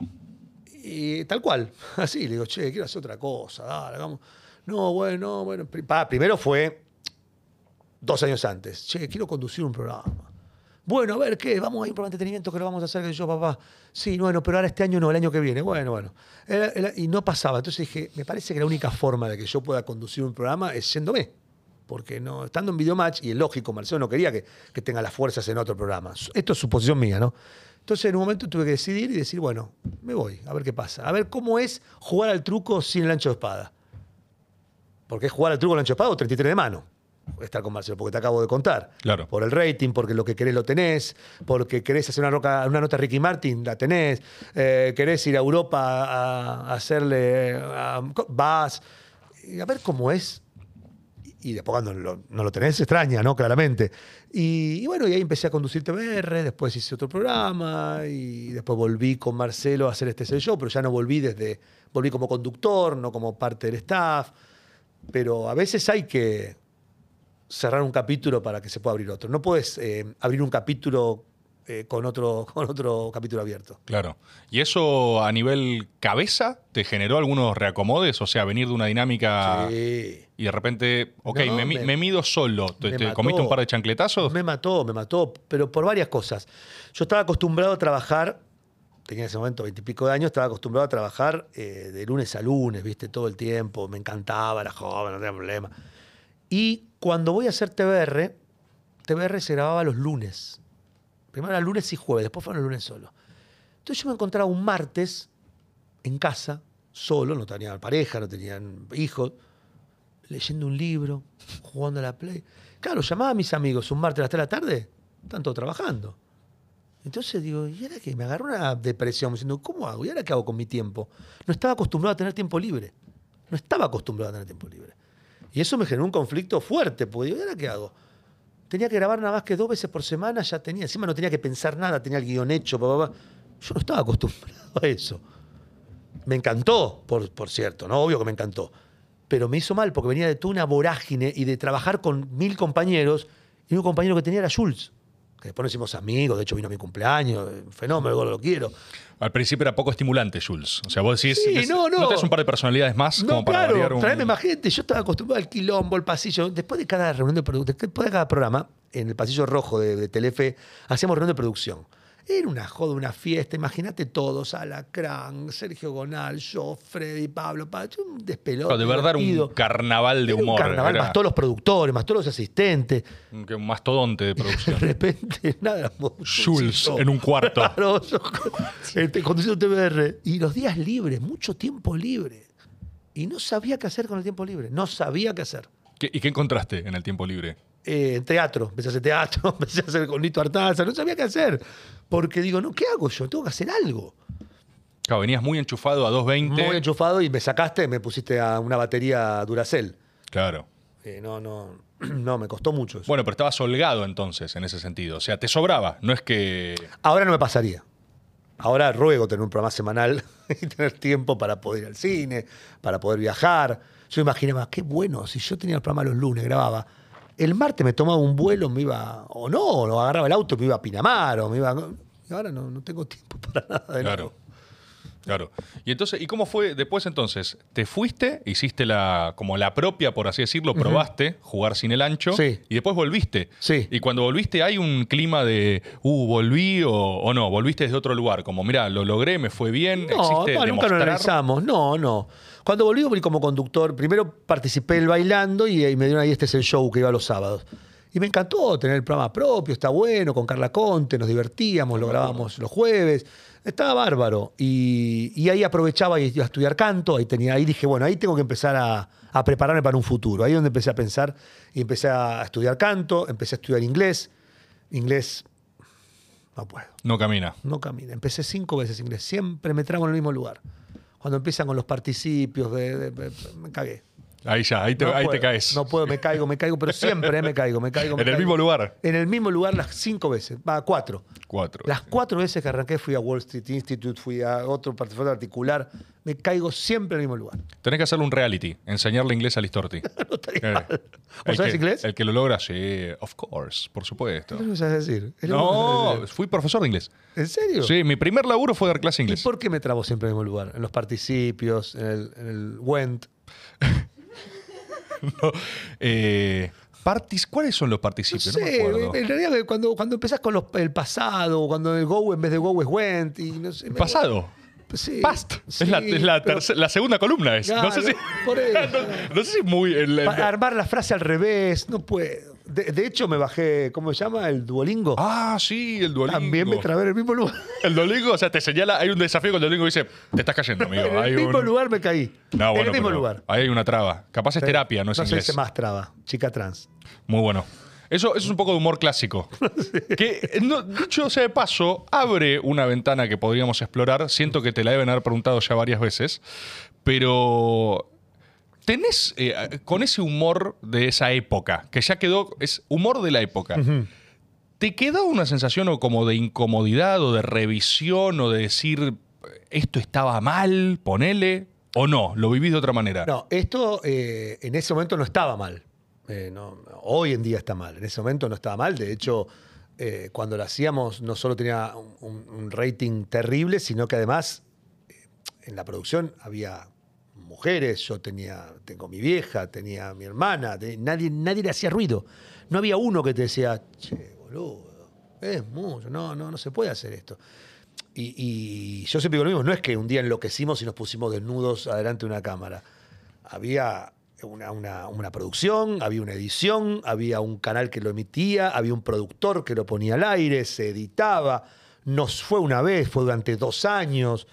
Y tal cual, así, le digo, che, quiero hacer otra cosa, dale, hagamos. No, bueno, no, bueno. Pa, primero fue dos años antes. Che, quiero conducir un programa. Bueno, a ver, ¿qué? Vamos a ir de entretenimiento que lo vamos a hacer, que yo, papá. Sí, bueno, pero ahora este año no, el año que viene. Bueno, bueno. Era- y no pasaba. Entonces dije, me parece que la única forma de que yo pueda conducir un programa es yéndome. Porque no, estando en Videomatch, y es lógico, Marcelo no quería que, que tenga las fuerzas en otro programa. Esto es suposición mía, ¿no? Entonces en un momento tuve que decidir y decir, bueno, me voy, a ver qué pasa. A ver cómo es jugar al truco sin el ancho de espada. Porque es jugar al truco con el ancho de espada o 33 de mano. Estar con Marcelo, porque te acabo de contar. Claro. Por el rating, porque lo que querés lo tenés, porque querés hacer una, roca- una nota Ricky Martin, la tenés, eh, querés ir a Europa a, a hacerle, a- vas, a ver cómo es. Y después cuando lo- no lo tenés, extraña, ¿no? Claramente. Y, y bueno, y ahí empecé a conducir TBR, después hice otro programa y después volví con Marcelo a hacer este show, pero ya no volví desde, volví como conductor, no como parte del staff. Pero a veces hay que cerrar un capítulo para que se pueda abrir otro. No puedes eh, abrir un capítulo eh, con, otro, con otro capítulo abierto. Claro. ¿Y eso a nivel cabeza te generó algunos reacomodes? O sea, venir de una dinámica Sí. y de repente, ok, No, me, mi- me- me mido solo. ¿Te, me te mató. comiste un par de chancletazos? Me mató, me mató, pero por varias cosas. Yo estaba acostumbrado a trabajar, tenía en ese momento veintipico de años, estaba acostumbrado a trabajar eh, de lunes a lunes, viste, todo el tiempo. Me encantaba, era joven, no tenía problema. Y cuando voy a hacer TBR, TBR se grababa los lunes. Primero era lunes y jueves, después fueron los lunes solo. Entonces yo me encontraba un martes en casa, solo, no tenía pareja, no tenían hijos, leyendo un libro, jugando a la play. Claro, llamaba a mis amigos un martes a las 3 de la tarde, están todos trabajando. Entonces digo, ¿y ahora qué? Me agarró una depresión diciendo, ¿cómo hago? ¿Y ahora qué hago con mi tiempo? No estaba acostumbrado a tener tiempo libre. No estaba acostumbrado a tener tiempo libre. Y eso me generó un conflicto fuerte, porque digo, ¿y ahora qué hago? Tenía que grabar nada más que dos veces por semana, ya tenía, encima no tenía que pensar nada, tenía el guion hecho, pa, pa, pa. Yo no estaba acostumbrado a eso. Me encantó, por, por cierto, ¿no? Obvio que me encantó. Pero me hizo mal porque venía de toda una vorágine y de trabajar con mil compañeros y un compañero que tenía era Schultz. Que después nos hicimos amigos, de hecho vino a mi cumpleaños, un fenómeno, lo quiero. Al principio era poco estimulante, Jules. O sea, vos decís, Sí, es- no, no. un par de personalidades más No, como para claro, un... traeme más gente. Yo estaba acostumbrado al quilombo, al pasillo. Después de cada reunión de producción, después de cada programa, en el pasillo rojo de, de Telefe, hacíamos reunión de producción. Era una joda, una fiesta. Imagínate todos, Alacrán, Sergio Gonal, yo, Freddy, Pablo, Pacho, un despelote. de verdad era divertido. un carnaval de Era un humor. carnaval, era más todos los productores, más todos los asistentes. un- que un mastodonte de De producción. repente, nada. Jules en un cuarto. Claro, yo, este, conduciendo TBR. Y los días libres, mucho tiempo libre. Y no sabía qué hacer con el tiempo libre. No sabía qué hacer. ¿Qué- ¿Y qué encontraste en el tiempo libre? Eh, en teatro, empecé a hacer teatro, empecé a hacer con Nito Artaza, no sabía qué hacer. Porque digo, no, ¿qué hago yo? Tengo que hacer algo. Claro, venías muy enchufado a 220. Muy enchufado y me sacaste, me pusiste a una batería Duracell. Claro. Eh, no, no, no, me costó mucho eso. Bueno, pero estabas holgado entonces en ese sentido. O sea, te sobraba. No es que. Ahora no me pasaría. Ahora ruego tener un programa semanal y tener tiempo para poder ir al cine, para poder viajar. Yo imaginaba, qué bueno, si yo tenía el programa los lunes, grababa. El martes me tomaba un vuelo, me iba, o no, o agarraba el auto, me iba a Pinamar, o me iba. Y ahora no, no tengo tiempo para nada de Claro. nada. Claro. Y entonces, ¿y cómo fue después entonces? ¿Te fuiste, hiciste la como la propia, por así decirlo, probaste jugar sin el ancho Sí. y después volviste? Sí. Y cuando volviste hay un clima de, uh, volví o, o no, volviste desde otro lugar, como, mira, lo logré, me fue bien, No, existe no, nunca lo analizamos. No, no. Cuando volví, volví como conductor. Primero participé el bailando y, y me dieron ahí este es el show que iba los sábados. Y me encantó tener el programa propio, está bueno, con Carla Conte, nos divertíamos, lo grabábamos los jueves. Estaba bárbaro. Y, y ahí aprovechaba y iba a estudiar canto. Ahí, tenía, ahí dije, bueno, ahí tengo que empezar a, a prepararme para un futuro. Ahí es donde empecé a pensar y empecé a estudiar canto, empecé a estudiar inglés. Inglés, no puedo. No camina. No camina. Empecé cinco veces inglés. Siempre me trabo en el mismo lugar. Cuando empiezan con los participios, de, de- de- me cagué. Ahí ya, ahí te, No ahí te puedo, caes. No puedo, me caigo, me caigo, pero siempre eh, me caigo, me caigo. me en el mismo lugar. En el mismo lugar las cinco veces, va, cuatro. Cuatro. Las cuatro veces que arranqué fui a Wall Street Institute, fui a otro partido articular, me caigo siempre en el mismo lugar. Tenés que hacerle un reality, enseñarle inglés a Listorti. No estaría Eh, mal. el ¿Vos sabés que- inglés? El que lo logra, sí, of course, por supuesto. ¿Qué me sabes decir? No, decir. fui profesor de inglés. ¿En serio? Sí, mi primer laburo fue dar clase de ¿Y inglés. por qué me trabo siempre en el mismo lugar? En los participios, en el, en el went. Eh, partis- ¿Cuáles son los No participios? No, me sé, acuerdo. en realidad cuando, cuando empezás con los- el pasado, cuando el go en vez de go es went, y no sé. me- Pasado. Sí, Past. sí, es la, es la, pero terce- la segunda columna. Es. no, sé si, por eso. no, no sé si muy. el- el- pa- armar la frase al revés, no puedo. De, de hecho, me bajé, ¿cómo se llama? El Duolingo. Ah, sí, el Duolingo. También me trabé en el mismo lugar. El Duolingo, o sea, te señala, hay un desafío con el Duolingo y dice, te estás cayendo, amigo. en el mismo un- lugar me caí. No, en el mismo lugar. Ahí hay una traba. Capaz es terapia, no es no inglés. más traba. Chica trans. Muy bueno. Eso, eso es un poco de humor clásico. Que, no, dicho sea de paso, abre una ventana que podríamos explorar. Siento que te la deben haber preguntado ya varias veces. Pero. ¿Tenés eh, con ese humor de esa época, que ya quedó, es humor de la época, ¿te quedó una sensación o como de incomodidad o de revisión o de decir esto estaba mal, ponele? ¿O no? ¿Lo vivís de otra manera? No, esto eh, en ese momento no estaba mal. Eh, no, hoy en día está mal. En ese momento no estaba mal. De hecho, eh, cuando lo hacíamos no solo tenía un, rating terrible, sino que además en la producción había yo tenía, tengo mi vieja, tenía mi hermana, nadie, nadie le hacía ruido. No había uno que te decía, che, boludo, es mucho, no, no, no se puede hacer esto. Y, y yo siempre digo lo mismo, no es que un día enloquecimos y nos pusimos desnudos adelante de una cámara. Había una, una- una producción, había una edición, había un canal que lo emitía, había un productor que lo ponía al aire, se editaba. Nos fue una vez, fue durante dos años.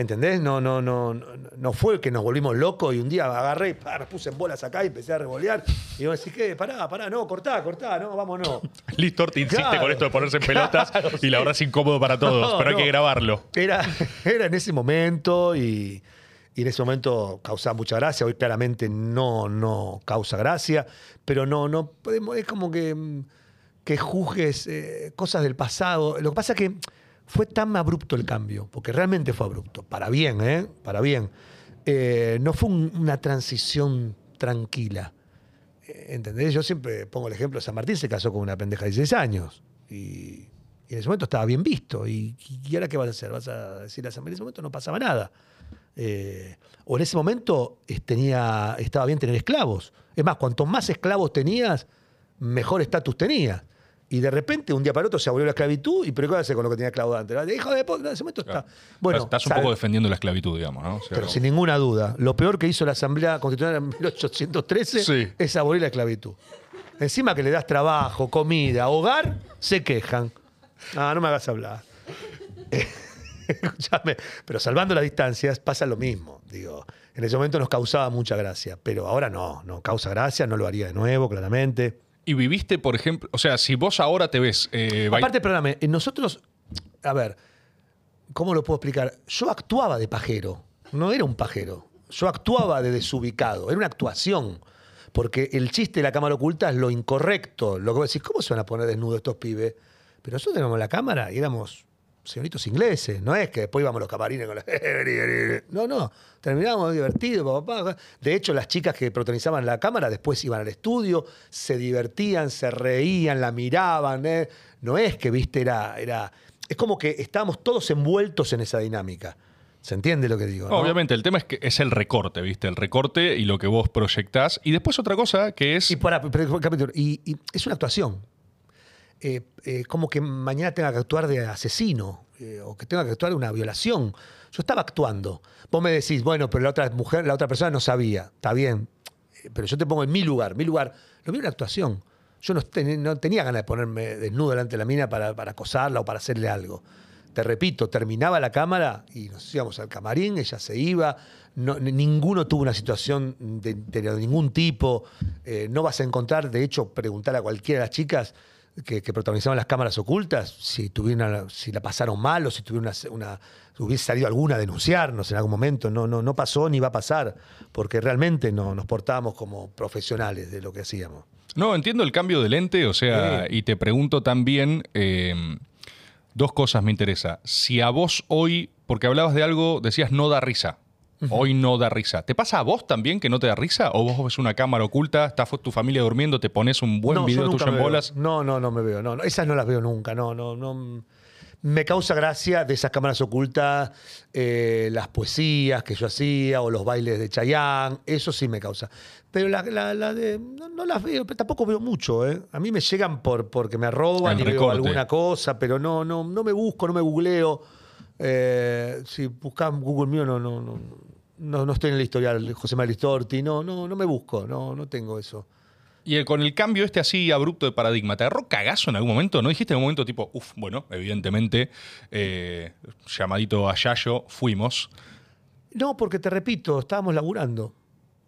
¿Entendés? No, no, no, no, fue que nos volvimos locos y un día agarré, me puse en bolas acá y empecé a revolear. Y vos decís, ¿qué? Pará, pará, no, cortá, cortá, no, vámonos. Liz Torti insiste Claro. con esto de ponerse en pelotas Claro, y la verdad es incómodo para todos, No, pero hay que grabarlo. Era, era en ese momento y, y en ese momento causaba mucha gracia. Hoy claramente no, no causa gracia, pero no, no podemos, es como que, mm, que juzgues eh, cosas del pasado. Lo que pasa es que fue tan abrupto el cambio, porque realmente fue abrupto, para bien, ¿eh? Para bien. Eh, no fue un- una transición tranquila. Eh, ¿Entendés? Yo siempre pongo el ejemplo, San Martín se casó con una pendeja de 16 años y, en ese momento estaba bien visto. ¿Y, y ahora qué vas a hacer? ¿Vas a decir a San Martín? En ese momento no pasaba nada. Eh, o en ese momento tenía, estaba bien tener esclavos. Es más, cuanto más esclavos tenías, mejor estatus tenías. Y de repente, un día para otro, se abolió la esclavitud. ¿Y pero qué hacer con lo que tenía esclavo antes? Hijo de puta, en ese momento está. Bueno, Estás un poco defendiendo la esclavitud, digamos, ¿no? O sea, pero como- sin ninguna duda, lo peor que hizo la Asamblea Constitucional en 1813 Sí. es abolir la esclavitud. Encima que le das trabajo, comida, hogar, se quejan. Ah, no me hagas hablar. Escúchame, pero salvando las distancias pasa lo mismo. Digo, en ese momento nos causaba mucha gracia, pero ahora no, no causa gracia, no lo haría de nuevo, claramente. Y viviste, por ejemplo, o sea, si vos ahora te ves... eh, Aparte, perdóname, eh, nosotros, a ver, ¿cómo lo puedo explicar? Yo actuaba de pajero, no era un pajero. Yo actuaba de desubicado, era una actuación. Porque el chiste de la cámara oculta es lo incorrecto. Lo que vos decís, ¿cómo se van a poner desnudos estos pibes? Pero nosotros teníamos la cámara y éramos señoritos ingleses. No es que después íbamos a los camarines con la... No, no. Terminábamos divertidos, papá. De hecho, las chicas que protagonizaban la cámara después iban al estudio, se divertían, se reían, la miraban. ¿eh? No es que, viste, era, era... Es como que estábamos todos envueltos en esa dinámica. ¿Se entiende lo que digo? no? Obviamente, el tema es que es el recorte, ¿viste? El recorte y lo que vos proyectás. Y después otra cosa que es... Y, para, capítulo, y- y es una actuación. Eh, eh, como que mañana tenga que actuar de asesino eh, o que tenga que actuar de una violación. Yo estaba actuando. Vos me decís, bueno, pero la otra mujer, la otra persona no sabía. Está bien. Pero yo te pongo en mi lugar. Mi lugar, lo mío era actuación. Yo no, ten- no tenía ganas de ponerme desnudo delante de la mina para, acosarla o para hacerle algo. Te repito, terminaba la cámara y nos íbamos al camarín, ella se iba. No, ni- ninguno tuvo una situación de, de ningún tipo. No vas a encontrar, de hecho, preguntar a cualquiera de las chicas que, que protagonizaban las cámaras ocultas si, tuvieron, si la pasaron mal o si tuvieron una, una- hubiese salido alguna a denunciarnos en algún momento. No, no, no pasó ni va a pasar, porque realmente no, nos portábamos como profesionales de lo que hacíamos. No, entiendo el cambio de lente, o sea, Sí. y te pregunto también, eh, dos cosas me interesa. Si a vos hoy, porque hablabas de algo, decías no da risa. Hoy no da risa. ¿Te pasa a vos también que no te da risa? ¿O vos ves una cámara oculta, está tu familia durmiendo, te pones un buen No, video tuyo en veo. bolas? No, no, no me veo. No, no, esas no las veo nunca. No, no, no. Me causa gracia de esas cámaras ocultas, eh, las poesías que yo hacía o los bailes de Chayanne. Eso sí me causa. Pero la, la- la de. No, no las veo, pero tampoco veo mucho. ¿eh? A mí me llegan por, porque me roban El y veo alguna cosa, pero no, no, no me busco, no me googleo. Eh, si buscas Google mío, no, no, no, no, no estoy en el historial José María Listorti. No, no, no me busco, no, no tengo eso. Y el- con el cambio este así abrupto de paradigma, ¿te agarró cagazo en algún momento? ¿No dijiste en algún momento tipo, uff, bueno, evidentemente, eh, llamadito a Yayo, fuimos? No, porque te repito, estábamos laburando.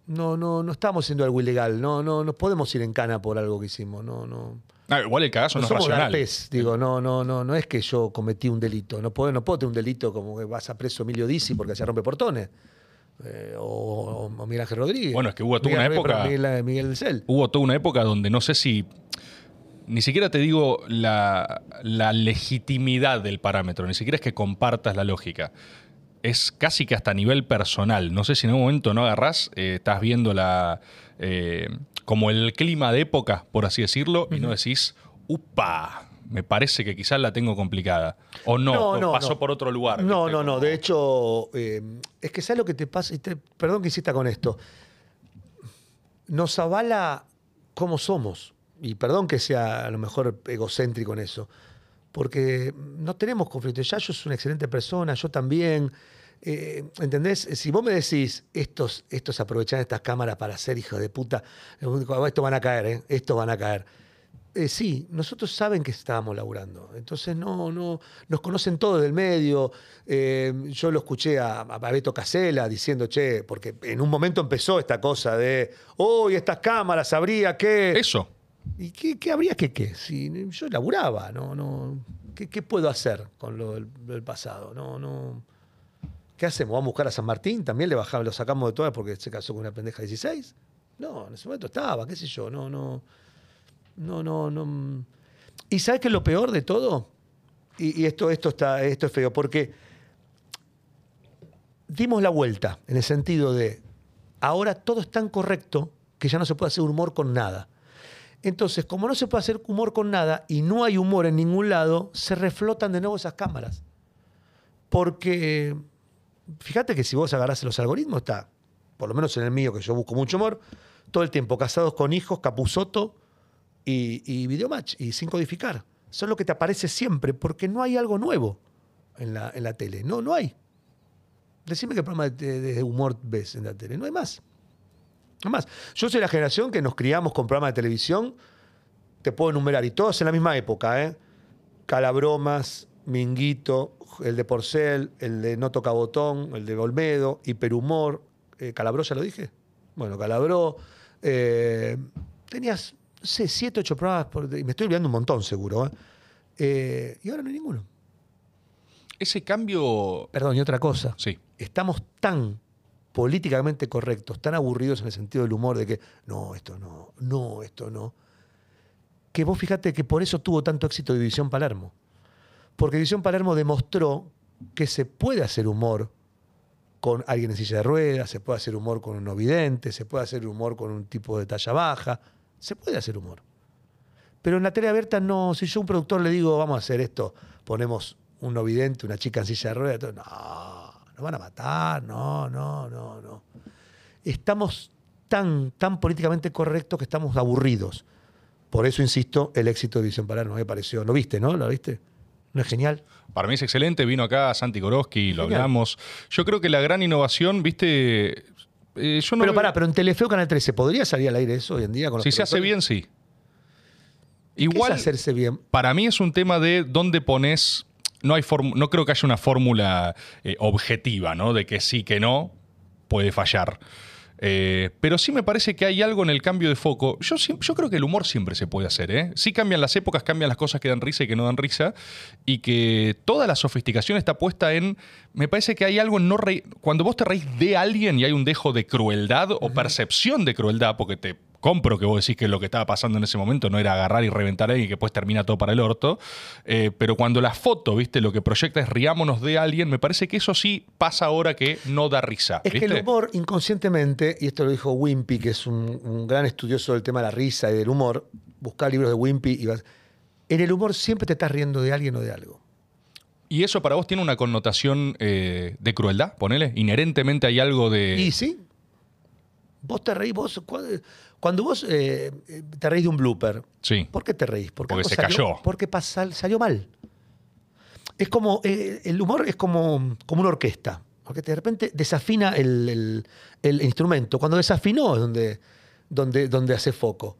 No, no, no estábamos haciendo algo ilegal. No, no, no podemos ir en cana por algo que hicimos. No, no. Ah, igual el cagazo No no, es somos racional. garpés, digo, no, no, no, no es que yo cometí un delito. No puedo, no puedo tener un delito como que vas a preso Emilio Dizzi porque se rompe portones. Eh, o, o Miguel Ángel Rodríguez. Bueno, es que hubo toda Miguel- una época- Miguel, Miguel del Cel. Hubo toda una época donde no sé si. Ni siquiera te digo la, la legitimidad del parámetro, ni siquiera es que compartas la lógica. Es casi que hasta a nivel personal. No sé si en algún momento no agarrás, eh, estás viendo la. eh, como el clima de época, por así decirlo, y no decís, upa, me parece que quizás la tengo complicada. O no, No, o no, por otro lugar. No, no, no. Como- De hecho, eh, es que ¿sabes lo que te pasa? Y te- perdón que insista con esto. Nos avala cómo somos. Y perdón que sea a lo mejor egocéntrico en eso. Porque no tenemos conflicto. Ya yo soy una excelente persona, yo también. Eh, ¿Entendés? Si vos me decís, estos, estos aprovechan estas cámaras para ser hijos de puta, esto van a caer, ¿eh? Estos van a caer. Eh, sí, nosotros saben que estábamos laburando. Entonces no, no, nos conocen todos del medio. Eh, yo lo escuché a, a Beto Casella diciendo, che, porque en un momento empezó esta cosa de, hoy estas cámaras habría que. Eso. ¿Y qué, qué habría que qué? Si yo laburaba, no, no. ¿Qué, qué puedo hacer con lo del, del pasado? No, no. ¿Qué hacemos? ¿Vamos a buscar a San Martín? ¿También le bajamos, lo sacamos de todas porque se casó con una pendeja de 16? No, en ese momento estaba, qué sé yo, no, no. No, no, no. ¿Y sabes qué es lo peor de todo? Y, y esto, esto, está, esto es feo, porque dimos la vuelta en el sentido de ahora todo es tan correcto que ya no se puede hacer humor con nada. Entonces, como no se puede hacer humor con nada y no hay humor en ningún lado, se reflotan de nuevo esas cámaras. Porque fíjate que si vos agarrás los algoritmos, está, por lo menos en el mío, que yo busco mucho humor, todo el tiempo casados con hijos, Capuzoto y, y Videomatch, y sin codificar. Es lo que te aparece siempre, porque no hay algo nuevo en la, en la tele. No, no hay. Decime qué programa de, de humor ves en la tele. No hay más. No hay más. Yo soy la generación que nos criamos con programas de televisión, te puedo enumerar, y todos en la misma época, ¿eh? Calabromas, Minguito, el de Porcel, el de No Toca Botón, el de Olmedo, Hiperhumor. Eh, ¿Calabró ya lo dije? Bueno, Calabró. eh, tenías, no sé, siete, ocho programas, por- y me estoy olvidando un montón seguro. ¿eh? Eh, y ahora no hay ninguno. Ese cambio. Perdón, y otra cosa. Sí. Estamos tan políticamente correctos, tan aburridos en el sentido del humor de que no, esto no, no, esto no. Que vos fíjate que por eso tuvo tanto éxito División Palermo. Porque División Palermo demostró que se puede hacer humor con alguien en silla de ruedas, se puede hacer humor con un no vidente, se puede hacer humor con un tipo de talla baja, se puede hacer humor. Pero en la tele abierta no, si yo a un productor le digo, vamos a hacer esto, ponemos un no vidente, una chica en silla de ruedas, todo, no, nos van a matar, no, no, no, no. Estamos tan, tan políticamente correctos que estamos aburridos. Por eso, insisto, el éxito de División Palermo me pareció. ¿Lo viste, no? ¿Lo viste? ¿No es genial? Para mí es excelente, vino acá Santi Koroski, lo hablamos. Yo creo que la gran innovación, viste, eh, yo no pero pará, pero en Telefeo Canal 13, ¿podría salir al aire eso hoy en día? Con los si se hace bien, sí. ¿Qué Igual, es hacerse bien? para mí es un tema de dónde pones. No, hay no creo que haya una fórmula eh, objetiva, ¿no? De que sí, que no, puede fallar. Eh, pero sí me parece que hay algo en el cambio de foco. Yo, yo creo que el humor siempre se puede hacer, ¿eh? Sí cambian las épocas, cambian las cosas que dan risa y que no dan risa. Y que toda la sofisticación está puesta en. Me parece que hay algo en no reír. Cuando vos te reís de alguien y hay un dejo de crueldad o percepción de crueldad, porque te compro que vos decís que lo que estaba pasando en ese momento no era agarrar y reventar a alguien y que después termina todo para el orto. eh, pero cuando la foto, viste, lo que proyecta es riámonos de alguien, me parece que eso sí pasa ahora que no da risa. Es que el humor inconscientemente, y esto lo dijo Wimpy, que es un, un gran estudioso del tema de la risa y del humor, buscar libros de Wimpy y vas. En el humor siempre te estás riendo de alguien o de algo. ¿Y eso para vos tiene una connotación eh, de crueldad? Ponele. Inherentemente hay algo de. Y sí, vos te reís, vos, cu- cuando vos eh, eh, te reís de un blooper, Sí. ¿por qué te reís? Porque se salió- cayó. Porque salió mal. Es como, eh, el humor es como, como una orquesta, porque de repente desafina el, el- el instrumento. Cuando desafinó es donde, donde, donde hace foco.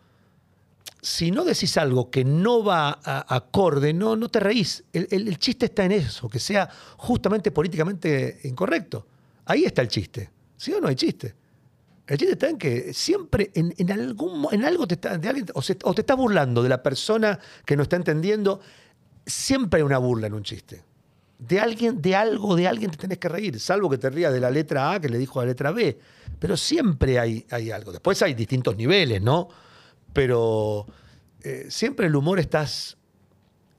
si no decís algo que no va a- acorde, no, no te reís. El chiste está en eso, que sea justamente políticamente incorrecto. Ahí está el chiste. ¿Sí o no hay chiste? El chiste está en que siempre en, en algún en algo te está, de alguien, o, te estás burlando de la persona que no está entendiendo. Siempre hay una burla en un chiste. De alguien, de algo, de alguien te tenés que reír, salvo que te rías de la letra A que le dijo a la letra B. Pero siempre hay, hay algo. Después hay distintos niveles, ¿no? Pero eh, siempre el humor estás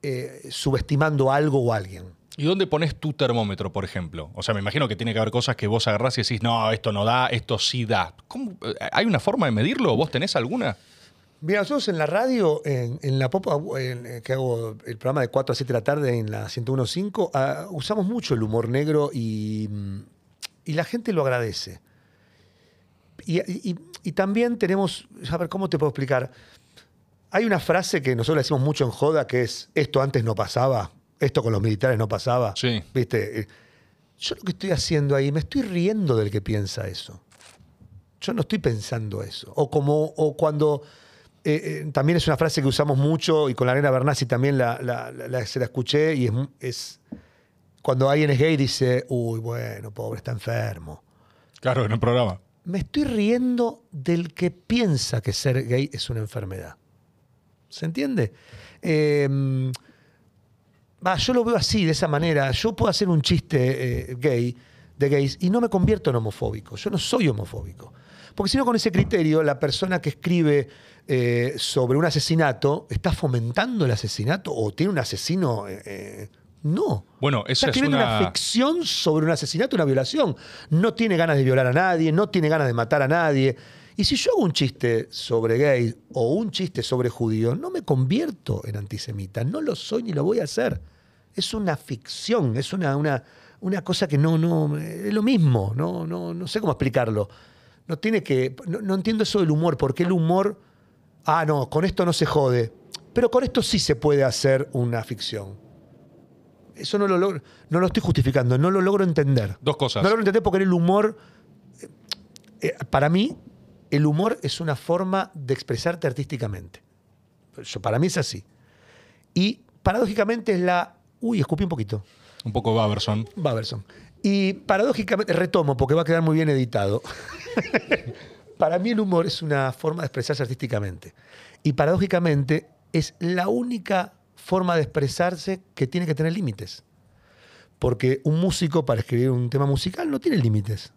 eh, subestimando algo o alguien. ¿Y dónde pones tu termómetro, por ejemplo? O sea, me imagino que tiene que haber cosas que vos agarrás y decís, no, esto no da, esto sí da. ¿Cómo? ¿Hay una forma de medirlo? ¿Vos tenés alguna? Mira, nosotros en la radio, en, la pop, en- en- que hago el programa de 4 a 7 de la tarde en la 101.5, ah, usamos mucho el humor negro y, mm, y la gente lo agradece. Y, y- y también tenemos, a ver, ¿cómo te puedo explicar? Hay una frase que nosotros le decimos mucho en joda que es, esto antes no pasaba, esto con los militares no pasaba. Sí. ¿Viste? Eh, Yo lo que estoy haciendo ahí, me estoy riendo del que piensa eso. Yo no estoy pensando eso. O como, o cuando eh, eh, también es una frase que usamos mucho y con la nena Bernasi también la, la- la- la- se la escuché y es, es cuando alguien es gay dice, uy, bueno, pobre, está enfermo. Claro, en el programa. Me estoy riendo del que piensa que ser gay es una enfermedad. ¿Se entiende? Eh, yo lo veo así, de esa manera. Yo puedo hacer un chiste eh, gay, de gays, y no me convierto en homofóbico. Yo no soy homofóbico. Porque si no, con ese criterio, la persona que escribe eh, sobre un asesinato está fomentando el asesinato o tiene un asesino. eh, no. Bueno, Está esa es escribiendo una... una ficción sobre un asesinato, una violación. No tiene ganas de violar a nadie, no tiene ganas de matar a nadie. Y si yo hago un chiste sobre gay o un chiste sobre judío, no me convierto en antisemita. No lo soy ni lo voy a hacer. Es una ficción, es una, una, una cosa que no, no, es lo mismo. No, no, no sé cómo explicarlo. No tiene que. No, no entiendo eso del humor, porque el humor. Ah, no, con esto no se jode. Pero con esto sí se puede hacer una ficción. Eso no lo logro, no lo estoy justificando, no lo logro entender. Dos cosas. No lo logro entender porque el humor, eh, eh, para mí, el humor es una forma de expresarte artísticamente. Yo- para mí es así. Y paradójicamente es la... Uy, escupí un poquito. Un poco Baberson. Baberson. Y paradójicamente, retomo porque va a quedar muy bien editado. Para mí el humor es una forma de expresarse artísticamente. Y paradójicamente es la única forma de expresarse que tiene que tener límites. Porque un músico para escribir un tema musical no tiene límites.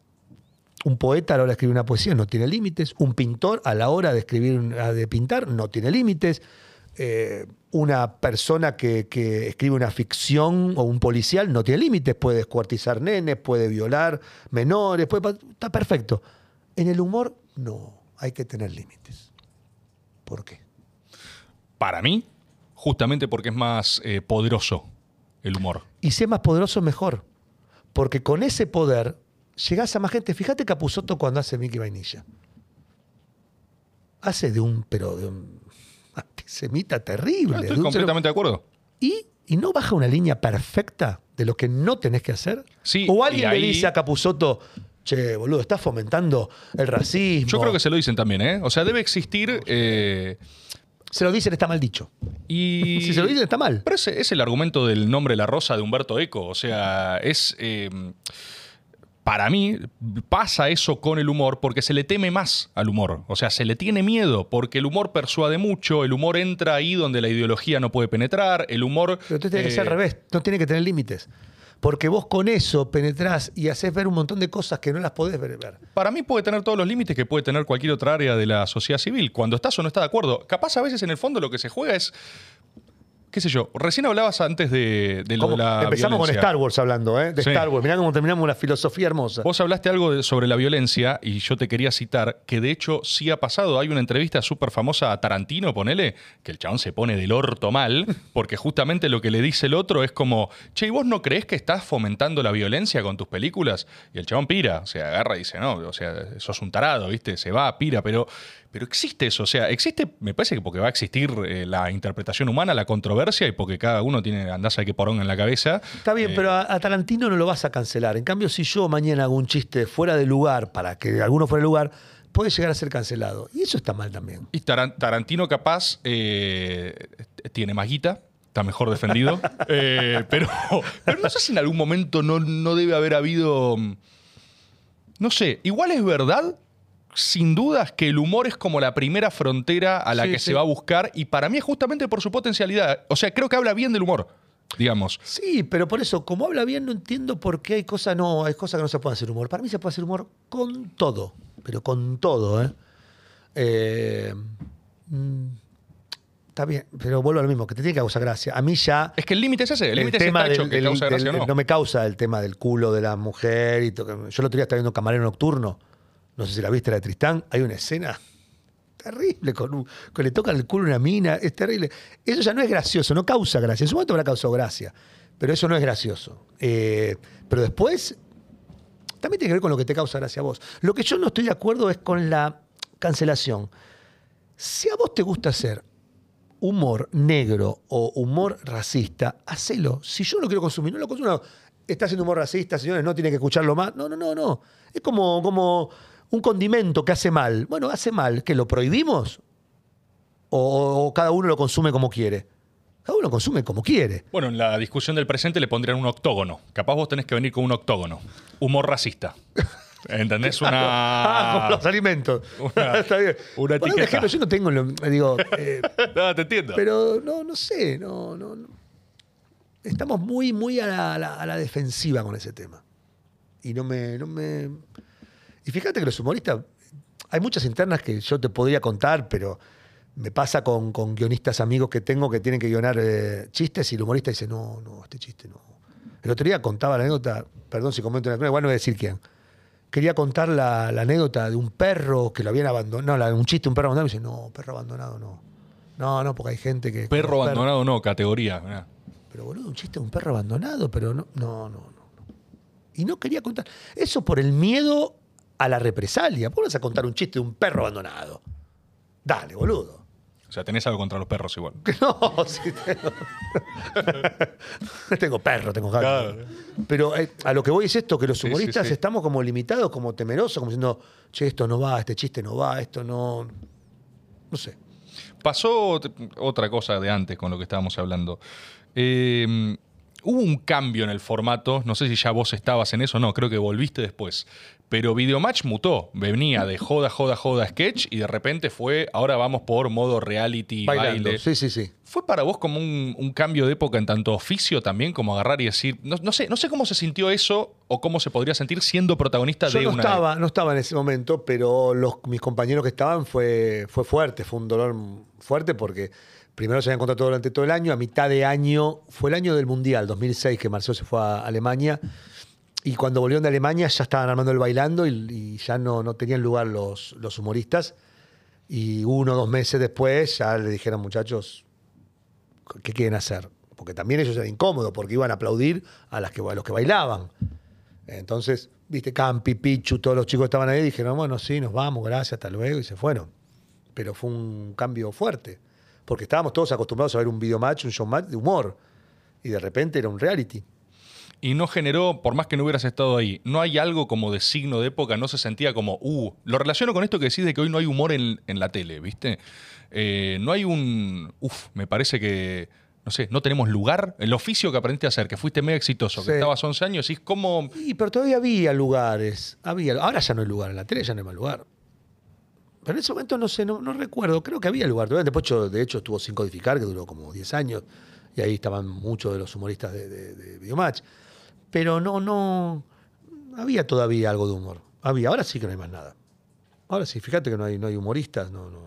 Un poeta a la hora de escribir una poesía no tiene límites. Un pintor a la hora de escribir, de pintar no tiene límites. Eh, una persona que, que escribe una ficción o un policial no tiene límites. Puede descuartizar nenes, puede violar menores, puede, está perfecto. En el humor, no. Hay que tener límites. ¿Por qué? Para mí, justamente porque es más eh, poderoso el humor. Y si es más poderoso, mejor. Porque con ese poder llegás a más gente. Fíjate Capuzoto cuando hace Mickey Vainilla. Hace de un, pero de un antisemita terrible. de Estoy completamente de acuerdo. y, y no baja una línea perfecta de lo que no tenés que hacer. Sí, o alguien ahí- le dice a Capuzoto, che, boludo, estás fomentando el racismo. Yo creo que se lo dicen también, ¿eh? O sea, debe existir. eh, Se lo dicen, está mal dicho. y. Si se lo dicen, está mal. Pero ese es el argumento del nombre La Rosa de Humberto Eco. O sea, es. eh, para mí, pasa eso con el humor porque se le teme más al humor. O sea, se le tiene miedo porque el humor persuade mucho, el humor entra ahí donde la ideología no puede penetrar, el humor. Pero entonces tiene que ser al eh, revés, no tiene que tener límites. Porque vos con eso penetrás y haces ver un montón de cosas que no las podés ver. ver. Para mí puede tener todos los límites que puede tener cualquier otra área de la sociedad civil. Cuando estás o no estás de acuerdo. Capaz a veces en el fondo lo que se juega es. ¿Qué sé yo? Recién hablabas antes de, de lo de la. empezamos con. Star Wars hablando, ¿eh? De Sí. Star Wars. Mirá cómo terminamos una filosofía hermosa. Vos hablaste algo de- sobre la violencia y yo te quería citar que de hecho sí ha pasado. Hay una entrevista súper famosa a Tarantino, ponele, que el chabón se pone del orto mal, porque justamente lo que le dice el otro es como, che, ¿y vos no crees que estás fomentando la violencia con tus películas? Y el chabón pira, o sea, agarra y dice, no, o sea, sos un tarado, ¿viste? Se va, pira, pero, pero existe eso, o sea, existe, me parece que porque va a existir eh, la interpretación humana, la controversia y porque cada uno tiene, andás a que porón en la cabeza. Está bien, Eh, pero a, a Tarantino no lo vas a cancelar. En cambio, si yo mañana hago un chiste fuera de lugar para que alguno fuera de lugar, puede llegar a ser cancelado. Y eso está mal también. Y Taran- Tarantino capaz eh, tiene más guita, está mejor defendido, eh, pero, pero no sé si en algún momento no, no debe haber habido... mm, No sé, igual es verdad, sin dudas, que el humor es como la primera frontera a la Sí, que sí. se va a buscar y para mí es justamente por su potencialidad. O sea, creo que habla bien del humor, digamos. Sí, pero por eso, como habla bien, no entiendo por qué hay cosas no, hay cosas que no se pueden hacer humor. Para mí se puede hacer humor con todo, pero con todo, ¿eh? Eh, mm, está bien, pero vuelvo a lo mismo, que te tiene que causar gracia. A mí ya Es que el límite es ese, el límite es tema del- que del- causa gracia del- o no. me causa el tema del culo de la mujer y. Yo el otro día estaba viendo Camarero Nocturno, no sé si la viste, la de Tristán, hay una escena terrible, con un- que le tocan el culo a una mina, es terrible. Eso ya no es gracioso, no causa gracia. En su momento habrá causado gracia, pero eso no es gracioso. Eh, pero después, también tiene que ver con lo que te causa gracia a vos. Lo que yo no estoy de acuerdo es con la cancelación. Si a vos te gusta hacer humor negro o humor racista, hacelo. Si yo no quiero consumir, no lo consumo. No, Está haciendo humor racista, señores, no tiene que escucharlo más. No, no, no, no. Es como, como un condimento que hace mal. Bueno, hace mal. ¿Que lo prohibimos? O, cada uno lo consume como quiere? Cada uno lo consume como quiere. Bueno, en la discusión del presente le pondrían un octógono. Capaz vos tenés que venir con un octógono. Humor racista. ¿Entendés? Ah, como Una. los alimentos. una- Está bien. una etiqueta. ejemplo, yo no tengo, lo- digo, eh, no, te entiendo. Pero no, no sé, no, no, no. Estamos muy, muy a la, a la- a la defensiva con ese tema. Y no me, no me. Y fíjate que los humoristas, hay muchas internas que yo te podría contar, pero me pasa con, con guionistas amigos que tengo que tienen que guionar eh, chistes y el humorista dice, no, no, este chiste no. El otro día contaba la anécdota, perdón si comento una cosa, igual no voy a decir quién. Quería contar la, la anécdota de un perro que lo habían abandonado, no, la- un chiste, un perro abandonado, y dice, no, perro abandonado no. No, no, porque hay gente que... Perro abandonado no, categoría. mirá. pero boludo, un chiste de un perro abandonado, pero no, no, no. no. Y no quería contar. Eso por el miedo a la represalia. ¿Por qué vas a contar un chiste de un perro abandonado? Dale, boludo. O sea, tenés algo contra los perros igual. No, sí tengo. tengo perro, tengo gato. Claro. Pero eh, a lo que voy es esto, que los Sí, humoristas sí, estamos como limitados, como temerosos, como diciendo, che, esto no va, este chiste no va, esto no... No sé. Pasó otra cosa de antes con lo que estábamos hablando. Eh, hubo un cambio en el formato, no sé si ya vos estabas en eso, no, creo que volviste después. Pero Videomatch mutó, venía de joda, joda, joda, sketch y de repente fue, ahora vamos por modo reality, Bailando. baile. Sí, sí, sí. ¿Fue para vos como un, un cambio de época en tanto oficio también, como agarrar y decir, no, no sé, no sé cómo se sintió eso o cómo se podría sentir siendo protagonista Yo de no una... estaba, no estaba en ese momento, pero los, mis compañeros que estaban fue, fue fuerte, fue un dolor fuerte porque primero se habían contratado durante todo el año, a mitad de año, fue el año del Mundial, 2006, que Marcelo se fue a Alemania, y cuando volvieron de Alemania ya estaban armando el bailando y, ya no, no tenían lugar los, los humoristas. Y uno o dos meses después ya le dijeron, muchachos, ¿qué quieren hacer? Porque también ellos eran incómodos, porque iban a aplaudir a, las que, a los que bailaban. Entonces, viste, Campi, Pichu, todos los chicos estaban ahí dijeron, bueno, sí, nos vamos, gracias, hasta luego, y se fueron. Pero fue un cambio fuerte, porque estábamos todos acostumbrados a ver un video match, un show match de humor, y de repente era un reality. Y no generó, por más que no hubieras estado ahí, no hay algo como de signo de época, no se sentía como, uh, lo relaciono con esto que decís de que hoy no hay humor en, en la tele, ¿viste? Eh, no hay un, uff, me parece que, no sé, no tenemos lugar. El oficio que aprendiste a hacer, que fuiste medio exitoso, que Sí. estabas 11 años, y como, Y, pero todavía había lugares, había, ahora ya no hay lugar, en la tele ya no hay más lugar. Pero en ese momento no sé, no, no recuerdo, creo que había lugar. Después, de hecho, estuvo sin codificar, que duró como 10 años, y ahí estaban muchos de los humoristas de, de, de Videomatch. Pero no, no, había todavía algo de humor. Había, ahora sí que no hay más nada. Ahora sí, fíjate que no hay, no hay humoristas, no, no,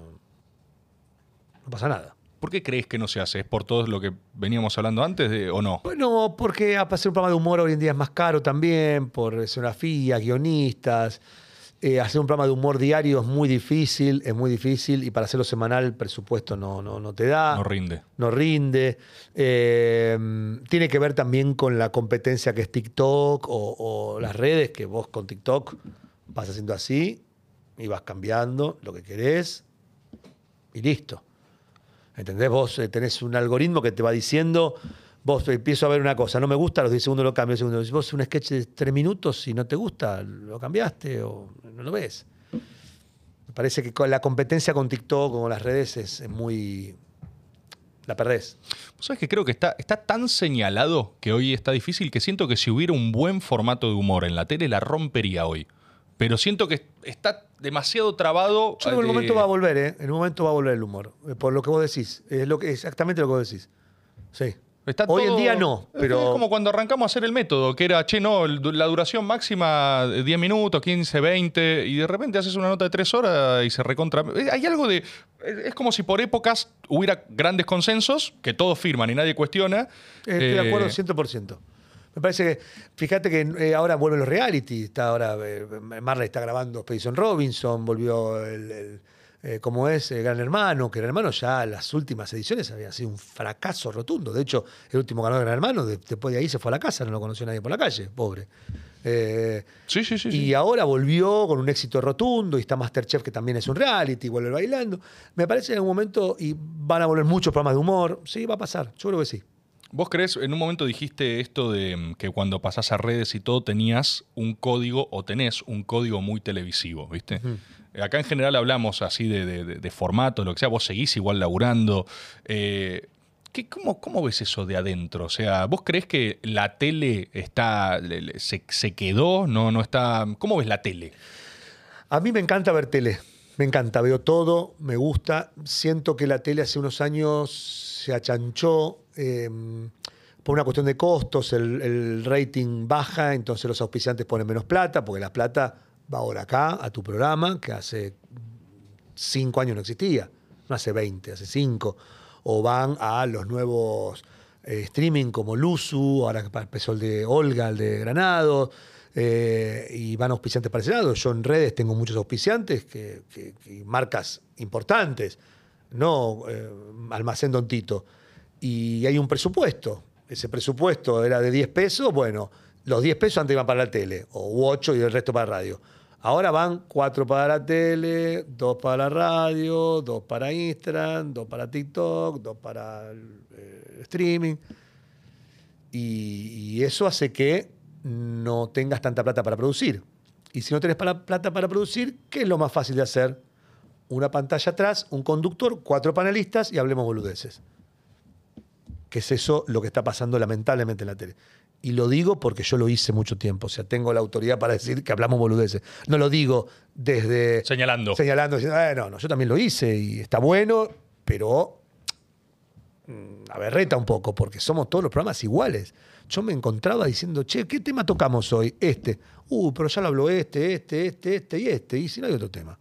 no pasa nada. ¿por qué crees que no se hace? ¿Es por todo lo que veníamos hablando antes de, o no? Bueno, porque hacer un programa de humor hoy en día es más caro también, por escenografía, guionistas. Eh, hacer un programa de humor diario es muy difícil, es muy difícil, y para hacerlo semanal el presupuesto no, no, no te da. No rinde. no rinde. Eh, tiene que ver también con la competencia que es TikTok o, o las redes, que vos con TikTok vas haciendo así y vas cambiando lo que querés y listo. ¿Entendés? Vos eh, tenés un algoritmo que te va diciendo, vos empiezo a ver una cosa, no me gusta, a los 10 segundos lo cambio, segundos. Si vos un sketch de 3 minutos, si no te gusta, lo cambiaste o no lo ves. Me parece que con la competencia con TikTok, con las redes, es, es muy. La perdés. ¿Vos ¿Sabes que creo que está, está tan señalado que hoy está difícil que siento que si hubiera un buen formato de humor en la tele la rompería hoy. Pero siento que está demasiado trabado. Yo creo que en un momento va a volver, ¿eh? En un momento va a volver el humor. eh, Por lo que vos decís. Es lo que, exactamente lo que vos decís. Sí. Está Hoy todo- en día no, Es- pero. Es como cuando arrancamos a hacer el método, que era, che, no, la duración máxima de 10 minutos, 15, 20, y de repente haces una nota de 3 horas y se recontra. eh, Hay algo de. Es es como si por épocas hubiera grandes consensos que todos firman y nadie cuestiona. Estoy de Eh, acuerdo 100%. Me parece que, fíjate que eh, ahora vuelven los reality. Está ahora, eh, Marley está grabando Expedition Robinson, volvió el, el, eh, como es, eh, Gran Hermano, que Gran Hermano ya las últimas ediciones habían sido un fracaso rotundo. De hecho, el último ganador de Gran Hermano, de- después de ahí se fue a la casa, no lo conoció nadie por la calle, pobre. Eh, Sí, sí, sí. sí. y ahora volvió con un éxito rotundo y está Masterchef, que también es un reality, vuelve bailando. Me parece en algún momento, y van a volver muchos programas de humor. Sí, va a pasar, yo creo que sí. Vos crees, en un momento dijiste esto de mm, que cuando pasás a redes y todo tenías un código o tenés un código muy televisivo, ¿viste? Acá en general hablamos así de, de- formato, lo que sea, vos seguís igual laburando. Eh, ¿qué- cómo, cómo ves eso de adentro? O sea, ¿vos crees que la tele está, se, se quedó? No, no está. ¿Cómo ves la tele? A mí me encanta ver tele. Me encanta, veo todo, me gusta. Siento que la tele hace unos años se achanchó eh, por una cuestión de costos, el, el rating baja, entonces los auspiciantes ponen menos plata, porque la plata va ahora acá, a tu programa, que hace cinco años no existía, no hace 20, hace cinco. O van a los nuevos eh, streaming como Luzu, ahora empezó el de Olga, el de Granado, eh, y van auspiciantes para ese lado. Yo en redes tengo muchos auspiciantes, que marcas importantes, no eh, Almacén Don Tito. Y hay un presupuesto. Ese presupuesto era de 10 pesos, bueno, los 10 pesos antes iban para la tele, o 8 y el resto para radio. Ahora van 4 para la tele, 2 para la radio, 2 para Instagram, 2 para TikTok, 2 para eh, streaming. Y, y eso hace que no tengas tanta plata para producir. Y si no tenés para- plata para producir, ¿qué es lo más fácil de hacer? Una pantalla atrás, un conductor, cuatro panelistas y hablemos boludeces. Que es eso lo que está pasando lamentablemente en la tele. Y lo digo porque yo lo hice mucho tiempo. O sea, tengo la autoridad para decir que hablamos boludeces. No lo digo desde Señalando. señalando, diciendo, "Eh, no, no, yo también lo hice y está bueno, pero mm, aberreta un poco, porque somos todos los programas iguales. Yo me encontraba diciendo, che, ¿qué tema tocamos hoy? Este. Uh, pero ya lo habló este, este, este, este y este. Y si no hay otro tema.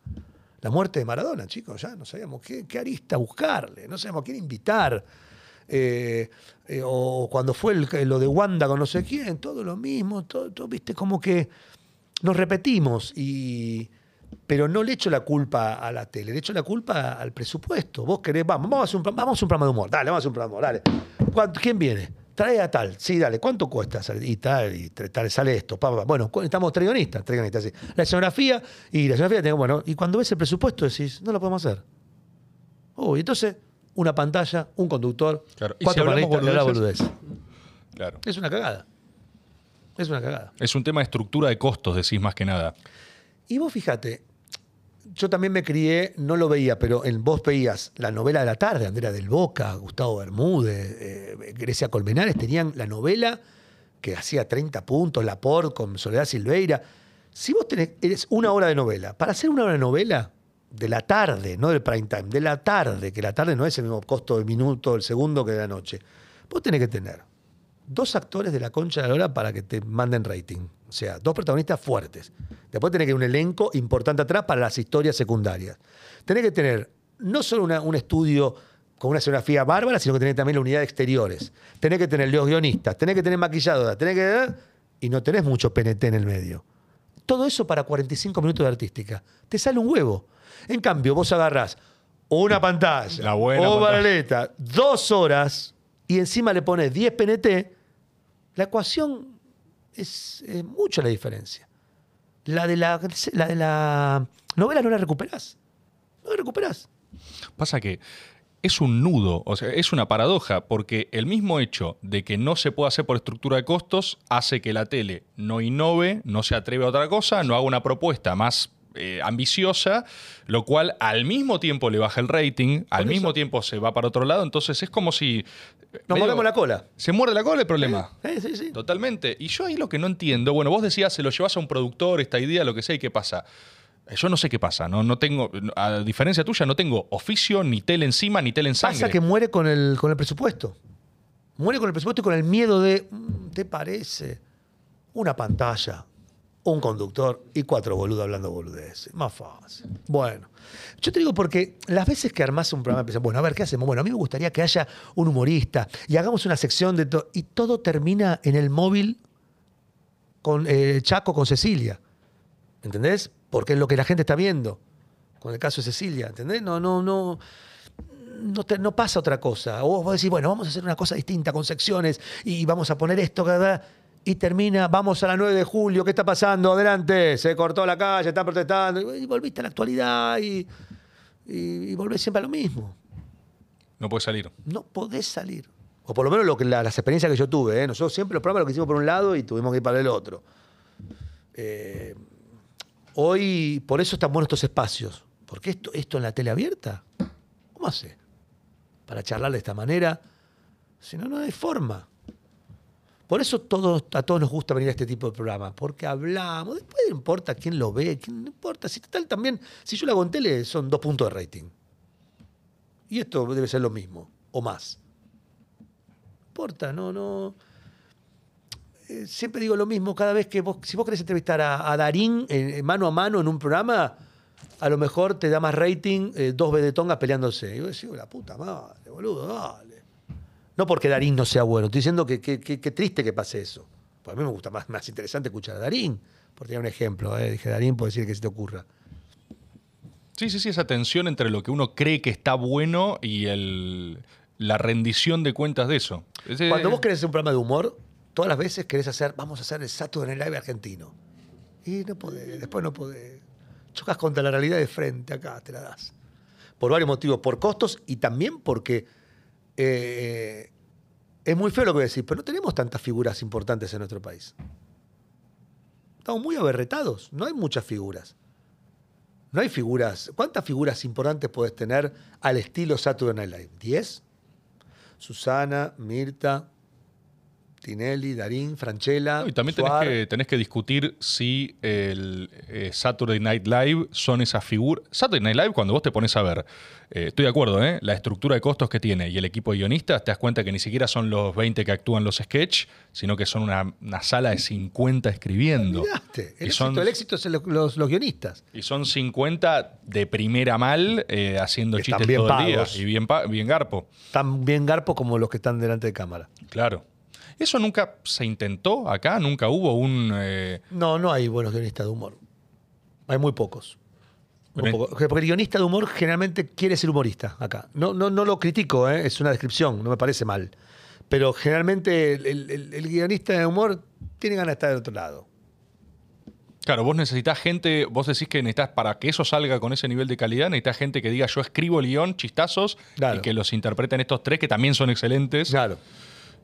La muerte de Maradona, chicos, ya no sabíamos qué, qué arista buscarle, no sabíamos a quién invitar. Eh, eh, o cuando fue el- lo de Wanda con no sé quién, todo lo mismo, todo, viste, como que nos repetimos y pero no le echo la culpa a la tele, le echo la culpa al presupuesto. Vos querés, vamos, vamos a hacer un, vamos a un programa de humor, dale, vamos a hacer un programa de humor, dale. ¿Cuánto- ¿Quién viene? Trae a tal, sí, dale, ¿cuánto cuesta? Y tal, y tal, sale esto, pa. Bueno, estamos tres guionistas, tres sí. La escenografía, y la escenografía, bueno, y cuando ves el presupuesto decís, no lo podemos hacer. Oh, y entonces, una pantalla, un conductor, Claro, y cuatro si panelistas, le da boludez. Claro. Es una cagada. Es una cagada. Es un tema de estructura de costos, decís más que nada. Y vos fíjate, yo también me crié, no lo veía, pero en, vos veías la novela de la tarde, Andrea del Boca, Gustavo Bermúdez, eh, Grecia Colmenares, tenían la novela que hacía 30 puntos, Laporte con Soledad Silveira. Si vos tenés eres una hora de novela, para hacer una hora de novela de la tarde, no del prime time, de la tarde, que la tarde no es el mismo costo del minuto, del segundo que de la noche, vos tenés que tener dos actores de la concha de la hora para que te manden rating. O sea, dos protagonistas fuertes. Después tenés que tener un elenco importante atrás para las historias secundarias. Tenés que tener no solo un estudio con una escenografía bárbara, sino que tenés también la unidad de exteriores. Tenés que tener los guionistas, tenés que tener maquilladoras, tenés que... Y no tenés mucho PNT en el medio. Todo eso para 45 minutos de artística. Te sale un huevo. En cambio, vos agarrás una pantalla, La buena o dos horas, y encima le pones 10 PNT, la ecuación es, mucho la diferencia. La de la, la de la novela no la recuperás. No la recuperás. Pasa que es un nudo, o sea, es una paradoja, porque el mismo hecho de que no se pueda hacer por estructura de costos hace que la tele no innove, no se atreve a otra cosa, no haga una propuesta más eh, ambiciosa, lo cual al mismo tiempo le baja el rating, al eso. mismo tiempo se va para otro lado, entonces es como si... Nos medio- mordemos la cola. Se muerde la cola el problema. Sí, sí, sí. Totalmente. Y yo ahí lo que no entiendo, bueno, vos decías, se lo llevas a un productor, esta idea, lo que sea, ¿y qué pasa? Eh, Yo no sé qué pasa, no, no tengo, a diferencia tuya, no tengo oficio, ni tele encima, ni tele en sangre. Pasa que muere con el, con el presupuesto. Muere con el presupuesto y con el miedo de, mm, ¿te parece? Una pantalla, un conductor y cuatro boludos hablando boludeces. Más fácil. Bueno, yo te digo porque las veces que armás un programa, pensás, bueno, a ver, ¿qué hacemos? Bueno, a mí me gustaría que haya un humorista y hagamos una sección de todo. Y todo termina en el móvil con eh, Chaco, con Cecilia. ¿Entendés? Porque es lo que la gente está viendo. Con el caso de Cecilia, ¿entendés? No, no, no no, pasa otra cosa. O vos decís, bueno, vamos a hacer una cosa distinta con secciones y vamos a poner esto, cada y termina, vamos a la 9 de julio, ¿qué está pasando? Adelante, se cortó la calle, están protestando. Y volviste a la actualidad y, y, y volvés siempre a lo mismo. No puede salir. No podés salir. O por lo menos lo que, la- las experiencias que yo tuve. ¿eh? Nosotros siempre los programas lo que hicimos por un lado y tuvimos que ir para el otro. Eh, hoy, por eso están buenos estos espacios. Porque esto, esto en la tele abierta, ¿cómo hace? Para charlar de esta manera. Si no, no hay forma. Por eso todos, a todos nos gusta venir a este tipo de programas, porque hablamos, después no importa quién lo ve, quién, no importa. Si total también, si yo lo hago en tele, son dos puntos de rating. Y esto debe ser lo mismo, o más. No importa, no, no. Eh, siempre digo lo mismo, cada vez que vos, si vos querés entrevistar a, Darín mano a mano en un programa, a lo mejor te da más rating eh, dos vedetongas peleándose. Y vos decís, la puta madre, boludo, dale. No porque Darín no sea bueno, estoy diciendo que que triste que pase eso. Pues a mí me gusta más, más interesante escuchar a Darín. Por tener un ejemplo, eh, dije Darín, puedo decir que se te ocurra. Sí, sí, sí, esa tensión entre lo que uno cree que está bueno y el, la rendición de cuentas de eso. Ese- Cuando vos querés hacer un programa de humor, todas las veces querés hacer, vamos a hacer el Saturday Night Live argentino. Y no podés, después no podés. Chocas contra la realidad de frente, acá te la das. Por varios motivos, por costos y también porque eh, es muy feo lo que voy a decir, pero no tenemos tantas figuras importantes en nuestro país. Estamos muy aberretados, no hay muchas figuras. No hay figuras. ¿Cuántas figuras importantes podés tener al estilo Saturday Night Live? ¿10? Susana, Mirta, Tinelli, Darín, Franchella. Y también tenés que, tenés que discutir si el eh, Saturday Night Live son esas figuras. Saturday Night Live, cuando vos te pones a ver, eh, estoy de acuerdo, ¿eh? la estructura de costos que tiene y el equipo de guionistas, te das cuenta que ni siquiera son los 20 que actúan los sketch, sino que son una, una sala de 50 escribiendo. El, Y éxito, son, el éxito es los, los- los guionistas. y son 50 de primera mal eh, haciendo están chistes bien todo el día. pagos. Y bien, garpo. Tan bien garpos como los que están delante de cámara. Claro. ¿Eso nunca se intentó acá? ¿Nunca hubo un... eh, No, no hay buenos guionistas de humor. Hay muy pocos. Muy pocos. Porque el guionista de humor generalmente quiere ser humorista acá. No, no, no lo critico, ¿eh? es una descripción, no me parece mal. Pero generalmente el, el- el- el guionista de humor tiene ganas de estar del otro lado. Claro, vos necesitas gente, vos decís que necesitas, para que eso salga con ese nivel de calidad, necesitas gente que diga yo escribo el guion, chistazos, Claro. y que los interpreten estos tres que también son excelentes. Claro.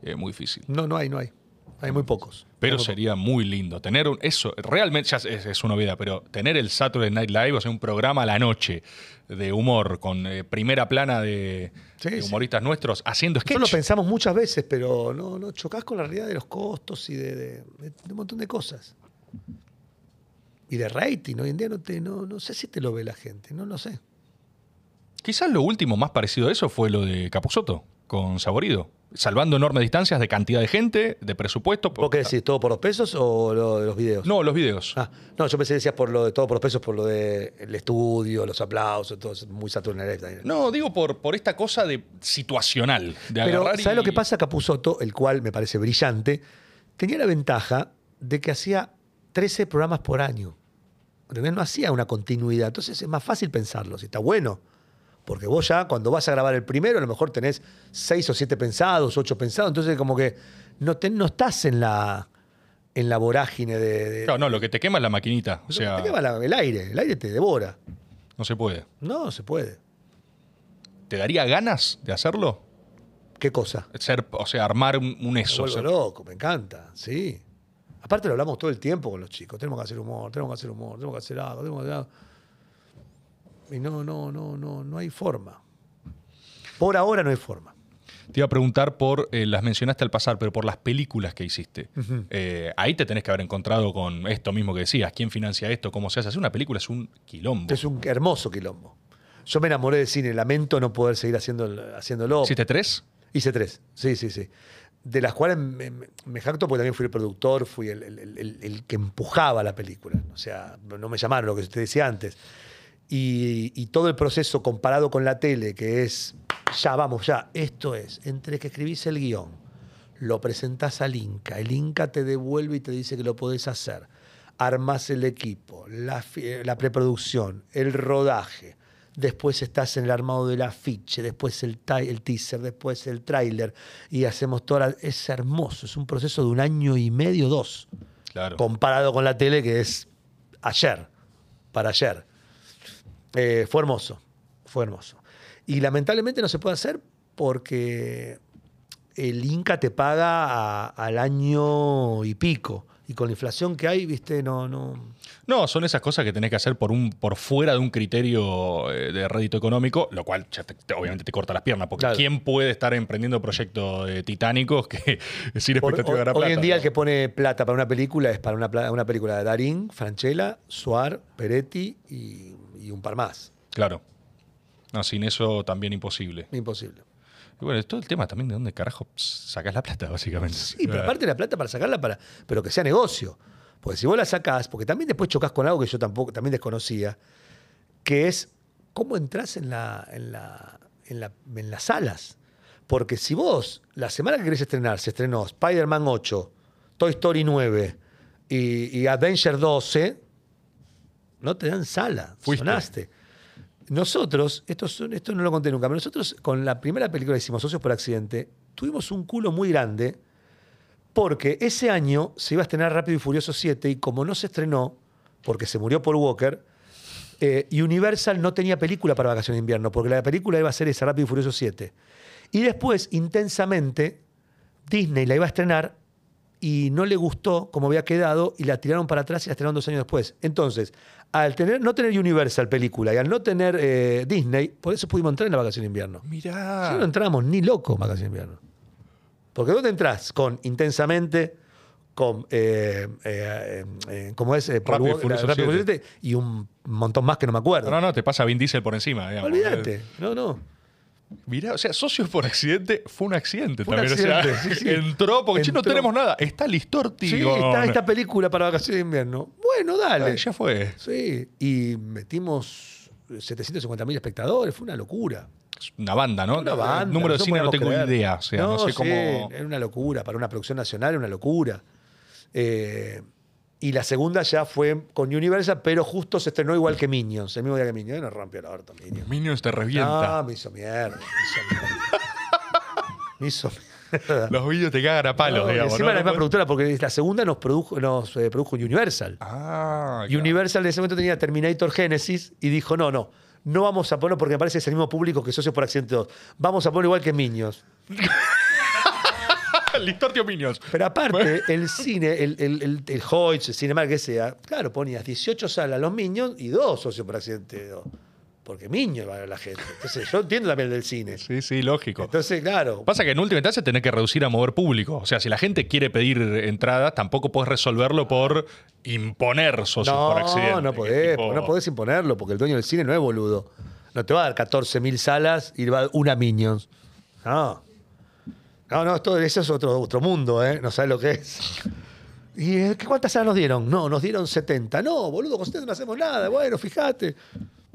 Eh, muy difícil. No, no hay, no hay. Hay muy pocos. Pero muy sería muy lindo tener un- eso, realmente ya es, es una vida, pero tener el Saturday Night Live, o sea, un programa a la noche de humor con eh, primera plana de, Sí, de sí. humoristas nuestros haciendo Nosotros lo sketch. pensamos muchas veces, pero no, no chocás con la realidad de los costos y de, de- de un montón de cosas. Y de rating. Hoy en día no, te, no, no sé si te lo ve la gente, no lo sé. Quizás lo último más parecido a eso fue lo de Capusotto con Saborido. Salvando enormes distancias de cantidad de gente, de presupuesto. ¿Vos qué decís? ¿Todo por los pesos o lo de los videos? No, los videos. Ah, no, yo pensé que decías por lo de todo por los pesos, por lo del estudio, los aplausos, todo eso, muy Live. No, digo por, por esta cosa de situacional. De Pero, y- ¿sabes lo que pasa? Capusotto, el cual me parece brillante, tenía la ventaja de que hacía 13 programas por año. No hacía una continuidad. Entonces es más fácil pensarlo, si está bueno. Porque vos ya, cuando vas a grabar el primero, a lo mejor tenés seis o siete pensados, ocho pensados. Entonces, como que no, te- no estás en la, en la vorágine de. de- Claro, no, lo que te quema es la maquinita. O sea, te quema la- el aire, el aire te devora. no se puede. No, se puede. ¿Te daría ganas de hacerlo? ¿Qué cosa? Ser, o sea, armar un, un Me eso. vuelvo ser- loco, me encanta, sí. Aparte lo hablamos todo el tiempo con los chicos. Tenemos que hacer humor, tenemos que hacer humor, tenemos que hacer algo, tenemos que hacer algo. Y no, no, no, no, no hay forma. Por ahora no hay forma. Te iba a preguntar por, eh, las mencionaste al pasar, pero por las películas que hiciste. Eh, ahí te tenés que haber encontrado con esto mismo que decías. ¿Quién financia esto? ¿Cómo se hace? Hacer una película es un quilombo. Es un hermoso quilombo. Yo me enamoré del cine, lamento no poder seguir haciendo, haciéndolo. ¿Hiciste tres? Hice tres, sí, sí, sí. De las cuales me, jacto porque también fui el productor, fui el- el- el que empujaba la película. O sea, no me llamaron lo que te decía antes. Y, y todo el proceso comparado con la tele, que es, ya vamos, ya, esto es, entre que escribís el guion, lo presentás al Inca, el Inca te devuelve y te dice que lo podés hacer, armas el equipo, la, preproducción, el rodaje, después estás en el armado del afiche, después el, el teaser, después el tráiler y hacemos toda la- Es hermoso, es un proceso de un año y medio, dos, Claro. comparado con la tele que es ayer, para ayer. Eh, fue hermoso, fue hermoso. Y lamentablemente no se puede hacer porque el Inca te paga a- al año y pico. Y con la inflación que hay, viste, no, no. No, son esas cosas que tenés que hacer por un por fuera de un criterio eh, de rédito económico, lo cual ya te- te- obviamente te corta las piernas, porque Claro. ¿quién puede estar emprendiendo proyectos eh, titánicos que sin Por- expectativa de ganar hoy plata? en día ¿no? el que pone plata para una película es para una, una película de Darín, Franchella, Suar, Peretti y, y un par más. Claro. No, sin eso también imposible. Imposible. Y bueno, es todo el tema también de dónde carajo sacás la plata, básicamente. Sí, pero aparte la plata para sacarla, para, pero que sea negocio. Porque si vos la sacás, porque también después chocas con algo que yo tampoco también desconocía, que es cómo entras en, la, en, la, en, la- en las salas. Porque si vos, la semana que querés estrenar, se estrenó Spider-Man 8, Toy Story 9 y, y Avenger 12, no te dan sala. Fuiste. Sonaste. Nosotros, esto, esto no lo conté nunca, pero nosotros con la primera película que hicimos, Socios por Accidente, tuvimos un culo muy grande porque ese año se iba a estrenar Rápido y Furioso 7 y como no se estrenó, porque se murió Paul Walker, eh, Universal no tenía película para vacaciones de invierno, porque la película iba a ser esa, Rápido y Furioso 7. Y después, intensamente, Disney la iba a estrenar y no le gustó como había quedado y la tiraron para atrás y la estrenaron dos años después. Entonces, al tener, no tener Universal película y al no tener eh, Disney, por eso pudimos entrar en la vacación de invierno. Mirá. Si no entramos ni loco en vacaciones de invierno. Porque ¿dónde entras? Con Intensamente, con, eh, eh, eh, ¿cómo es? Paul Rápido y Walker, Furioso Rápido y 7. Furioso 7, y un montón más que no me acuerdo. No, no, te pasa Vin Diesel por encima. digamos. Olvídate. No, no. Mirá, o sea, socios por accidente fue un accidente Fue un también. o sea, sí, sí. entró porque che, no Entró. tenemos nada. Está Listorti. Sí, está esta película para vacaciones de invierno. Bueno, dale. Ah, ya fue. Sí, y metimos 750 mil espectadores, fue una locura. Una banda, ¿no? Una banda. El número de cine no tengo creer. idea. O sea, no, sé sí, cómo. Era una locura. Para una producción nacional era una locura. Eh, y la segunda ya fue con Universal, pero justo se estrenó igual que Minions. El mismo día que Minions. Y nos rompió el orto, Minions. Minions te revienta. No, me hizo mierda. Me hizo mierda. Me hizo mierda. Los vídeos te cagan a palos, No, digamos. encima ¿no? la No misma puede- productora, porque la segunda nos produjo, nos eh, produjo Universal. Ah, claro. Universal en ese momento tenía Terminator Genesis y dijo, no, no, no vamos a ponerlo porque me parece que es el mismo público que Socios por Accidente 2. Vamos a ponerlo igual que Minions. Listorti o Minions. Pero aparte, el cine, el, el, el, el Hoyts, el Cinemark que sea, claro, ponías 18 salas los Minions y dos Socios por Accidente 2. Porque Minions va a la gente. Entonces yo entiendo también del cine. Sí, sí, lógico. Entonces, claro, Pasa que en última instancia tenés que reducir a mover público. O sea, si la gente quiere pedir entradas, tampoco podés resolverlo por imponer socios por accidente. No, no podés, tipo- no podés imponerlo, porque el dueño del cine no es boludo. No te va a dar 14.000 salas y va a dar una Minions. No. No, no, esto, eso es otro, otro mundo, ¿eh? No sabes lo que es. ¿Y eh, cuántas salas nos dieron? No, nos dieron 70. No, boludo, con 70 no hacemos nada. Bueno, fíjate.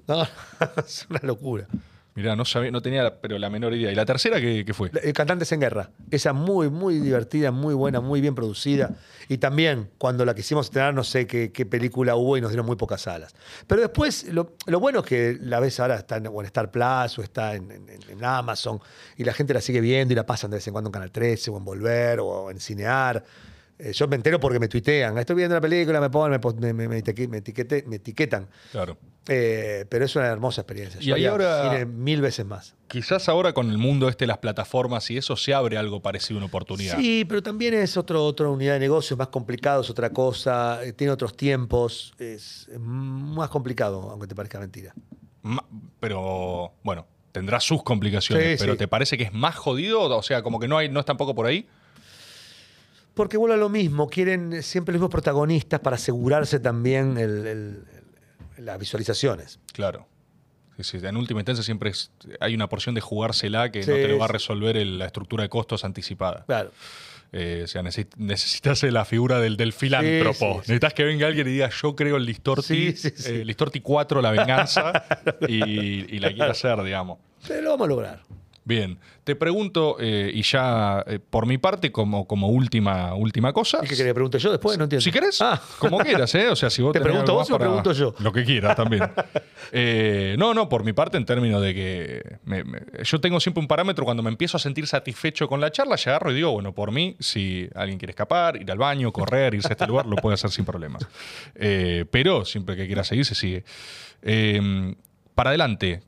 No, es una locura. Mirá, no, tenía la- pero la menor idea. ¿Y la tercera qué, fue? Eh, Cantantes en Guerra. Esa muy, muy divertida, muy buena, muy bien producida. Y también, cuando la quisimos estrenar, no sé qué, película hubo y nos dieron muy pocas salas. Pero después, lo, bueno es que la ves ahora está en, o en Star Plus o está en Amazon y la gente la sigue viendo y la pasan de vez en cuando en Canal 13 o en Volver o en Cinear. Eh, yo me entero porque me tuitean. Estoy viendo la película, me ponen, me, me- me- me etiquete- me etiquetan. Claro. Eh, pero es una hermosa experiencia. Y Yo ahora- cine mil veces más. Quizás ahora con el mundo este, las plataformas y eso se abre algo parecido, una oportunidad. Sí, pero también es otro, otra unidad de negocio, más complicado, es otra cosa, eh, tiene otros tiempos, es, es más complicado, aunque te parezca mentira. Ma- Pero bueno, tendrá sus complicaciones. Sí, pero sí. ¿te parece que es más jodido? O sea, como que no hay, no es tampoco por ahí. Porque vuelve a lo mismo, quieren siempre los mismos protagonistas para asegurarse también el- el- el- las visualizaciones. Claro. En última instancia siempre es- hay una porción de jugársela que no te lo va a resolver el- la estructura de costos anticipada. Claro. Eh, o sea, necesi- necesitas la figura del, del filántropo. sí, sí. Necesitas que venga alguien y diga, yo creo en Listorti, eh, Listorti 4, la venganza, y, y la quiero hacer, digamos. Pero lo vamos a lograr. Bien, te pregunto, eh, y ya eh, por mi parte, como, como última, última cosa. ¿Y qué querés que pregunte yo después? No entiendo. Si querés, Ah. como quieras, ¿eh? O sea, si vos ¿Te pregunto vos o pregunto yo? Lo que quieras también. Eh, no, no, por mi parte, en términos de que me- me- yo tengo siempre un parámetro cuando me empiezo a sentir satisfecho con la charla, ya agarro y digo, bueno, por mí, si alguien quiere escapar, ir al baño, correr, irse a este lugar, lo puede hacer sin problema. Eh, pero siempre que quiera seguir, se sigue. Para adelante,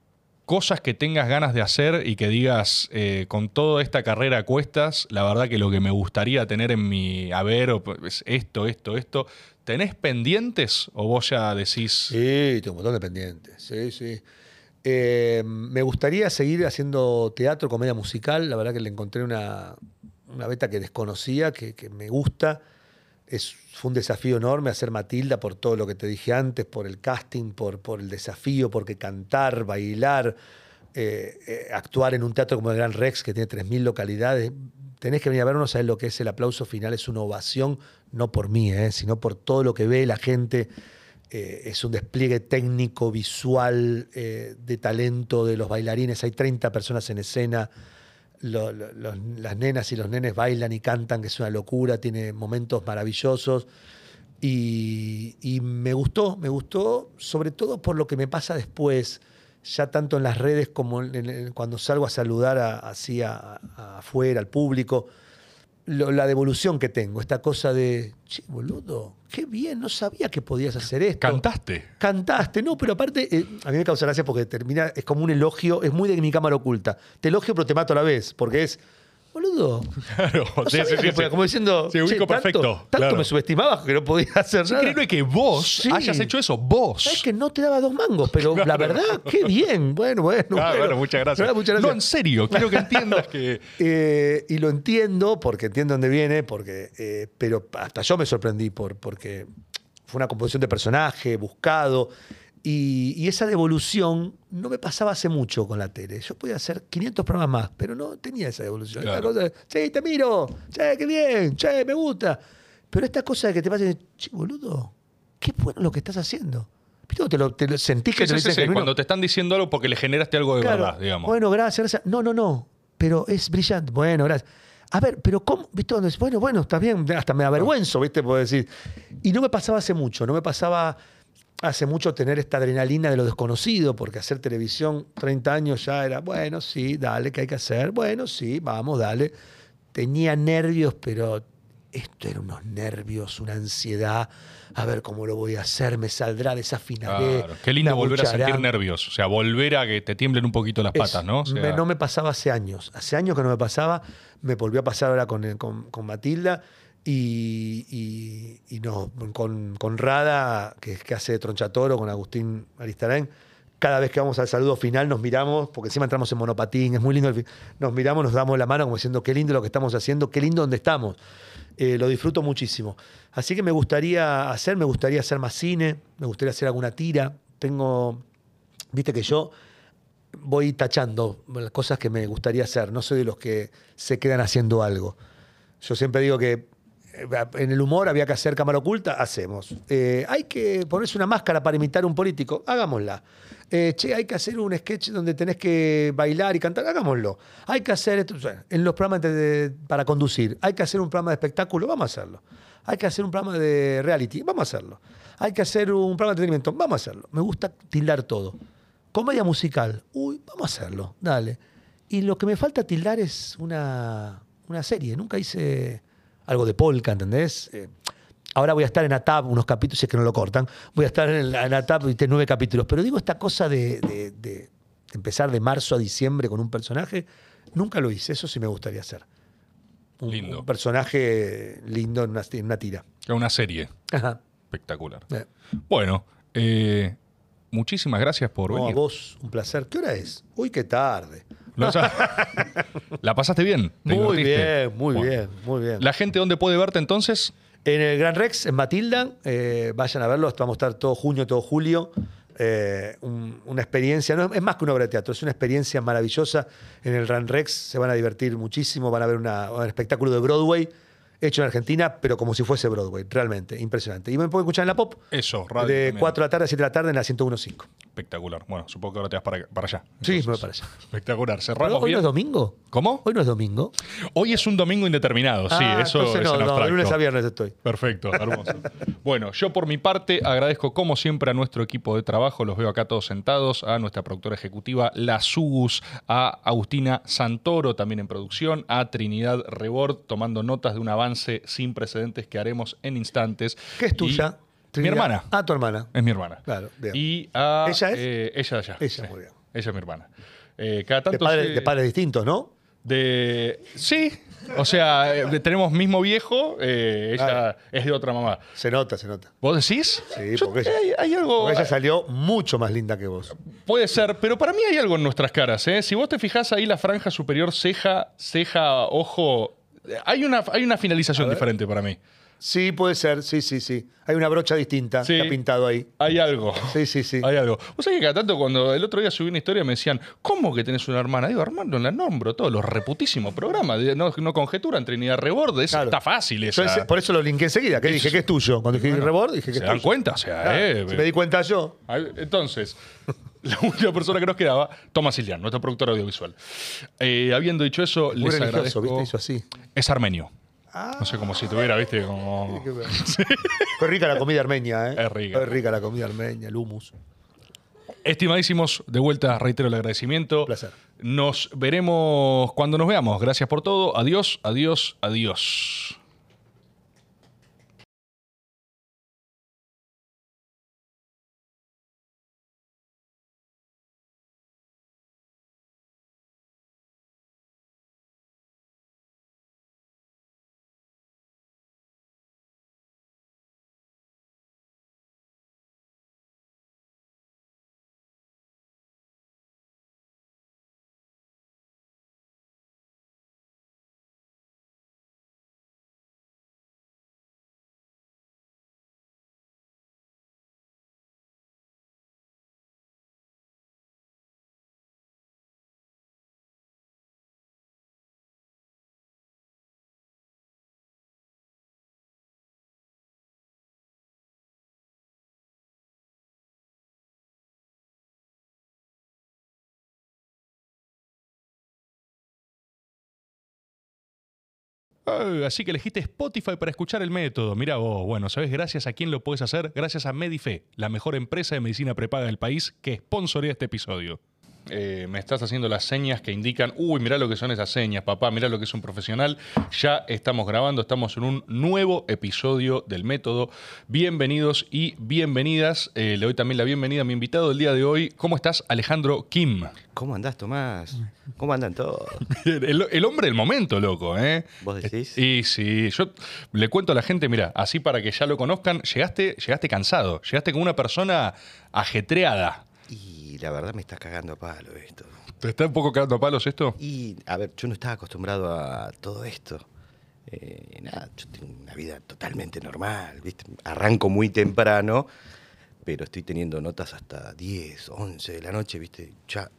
cosas que tengas ganas de hacer y que digas, eh, con toda esta carrera cuestas, la verdad que lo que me gustaría tener en mi haber o, es esto, esto, esto, ¿tenés pendientes o vos ya decís... Sí, tengo un montón de pendientes. Sí, sí. Eh, me gustaría seguir haciendo teatro, comedia musical. La verdad que le encontré una, una beta que desconocía, que me gusta. Es, fue un desafío enorme hacer Matilda por todo lo que te dije antes, por el casting, por, por el desafío, porque cantar, bailar, eh, eh, actuar en un teatro como el Gran Rex, que tiene 3.000 localidades. Tenés que venir a vernos, sabés lo que es el aplauso final, es una ovación, no por mí, eh, sino por todo lo que ve la gente. Eh, es un despliegue técnico, visual, de talento de los bailarines. Hay 30 personas en escena. Lo- lo- las nenas y los nenes bailan y cantan, que es una locura. Tiene momentos maravillosos. Y, me gustó, me gustó, sobre todo por lo que me pasa después, ya tanto en las redes como en- cuando salgo a saludar a- así a- afuera, al público lo- la devolución que tengo, esta cosa de, che, boludo, qué bien, no sabía que podías hacer esto. ¿Cantaste? Cantaste, no, pero aparte, eh, a mí me causa gracia porque termina, es como un elogio, es muy de mi cámara oculta. Te elogio, pero te mato a la vez, porque es, boludo. Claro, no sí, sí, sí, que podía", sí. como diciendo, Sí, ubico "Che, tanto- perfecto, Tanto, claro. me subestimabas que no podía hacer Es nada. increíble que vos hayas hecho eso, vos. Sabes que no te daba dos mangos, pero la verdad, qué bien. Bueno, bueno. Ah, bueno, muchas gracias. Muchas gracias. No, en serio, quiero que entiendas que. Eh, y lo entiendo, porque entiendo dónde viene, porque, eh, pero hasta yo me sorprendí por, porque fue una composición de personaje, buscado, y, y esa devolución no me pasaba hace mucho con la tele. Yo podía hacer 500 programas más, pero no tenía esa devolución. Esta Claro. cosa de, sí, te miro, che, qué bien, che, me gusta. Pero esta cosa de que te pase, che, boludo, qué bueno lo que estás haciendo. ¿Viste cuando te lo, te lo sentís que Sí, te lo sí, sí, cuando te están diciendo algo porque le generaste algo de Claro. verdad, digamos. Bueno, gracias, gracias. No, no, no. Pero es brillante. Bueno, gracias. A ver, pero ¿cómo? ¿Viste? Bueno, bueno, está bien. Hasta me avergüenzo, ¿viste? Puedo decir. Y no me pasaba hace mucho. No me pasaba hace mucho tener esta adrenalina de lo desconocido, porque hacer televisión 30 años ya era, bueno, sí, dale, ¿qué hay que hacer? Bueno, sí, vamos, dale. Tenía nervios, pero esto era unos nervios, una ansiedad. A ver cómo lo voy a hacer, me saldrá, desafinaré. Claro. Qué lindo volver a sentir nervios. O sea, volver a que te tiemblen un poquito las patas, Es- ¿no? O sea, me- no me pasaba hace años. Hace años que no me pasaba. Me volvió a pasar ahora con, con- con Matilda y, con, Rada, que, hace Tronchatoro, con Agustín Aristarain. Cada vez que vamos al saludo final nos miramos, porque encima entramos en monopatín, es muy lindo. el Nos miramos, nos damos la mano como diciendo, qué lindo lo que estamos haciendo, qué lindo donde estamos. Eh, lo disfruto muchísimo. Así que me gustaría hacer, me gustaría hacer más cine, me gustaría hacer alguna tira. Tengo, viste que yo voy tachando las cosas que me gustaría hacer. No soy de los que se quedan haciendo algo. Yo siempre digo que en el humor había que hacer cámara oculta, hacemos. Eh, hay que ponerse una máscara para imitar a un político, hagámosla. Eh, che, hay que hacer un sketch donde tenés que bailar y cantar, hagámoslo. Hay que hacer esto, en los programas para conducir, hay que hacer un programa de espectáculo, vamos a hacerlo. Hay que hacer un programa de reality, vamos a hacerlo. Hay que hacer un programa de entretenimiento, vamos a hacerlo. Me gusta tildar todo. Comedia musical, uy, vamos a hacerlo, dale. Y lo que me falta tildar es una, una serie. Nunca hice algo de polka, ¿entendés? Eh, ahora voy a estar en ATAP unos capítulos, si es que no lo cortan, voy a estar en, en ATAP y nueve capítulos. Pero digo, esta cosa de, de- de empezar de marzo a diciembre con un personaje, nunca lo hice, eso sí me gustaría hacer. Un, Lindo. un personaje lindo en una, en una tira. Una serie Ajá. espectacular. Eh. Bueno, eh, muchísimas gracias por No, a venir. vos, un placer. ¿Qué hora es? Uy, qué tarde. Lo- ¿La pasaste bien? ¿Te Muy divertiste? bien, muy Bueno. bien, muy bien. ¿La gente dónde puede verte entonces? En el Gran Rex, en Matilda, eh, vayan a verlo, vamos a estar todo junio, todo julio. Eh, un- una experiencia, no, es más que una obra de teatro, es una experiencia maravillosa. En el Gran Rex se van a divertir muchísimo, van a ver una- un espectáculo de Broadway hecho en Argentina, pero como si fuese Broadway, realmente, impresionante. Y me pueden escuchar en la pop Eso, radio. de también. 4 de la tarde a 7 de la tarde en la 101.5. Espectacular. Bueno, supongo que ahora te vas para, para allá. Sí, Entonces, me parece. Espectacular. ¿Hoy no es domingo? ¿Cómo? ¿Hoy no es domingo? Hoy es un domingo indeterminado, sí, Ah, eso es no, no, de lunes a viernes estoy. Perfecto, hermoso. bueno, yo por mi parte agradezco como siempre a nuestro equipo de trabajo, los veo acá todos sentados, a nuestra productora ejecutiva, La Sugus, a Agustina Santoro también en producción, a Trinidad Rebord tomando notas de un sin precedentes que haremos en instantes. ¿Qué es tuya? Y- Mi hermana. Ah, tu hermana. Es mi hermana. Claro, bien. Y a, ¿Ella es? eh, ella de allá. Ella, muy bien. Ella es mi hermana. Eh, cada tanto De, padre- se- de padres distintos, ¿no? de. Sí. O sea, eh, tenemos mismo viejo, eh, ella es de otra mamá. Se nota, se nota. ¿Vos decís? Sí, Yo- porque ella- hay, hay algo. Porque ella salió mucho más linda que vos. Puede ser, pero para mí hay algo en nuestras caras. ¿eh? Si vos te fijás ahí la franja superior, ceja, ceja, ojo. Hay una, hay una finalización diferente para mí. Sí, puede ser, sí, sí, sí. Hay una brocha distinta Sí. que ha pintado ahí. Hay algo. Sí, sí, sí. Hay algo. Vos sabés que cada tanto cuando el otro día subí una historia me decían, ¿cómo que tenés una hermana? Digo, hermano, la nombro todos los reputísimos programas. No, no conjeturan Trinidad Reborde. Claro. Está fácil esa. Entonces, por eso lo linké enseguida, que dije que es tuyo. Cuando dije rebord, dije que ¿Se es dan tuyo. cuenta? O sea, eh, si me di cuenta yo. Entonces, la última persona que nos quedaba, Tomás Ilián, nuestro productor audiovisual. Eh, habiendo dicho eso, Muy les agradezco. ¿viste? Hizo así. Es armenio. Ah. No sé, como si tuviera, ¿viste? Como... Qué bueno. Qué rica la comida armenia, ¿eh? Es rica. Es rica la comida armenia, el hummus. Estimadísimos, de vuelta reitero el agradecimiento. Un placer. Nos veremos cuando nos veamos. Gracias por todo. Adiós, adiós, adiós. Ah, así que elegiste Spotify para escuchar el método. Mira vos, bueno, ¿sabes gracias a quién lo puedes hacer? Gracias a Medife, la mejor empresa de medicina prepaga del país que sponsorea este episodio. Eh, me estás haciendo las señas que indican, uy, mirá lo que son esas señas, papá, mirá lo que es un profesional. Ya estamos grabando, estamos en un nuevo episodio del método. Bienvenidos y bienvenidas. Eh, le doy también la bienvenida a mi invitado del día de hoy. ¿Cómo estás, Alejandro Kim? ¿Cómo andás, Tomás? ¿Cómo andan todos? El, el hombre del momento, loco, ¿eh? ¿Vos decís? Y sí, yo le cuento a la gente, mira, así para que ya lo conozcan, llegaste, llegaste cansado, llegaste con una persona ajetreada. Y la verdad me está cagando a palo esto. ¿Te está un poco cagando a palos esto? Y, a ver, yo no estaba acostumbrado a todo esto. Eh, nada, yo tengo una vida totalmente normal, ¿viste? Arranco muy temprano, pero estoy teniendo notas hasta 10, 11 de la noche, ¿viste? Ya,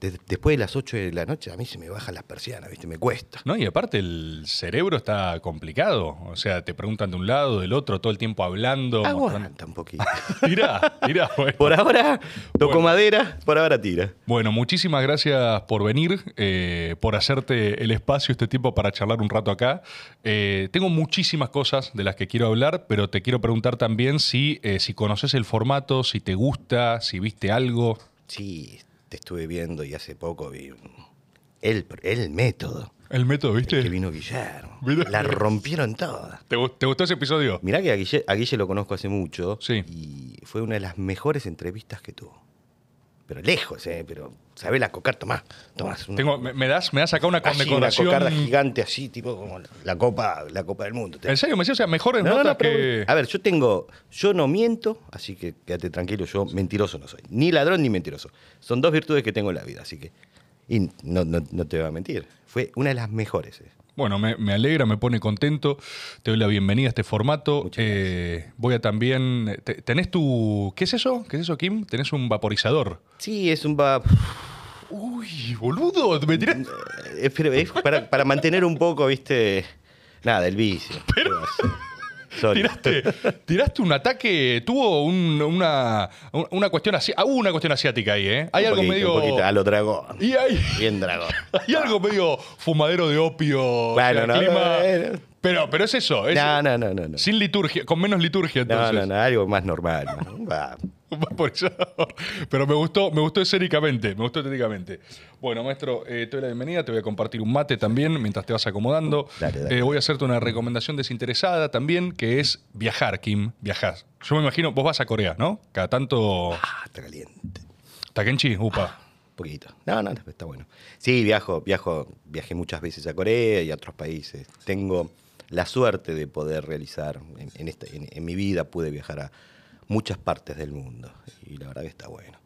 de- después de las 8 de la noche a mí se me bajan las persianas, ¿viste? Me cuesta. No, y aparte el cerebro está complicado. O sea, te preguntan de un lado, del otro, todo el tiempo hablando. mostrando- Aguanta un poquito. Tirá, tirá. bueno. Por ahora toco Bueno. madera, por ahora tira. Bueno, muchísimas gracias por venir, eh, por hacerte el espacio, este tiempo para charlar un rato acá. Eh, tengo muchísimas cosas de las que quiero hablar, pero te quiero preguntar también si, eh, si conoces el formato, si te gusta, si viste algo. Sí, te estuve viendo y hace poco vi el, el método. El método, Que ¿viste? vino Guillermo. La rompieron toda. ¿Te, gu- te gustó ese episodio? Mirá que a Guille, a Guille lo conozco hace mucho. Sí. Y fue una de las mejores entrevistas que tuvo. Pero lejos, ¿eh? Pero, ¿sabés la cocar? Tomás. Tomás. una- Tengo, me, me das, me das acá una así, una condecoración. cocarda gigante así, tipo como la- copa, la copa del mundo. ¿En serio? ¿Me decís? O sea, mejores No, no, notas no, que. A ver, yo tengo. Yo no miento, así que quédate tranquilo, yo mentiroso no soy. Ni ladrón ni mentiroso. Son dos virtudes que tengo en la vida, así que. Y no, no, no te voy a mentir. Fue una de las mejores. eh. Bueno, me, me alegra, me pone contento. Te doy la bienvenida a este formato. Eh, voy a también. te- ¿Tenés tu. ¿Qué es eso? ¿Qué es eso, Kim? Tenés un vaporizador. Sí, es un. va- Uy, boludo, me tirás. Eh, pero es para, para mantener un poco, viste. Nada, el vicio. ¿Qué va. Tiraste, tiraste un ataque, tuvo un- una, una cuestión asi- ah, hubo una cuestión asiática ahí, ¿eh? Hay Un algo poquito, medio. un poquito, a lo dragón. Y hay, Bien dragón. hay algo medio fumadero de opio. Bueno, no, clima- bueno. Pero, pero es eso, es No, no, no, no. no. sin liturgia, con menos liturgia No, entonces. no, no, algo más normal. Un vaporizador. Pero me gustó, me gustó escénicamente, me gustó estéticamente. Bueno, maestro, eh, te doy la bienvenida, te voy a compartir un mate también mientras te vas acomodando. Dale, dale. Eh, voy a hacerte una recomendación desinteresada también, que es viajar, Kim, viajar. Yo me imagino, vos vas a Corea, ¿no? Cada tanto... Ah, está caliente. Takenchi, upa. poquito. No, no, está bueno. Sí, viajo, viajo, viajé muchas veces a Corea y a otros países. Tengo la suerte de poder realizar, en, en esta- en- en mi vida pude viajar a muchas partes del mundo. Y la verdad que está bueno.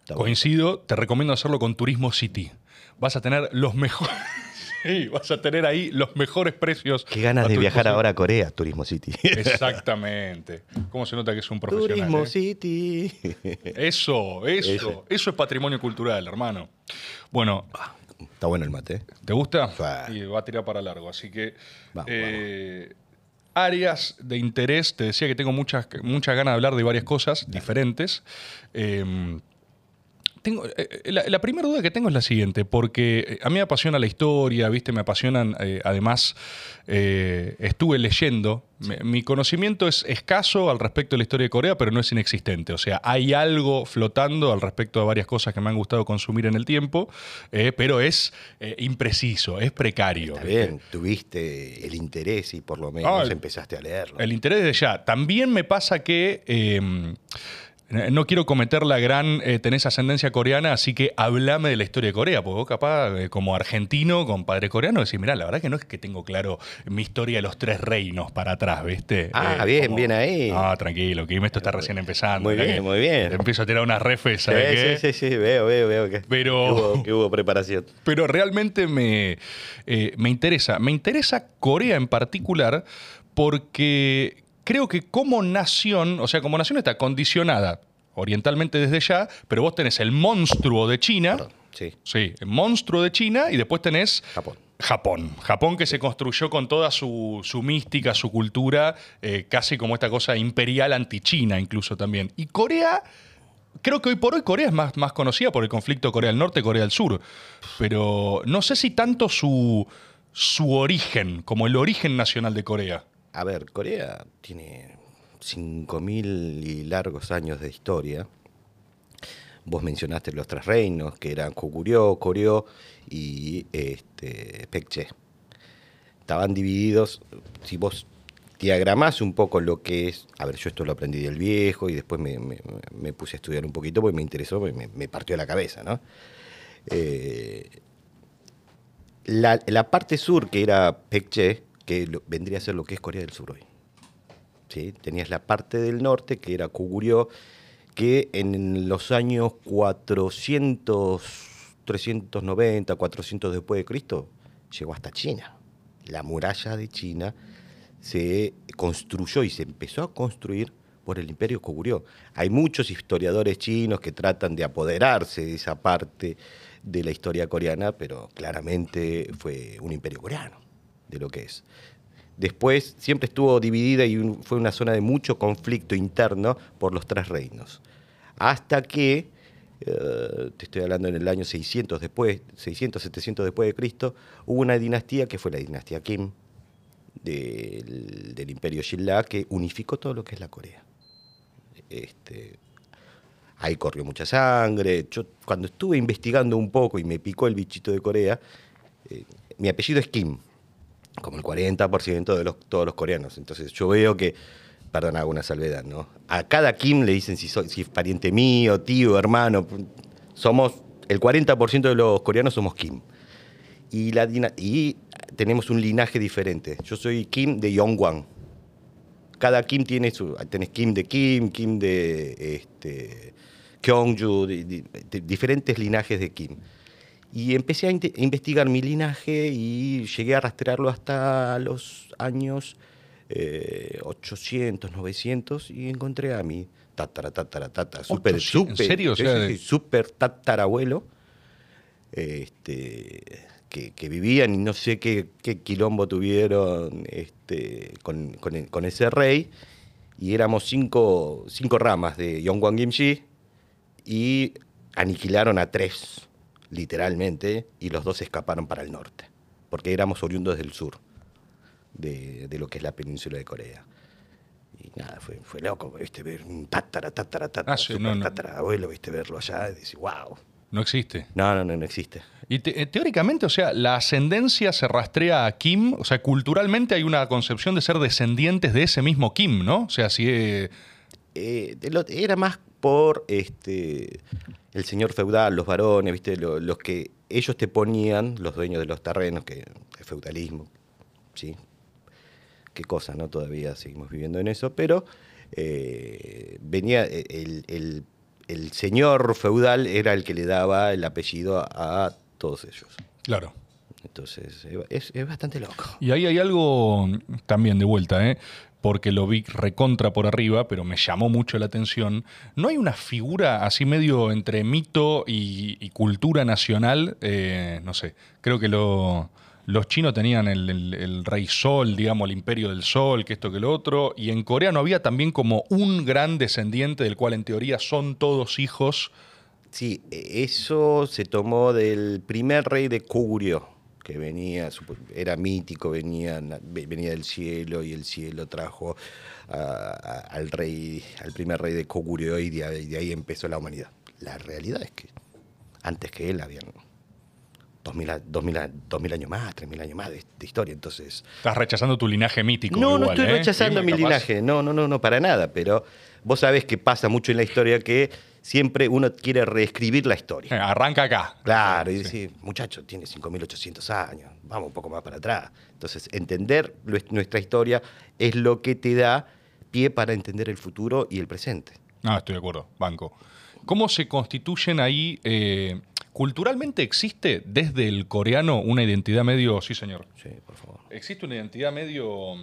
Está bueno. Coincido, te recomiendo hacerlo con Turismo City. Vas a tener los mejores... Sí, vas a tener ahí los mejores precios. Qué ganas de viajar ahora a Corea, Turismo City. Exactamente. ¿Cómo se nota que es un profesional? Turismo eh? City. Eso, eso, eso es patrimonio cultural, hermano. Bueno, Está bueno el mate. ¿te gusta? Sí. Y va a tirar para largo, así que... Vamos, eh, Áreas de interés, te decía que tengo muchas, muchas ganas de hablar de varias cosas diferentes. Eh, tengo, eh, la, la primera duda que tengo es la siguiente, porque eh, a mí me apasiona la historia, ¿viste? Me apasionan, eh, además, eh, estuve leyendo. Me- mi conocimiento es escaso al respecto de la historia de Corea, pero no es inexistente. O sea, hay algo flotando al respecto de varias cosas que me han gustado consumir en el tiempo, eh, pero es eh, impreciso, es precario. Está ¿viste? bien, tuviste el interés y por lo menos Ah, empezaste a leerlo. El interés de ya. También me pasa que eh, no quiero cometer la gran eh, tenés ascendencia coreana, así que hablame de la historia de Corea, porque vos capaz, eh, como argentino, con padre coreano, decís, mirá, la verdad que no es que tengo claro mi historia de los tres reinos para atrás, ¿viste? Ah, bien, bien ahí. Ah, tranquilo, que esto está recién empezando. Muy bien, muy bien. te Empiezo a tirar unas refes, Sí, ¿sabes qué? sí, sí, sí, veo, veo, veo que, Pero- que hubo, que hubo preparación. pero realmente me, eh, me interesa. Me interesa Corea en particular porque creo que como nación, o sea, como nación está condicionada orientalmente desde ya, pero vos tenés el monstruo de China, Perdón, sí, sí, el monstruo de China, y después tenés Japón. Japón. Japón que se construyó con toda su, su mística, su cultura, eh, casi como esta cosa imperial anti-China incluso también. Y Corea, creo que hoy por hoy Corea es más, más conocida por el conflicto Corea del Norte, Corea del Sur. Pero no sé si tanto su, su origen, como el origen nacional de Corea. A ver, Corea tiene 5.000 y largos años de historia. Vos mencionaste los tres reinos, que eran Goguryeo, Koryo y este, Pekche. Estaban divididos, si vos diagramás un poco lo que es, a ver, yo esto lo aprendí del viejo y después me, puse a estudiar un poquito porque me interesó, me, me partió la cabeza, ¿no? Eh, la, la parte sur, que era Pekche, que vendría a ser lo que es Corea del Sur hoy. Tenías la parte del norte, que era Goguryeo, que en los años 400, 390, 400 después de Cristo, llegó hasta China. La muralla de China se construyó y se empezó a construir por el imperio Goguryeo. Hay muchos historiadores chinos que tratan de apoderarse de esa parte de la historia coreana, pero claramente fue un imperio coreano, de lo que es. Después siempre estuvo dividida y fue una zona de mucho conflicto interno por los tres reinos. Hasta que, eh, te estoy hablando en el año 600 después, 600, 700 después de Cristo, hubo una dinastía que fue la dinastía Kim del, del imperio Shilla que unificó todo lo que es la Corea. Este, ahí corrió mucha sangre. Yo cuando estuve investigando un poco y me picó el bichito de Corea, eh, mi apellido es Kim. Como el 40% de los, todos los coreanos. Entonces yo veo que, perdón, hago una salvedad, ¿no? A cada Kim le dicen si, soy, si es pariente mío, tío, hermano. Somos, el 40% de los coreanos somos Kim. Y, la, y tenemos un linaje diferente. Yo soy Kim de Yongwang. Cada Kim tiene su. Tenés Kim de Kim, Kim de este, Kyongju, de- de- de diferentes linajes de Kim. Y empecé a investigar mi linaje y llegué a rastrearlo hasta los años eh, 800, 900 y encontré a mi tatara, tatara, tatara, super, 800, ¿en super, serio? O sí, sea, sí, de- sí, super tatarabuelo este, que, que vivían y no sé qué, qué quilombo tuvieron este, con, con el- con ese rey. Y éramos cinco, cinco ramas de Yongwang Gimshi y aniquilaron a tres, literalmente, y los dos escaparon para el norte, porque éramos oriundos del sur, de, de lo que es la península de Corea. Y nada, fue, fue loco, viste, ver un tatara, tatara, tatara, Ah, sí, super no, no. tatarabuelo, viste, verlo allá, y decir, wow. No existe. No, no, no, no existe. Y te- eh, teóricamente, o sea, la ascendencia se rastrea a Kim, o sea, culturalmente hay una concepción de ser descendientes de ese mismo Kim, ¿no? O sea, si... eh, Eh, era más por este el señor feudal, los varones, viste, Lo- los que ellos te ponían, los dueños de los terrenos, que el feudalismo, sí. Qué cosa, ¿no? Todavía seguimos viviendo en eso, pero eh, venía el, el- el señor feudal era el que le daba el apellido a, a todos ellos. claro. Entonces, es, es bastante loco. Y ahí hay algo también de vuelta, ¿eh? Porque lo vi recontra por arriba, pero me llamó mucho la atención. ¿No hay una figura así medio entre mito y, cultura nacional? Eh, no sé, creo que lo- los chinos tenían el, rey sol, digamos, el imperio del sol, que esto que lo otro, y en Corea no había también como un gran descendiente del cual en teoría son todos hijos. Sí, e- eso se tomó del primer rey de Koguryo, que venía, era mítico, venía, venía del cielo y el cielo trajo a- a- al rey, al primer rey de Koguryo y de, ahí- de ahí empezó la humanidad. La realidad es que antes que él habían 2000, a- 2000 a- 2000 años más, 3000 años más de, de historia, entonces... Estás rechazando tu linaje mítico. No, no estoy ¿eh? rechazando Sí, mi capaz. linaje, no, no, no, no, para nada, pero vos sabés que pasa mucho en la historia que siempre uno quiere reescribir la historia. Eh, Arranca acá. Claro, y Sí. decir, muchacho, tiene 5.800 años, vamos un poco más para atrás. Entonces, entender nues- nuestra historia es lo que te da pie para entender el futuro y el presente. Ah, estoy de acuerdo, banco. ¿Cómo se constituyen ahí? eh, ¿Culturalmente existe desde el coreano una identidad medio... Sí, señor. Sí, por favor. Existe una identidad medio...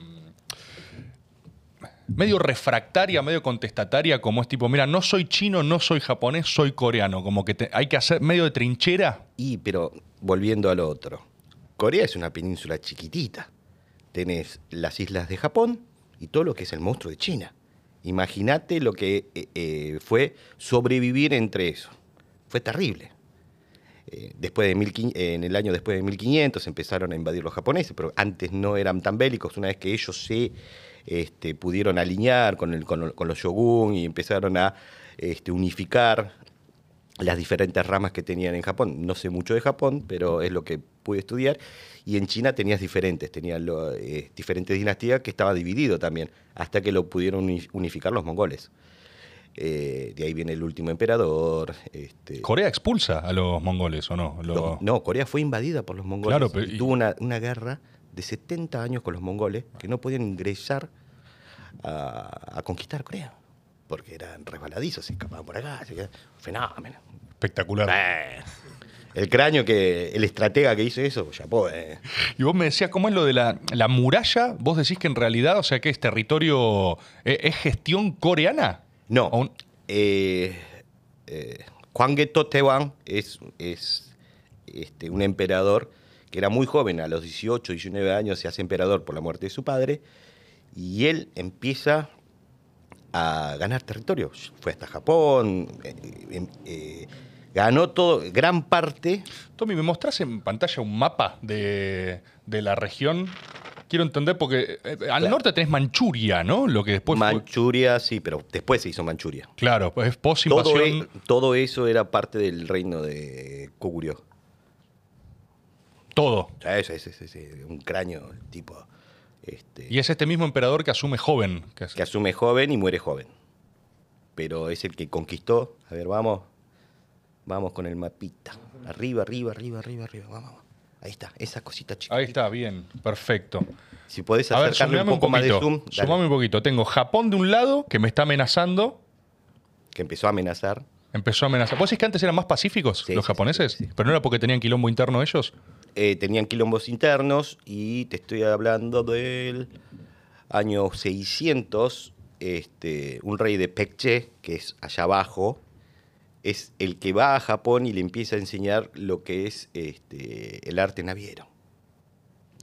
medio refractaria, medio contestataria, como es tipo, mira, no soy chino, no soy japonés, soy coreano. Como que hay que hacer medio de trinchera. Y, pero volviendo al otro, Corea es una península chiquitita. Tenés las islas de Japón y todo lo que es el monstruo de China. Imagínate lo que eh, eh, fue sobrevivir entre eso. Fue terrible. Eh, después de 1500 en el año después de 1500 empezaron a invadir los japoneses, pero antes no eran tan bélicos. Una vez que ellos se este, pudieron alinear con, el- con- con los shogun y empezaron a este, unificar las diferentes ramas que tenían en Japón. No sé mucho de Japón, pero es lo que pude estudiar. Y en China tenías diferentes, tenías lo- eh, diferentes dinastías que estaba dividido también, hasta que lo pudieron uni- unificar los mongoles. Eh, de ahí viene el último emperador. este, ¿Corea expulsa a los mongoles o no? Lo- los- no, Corea fue invadida por los mongoles. Claro, pero- tuvo una, una guerra de 70 años con los mongoles que no podían ingresar a, a conquistar Corea. Porque eran resbaladizos, se escapaban por acá. que, Fenómeno. Espectacular. Eh, El cráneo que. El estratega que hizo eso, ya puede. Y vos me decías, ¿cómo es lo de la, la muralla? ¿Vos decís que en realidad, o sea, que es territorio, eh, es gestión coreana? No. ¿O un- Eh, eh, Hwanggeto Tewang es, es este, un emperador que era muy joven, a los 18, 19 años se hace emperador por la muerte de su padre, y él empieza a ganar territorio. Fue hasta Japón, eh, eh, eh, ganó todo, gran parte. Tommy, ¿me mostrás en pantalla un mapa de, de la región? Quiero entender, porque al Claro. norte tenés Manchuria, ¿no? Lo que después fue- Manchuria, sí, pero después se hizo Manchuria. Claro, pues es Todo, post-invasión. e- todo eso era parte del reino de Koguryo. Todo. Sí, sí, sí, sí, un cráneo el tipo este, Y es este mismo emperador que asume joven. que asume joven y muere joven. Pero es el que conquistó. A ver, vamos. Vamos con el mapita. Arriba, arriba, arriba, arriba, arriba. Vamos, vamos. Ahí está, esa cosita chiquita. Ahí está, bien, perfecto. Si podés ver, acercarle un sumame un poco más de poquito. zoom. dale. Sumame un poquito. Tengo Japón de un lado, que me está amenazando. Que empezó a amenazar. Empezó a amenazar. ¿Vos decís que antes eran más pacíficos Sí, los japoneses? sí, sí. ¿Pero no era porque tenían quilombo interno ellos? Eh, tenían quilombos internos y te estoy hablando del año 600. Este, un rey de Pekche, que es allá abajo, es el que va a Japón y le empieza a enseñar lo que es este, el arte naviero.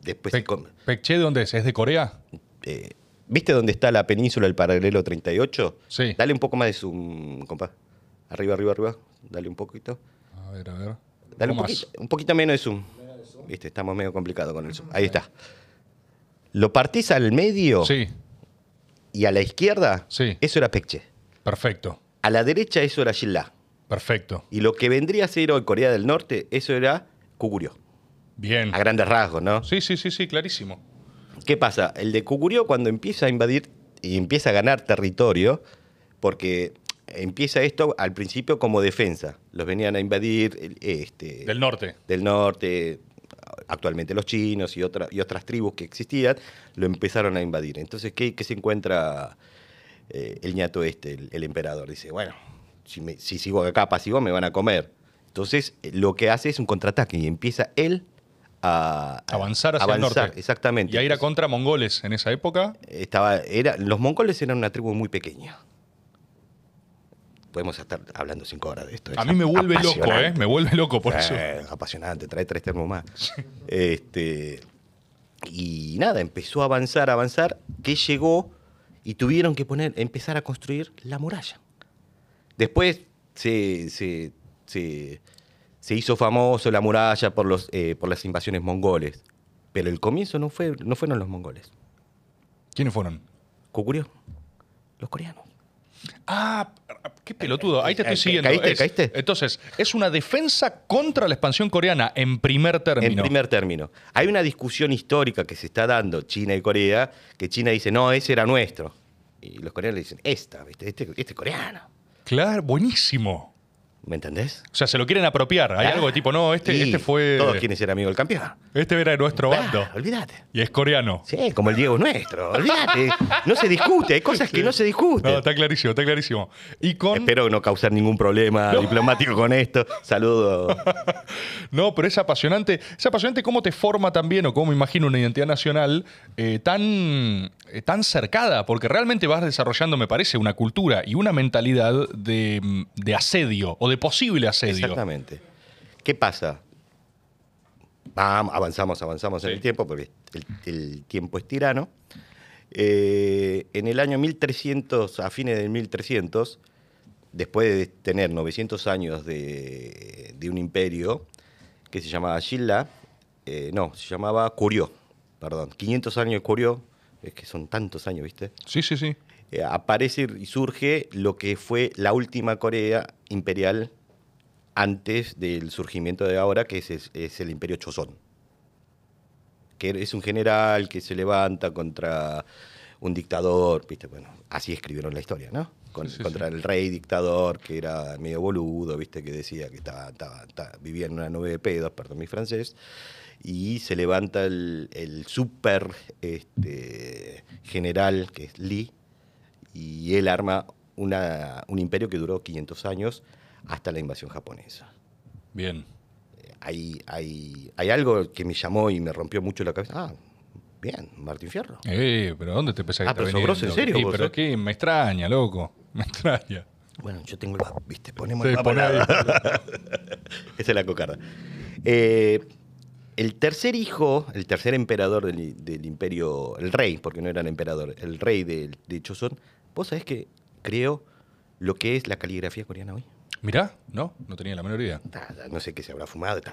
Después, com- ¿Pekche de dónde es? ¿Es de Corea? eh, ¿viste dónde está la península del paralelo 38? Sí. Dale un poco más de zoom, compa. Arriba, arriba, arriba. Dale un poquito. A ver, a ver. Dale un poquito, un poquito menos de zoom. Viste, estamos medio complicados con el zoom. Ahí está. Lo partís al medio Sí, y a la izquierda, Sí. eso era Pekche. perfecto. A la derecha, eso era Shilla. Perfecto. Y lo que vendría a ser hoy Corea del Norte, eso era Kuguryo. Bien. A grandes rasgos, ¿no? Sí, sí, sí, sí, clarísimo. ¿Qué pasa? El de Kuguryo cuando empieza a invadir y empieza a ganar territorio, porque empieza esto al principio como defensa. Los venían a invadir el- este, Del norte. del norte, actualmente los chinos y, otra- y otras tribus que existían, lo empezaron a invadir. Entonces, ¿qué, qué se encuentra eh, el ñato este, el, el emperador? Dice, bueno, si, me- si sigo acá pasivo me van a comer. Entonces, eh, lo que hace es un contraataque y empieza él a Avanzar hacia el norte. Exactamente. Y a ir a contra mongoles en esa época. Estaba, era, los mongoles eran una tribu muy pequeña. Podemos estar hablando cinco horas de esto. A mí me vuelve loco, ¿eh? Me vuelve loco por eso. Eh, apasionante, trae tres termos más. Este, y nada, empezó a avanzar, a avanzar, que llegó y tuvieron que poner, empezar a construir la muralla. Después se, se- se- se hizo famoso la muralla por, los, eh, por las invasiones mongoles. Pero el comienzo no, fue, no fueron los mongoles. ¿Quiénes fueron? Kukurió. Los coreanos. Ah, qué pelotudo. Ahí te estoy Eh, siguiendo. ¿caíste? Es- ¿caíste? Entonces, es una defensa contra la expansión coreana en primer término. En primer término. Hay una discusión histórica que se está dando China y Corea, que China dice, no, ese era nuestro. Y los coreanos le dicen, esta, ¿viste? Este, este es coreano. Claro, buenísimo. ¿Me entendés? O sea, se lo quieren apropiar. Hay Ah, algo de tipo, no, este, este fue. Todos quieren ser amigos del campeón. Este era de nuestro bando. Olvídate. Y es coreano. Sí, como el Diego es nuestro. Olvídate. No se discute, hay cosas que no se discuten. No, está clarísimo, está clarísimo. Y con. Espero no causar ningún problema diplomático con esto. Saludos. No, pero es apasionante. Es apasionante cómo te forma también, o cómo imagino una identidad nacional eh, tan, tan cercada, porque realmente vas desarrollando, me parece, una cultura y una mentalidad de, mm, de asedio o de posible asedio. Exactamente. ¿Qué pasa? Vamos, avanzamos, avanzamos en el tiempo, porque el, el tiempo es tirano. Eh, en el año 1300, a fines del 1300, después de tener 900 años de, de un imperio que se llamaba Shilla, eh, no, se llamaba Curio, perdón, 500 años de Curio, es que son tantos años, ¿viste? Sí, sí, sí. eh, aparece y surge lo que fue la última Corea imperial antes del surgimiento de ahora, que es, es- el imperio Chosón. Que es un general que se levanta contra un dictador, ¿viste? Bueno, así escribieron la historia, ¿no? Con- Sí, sí, contra el rey dictador, que era medio boludo, ¿viste? Que decía que estaba, estaba- estaba- vivía en una nube de pedos, perdón mi francés, y se levanta el, el super este, general, que es Lee, y él arma una- un imperio que duró 500 años hasta la invasión japonesa. Bien. Hay, hay, hay algo que me llamó y me rompió mucho la cabeza. Ah, bien, Martín Fierro. Eh, pero ¿dónde te pensás que Ah, pero grosso, ¿en serio Sí, vos, pero eh? qué, me extraña, loco. Me extraña. Bueno, yo tengo el ¿viste? Ponemos Sí, el. Esa es la cocarda. Eh, el tercer hijo, el tercer emperador del, imperio, el rey, porque no era el emperador, el rey de, de Chosón, ¿vos sabés que creó lo que es la caligrafía coreana hoy? Mirá, no, no tenía la menor idea. Ta, ta, no sé qué se habrá fumado. ta.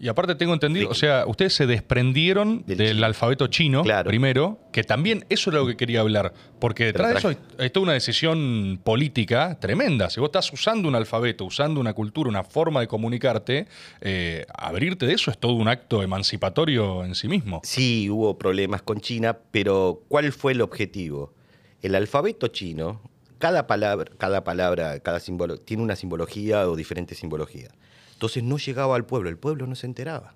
Y aparte tengo entendido, Sí. o sea, ustedes se desprendieron del, alfabeto chino Claro. primero, que también eso era lo que quería hablar, porque detrás de eso hay, hay toda una decisión política tremenda. Si vos estás usando un alfabeto, usando una cultura, una forma de comunicarte, eh, abrirte de eso es todo un acto emancipatorio en sí mismo. Sí, hubo problemas con China, pero ¿cuál fue el objetivo? El alfabeto chino, cada palabra, cada palabra, cada símbolo, tiene una simbología o diferente simbología. Entonces no llegaba al pueblo, el pueblo no se enteraba.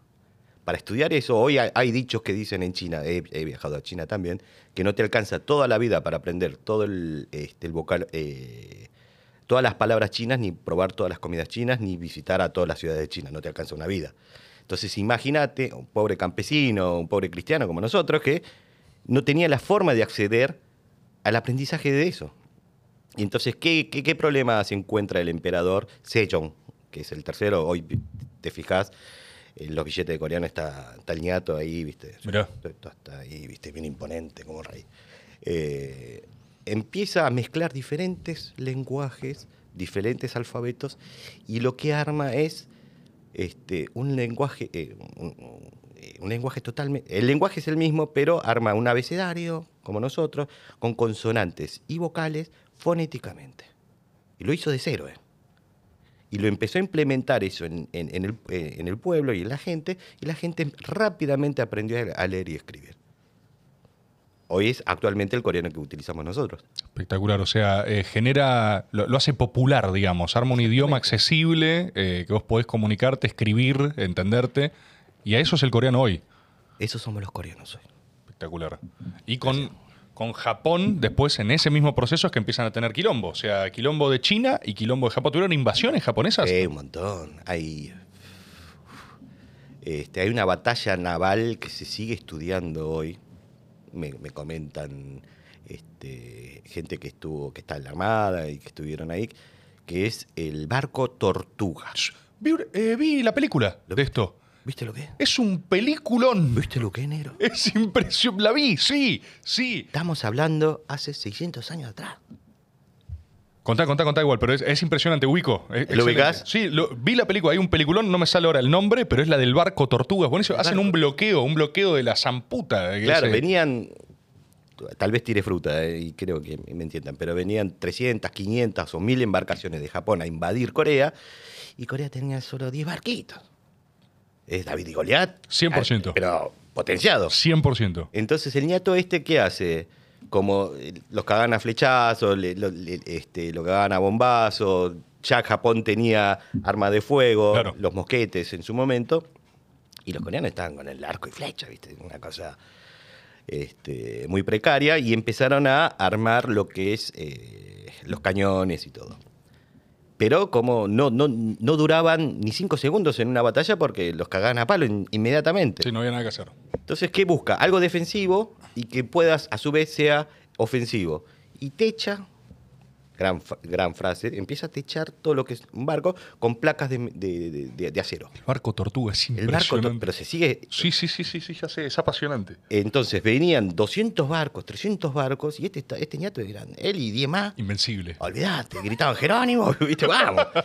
Para estudiar eso, hoy hay, dichos que dicen en China, he, he viajado a China también, que no te alcanza toda la vida para aprender todo el, este, el vocal, eh, todas las palabras chinas, ni probar todas las comidas chinas, ni visitar a todas las ciudades de China, no te alcanza una vida. Entonces imagínate un pobre campesino, un pobre cristiano como nosotros, que no tenía la forma de acceder al aprendizaje de eso. Y entonces, ¿qué, qué, qué problema se encuentra el emperador Sejong, que es el tercero? Hoy te fijas, en los billetes de coreano está, está el ñato ahí, ¿viste? Mirá. Está ahí, ¿viste? Bien imponente como rey. Eh, empieza a mezclar diferentes lenguajes, diferentes alfabetos, y lo que arma es este, un lenguaje, eh, un, un lenguaje totalmente. El lenguaje es el mismo, pero arma un abecedario, como nosotros, con consonantes y vocales fonéticamente. Y lo hizo de cero, ¿eh? Y lo empezó a implementar eso en, en- en el, eh, en el pueblo y en la gente, y la gente rápidamente aprendió a- leer y escribir. Hoy es actualmente el coreano que utilizamos nosotros. Espectacular, o sea, eh, genera, lo, lo hace popular, digamos, arma un idioma accesible, eh, que vos podés comunicarte, escribir, entenderte, y a eso es el coreano hoy. Esos somos los coreanos hoy. Espectacular. Y con, con Japón, después en ese mismo proceso es que empiezan a tener quilombo. O sea, quilombo de China y quilombo de Japón. ¿Tuvieron invasiones japonesas? Eh, un montón. Hay, este, hay una batalla naval que se sigue estudiando hoy. Me, me comentan este, gente que estuvo, que está en la armada y que estuvieron ahí, que es el barco Tortuga. Vi, eh, vi la película de esto. ¿Viste lo que es? Es un peliculón. ¿Viste lo que es, negro? Es impresionante. La vi, sí, sí. Estamos hablando hace 600 años atrás. Contá, contá, contá igual, pero es, es impresionante. Es ¿Lo ubicás? Sí, lo- vi la película, hay un peliculón, no me sale ahora el nombre, pero es la del barco Tortugas. Buenísimo. Hacen un bloqueo, un bloqueo de la zamputa. que Claro, ese- venían, tal vez tire fruta, eh, y creo que me entiendan, pero venían 300, 500 o 1000 embarcaciones de Japón a invadir Corea, y Corea tenía solo 10 barquitos. Es David y Goliat. 100%. Ah, Pero potenciado. 100%. Entonces el ñato este, ¿qué hace? Como eh, los cagan a flechazos, le- lo, le- este, lo cagan a bombazos, ya Japón tenía arma de fuego, Claro. los mosquetes en su momento, y los coreanos estaban con el arco y flecha, ¿viste? Una cosa este, muy precaria, y empezaron a armar lo que es eh, los cañones y todo. Pero como no, no, no duraban ni cinco segundos en una batalla porque los cagaban a palo in- inmediatamente. Sí, no había nada que hacer. Entonces, ¿qué busca? Algo defensivo y que puedas, a su vez, sea ofensivo. Y techa, gran, gran frase, empieza a techar todo lo que es un barco con placas de, de- de- de- de acero. El barco Tortuga es El barco, impresionante. pero se sigue... Sí, sí, sí, sí, sí, ya sé, es apasionante. Entonces, venían 200 barcos, 300 barcos, y este, este ñato era él y 10 más. Invencible. Olvídate, gritaban Jerónimo, ¿viste? Vamos.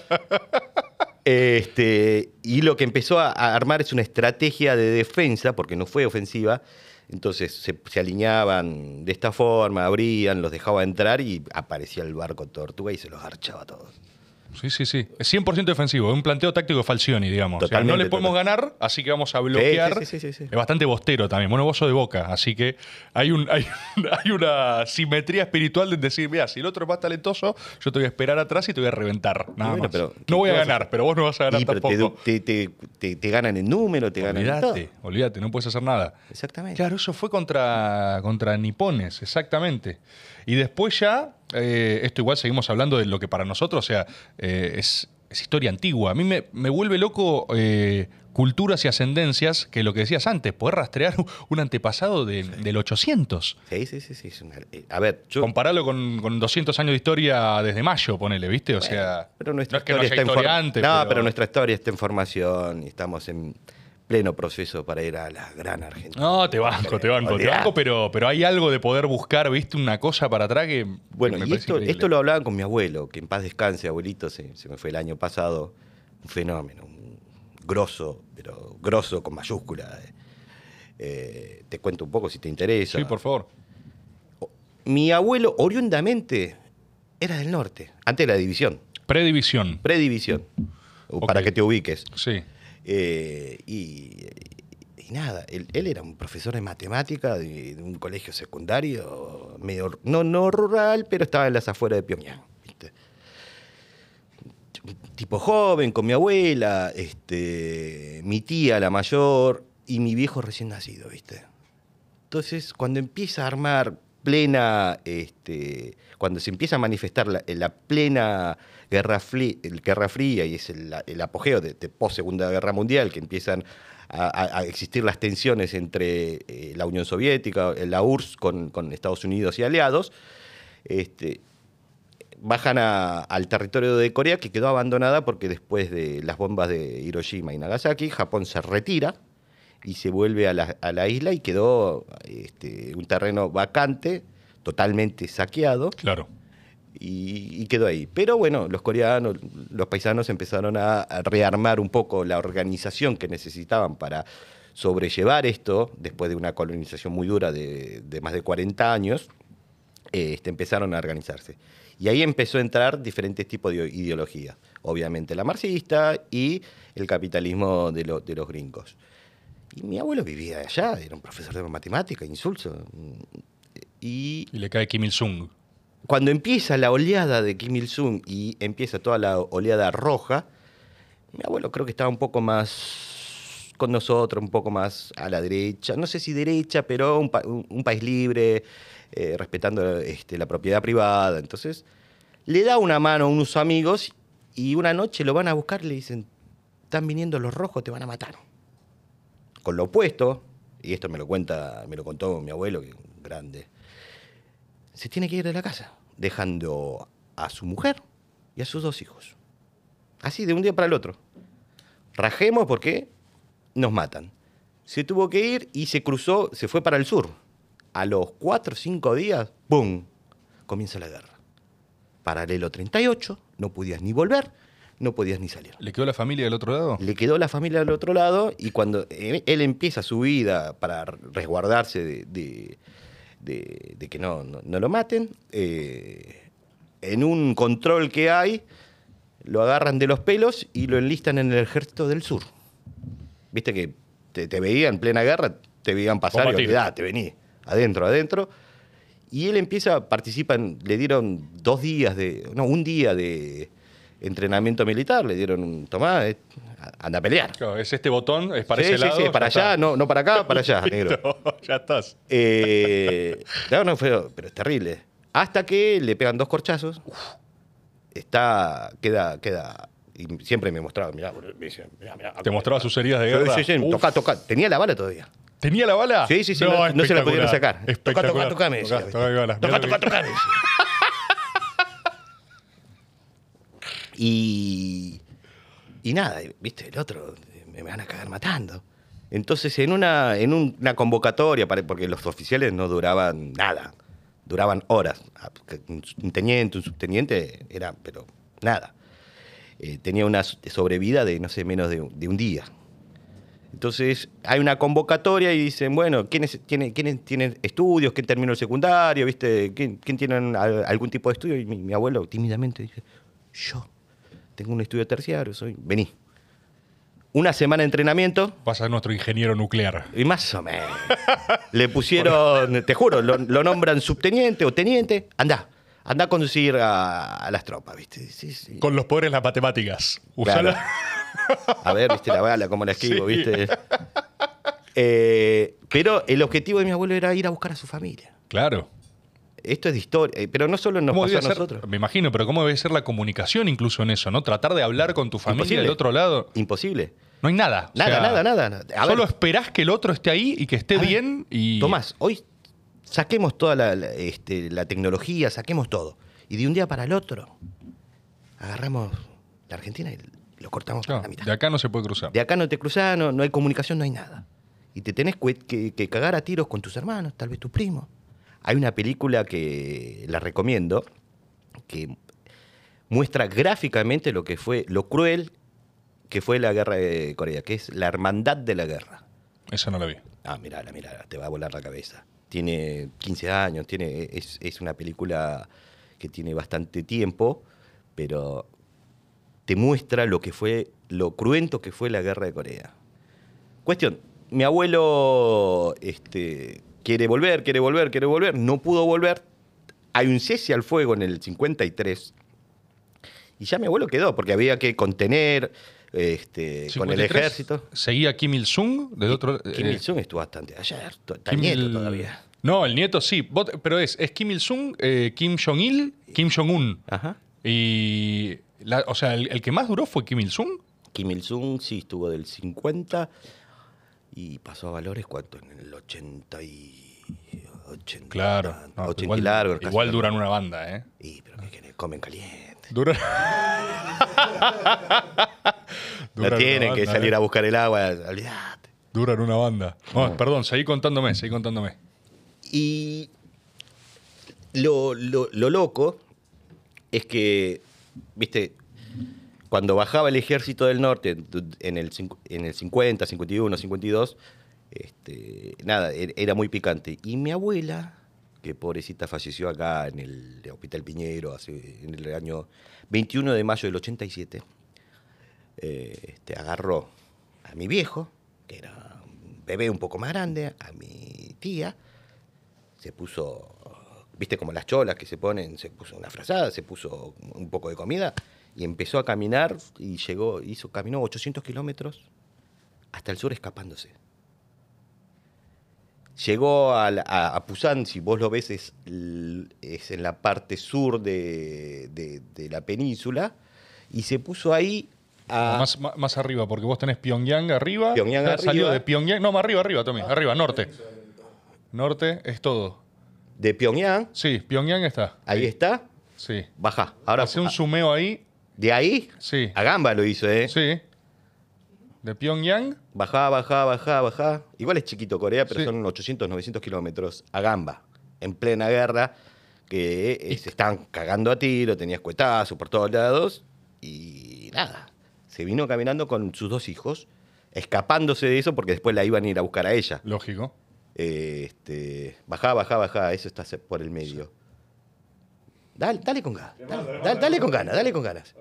Este, y lo que empezó a, a armar es una estrategia de defensa, porque no fue ofensiva. Entonces se, se alineaban de esta forma, abrían, los dejaba entrar y aparecía el barco Tortuga y se los archaba a todos. Sí, sí, sí. Es 100% defensivo. Es un planteo táctico de Falcioni, digamos. O sea, no le podemos total. ganar, así que vamos a bloquear. sí, sí, sí, sí. Es bastante bostero también. Bueno, vos sos de boca, así que hay, un, hay, hay una simetría espiritual de decir, mira, si el otro es más talentoso, yo te voy a esperar atrás y te voy a reventar. Nada bueno, más. pero, ¿qué no voy a ganar, pero vos no vas a ganar Y, tampoco. te, te- te- te ganan en número, te ganan en todo. Olvídate, olvídate, no puedes hacer nada. Exactamente. Claro, eso fue contra, contra nipones, exactamente. Y después ya, eh, esto igual seguimos hablando de lo que para nosotros, o sea, eh, es, es historia antigua. A mí me, me vuelve loco eh, culturas y ascendencias que lo que decías antes, poder rastrear un antepasado de- del 800. Sí, sí, sí. sí, a ver, yo... Compararlo con, con 200 años de historia desde mayo, ponele, ¿viste? O sea, Pero nuestra no es que no historia haya está en historia antes, No, pero- pero... nuestra historia está en formación y estamos en pleno proceso para ir a la gran Argentina. No, te banco, te banco, te banco, pero, pero hay algo de poder buscar, viste, una cosa para atrás que. Bueno, que me y esto, increíble. esto lo hablaba con mi abuelo, que en paz descanse, abuelito, se, se me fue el año pasado. Un fenómeno, un grosso, pero grosso con mayúscula. eh. Eh, te cuento un poco si te interesa. Sí, por favor. Mi abuelo, oriundamente, era del norte, antes de la división, Predivisión. predivisión, para que te ubiques. Sí. Eh, y, nada, él, era un profesor de matemática de, un colegio secundario, medio, no, no rural, pero estaba en las afueras de Pyongyang. ¿viste? Tipo joven, con mi abuela, este, mi tía, la mayor, y mi viejo recién nacido, ¿viste? Entonces, cuando empieza a armar plena, este, cuando se empieza a manifestar la plena guerra, fli- guerra fría y es el, apogeo de, de post Segunda Guerra Mundial, que empiezan a, existir las tensiones entre eh, la Unión Soviética, la URSS con, Estados Unidos y aliados, este, bajan al territorio de Corea que quedó abandonada porque después de las bombas de Hiroshima y Nagasaki, Japón se retira y se vuelve a la, a la isla y quedó este, un terreno vacante, totalmente saqueado, Claro. Y, y quedó ahí. Pero bueno, los coreanos, los paisanos empezaron a, a rearmar un poco la organización que necesitaban para sobrellevar esto, después de una colonización muy dura de, de más de 40 años, este, empezaron a organizarse. Y ahí empezó a entrar diferentes tipos de ideologías. Obviamente la marxista y el capitalismo de, lo- de los gringos. Y mi abuelo vivía allá, era un profesor de matemática, insulso. Y Y le cae Kim Il-sung. Cuando empieza la oleada de Kim Il-sung y empieza toda la oleada roja, mi abuelo creo que estaba un poco más con nosotros, un poco más a la derecha, no sé si derecha, pero un, pa- un- país libre, eh, respetando este, la propiedad privada. Entonces, le da una mano a unos amigos y una noche lo van a buscar y le dicen, están viniendo los rojos, te van a matar. Con lo opuesto, y esto me lo cuenta, me lo contó mi abuelo, que grande, se tiene que ir de la casa, dejando a su mujer y a sus dos hijos. Así, de un día para el otro. Rajemos porque nos matan. Se tuvo que ir y se cruzó, se fue para el sur. A los cuatro o cinco días, ¡pum! Comienza la guerra. Paralelo 38, no podías ni volver, no podías ni salir. ¿Le quedó la familia del otro lado? Le quedó la familia al otro lado y cuando eh, él empieza su vida para resguardarse de, de- de- de que no, no- no lo maten, eh, en un control que hay, lo agarran de los pelos y lo enlistan en el ejército del sur. Viste que te, te veían en plena guerra, te veían pasar y olvidate, vení, adentro, adentro. Y él empieza, participan, le dieron dos días de, no, un día de entrenamiento militar, le dieron un, tomá, eh, anda a pelear. Claro, es este botón, es para Sí, ese sí, lado. sí, para allá, está. no, no para acá, para allá, negro. Ya estás. Eh, no, no, fue, pero es terrible. Hasta que le pegan dos corchazos, está, queda, queda, y siempre me mostraba, mirá, me mirá, mirá. Te mostraba sus heridas de guerra. sí, sí, Uf. toca, toca. Tenía la bala todavía. ¿Tenía la bala? Sí, sí, sí, no- no se la pudieron sacar. Toca, toca, toca, me decía, Toca. Toca, Mirá toca, lo que- toca, me decía. Y, y nada, viste, el otro, me van a cagar matando. Entonces, en una, en un- una convocatoria, porque los oficiales no duraban nada, duraban horas. Un teniente, un subteniente, era, pero nada. Eh, tenía una sobrevida de, no sé, menos de, un- día. Entonces, hay una convocatoria y dicen, bueno, ¿quiénes tienen, quiénes tienen estudios? ¿Quién terminó el secundario? ¿Viste? ¿Quién, quién tiene al- algún tipo de estudio? Y mi, mi abuelo tímidamente dice, yo tengo un estudio terciario, soy, vení. Una semana de entrenamiento Vas a ser nuestro ingeniero nuclear. y más o menos. Le pusieron, te juro, lo, lo nombran subteniente o teniente, anda, anda a conducir a, a las tropas, ¿viste? Sí, sí. Con los poderes de las matemáticas. Claro. A ver, viste la bala, cómo la esquivo, Sí. viste. Eh, pero el objetivo de mi abuelo era ir a buscar a su familia. Claro. Esto es de historia, eh, pero no solo nos ¿Cómo pasó a ser? nosotros. Me imagino, pero ¿cómo debe ser la comunicación incluso en eso, no? Tratar de hablar con tu familia Imposible. del otro lado. Imposible. No hay nada. O Nada, sea, nada, nada, solo ver. esperás que el otro esté ahí y que esté ver, bien y. Tomás, hoy saquemos toda la, la, este, la tecnología, saquemos todo. Y de un día para el otro, agarramos la Argentina y lo cortamos por la mitad. de acá no se puede cruzar. De acá no te cruzás, no, no hay comunicación, no hay nada. Y te tenés que, que- que cagar a tiros con tus hermanos, tal vez tus primos. Hay una película que la recomiendo, que muestra gráficamente lo que fue, lo cruel que fue la guerra de Corea, que es la hermandad de la guerra. Esa no la vi. Ah, mirala, mirala, te va a volar la cabeza. Tiene 15 años, tiene, es, es una película que tiene bastante tiempo, pero te muestra lo que fue, lo cruento que fue la guerra de Corea. Cuestión, mi abuelo este, quiere volver, quiere volver, quiere volver, no pudo volver. Hay un cese al fuego en el 53. Y ya mi abuelo quedó, porque había que contener este, con el 53, ejército. Seguía Kim Il-sung. Del otro, Kim eh, Il-sung estuvo bastante ayer, está nieto Il- todavía. No, el nieto sí. Vos- pero es, es Kim Il-sung, eh, Kim Jong-il, Kim Jong-un. Ajá. Y. la- o sea, el, el que más duró fue Kim Il-sung. Kim Il-sung sí estuvo del 50 y pasó a valores cuánto en el 80 y 80. Claro. no, 80 igual y largo. casi igual duran una banda, ¿eh? Y, pero ¿qué querés? Comen caliente. Duran. No tienen que salir ¿eh? a buscar el agua, olvídate. Duran una banda. Perdón, seguí contándome, seguí contándome. Y lo, lo- lo loco es que, viste, cuando bajaba el ejército del norte en el, en el 50, 51, 52, este, nada, e- era muy picante. Y mi abuela, que pobrecita falleció acá en el Hospital Piñero hace, en el año 21 de mayo del 87, eh, este, agarró a mi viejo, que era un bebé un poco más grande, a mi tía, se puso, viste como las cholas que se ponen, se puso una frazada, se puso un poco de comida y empezó a caminar y llegó, hizo, caminó 800 kilómetros hasta el sur escapándose. Llegó a, a- a Pusan, si vos lo ves, es, es en la parte sur de, de- de la península, y se puso ahí a... Más, más, más arriba, porque vos tenés Pyongyang arriba. Pyongyang ya Salió arriba. de Pyongyang. No, más arriba, arriba, Tommy. Arriba, norte. Norte es todo. de Pyongyang, Sí, Pyongyang está. ahí está, Sí. baja. Ahora, Hace un sumeo ahí. De ahí, Sí. a Gamba lo hizo, ¿eh? Sí. De Pyongyang. Bajá, bajá, bajá, bajá. Igual es chiquito Corea, pero Sí. son 800, 900 kilómetros a gamba, en plena guerra, que eh, se estaban cagando a tiro, tenía escuetazos por todos lados, y nada. Se vino caminando con sus dos hijos, escapándose de eso porque después la iban a ir a buscar a ella. Lógico. Eh, este, bajá, bajá, bajá, eso está por el medio. Dale, dale con ganas, dale, dale- dale con ganas, dale con ganas.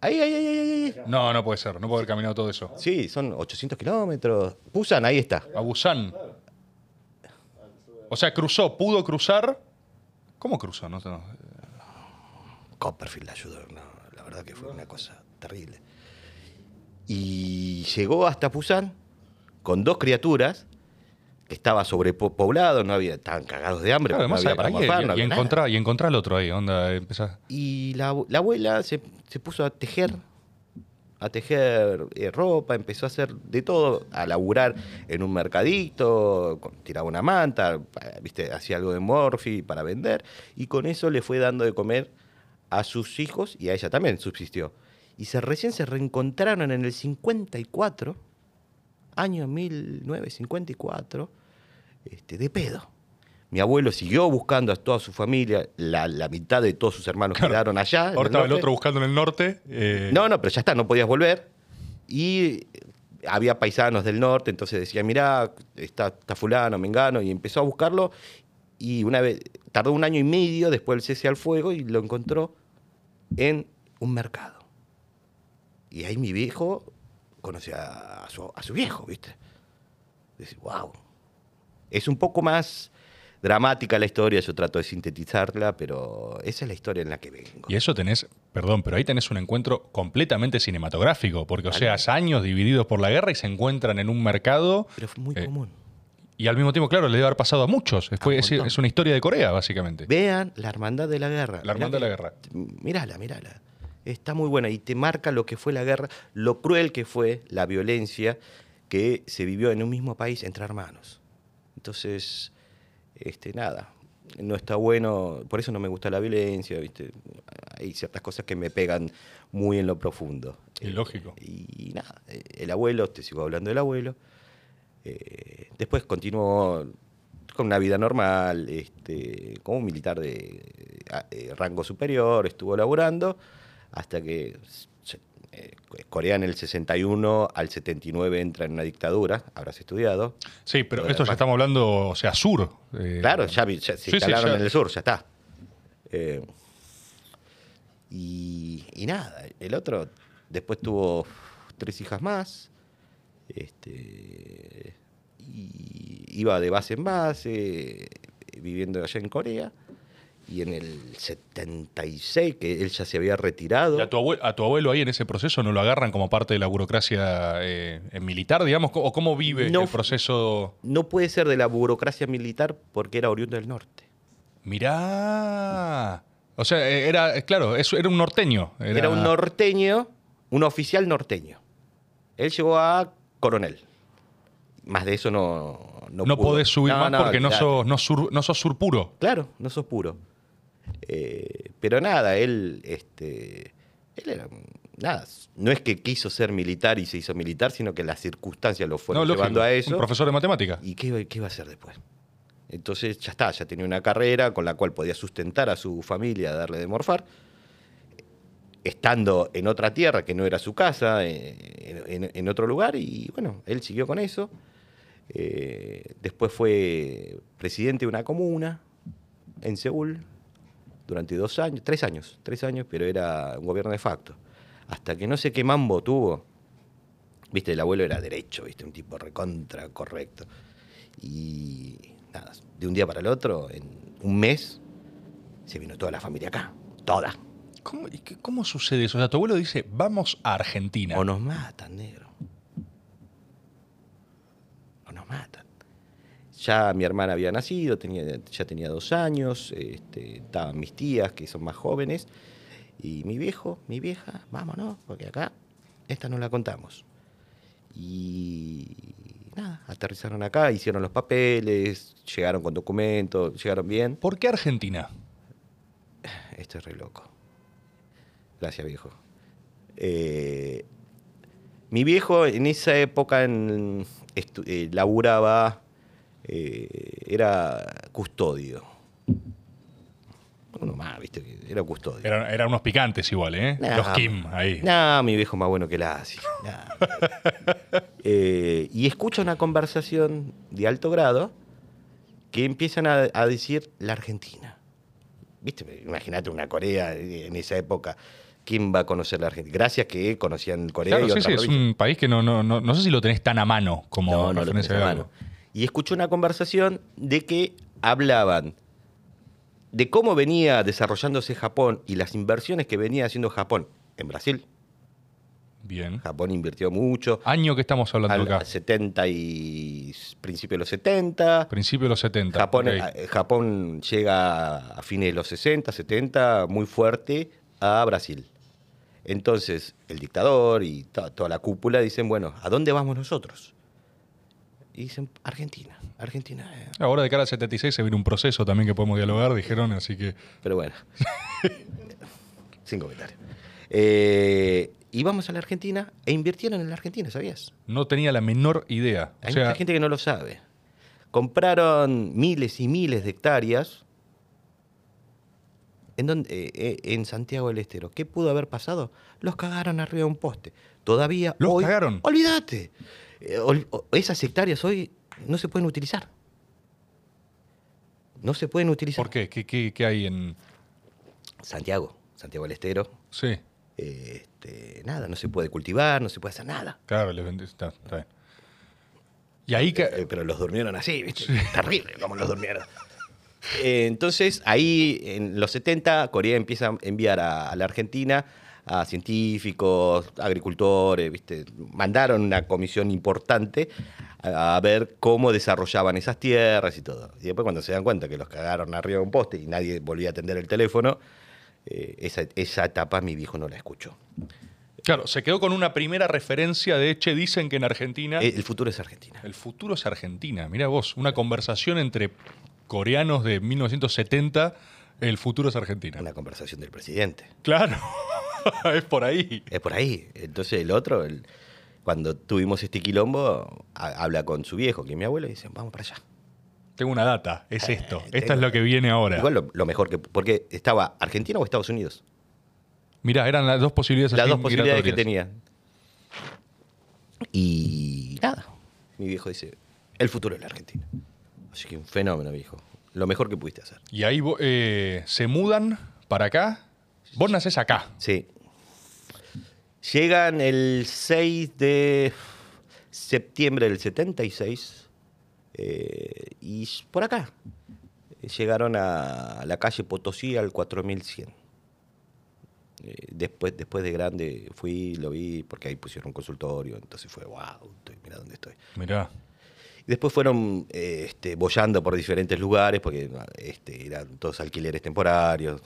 Ahí, ahí, ahí, ahí, ahí. No, no puede ser. No puede haber caminado todo eso. Sí, son 800 kilómetros. Pusan, ahí está. A Busan. O sea, cruzó, pudo cruzar. ¿Cómo cruzó? No, no. Copperfield la ayudó, no, la verdad que fue una cosa terrible. Y llegó hasta Pusan con dos criaturas que estaba sobrepoblado, no había, estaban cagados de hambre, Claro, porque además, no había para y, no y había encontrá, y encontrá al otro ahí, onda, empezás. Y la, abu- la abuela se, se puso a tejer, a tejer eh, ropa, empezó a hacer de todo, a laburar en un mercadito, con- tiraba una manta, viste, hacía algo de morfi para vender, y con eso le fue dando de comer a sus hijos y a ella también subsistió. Y se recién se reencontraron en el 54, año 1954, este, de pedo. Mi abuelo siguió buscando a toda su familia, la, la mitad de todos sus hermanos Claro. quedaron allá. Ahora estaba el otro buscando en el norte. eh, No, no, pero ya está, no podías volver. Y había paisanos del norte, entonces decía, mirá, está, está fulano, mengano, y empezó a buscarlo. Y una vez, tardó un año y medio después del cese al fuego y lo encontró en un mercado. Y ahí mi viejo conoce a, a su, a su viejo, ¿viste? Dice, wow. Es un poco más dramática la historia, yo trato de sintetizarla, pero esa es la historia en la que vengo. Y eso tenés, perdón, pero ahí tenés un encuentro completamente cinematográfico, porque, o sea, hace años divididos por la guerra y se encuentran en un mercado. Pero fue muy Eh, común. Y al mismo tiempo, claro, le debe haber pasado a muchos. Fue- un es, una historia de Corea, básicamente. Vean La Hermandad de la Guerra. La Hermandad Mirá de la Guerra. Mírala, mírala. Está muy buena y te marca lo que fue la guerra, lo cruel que fue la violencia que se vivió en un mismo país entre hermanos. Entonces, este, nada, no está bueno, por eso no me gusta la violencia, ¿viste? Hay ciertas cosas que me pegan muy en lo profundo. Y lógico. Y nada, eh, el abuelo, te sigo hablando del abuelo. Eh, después continuó con una vida normal, este, como un militar de eh, rango superior, estuvo laburando, hasta que eh, Corea en el 61 al 79 entra en una dictadura, habrás estudiado. Sí, pero esto ya estamos hablando, o sea, sur. eh, Claro, ya, se Sí, sí, instalaron ya. en el sur, ya está. Eh, y, y nada, el otro después tuvo tres hijas más. Este, y iba de base en base, viviendo allá en Corea. Y en el 76, que él ya se había retirado. ¿Y a tu, abuelo, a tu abuelo ahí en ese proceso no lo agarran como parte de la burocracia eh, militar, digamos? ¿O cómo vive No el proceso? No puede ser de la burocracia militar porque era oriundo del norte. Mirá. O sea, eh, era, eh, claro, eso era un norteño. Era, un norteño, un oficial norteño. Él llegó a coronel. Más de eso no No, No, podés subir No, más no, porque no sos, no, sur- no sos sur puro. Claro, no sos puro. Eh, pero nada, él, este, él era, nada, no es que quiso ser militar y se hizo militar, sino que las circunstancias lo fueron No, lógico. llevando a Un eso. profesor de matemática. ¿Y qué, qué iba a hacer después? Entonces ya está, ya tenía una carrera con la cual podía sustentar a su familia, darle de morfar, estando en otra tierra que no era su casa, en, en- en otro lugar, y bueno, él siguió con eso. Eh, después fue presidente de una comuna en Seúl durante dos años, tres años, tres años, pero era un gobierno de facto. Hasta que no sé qué mambo tuvo. Viste, el abuelo era derecho, viste, un tipo recontra correcto. Y nada, de un día para el otro, en un mes, se vino toda la familia acá. Toda. ¿Cómo, cómo sucede eso? O sea, tu abuelo dice, vamos a Argentina. O nos matan, negro. O nos matan. Ya mi hermana había nacido, tenía, ya tenía dos años, este, estaban mis tías, que son más jóvenes, y mi viejo, mi vieja, vámonos, porque acá esta no la contamos. Y nada, aterrizaron acá, hicieron los papeles, llegaron con documentos, llegaron bien. ¿Por qué Argentina? Esto es re loco. Gracias, viejo. Eh, mi viejo en esa época en- eh, laburaba, eh, era custodio. Uno más, viste, que era custodio. Eran, eran unos picantes igual, ¿eh? Nah, Los Kim ahí. No, mi viejo más bueno que la Asi. Eh, y escucha una conversación de alto grado que empiezan a, a decir la Argentina. ¿Viste? Imagínate una Corea en esa época. ¿Quién va a conocer la Argentina? Gracias que conocían Corea Claro, y sí, otras sí, es provincias. un país que no, no, no, no sé si lo tenés tan a mano como No, no lo referencia tenés a de mano. Y escuchó una conversación de que hablaban de cómo venía desarrollándose Japón y las inversiones que venía haciendo Japón en Brasil. Bien. Japón invirtió mucho. Año que estamos hablando al acá. 70 y principio de los 70. Principio de los 70. Japón, ok. eh, Japón llega a fines de los 60, 70, muy fuerte a Brasil. Entonces, el dictador y to- toda la cúpula dicen, bueno, ¿a dónde vamos nosotros? Y dicen, Argentina, Argentina. eh". Ahora de cara al 76 se viene un proceso también que podemos dialogar, dijeron, así que... Pero bueno, sin comentarios. Eh, y vamos a la Argentina e invirtieron en la Argentina, ¿sabías? No tenía la menor idea. O Hay sea, mucha gente que no lo sabe. Compraron miles y miles de hectáreas en, donde, eh, eh, en Santiago del Estero. ¿Qué pudo haber pasado? Los cagaron arriba de un poste. Todavía ¿Los hoy... cagaron? Olvídate. Eh, esas hectáreas hoy no se pueden utilizar. No se pueden utilizar. ¿por qué? ¿Qué, qué, qué hay en...? Santiago, Santiago del Estero. Sí, eh, este, nada, no se puede cultivar, no se puede hacer nada. claro, les vendí- está, está bien. Y ahí que... Eh, pero los durmieron así, ¿viste? Terrible como los durmieron. Eh, entonces, ahí en los 70, Corea empieza a enviar a, a la Argentina a científicos, agricultores, ¿viste? Mandaron una comisión importante a, a ver cómo desarrollaban esas tierras y todo. Y después cuando se dan cuenta que los cagaron arriba de un poste y nadie volvía a atender el teléfono, eh, esa, esa etapa mi viejo no la escuchó. Claro, se quedó con una primera referencia de, che, dicen que en Argentina... Eh, El futuro es Argentina. El futuro es Argentina. Mira vos, una conversación entre coreanos de 1970, el futuro es Argentina. Una conversación del presidente. Claro. es por ahí. Es por ahí. Entonces el otro, el- cuando tuvimos este quilombo, ha- habla con su viejo, que es mi abuelo, y dicen, vamos para allá. Tengo una data, es esto. Esto tengo- es lo que viene ahora. Igual lo, lo mejor que... Porque estaba Argentina o Estados Unidos. Mirá, eran las dos posibilidades Las dos posibilidades que tenía. Y nada, mi viejo dice, el futuro es la Argentina. Así que un fenómeno, viejo. Lo mejor que pudiste hacer. Y ahí eh, se mudan para acá. Vos nacés acá. Sí. Llegan el 6 de septiembre del 76 eh, y por acá. Llegaron a la calle Potosí al 4100. Eh, después, después de grande fui, lo vi, porque ahí pusieron un consultorio, entonces fue, wow, estoy, mira dónde estoy. Mirá. Y después fueron eh, este, bollando por diferentes lugares, porque este, eran todos alquileres temporarios,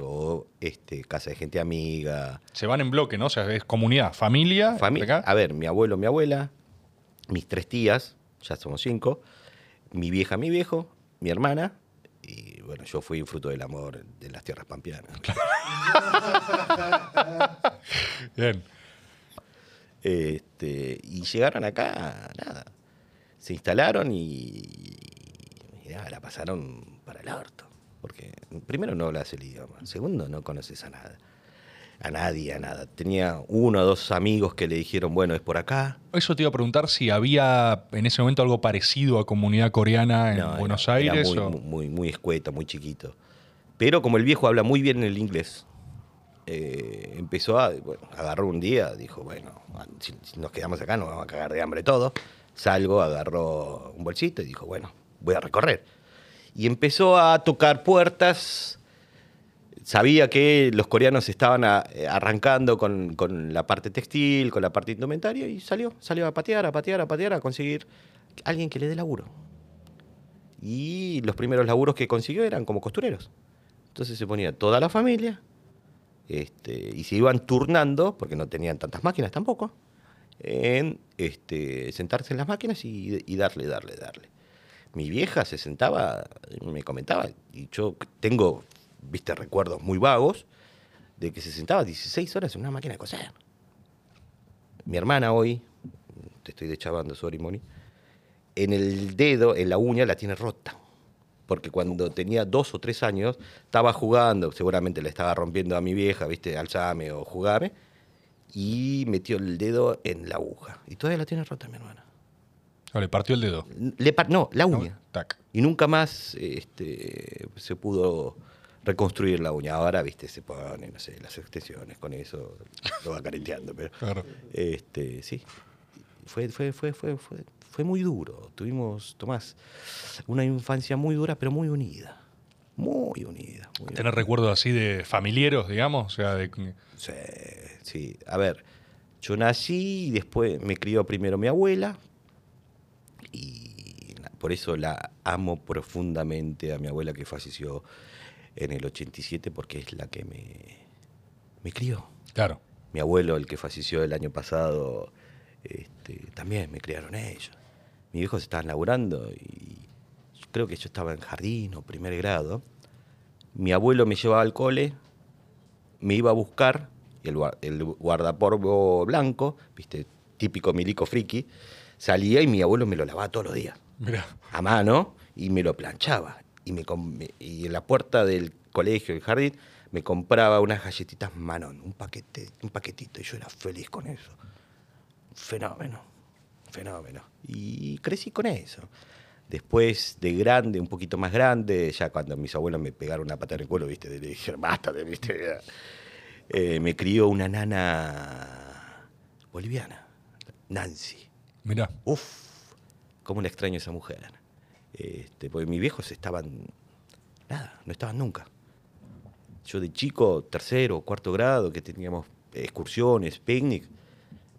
o este, casa de gente amiga. Se van en bloque, ¿no? O sea, es comunidad, familia. Fami- acá. a ver, mi abuelo, mi abuela, mis tres tías, ya somos cinco, mi vieja, mi viejo, mi hermana, y bueno, yo fui fruto del amor de las tierras pampeanas. Bien. Este, y llegaron acá, nada. Se instalaron y, y la pasaron para el orto. Porque primero no hablas el idioma, segundo no conoces a nada. A nadie, a nada. Tenía uno o dos amigos que le dijeron, bueno, es por acá. Eso te iba a preguntar si había en ese momento algo parecido a comunidad coreana en No, Buenos era Aires. muy, o- muy, muy, muy escueto, muy chiquito. Pero como el viejo habla muy bien el inglés, eh, empezó a, bueno, agarró un día, dijo, bueno, si, si nos quedamos acá nos vamos a cagar de hambre todos. Salgo, agarró un bolsito y dijo, bueno, voy a recorrer. Y empezó a tocar puertas. Sabía que los coreanos estaban a- eh, arrancando con, con la parte textil, con la parte indumentaria, y salió, salió a patear, a patear, a patear, a conseguir alguien que le dé laburo. Y los primeros laburos que consiguió eran como costureros. Entonces se ponía toda la familia este, y se iban turnando, porque no tenían tantas máquinas tampoco, en este, sentarse en las máquinas y, darle, darle, darle. Mi vieja se sentaba, me comentaba, y yo tengo, viste, recuerdos muy vagos, de que se sentaba 16 horas en una máquina de coser. Mi hermana hoy, te estoy deschavando, sorry, Moni, en el dedo, en la uña, la tiene rota. Porque cuando tenía dos o tres años, estaba jugando, seguramente le estaba rompiendo a mi vieja, ¿viste? Alzame o jugame, y metió el dedo en la aguja. Y todavía la tiene rota mi hermana. Ah, le partió el dedo. Le par- no, la uña. Tac. Y nunca más este, se pudo reconstruir la uña. Ahora, viste, se ponen, no sé, las extensiones con eso, lo va careteando, pero. Claro. Este, sí. Fue, fue, fue, fue, fue, fue muy duro. Tuvimos, Tomás, una infancia muy dura, pero muy unida. Muy unida. Muy Tener recuerdos así de familiares, digamos. O sea, de. Sí, sí. A ver, yo nací y después me crió primero mi abuela. Y por eso la amo profundamente a mi abuela que falleció en el 87 porque es la que me, me crió. Claro. Mi abuelo, el que falleció el año pasado, este, también me criaron ellos. Mis hijos estaban laburando y yo creo que yo estaba en jardín o primer grado. Mi abuelo me llevaba al cole, me iba a buscar, y el, el blanco, viste, típico milico friki, salía y mi abuelo me lo lavaba todos los días Mira. a mano y me lo planchaba. Y, me en la puerta del colegio, el jardín, me compraba unas galletitas Manon, un paquete, un paquetito, y yo era feliz con eso. Fenómeno, fenómeno. Y crecí con eso. Después de grande, un poquito más grande, ya cuando mis abuelos me pegaron una pata en el culo, viste, le dijeron, basta, de, viste. Eh, me crió una nana boliviana, Nancy. Mira. Uf, cómo la extraño a esa mujer. Este, porque mis viejos estaban, nada, no estaban nunca. Yo de chico, tercero o cuarto grado, que teníamos excursiones, picnic,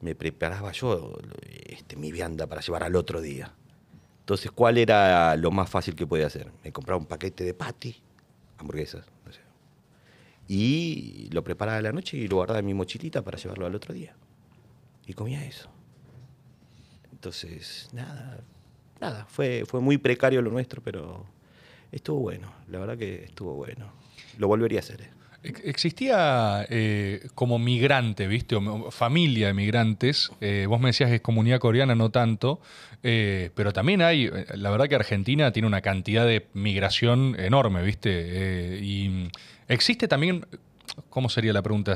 me preparaba yo este, mi vianda para llevar al otro día. Entonces, ¿cuál era lo más fácil que podía hacer? Me compraba un paquete de patty, hamburguesas, no sé, y lo preparaba a la noche y lo guardaba en mi mochilita para llevarlo al otro día. Y comía eso. Entonces, nada, nada, fue, fue muy precario lo nuestro, pero estuvo bueno, la verdad que estuvo bueno. Lo volvería a hacer. Ex- Existía eh, como migrante, ¿viste? O familia de migrantes. eh, vos me decías que es comunidad coreana, no tanto. eh, pero también hay, la verdad que Argentina tiene una cantidad de migración enorme, ¿viste? Y existe también, ¿cómo sería la pregunta?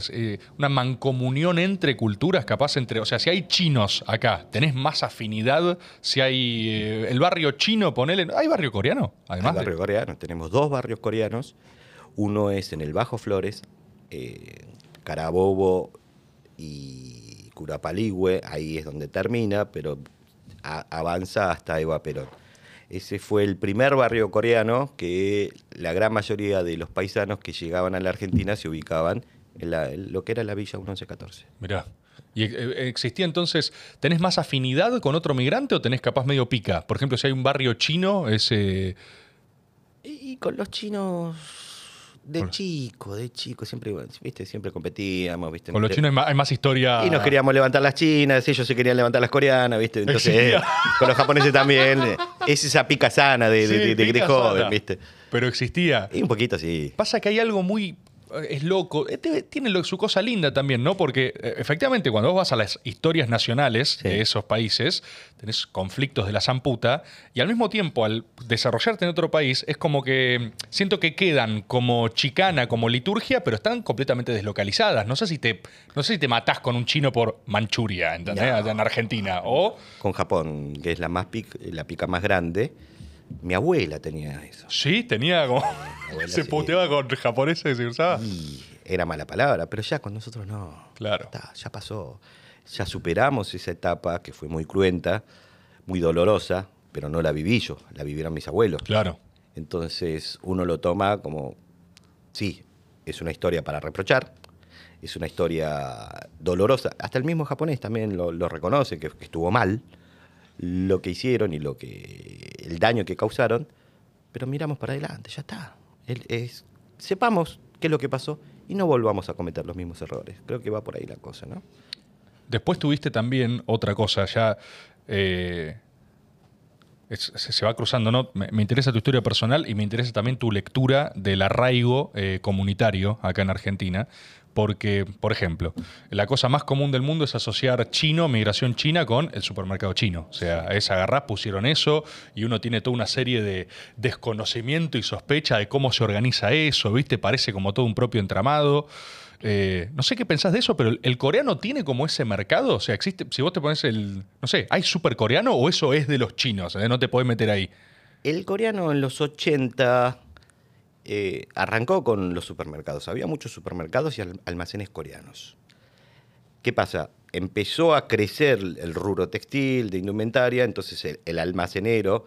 Una mancomunión entre culturas, capaz entre, o sea, si hay chinos acá, ¿tenés más afinidad? Si hay el barrio chino, ponele, ¿hay barrio coreano? Además de- barrio coreano. Tenemos dos barrios coreanos. Uno es en el Bajo Flores, eh, Carabobo y Curapaligüe. Ahí es donde termina, pero a- avanza hasta Eva Perón. Ese fue el primer barrio coreano que la gran mayoría de los paisanos que llegaban a la Argentina se ubicaban en, la- en lo que era la Villa 1114. Mirá. ¿Y eh, existía entonces, tenés más afinidad con otro migrante o tenés capaz medio pica? Por ejemplo, si hay un barrio chino, es... eh, Y, y con los chinos de chico, de chico, siempre, ¿viste? siempre competíamos, ¿viste? con los chinos hay más, hay más historia... Y nos queríamos levantar las chinas, ellos se querían levantar las coreanas, ¿viste? Entonces, eh, con los japoneses también. eh, Es esa pica sana de, Sí, de- de- de pica joven, sana. ¿viste? Pero existía. Y un poquito así. Pasa que hay algo muy... Es loco. Eh, Tiene su cosa linda también, ¿no? Porque eh, efectivamente cuando vos vas a las historias nacionales Sí. de esos países, tenés conflictos de la zamputa, y al mismo tiempo al desarrollarte en otro país, es como que mm, siento que quedan como chicana, como liturgia, pero están completamente deslocalizadas. No sé si te, no sé si te matás con un chino por Manchuria, ¿entendés? No. Allá en Argentina. O Con Japón, que es la más pic- la pica más grande. Mi abuela tenía eso. sí, tenía como... abuela se puteaba con japoneses y usaba. Y era mala palabra, pero ya con nosotros no. Claro. Está, ya pasó. Ya superamos esa etapa que fue muy cruenta, muy dolorosa, pero no la viví yo, la vivieron mis abuelos. Claro. Entonces uno lo toma como, sí, es una historia para reprochar, es una historia dolorosa. Hasta el mismo japonés también lo, lo reconoce, que, que estuvo mal lo que hicieron y lo que el daño que causaron, pero miramos para adelante, ya está. Es- sepamos qué es lo que pasó y no volvamos a cometer los mismos errores. Creo que va por ahí la cosa, ¿no? Después tuviste también otra cosa, ya eh, se, va cruzando, ¿no? Me, me interesa tu historia personal y me interesa también tu lectura del arraigo eh, comunitario acá en Argentina. Porque, por ejemplo, la cosa más común del mundo es asociar chino, migración china, con el supermercado chino. O sea, es agarrar, pusieron eso y uno tiene toda una serie de desconocimiento y sospecha de cómo se organiza eso, ¿viste? Parece como todo un propio entramado. Eh, no sé qué pensás de eso, pero el, coreano tiene como ese mercado. O sea, existe. Si vos te pones el. No sé, ¿hay super coreano o eso es de los chinos? eh? No te podés meter ahí. El coreano en los 80 eh, arrancó con los supermercados. Había muchos supermercados y al- almacenes coreanos. ¿Qué pasa? Empezó a crecer el rubro textil, de indumentaria, entonces el, almacenero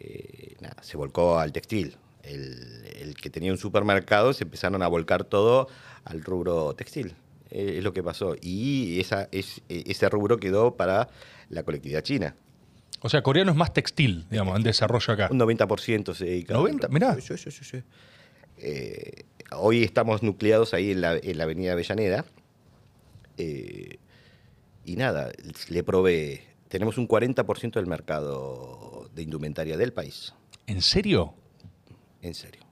eh, se volcó al textil. El, que tenía un supermercado se empezaron a volcar todo al rubro textil. Eh, es lo que pasó. Y eh, ese rubro quedó para la colectividad china. O sea, coreano es más textil, digamos, en desarrollo acá. Un 90% se dedica. 90, mirá. Sí, sí, sí. Eh, hoy estamos nucleados ahí en la, en la avenida Avellaneda. Eh, y nada, le provee. Tenemos un 40% del mercado de indumentaria del país. ¿En serio? En serio.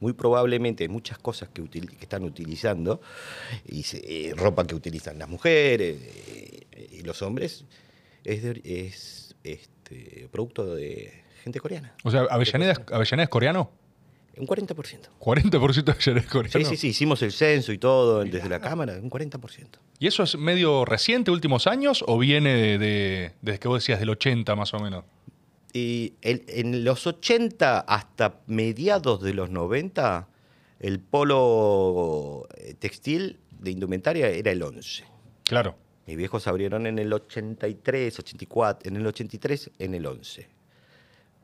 Muy probablemente hay muchas cosas que, util- que están utilizando, y se- eh, ropa que utilizan las mujeres y los hombres, es, de es este, producto de gente coreana. O sea, ¿Avellaneda, es- Avellaneda es coreano? Un 40%. 40% de Avellaneda es coreano. Sí, sí, sí, hicimos el censo y todo desde la Cámara, un 40%. ¿Y eso es medio reciente, últimos años, o viene de, de- desde que vos decías del 80 más o menos? Y el- en los 80 hasta mediados de los 90, el polo eh, textil de indumentaria era el 11. Claro. Mis viejos abrieron en el 83, 84, en el 83, en el 11.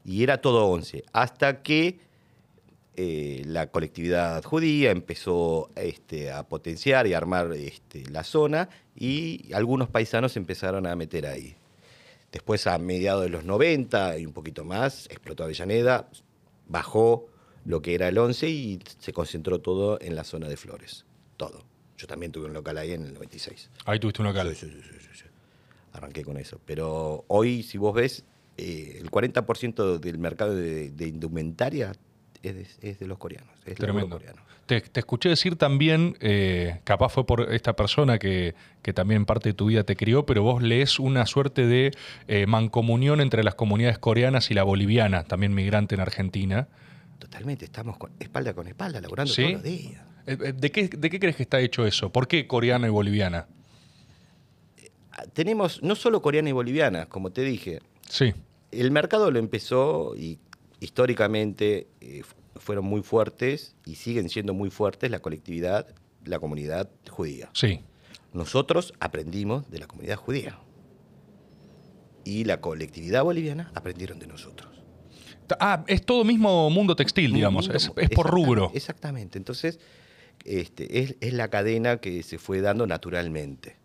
Y era todo 11. Hasta que eh, la colectividad judía empezó este, a potenciar y armar este, la zona y algunos paisanos empezaron a meter ahí. Después, a mediados de los 90 y un poquito más, explotó Avellaneda, bajó lo que era el 11 y se concentró todo en la zona de Flores. Todo. Yo también tuve un local ahí en el 96. Ahí tuviste un local. Sí, sí, sí. Arranqué con eso. Pero hoy, si vos ves, eh, el 40% del mercado de, de indumentaria es de, es de los coreanos. Es Tremendo. coreano. Te, te escuché decir también, eh, capaz fue por esta persona que, que también parte de tu vida te crió, pero vos lees una suerte de eh, mancomunión entre las comunidades coreanas y la boliviana, también migrante en Argentina. Totalmente, estamos con, espalda con espalda, laburando ¿Sí? todos los días. Eh, eh, ¿De qué, ¿De qué crees que está hecho eso? ¿Por qué coreana y boliviana? Tenemos no solo coreana y boliviana, como te dije, Sí, el mercado lo empezó y históricamente eh, fu- fueron muy fuertes y siguen siendo muy fuertes la colectividad, la comunidad judía. sí. Nosotros aprendimos de la comunidad judía y la colectividad boliviana aprendieron de nosotros. Ah, es todo mismo mundo textil, digamos. Mundo- Es, es por rubro. Exactamente. Entonces, este, es, es la cadena que se fue dando naturalmente.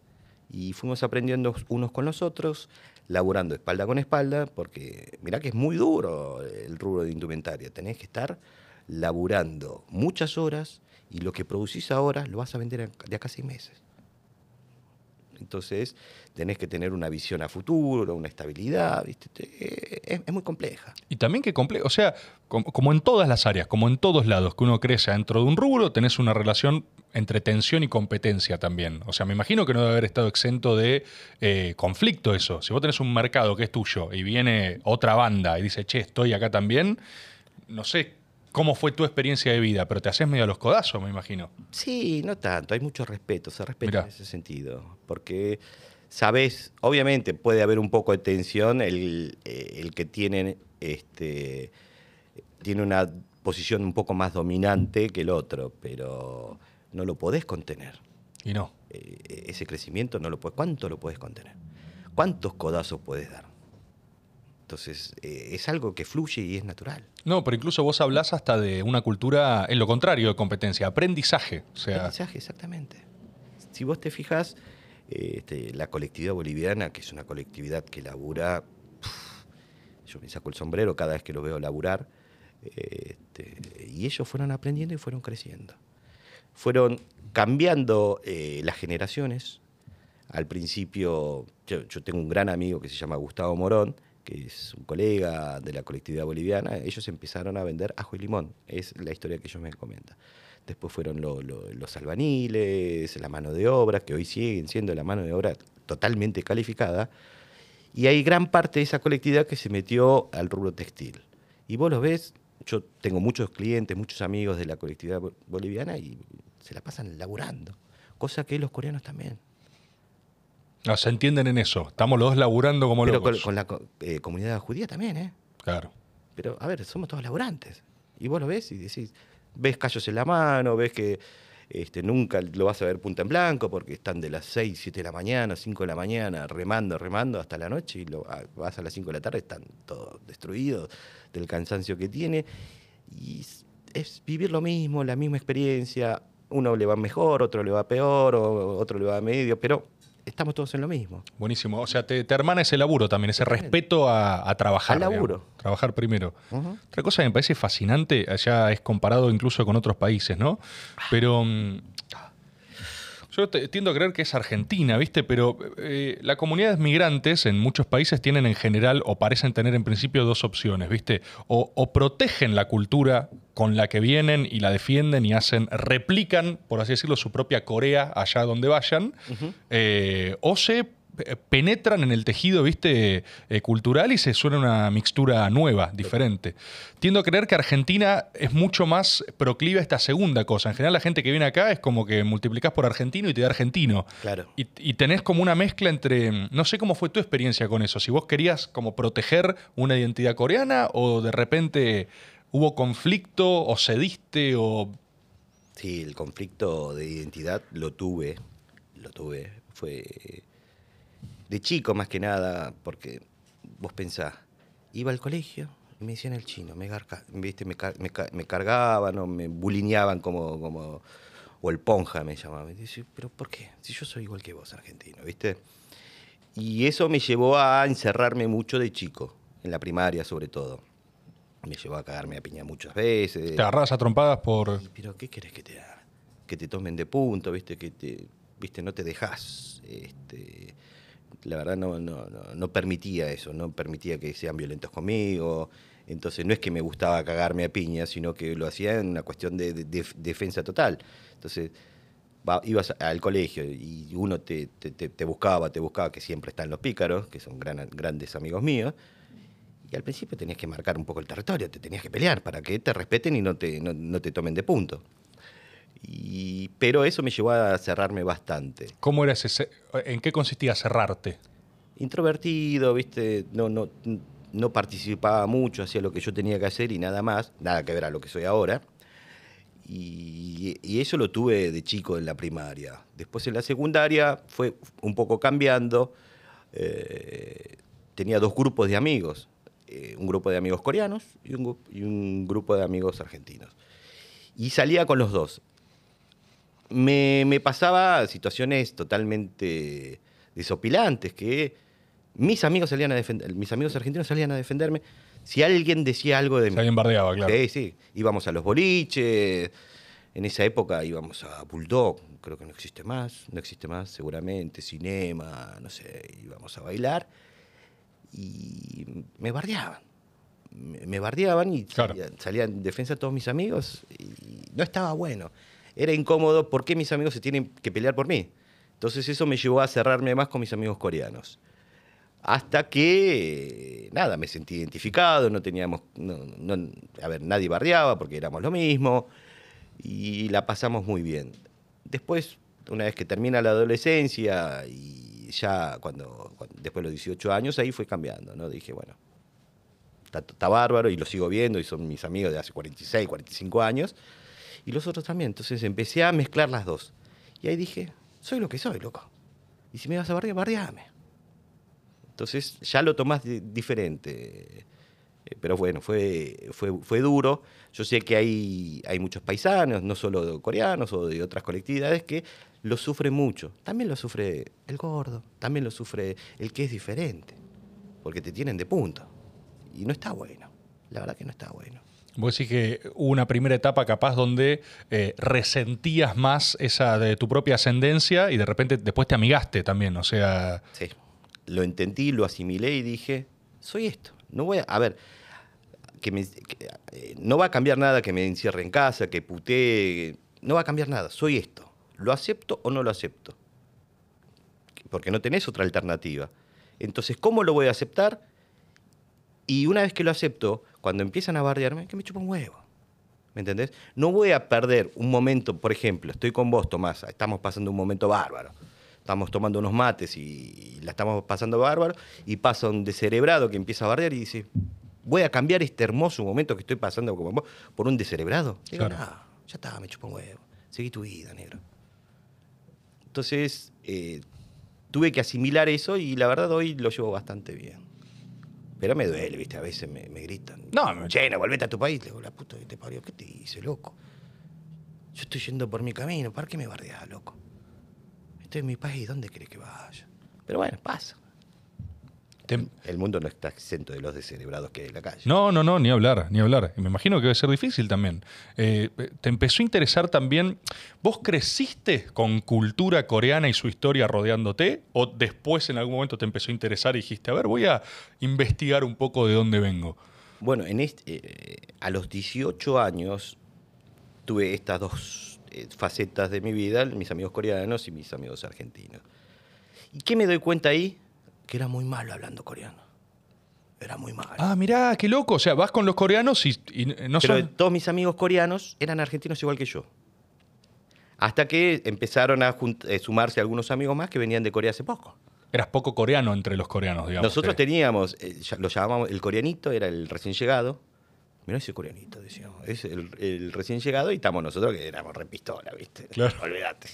Y fuimos aprendiendo unos con los otros, laburando espalda con espalda, porque mirá que es muy duro el rubro de indumentaria. Tenés que estar laburando muchas horas y lo que producís ahora lo vas a vender de acá a seis meses. Entonces, tenés que tener una visión a futuro, una estabilidad, ¿viste? Te- Es, es muy compleja. Y también que complejo, o sea, com- como, en todas las áreas, como en todos lados, que uno crece dentro de un rubro, tenés una relación entre tensión y competencia también. O sea, me imagino que no debe haber estado exento de eh, conflicto eso. Si vos tenés un mercado que es tuyo y viene otra banda y dice, che, estoy acá también, no sé cómo fue tu experiencia de vida, pero te haces medio a los codazos, me imagino. Sí, no tanto, hay mucho respeto, se respeta Mirá. en ese sentido, porque sabes, obviamente puede haber un poco de tensión el, eh, el que tiene, este, tiene una posición un poco más dominante que el otro, pero no lo podés contener. Y no. Eh, ese crecimiento no lo puedes, ¿cuánto lo puedes contener? ¿Cuántos codazos puedes dar? Entonces, eh, es algo que fluye y es natural. No, pero incluso vos hablás hasta de una cultura, en lo contrario de competencia, aprendizaje. O sea, Aprendizaje, exactamente. Si vos te fijas, este, la colectividad boliviana, que es una colectividad que labura, puf, yo me saco el sombrero cada vez que lo veo laburar, este, y ellos fueron aprendiendo y fueron creciendo. Fueron cambiando eh, las generaciones. Al principio, yo, yo tengo un gran amigo que se llama Gustavo Morón, que es un colega de la colectividad boliviana. Ellos empezaron a vender ajo y limón. Es la historia que ellos me comentan. Después fueron lo- lo- los albaniles, la mano de obra, que hoy siguen siendo la mano de obra totalmente calificada. Y hay gran parte de esa colectividad que se metió al rubro textil. Y vos lo ves, yo tengo muchos clientes, muchos amigos de la colectividad bo- boliviana y se la pasan laburando. Cosa que los coreanos también. no, se entienden en eso. Estamos los dos laburando como Pero con, locos. con la co- eh, comunidad judía también, ¿eh? Claro. Pero, a ver, somos todos laburantes. Y vos lo ves y decís, ves callos en la mano, ves que este, nunca lo vas a ver punta en blanco porque están de las 6, 7 de la mañana, 5 de la mañana, remando, remando hasta la noche y lo, a- vas a las 5 de la tarde, están todos destruidos del cansancio que tiene. Y es, es vivir lo mismo, la misma experiencia. Uno le va mejor, otro le va peor, o otro le va medio, pero estamos todos en lo mismo. Buenísimo. O sea, te, te hermana ese laburo también, ese respeto a, a trabajar. Al laburo. digamos. Trabajar primero. Otra cosa que me parece fascinante, allá es comparado incluso con otros países, ¿no? Pero mm, yo te- tiendo a creer que es Argentina, ¿viste? Pero eh, las comunidades migrantes en muchos países tienen en general, o parecen tener en principio, dos opciones, ¿viste? O, o protegen la cultura con la que vienen y la defienden y hacen, replican, por así decirlo, su propia Corea allá donde vayan, eh, o se penetran en el tejido, viste, eh, cultural y se suena una mixtura nueva, diferente. Tiendo a creer que Argentina es mucho más proclive a esta segunda cosa. En general, la gente que viene acá es como que multiplicás por argentino y te da argentino. Claro. Y, y tenés como una mezcla entre. No sé cómo fue tu experiencia con eso. Si vos querías como proteger una identidad coreana o de repente hubo conflicto o cediste o. Sí, el conflicto de identidad lo tuve, lo tuve. Fue de chico más que nada, porque vos pensás, iba al colegio y me decían el chino, me, garca- ¿viste? me, me ca- me cargaban o me bulineaban como, como, o el ponja me llamaban. Y dice, pero ¿por qué? Si yo soy igual que vos, argentino, ¿viste? Y eso me llevó a encerrarme mucho de chico, en la primaria sobre todo. Me llevó a cagarme a piña muchas veces. Te agarrabas a trompadas por. Pero ¿qué querés que te haga? Que te tomen de punto, ¿viste? Que te, ¿viste? No te dejas. Este, la verdad no, no, no, permitía eso, no permitía que sean violentos conmigo. Entonces no es que me gustaba cagarme a piña, sino que lo hacía en una cuestión de, de- de defensa total. Entonces ibas al colegio y uno te- te buscaba, te buscaba, que siempre están los pícaros, que son gran- grandes amigos míos. Y al principio tenías que marcar un poco el territorio, te tenías que pelear para que te respeten y no te, no, no te tomen de punto. Y, pero eso me llevó a cerrarme bastante. ¿Cómo era ese? ¿En qué consistía cerrarte? Introvertido, ¿viste? No, no, no participaba mucho, hacía lo que yo tenía que hacer y nada más, nada que ver a lo que soy ahora. Y, y eso lo tuve de chico en la primaria. Después en la secundaria fue un poco cambiando. Eh, tenía dos grupos de amigos, eh, un grupo de amigos coreanos y un, gru- y un grupo de amigos argentinos. Y salía con los dos. Me, me pasaba situaciones totalmente desopilantes, que mis amigos salían a defender, mis amigos argentinos salían a defenderme. Si alguien decía algo de Si mí, alguien bardeaba, claro. Sí, sí. Íbamos a los boliches. En esa época íbamos a Bulldog, creo que no existe más, no existe más, seguramente, cinema, no sé, íbamos a bailar. Y me bardeaban. Me, me bardeaban y Claro. salían, salían en defensa de todos mis amigos. Y no estaba bueno. Era incómodo. ¿Por qué mis amigos se tienen que pelear por mí? Entonces eso me llevó a cerrarme más con mis amigos coreanos. Hasta que, nada, me sentí identificado, no teníamos, no, no- a ver, nadie bardeaba porque éramos lo mismo y la pasamos muy bien. Después, una vez que termina la adolescencia y ya cuando- después de los 18 años, ahí fue cambiando, ¿no? Dije, bueno, está, está bárbaro y lo sigo viendo y son mis amigos de hace 46, 45 años y los otros también. Entonces empecé a mezclar las dos. Y ahí dije, soy lo que soy, loco. Y si me vas a bardear, bardeame. Entonces ya lo tomás di- diferente. Eh, Pero bueno, fue, fue, fue duro. Yo sé que hay, hay muchos paisanos, no solo coreanos o de otras colectividades, que lo sufren mucho. También lo sufre el gordo, también lo sufre el que es diferente, porque te tienen de punto. Y no está bueno. La verdad que no está bueno. Vos decís que hubo una primera etapa capaz donde eh, resentías más esa de tu propia ascendencia y de repente después te amigaste también, o sea, Sí. Lo entendí, lo asimilé y dije, soy esto. No voy a. A ver, que eh, no va a cambiar nada que me encierre en casa, que putee. No va a cambiar nada. Soy esto. ¿Lo acepto o no lo acepto? Porque no tenés otra alternativa. Entonces, ¿cómo lo voy a aceptar? Y una vez que lo acepto, cuando empiezan a bardearme, que me chupa un huevo. ¿Me entendés? No voy a perder un momento, por ejemplo, estoy con vos, Tomás, estamos pasando un momento bárbaro. Estamos tomando unos mates y la estamos pasando bárbaro y pasa un descerebrado que empieza a bardear y dice, voy a cambiar este hermoso momento que estoy pasando con vos por un descerebrado. Digo, Claro. no, ya está, me chupa un huevo. Seguí tu vida, negro. Entonces, eh, tuve que asimilar eso y la verdad hoy lo llevo bastante bien. Pero me duele, ¿viste? A veces me, me gritan. No, no, volvete a tu país. Le digo, la puta que te parió. ¿Qué te dice, loco? Yo estoy yendo por mi camino. ¿Para qué me bardeás, loco? Estoy en mi país. ¿Dónde querés que vaya? Pero bueno, pasa. Te- El mundo no está exento de los descerebrados que hay en la calle. no, no, no, ni hablar, ni hablar. Me imagino que debe ser difícil también. Eh, ¿Te empezó a interesar también? ¿Vos creciste con cultura coreana y su historia rodeándote? ¿O después en algún momento te empezó a interesar y dijiste, a ver, voy a investigar un poco de dónde vengo? Bueno, en este, eh, a los 18 años tuve estas dos eh, facetas de mi vida, mis amigos coreanos y mis amigos argentinos. ¿Y qué me doy cuenta ahí? Que era muy malo hablando coreano. Era muy malo. Ah, mirá, qué loco. O sea, vas con los coreanos y, y no Pero son... todos mis amigos coreanos eran argentinos igual que yo. Hasta que empezaron a eh, sumarse algunos amigos más que venían de Corea hace poco. Eras poco coreano entre los coreanos, digamos. Nosotros Te- teníamos, eh, lo llamábamos el coreanito, era el recién llegado. Mirá ese coreanito, decíamos. Es el, el recién llegado y estamos nosotros que éramos re pistola, ¿viste? Claro. Olvídate.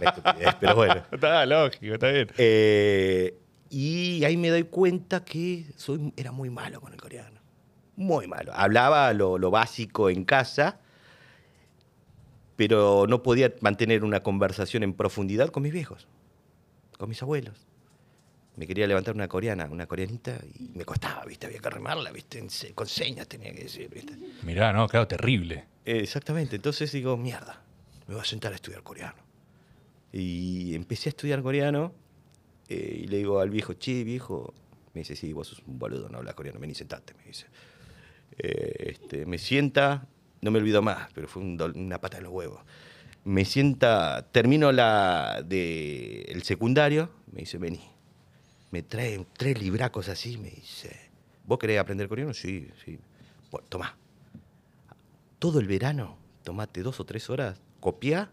Estupidez, pero bueno. Está lógico, está bien. Eh, y ahí me doy cuenta que soy, era muy malo con el coreano. Muy malo. Hablaba lo, lo básico en casa, pero no podía mantener una conversación en profundidad con mis viejos, con mis abuelos. Me quería levantar una coreana, una coreanita, y me costaba, ¿viste? Había que remarla, ¿viste? Con señas tenía que decir, ¿viste? Mirá, no, claro, terrible. Eh, Exactamente, entonces digo, mierda, me voy a sentar a estudiar coreano. Y empecé a estudiar coreano eh, y le digo al viejo, che, viejo, Me dice, sí, vos sos un boludo, no hablas coreano, vení, sentate, me dice. Eh, este, me sienta, no me olvido más, pero fue un una pata en los huevos. Me sienta, termino la de el secundario, me dice, vení. Me trae tres libracos así, me dice, ¿vos querés aprender coreano? Sí, sí. Bueno, tomá. Todo el verano, tomate dos o tres horas, copiá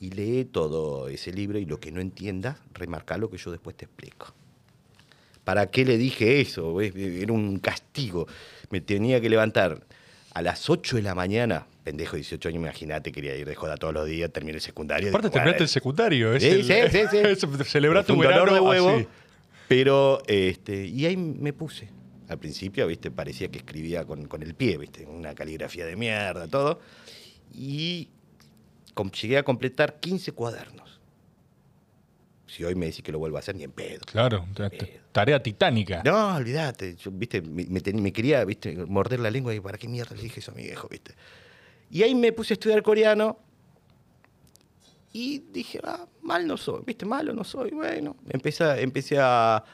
y lee todo ese libro y lo que no entiendas, remarca lo que yo después te explico. ¿Para qué le dije eso? Era un castigo. Me tenía que levantar a las 8 de la mañana. Pendejo, de 18 años, imagínate, quería ir de joda todos los días, terminé el secundario. Aparte, terminaste el secundario. Es Sí, el- sí, sí, sí. es celebrar tu un dolor verano de huevo. así. Pero, este, y ahí me puse. Al principio, viste, parecía que escribía con, con el pie, viste, una caligrafía de mierda, todo. Y llegué a completar 15 cuadernos. Si hoy me decís que lo vuelvo a hacer, ni en pedo. Claro, t- t- tarea titánica. No, olvídate. Yo, viste, me, me ten- me quería, viste, morder la lengua y para qué mierda le dije eso a mi viejo, viste. Y ahí me puse a estudiar coreano y dije, ah, mal no soy, viste, malo no soy. Bueno, empecé, a- empecé a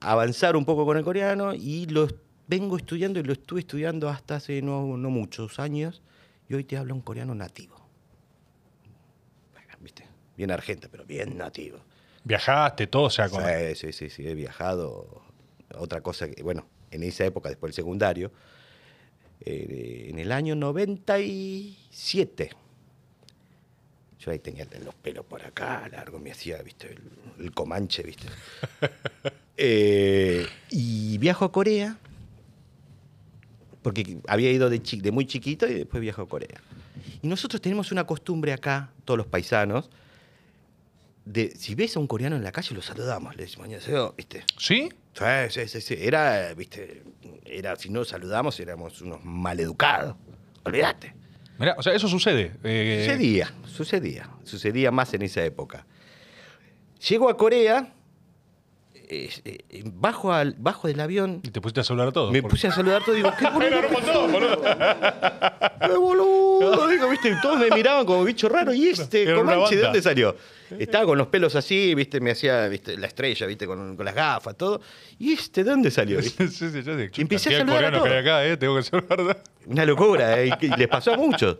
avanzar un poco con el coreano y lo vengo estudiando y lo estuve estudiando hasta hace no, no muchos años y hoy te hablo un coreano nativo. Bien argenta, pero bien nativo. Viajaste, todo, o sea, con- Sí, sí, sí, sí, he viajado. Otra cosa que, bueno, en esa época, después del secundario, eh, en el año 97, yo ahí tenía los pelos por acá, largo, me hacía, viste, el, el comanche, viste. Eh, y viajo a Corea, porque había ido de, de muy chiquito y después viajo a Corea. Y nosotros tenemos una costumbre acá, todos los paisanos, de si ves a un coreano en la calle, lo saludamos, le decimos, ¿viste? ¿Sí? Sí, sí, sí, sí. Era, viste, era, si no saludamos, éramos unos maleducados. Olvídate. Mirá, o sea, eso sucede. eh, Sucedía, sucedía. Sucedía más en esa época. Llego a Corea, eh, eh, bajo, al, bajo del avión, Y te pusiste a saludar a todos. me porque- puse a saludar todo y digo, qué boludo. Era un montón, boludo. ¡Qué boludo! Digo, ¿viste? Todos me miraban como bicho raro. ¿Y este Era Comanche de dónde salió? Estaba con los pelos así, ¿viste? Me hacía ¿viste? la estrella, ¿viste? Con, con las gafas, todo. ¿Y este de dónde salió? Sí, sí, yo empecé a de saludar a coreanos que hay todos. acá, eh, tengo que saludar. Una locura, ¿eh? y, y les pasó a muchos.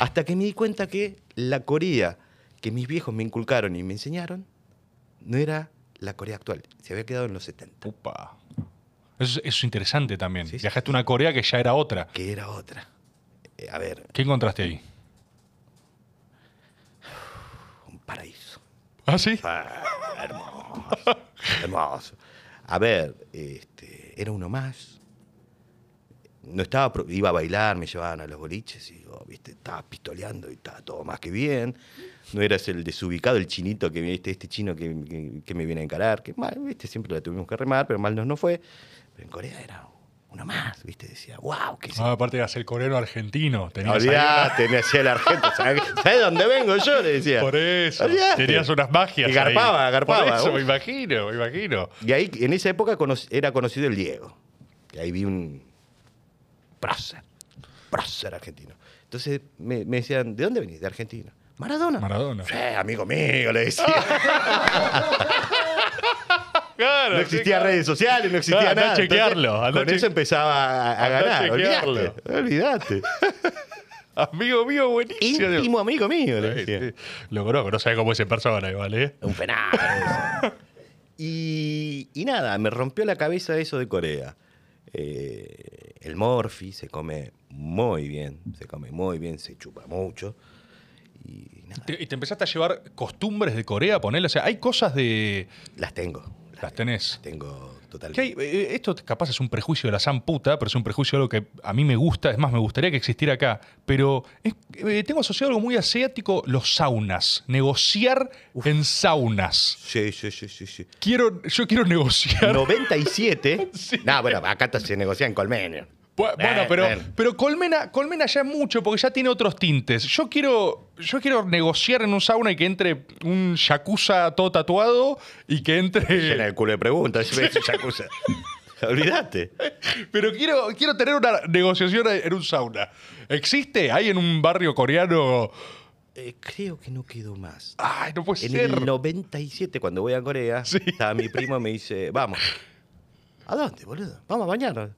Hasta que me di cuenta que la Corea que mis viejos me inculcaron y me enseñaron no era la Corea actual. Se había quedado en los 70, Upa. Eso, es- eso es interesante también. Sí, sí, Viajaste a una Corea que ya era otra. que era otra. Eh, a ver, ¿Qué encontraste ahí? un paraíso. ¿Ah, sí? Ah, hermoso. hermoso. A ver, este, era uno más. No estaba, iba a bailar, me llevaban a los boliches y yo, viste, estaba pistoleando y estaba todo más que bien. No eras el desubicado, el chinito que viste, este chino que, que- que me viene a encarar, que mal, viste, siempre la tuvimos que remar, pero mal nos no fue. Pero en Corea era uno más, viste, decía, wow, qué Ah, aparte eras el coreano argentino. Tenías Olvídate, me hacía el argento. ¿Sabes ¿sabes dónde vengo yo? Le decía. Por eso. Tenías unas magias. Y garpaba, ahí. garpaba. Por eso, Uf. me imagino, me imagino. Y ahí, en esa época, era conocido el Diego. Y ahí vi un prócer, prócer argentino. Entonces me, me decían, ¿de dónde venís? De Argentina. Maradona. Maradona. Sí, amigo mío, le decía. Claro, no existía redes sociales, no existía a nada. chequearlo, Entonces, andá a con che- eso empezaba a, a ganar. chequearlo. Olvídate. olvídate. Amigo mío, buenísimo. Íntimo amigo mío, le Sí, decía. sí. Lo conozco, no sabe cómo es en persona igual, ¿eh? Un fenómeno. y, y nada, me rompió la cabeza eso de Corea. Eh, el morfi se come muy bien, se come muy bien, se chupa mucho. Y nada, y te empezaste a llevar costumbres de Corea, ponerle. O sea, hay cosas de. las tengo. Las tenés. Las tengo totalmente. hay- eh, esto capaz es un prejuicio de la san puta, pero es un prejuicio de algo que a mí me gusta. Es más, me gustaría que existiera acá. Pero es- eh, tengo asociado algo muy asiático: los saunas. Negociar en saunas. Sí, sí, sí, sí. sí. Quiero, yo quiero negociar. 97. Sí. No, bueno, acá se negocia en Colmenio. Bu- Bueno, pero, Colmena, Colmena ya es mucho porque ya tiene otros tintes. Yo quiero, yo quiero negociar en un sauna y que entre un yakuza todo tatuado y que Llena entre. el culo de preguntas. si ves yakuza. Olvídate. Pero quiero, quiero tener una negociación en un sauna. ¿Existe? ¿Hay en un barrio coreano? Eh, creo que no quedó más. Ay, no puede En ser. el 97, cuando voy a Corea, Sí. estaba mi primo y me dice, vamos. ¿A dónde, boludo? Vamos a bañarnos.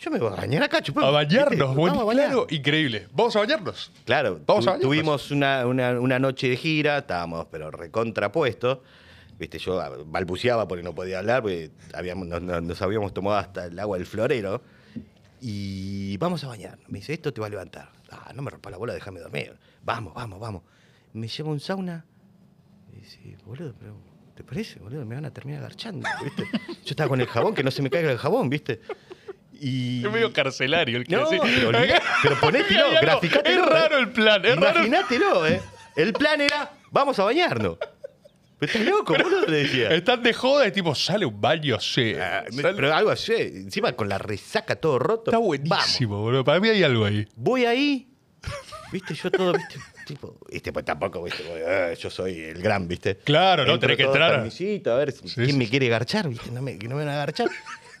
Yo me voy a bañar acá, chupón. A bañarnos, buen- Vamos a bañar. claro, increíble. ¿Vamos a bañarnos? Claro, Vamos tu- a bañarnos. tuvimos una, una- una noche de gira, estábamos pero recontrapuestos. Viste, yo ah, balbuceaba porque no podía hablar, porque habíamos, nos, nos- nos habíamos tomado hasta el agua del florero. Y vamos a bañar. Me dice, esto te va a levantar. Ah, no me rompa la bola, déjame dormir. Vamos, vamos, vamos. Me lleva a un sauna. Y dice, boludo, pero ¿te parece, boludo? Me van a terminar agarchando, ¿viste? Yo estaba con el jabón, que no se me caiga el jabón, ¿viste? Y... Es medio carcelario el que No, pero, pero ponételo, graficátelo. Es raro el plan, es raro. Imagínatelo, ¿eh? El plan era, vamos a bañarnos. Pero estás loco, boludo, le decía. Están de joda y tipo, sale un baño, sí. Ah, pero algo así, encima con la resaca todo roto. Está Vamos. buenísimo, boludo. Para mí hay algo ahí. Voy ahí, viste, yo todo, viste, tipo, este, pues tampoco, viste, eh, yo soy el gran, viste. Claro, no, Entro tenés que entrar. a ver Sí, quién sí. me quiere garchar, viste, no me, que no me van a garchar.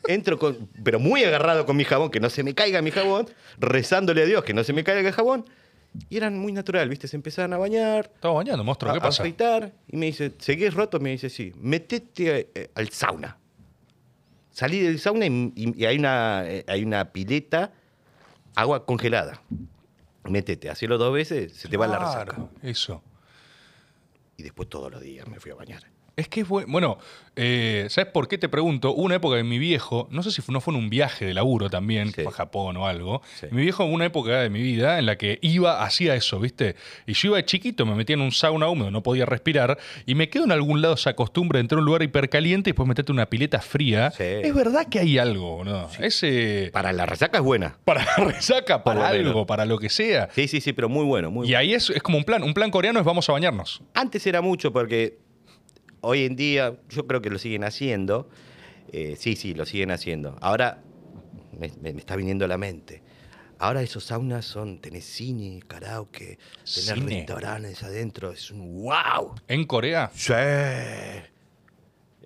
Entro con, pero muy agarrado con mi jabón, que no se me caiga mi jabón, rezándole a Dios que no se me caiga el jabón. Y eran muy natural, viste, se empezaban a bañar, Estaba bañando, monstruo. a, ¿Qué a pasa? afeitar, y me dice, ¿seguís roto? Me dice, sí, metete eh, al sauna. Salí del sauna y, y- y hay, una, eh, hay una pileta, agua congelada. Métete, hacelo dos veces, se te va la resaca. Claro, Eso. Y después todos los días me fui a bañar. Es que es buen- bueno, eh, ¿sabes por qué te pregunto? Hubo una época en mi viejo, no sé si fue, no fue en un viaje de laburo también, Sí. fue a Japón o algo. Sí. Mi viejo una época de mi vida en la que iba, hacía eso, ¿viste? Y yo iba de chiquito, me metía en un sauna húmedo, no podía respirar, y me quedo en algún lado esa costumbre de entrar a un lugar hipercaliente y después meterte una pileta fría. Sí. Es verdad que hay algo, ¿no? Ese. Para la resaca es buena. Para la resaca, para algo, para lo que sea. Sí, sí, sí, pero muy bueno, muy Y bueno. ahí es, es como un plan. Un plan coreano es vamos a bañarnos. Antes era mucho porque hoy en día yo creo que lo siguen haciendo. Eh, sí, sí, lo siguen haciendo. Ahora me, me- me está viniendo a la mente. Ahora esos saunas son, tenés cine, karaoke, tenés Cine. restaurantes adentro, es un wow. En Corea, Sí.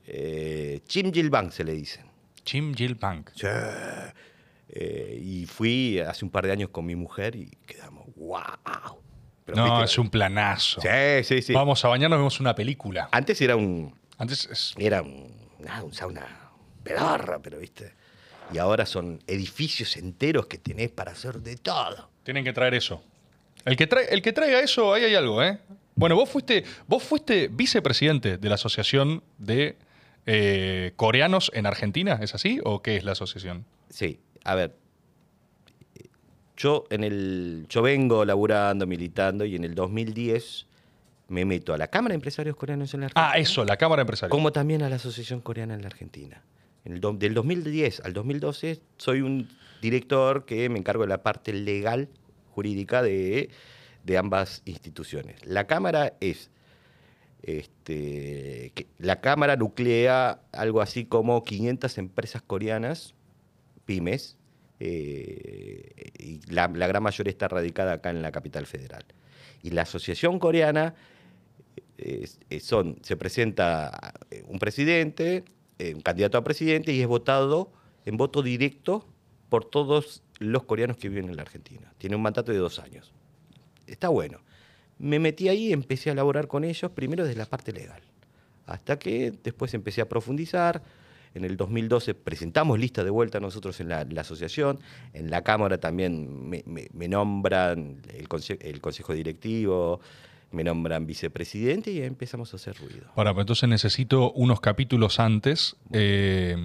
Eh, Chimjilbang se le dicen. Chim Jil Bang. Sí. Eh, y fui hace un par de años con mi mujer y quedamos wow. Pero, No, ¿viste? es un planazo. Sí, sí, sí. Vamos a bañarnos, vemos una película. Antes era un, Antes es- era un, nada, un sauna pedorra, pero viste. Y ahora son edificios enteros que tenés para hacer de todo. tienen que traer eso. El que, trae, el que traiga eso, ahí hay algo, ¿eh? Bueno, vos fuiste, vos fuiste vicepresidente de la Asociación de eh, Coreanos en Argentina, ¿es así? ¿O qué es la asociación? Sí, a ver. Yo en el yo vengo laburando, militando y en el 2010 me meto a la Cámara de Empresarios Coreanos en la Argentina. Ah, eso, la Cámara Empresaria. Como también a la Asociación Coreana en la Argentina. En el do- del 2010 al 2012 soy un director que me encargo de la parte legal, jurídica de, de ambas instituciones. La Cámara es. Este, que- la Cámara nuclea algo así como 500 empresas coreanas, pymes, eh, la, gran mayoría está radicada acá en la capital federal. Y la Asociación Coreana es- es- son, se presenta eh, un presidente, eh, un candidato a presidente y es votado en voto directo por todos los coreanos que viven en la Argentina. Tiene un mandato de dos años. Está bueno. Me metí ahí empecé a laborar con ellos, primero desde la parte legal, hasta que después empecé a profundizar. En el 2012 presentamos lista de vuelta nosotros en la, la asociación. En la Cámara también me, me- me nombran el, conse- el Consejo Directivo, me nombran vicepresidente y empezamos a hacer ruido. Ahora, pues entonces necesito unos capítulos antes. Eh,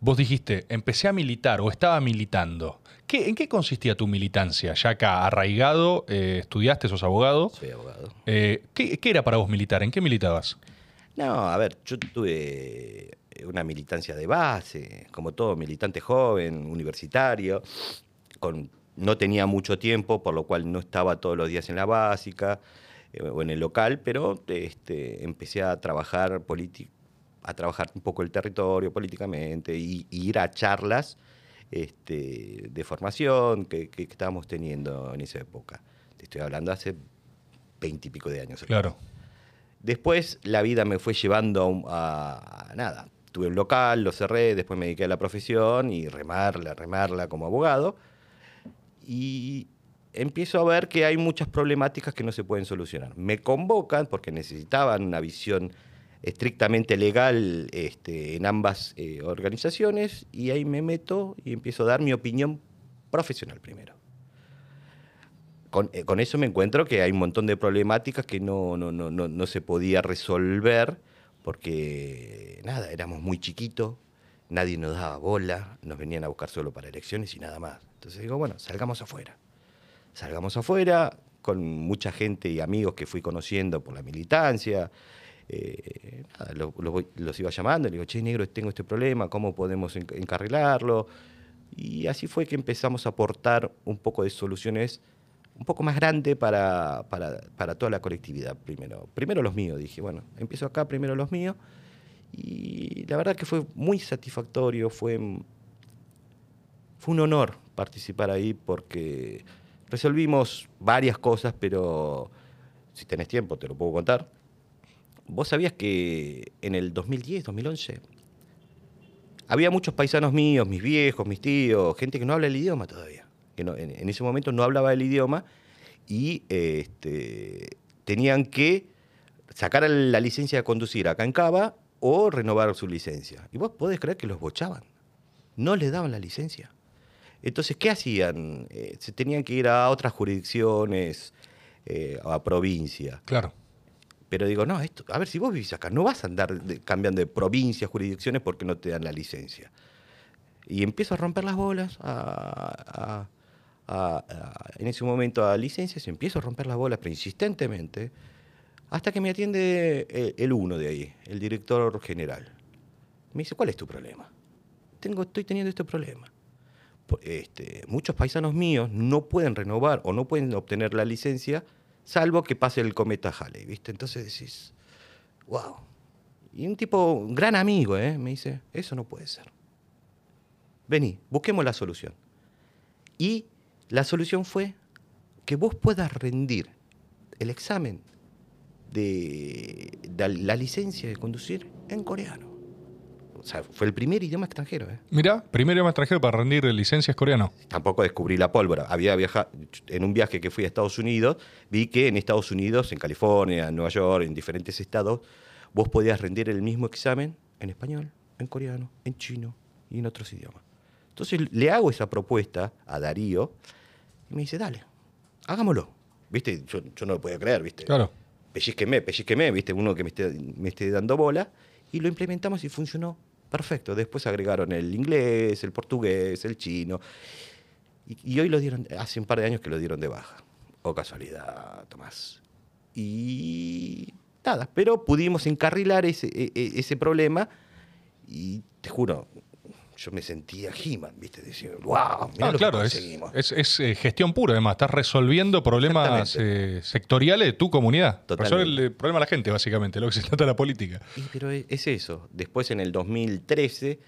vos dijiste, empecé a militar o estaba militando. ¿Qué, ¿En qué consistía tu militancia? Ya acá, arraigado, eh, estudiaste, sos abogado. Soy abogado. Eh, ¿qué, qué era para vos militar? ¿En qué militabas? No, a ver, yo tuve una militancia de base, como todo militante joven, universitario, con, no tenía mucho tiempo, por lo cual no estaba todos los días en la básica eh, o en el local, pero este, empecé a trabajar a trabajar un poco el territorio políticamente y, y ir a charlas este, de formación que, que estábamos teniendo en esa época. Te estoy hablando hace veintipico de años. Claro. Después la vida me fue llevando a, un- a- a nada. Tuve un local, lo cerré, después me dediqué a la profesión y remarla, remarla como abogado. Y empiezo a ver que hay muchas problemáticas que no se pueden solucionar. Me convocan porque necesitaban una visión estrictamente legal este, en ambas eh, organizaciones y ahí me meto y empiezo a dar mi opinión profesional primero. Con, eh, con eso me encuentro que hay un montón de problemáticas que no, no, no, no, se podía resolver porque, nada, éramos muy chiquitos, nadie nos daba bola, nos venían a buscar solo para elecciones y nada más. Entonces digo, bueno, salgamos afuera. Salgamos afuera con mucha gente y amigos que fui conociendo por la militancia. eh, nada, lo- lo voy- los iba llamando, le digo, che, negro, tengo este problema, ¿cómo podemos enc- encarrilarlo? Y así fue que empezamos a aportar un poco de soluciones un poco más grande para, para, para toda la colectividad primero. Primero los míos, dije, bueno, empiezo acá, primero los míos. Y la verdad que fue muy satisfactorio, fue, fue un honor participar ahí porque resolvimos varias cosas, pero si tenés tiempo te lo puedo contar. ¿Vos sabías que en el 2010, 2011, había muchos paisanos míos, mis viejos, mis tíos, gente que no habla el idioma todavía? Que no- en, en ese momento no hablaba el idioma y este, tenían que sacar la licencia de conducir acá en Cava o renovar su licencia. Y vos podés creer que los bochaban. No les daban la licencia. Entonces, ¿qué hacían? Eh, se tenían que ir a otras jurisdicciones, eh, a provincia. Claro. Pero digo, no, esto, a ver, si vos vivís acá, no vas a andar de- cambiando de provincias, jurisdicciones porque no te dan la licencia. Y empiezo a romper las bolas a- en ese momento a licencias, empiezo a romper las bolas, pero insistentemente, hasta que me atiende el, uno de ahí, el director general. Me dice, ¿cuál es tu problema? Tengo, estoy teniendo este problema. Este, muchos paisanos míos no pueden renovar o no pueden obtener la licencia salvo que pase el cometa Halley, ¿viste? Entonces decís, wow. Y un tipo, un gran amigo, ¿eh? me dice, eso no puede ser. Vení, busquemos la solución. Y la solución fue que vos puedas rendir el examen de, de la licencia de conducir en coreano. O sea, fue el primer idioma extranjero, ¿eh? Mira, primer idioma extranjero para rendir licencias coreano. Tampoco descubrí la pólvora. Había viajado, en un viaje que fui a Estados Unidos, vi que en Estados Unidos, en California, en Nueva York, en diferentes estados, vos podías rendir el mismo examen en español, en coreano, en chino y en otros idiomas. Entonces le hago esa propuesta a Darío y me dice, dale, hagámoslo. ¿Viste? Yo, yo no lo podía creer, ¿viste? Claro. pellizqueme, pellizqueme, viste, uno que me esté, me esté dando bola, y lo implementamos y funcionó perfecto. Después agregaron el inglés, el portugués, el chino, y, y hoy lo dieron, hace un par de años que lo dieron de baja. O casualidad, Tomás. Y nada, pero pudimos encarrilar ese, e- e- ese problema y te juro, yo me sentía He-Man, ¿viste? Decía, wow, Ah, lo claro, que es, conseguimos. es- es, eh, gestión pura, además. Estás resolviendo problemas eh, sectoriales de tu comunidad. Resolver el eh, problema de la gente, básicamente, lo que se trata de la política. Y, pero e- es eso. Después en el 2013,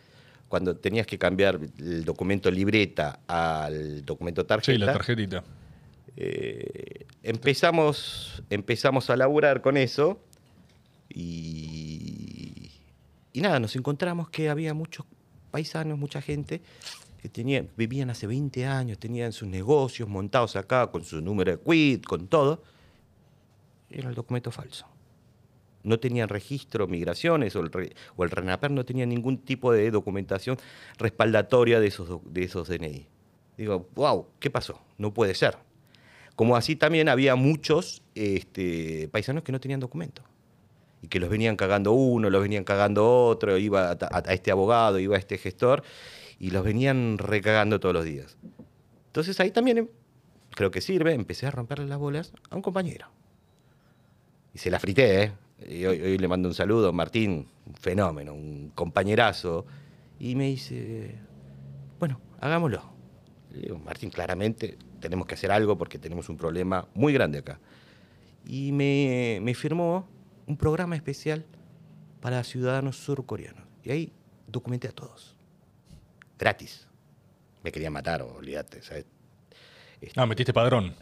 cuando tenías que cambiar el documento libreta al documento tarjeta, Sí, la tarjetita. eh, empezamos, empezamos a laburar con eso y, y nada, nos encontramos que había muchos paisanos, mucha gente que vivían hace 20 años, tenían sus negocios montados acá con su número de quit, con todo. Era el documento falso. No tenían registro, migraciones o el, RENAPER no tenía ningún tipo de documentación respaldatoria de esos, de esos DNI. Digo, wow, ¿qué pasó? No puede ser. Como así también había muchos este, paisanos que no tenían documento. Y que los venían cagando uno, los venían cagando otro, iba a, a- este abogado, iba a este gestor, y los venían recagando todos los días. Entonces ahí también em, creo que sirve, empecé a romperle las bolas a un compañero. Y se la frité, ¿eh? Y hoy, hoy le mando un saludo, Martín, un fenómeno, un compañerazo. Y me dice, bueno, hagámoslo. Le digo, Martín, claramente tenemos que hacer algo porque tenemos un problema muy grande acá. Y me, me firmó un programa especial para ciudadanos surcoreanos. Y ahí documenté a todos. Gratis. Me querían matar, olvídate, ¿sabes? Ah, metiste padrón.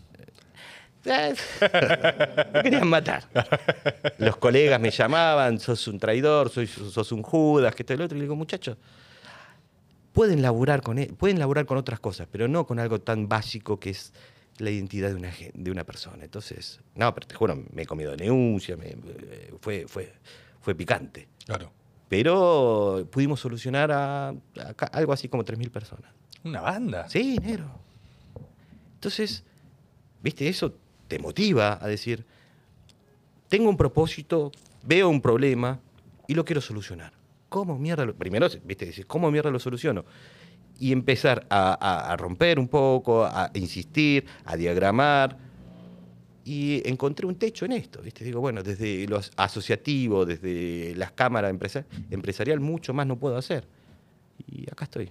Me querían matar. Los colegas me llamaban, sos un traidor, sos un Judas, que esto y lo otro. Y le digo, muchachos, pueden laburar con e- pueden laburar con otras cosas, pero no con algo tan básico que es la identidad de una, de una persona. Entonces, no, pero te juro, me he comido denuncia, me- eh, fue, fue, fue picante. Claro. Pero pudimos solucionar a, algo así como 3.000 personas. Una banda. Sí, negro. Entonces, viste, eso te motiva a decir, tengo un propósito, veo un problema y lo quiero solucionar. ¿Cómo mierda lo, Primero, viste, ¿cómo mierda lo soluciono? Y empezar a, a- a romper un poco, a insistir, a diagramar. Y encontré un techo en esto, ¿viste? Digo, bueno, desde lo as- asociativo, desde las cámaras empresa- empresarial, mucho más no puedo hacer. Y acá estoy.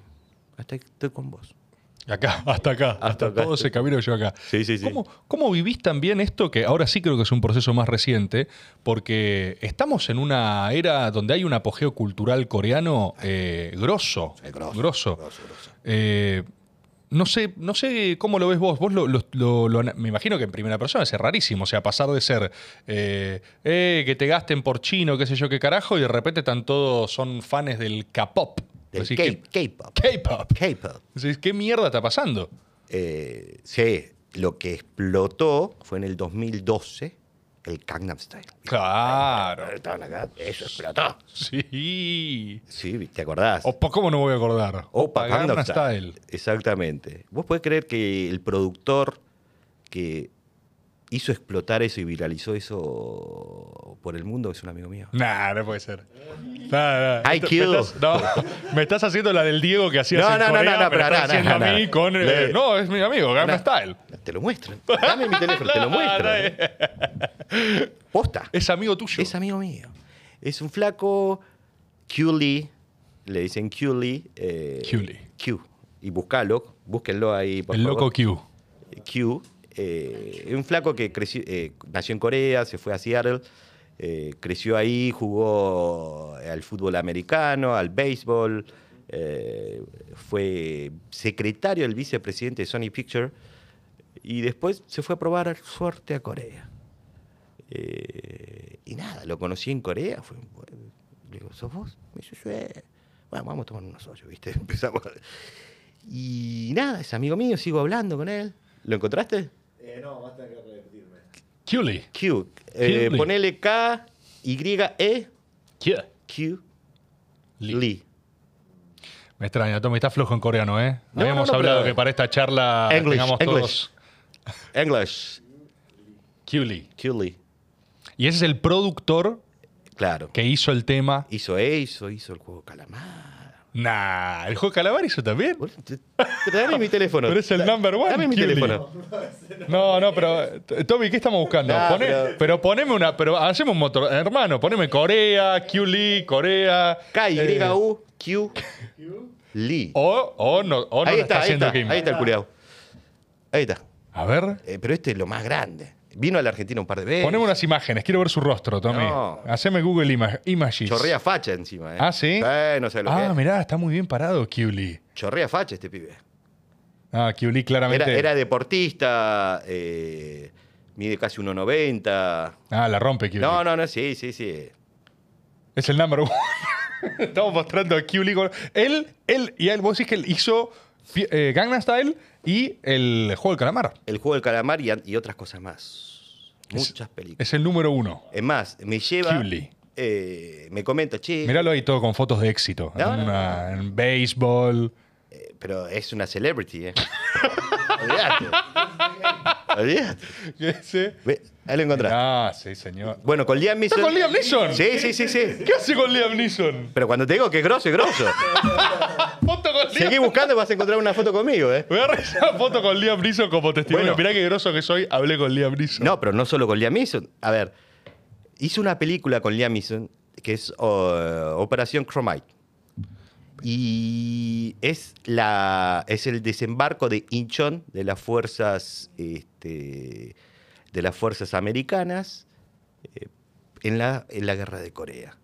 Hasta estoy con vos. Acá, hasta acá, hasta, Hasta acá. todo ese camino que yo acá. Sí, sí, sí. ¿Cómo, cómo vivís también esto que ahora sí creo que es un proceso más reciente? Porque estamos en una era donde hay un apogeo cultural coreano eh, grosso. Sí, grosso, grosso. grosso, grosso. Eh, no sé, no sé cómo lo ves vos. Vos lo, me imagino que en primera persona es rarísimo. O sea, pasar de ser eh, eh, que te gasten por chino, qué sé yo qué carajo, y de repente están todos, son fans del K-pop. Del ¿qué- K-pop. K-pop. K-pop. ¿Qué mierda está pasando? Eh, sí, lo que explotó fue en el 2012 el Gangnam Style. Claro. Acá, eso explotó. Sí. Sí, ¿te acordás? Opa, ¿cómo no voy a acordar? Opa, Gangnam Style. Style. Exactamente. ¿Vos podés creer que el productor que hizo explotar eso y viralizó eso por el mundo es un amigo mío? Nah, no puede ser. Nah, nah. IQ. Me estás, no, me estás haciendo la del Diego que hacías No, en no, no, Corea, no, no, me pero estás no, no, haciendo no, a mí no. con... eh, no, es mi amigo, No. Style. Te lo muestro. Dame mi teléfono, te lo muestro. ¿eh? Posta. Es amigo tuyo. Es amigo mío. Es un flaco Lee, le dicen Lee. eh, Q. Y buscalo, búsquenlo ahí, por el favor. loco Q. Q. eh, un flaco que creció, eh, nació en Corea, se fue a Seattle, eh, creció ahí, jugó al fútbol americano, al béisbol, eh, fue secretario del vicepresidente de Sony Picture y después se fue a probar suerte a Corea. Eh, y nada, lo conocí en Corea. Fue, le digo, ¿sos vos? Me dice, "Sí". Bueno, vamos a tomar unos hoyos, ¿viste? Empezamos. a- Y nada, es amigo mío, sigo hablando con él. ¿Lo encontraste? Q Lee. Q. Eh, ponele K, Y, E, Q. Q. Me extraña, Tommy, está flojo en coreano, ¿eh? No, Habíamos no, no, hablado pero- que para esta charla English, tengamos English. todos English. Y ese es el productor Claro. que hizo el tema. Hizo eso, hizo el juego Calamar. Nah, ¿el juego de Calamar hizo también? Dame mi teléfono. Pero es el number one. Dame mi Q Lee. teléfono. No, no, pero Tommy, ¿qué estamos buscando? Nah, Poné- pero- pero... poneme una, pero hacemos un motor, hermano, poneme Corea, Q Lee, Corea. K, Y, eh, U, Q, Lee. o, o no, o no ahí está, ahí haciendo está, Kim. ahí está el culiao. Ahí está. A ver, Eh, pero este es lo más grande. Vino a la Argentina un par de veces. poneme unas imágenes, quiero ver su rostro, Tommy. No. Haceme Google Ima- Images. Chorrea facha encima, ¿eh? Ah, ¿sí? no sé lo que Ah, es. mirá, está muy bien parado Lee. Chorrea facha este pibe. Ah, Lee claramente. Era, era deportista, eh, mide casi 1,90. Ah, la rompe Lee. No, no, no, sí, sí, sí. Es el number one. Estamos mostrando a con- Él, él, y él, vos decís que él hizo eh, Gangnam Style y el juego del calamar. El juego del calamar y, y otras cosas más. Muchas películas. Es el número uno. Es más, me lleva. Q-Lee. eh, me comenta, che. Míralo ahí todo con fotos de éxito. No, en, no, una- en béisbol. eh, pero es una celebrity, ¿eh? Olvídate. Olvídate. Ahí lo encontraste. Ah, sí, señor. Bueno, con Liam Neeson. ¿Está con Liam Neeson? Sí, sí, sí, sí. ¿Qué hace con Liam Neeson? Pero cuando te digo que es grosso, es grosso. Foto con Liam Seguí buscando y vas a encontrar una foto conmigo, ¿eh? Voy a revisar foto con Liam Neeson como testimonio. Bueno. Mirá qué groso que soy, hablé con Liam Neeson. No, pero no solo con Liam Neeson. A ver, hizo una película con Liam Neeson que es oh, Operación Chromite. Y es, la, es el desembarco de Incheon de las fuerzas, este, de las fuerzas americanas eh, en, la, en la guerra de Corea.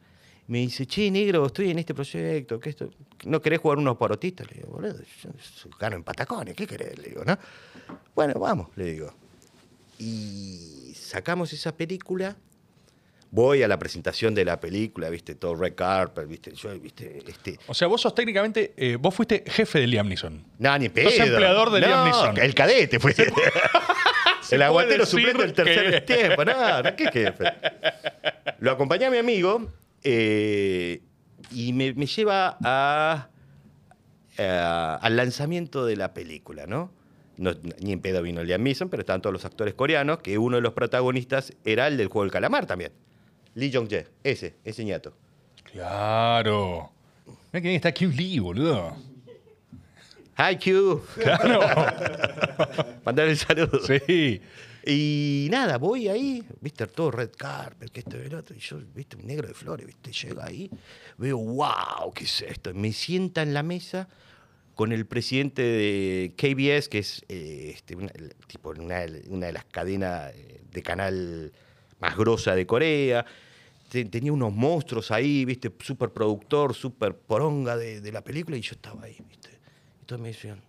Me dice, che, negro, estoy en este proyecto, ¿qué esto? ¿no querés jugar unos parotistas? Le digo, boludo, yo gano en patacones, ¿qué querés? Le digo, ¿no? Bueno, vamos, le digo. Y sacamos esa película. Voy a la presentación de la película, viste, todo red carpet, viste, yo, viste, este. O sea, vos sos técnicamente, eh, vos fuiste jefe de Liam Neeson. No, ni pedo. empleador de no, Liam Neeson. El cadete fue. el aguatero suplente del tercer que- tiempo. No, no, ¿qué jefe? Lo acompañé a mi amigo Eh, y me, me lleva a, a- al lanzamiento de la película, ¿no? No, Ni en pedo vino Liam Neeson, pero estaban todos los actores coreanos, que uno de los protagonistas era el del juego del calamar también. Lee Jong-jae, ese, ese ñato. Claro. Mira que bien está Kim Lee, boludo. Hi, Q. Claro. Mandar el saludo. sí. Y nada, voy ahí, viste, todo red carpet, que esto y el otro, y yo, viste, un negro de flores, viste, llega ahí, veo, wow, ¿qué es esto? Me sienta en la mesa con el presidente de KBS, que es eh, este, una, tipo una, una de las cadenas eh, de canal más grosa de Corea. Te- Tenía unos monstruos ahí, viste, súper productor, súper poronga de, de la película, y yo estaba ahí, viste. Y todos me decían,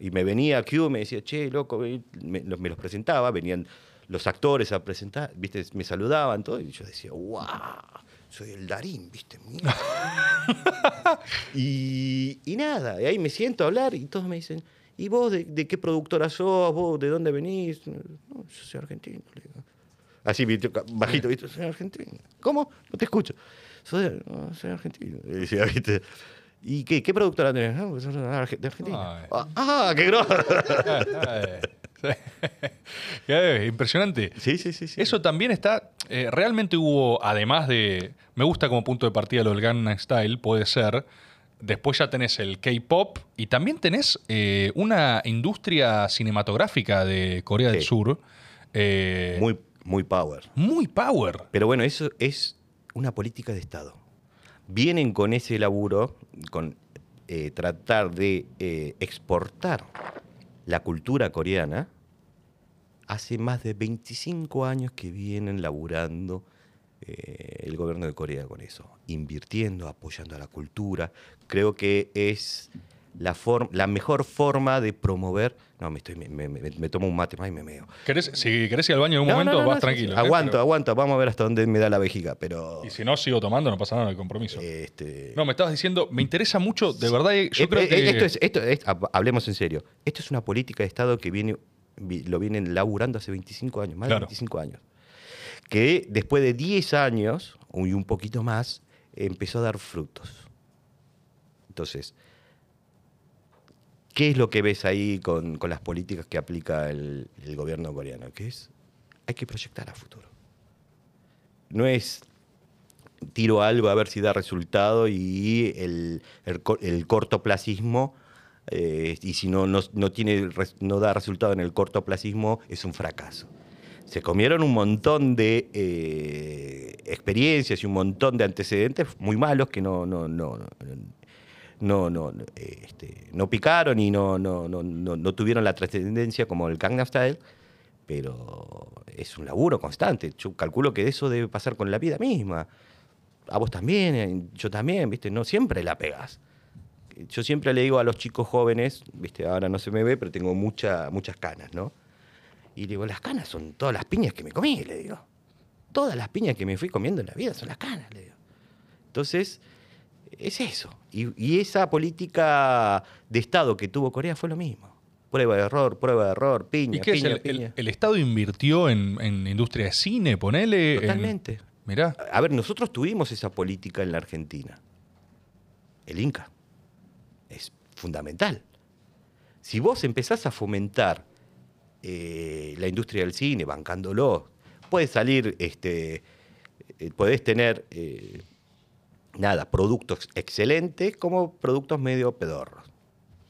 y me venía Q, me decía, che, loco, ve", me, los- me los presentaba, venían los actores a presentar, viste, me saludaban, todo, y yo decía, wow, soy el Darín, viste, y, y nada, y ahí me siento a hablar y todos me dicen, ¿y vos de, de qué productora sos? ¿Vos de dónde venís? No, yo soy argentino. le digo. Así, bajito, ¿viste? Soy argentino. ¿Cómo? No te escucho. Soy, "No, soy argentino. Y decía, ¿viste? ¿Y qué, qué productora tenés? "No, pues, soy de Argentina. Ah, ah, qué grosso. Eh, Impresionante. Sí, sí, sí. sí. Eso también está. eh, realmente hubo, además de. Me gusta como punto de partida lo del Gangnam Style, puede ser. Después ya tenés el K-pop y también tenés eh, una industria cinematográfica de Corea del. Sur. eh, Muy, muy power. muy power. Pero bueno, eso es una política de Estado. Vienen con ese laburo, con eh, tratar de eh, exportar la cultura coreana. Hace más de 25 años que vienen laburando eh, el gobierno de Corea con eso, invirtiendo, apoyando a la cultura. Creo que es la, form- la mejor forma de promover. No, me, estoy, me, me- me- tomo un mate más y me meo. ¿Querés- si querés ir al baño en un No, momento, no, no, vas tranquilo. sí. ¿eh? Aguanto, Pero- aguanto. Vamos a ver hasta dónde me da la vejiga, pero. Y si no, sigo tomando, no pasa nada, no hay compromiso. Este, No, me estabas diciendo, me interesa mucho, de verdad, yo eh, creo eh, que... Esto es, esto es- hab- hablemos en serio. Esto es una política de Estado que viene, vi- lo vienen laburando hace 25 años, más Claro. de 25 años. Que después de 10 años, y un poquito más, empezó a dar frutos. Entonces, ¿qué es lo que ves ahí con, con las políticas que aplica el, gobierno coreano? Que es, hay que proyectar a futuro. No es tiro algo a ver si da resultado y el, el, el cortoplacismo, eh, y si no, no, no tiene, no da resultado en el cortoplacismo, es un fracaso. Se comieron un montón de eh, experiencias y un montón de antecedentes muy malos que no, no, no, no, no, este, no picaron y no, no, no, no, no tuvieron la trascendencia como el Gangnam Style, pero es un laburo constante. Yo calculo que eso debe pasar con la vida misma. A vos también, eh, yo también, ¿viste? No siempre la pegas. Yo siempre le digo a los chicos jóvenes, ¿viste? Ahora no se me ve, pero tengo mucha, muchas canas, ¿no? Y le digo, las canas son todas las piñas que me comí, le digo. Todas las piñas que me fui comiendo en la vida son las canas, le digo. Entonces, es eso. Y, y esa política de Estado que tuvo Corea fue lo mismo. Prueba de error, prueba de error, piña, ¿Y qué es? piña, El, piña. el- el Estado invirtió en, en industria de cine, ponele? en- Totalmente. mirá. A ver, nosotros tuvimos esa política en la Argentina. El Inca. Es fundamental. Si vos empezás a fomentar eh, la industria del cine, bancándolo, puede salir, este, eh, podés tener, eh, nada, productos excelentes como productos medio pedorros.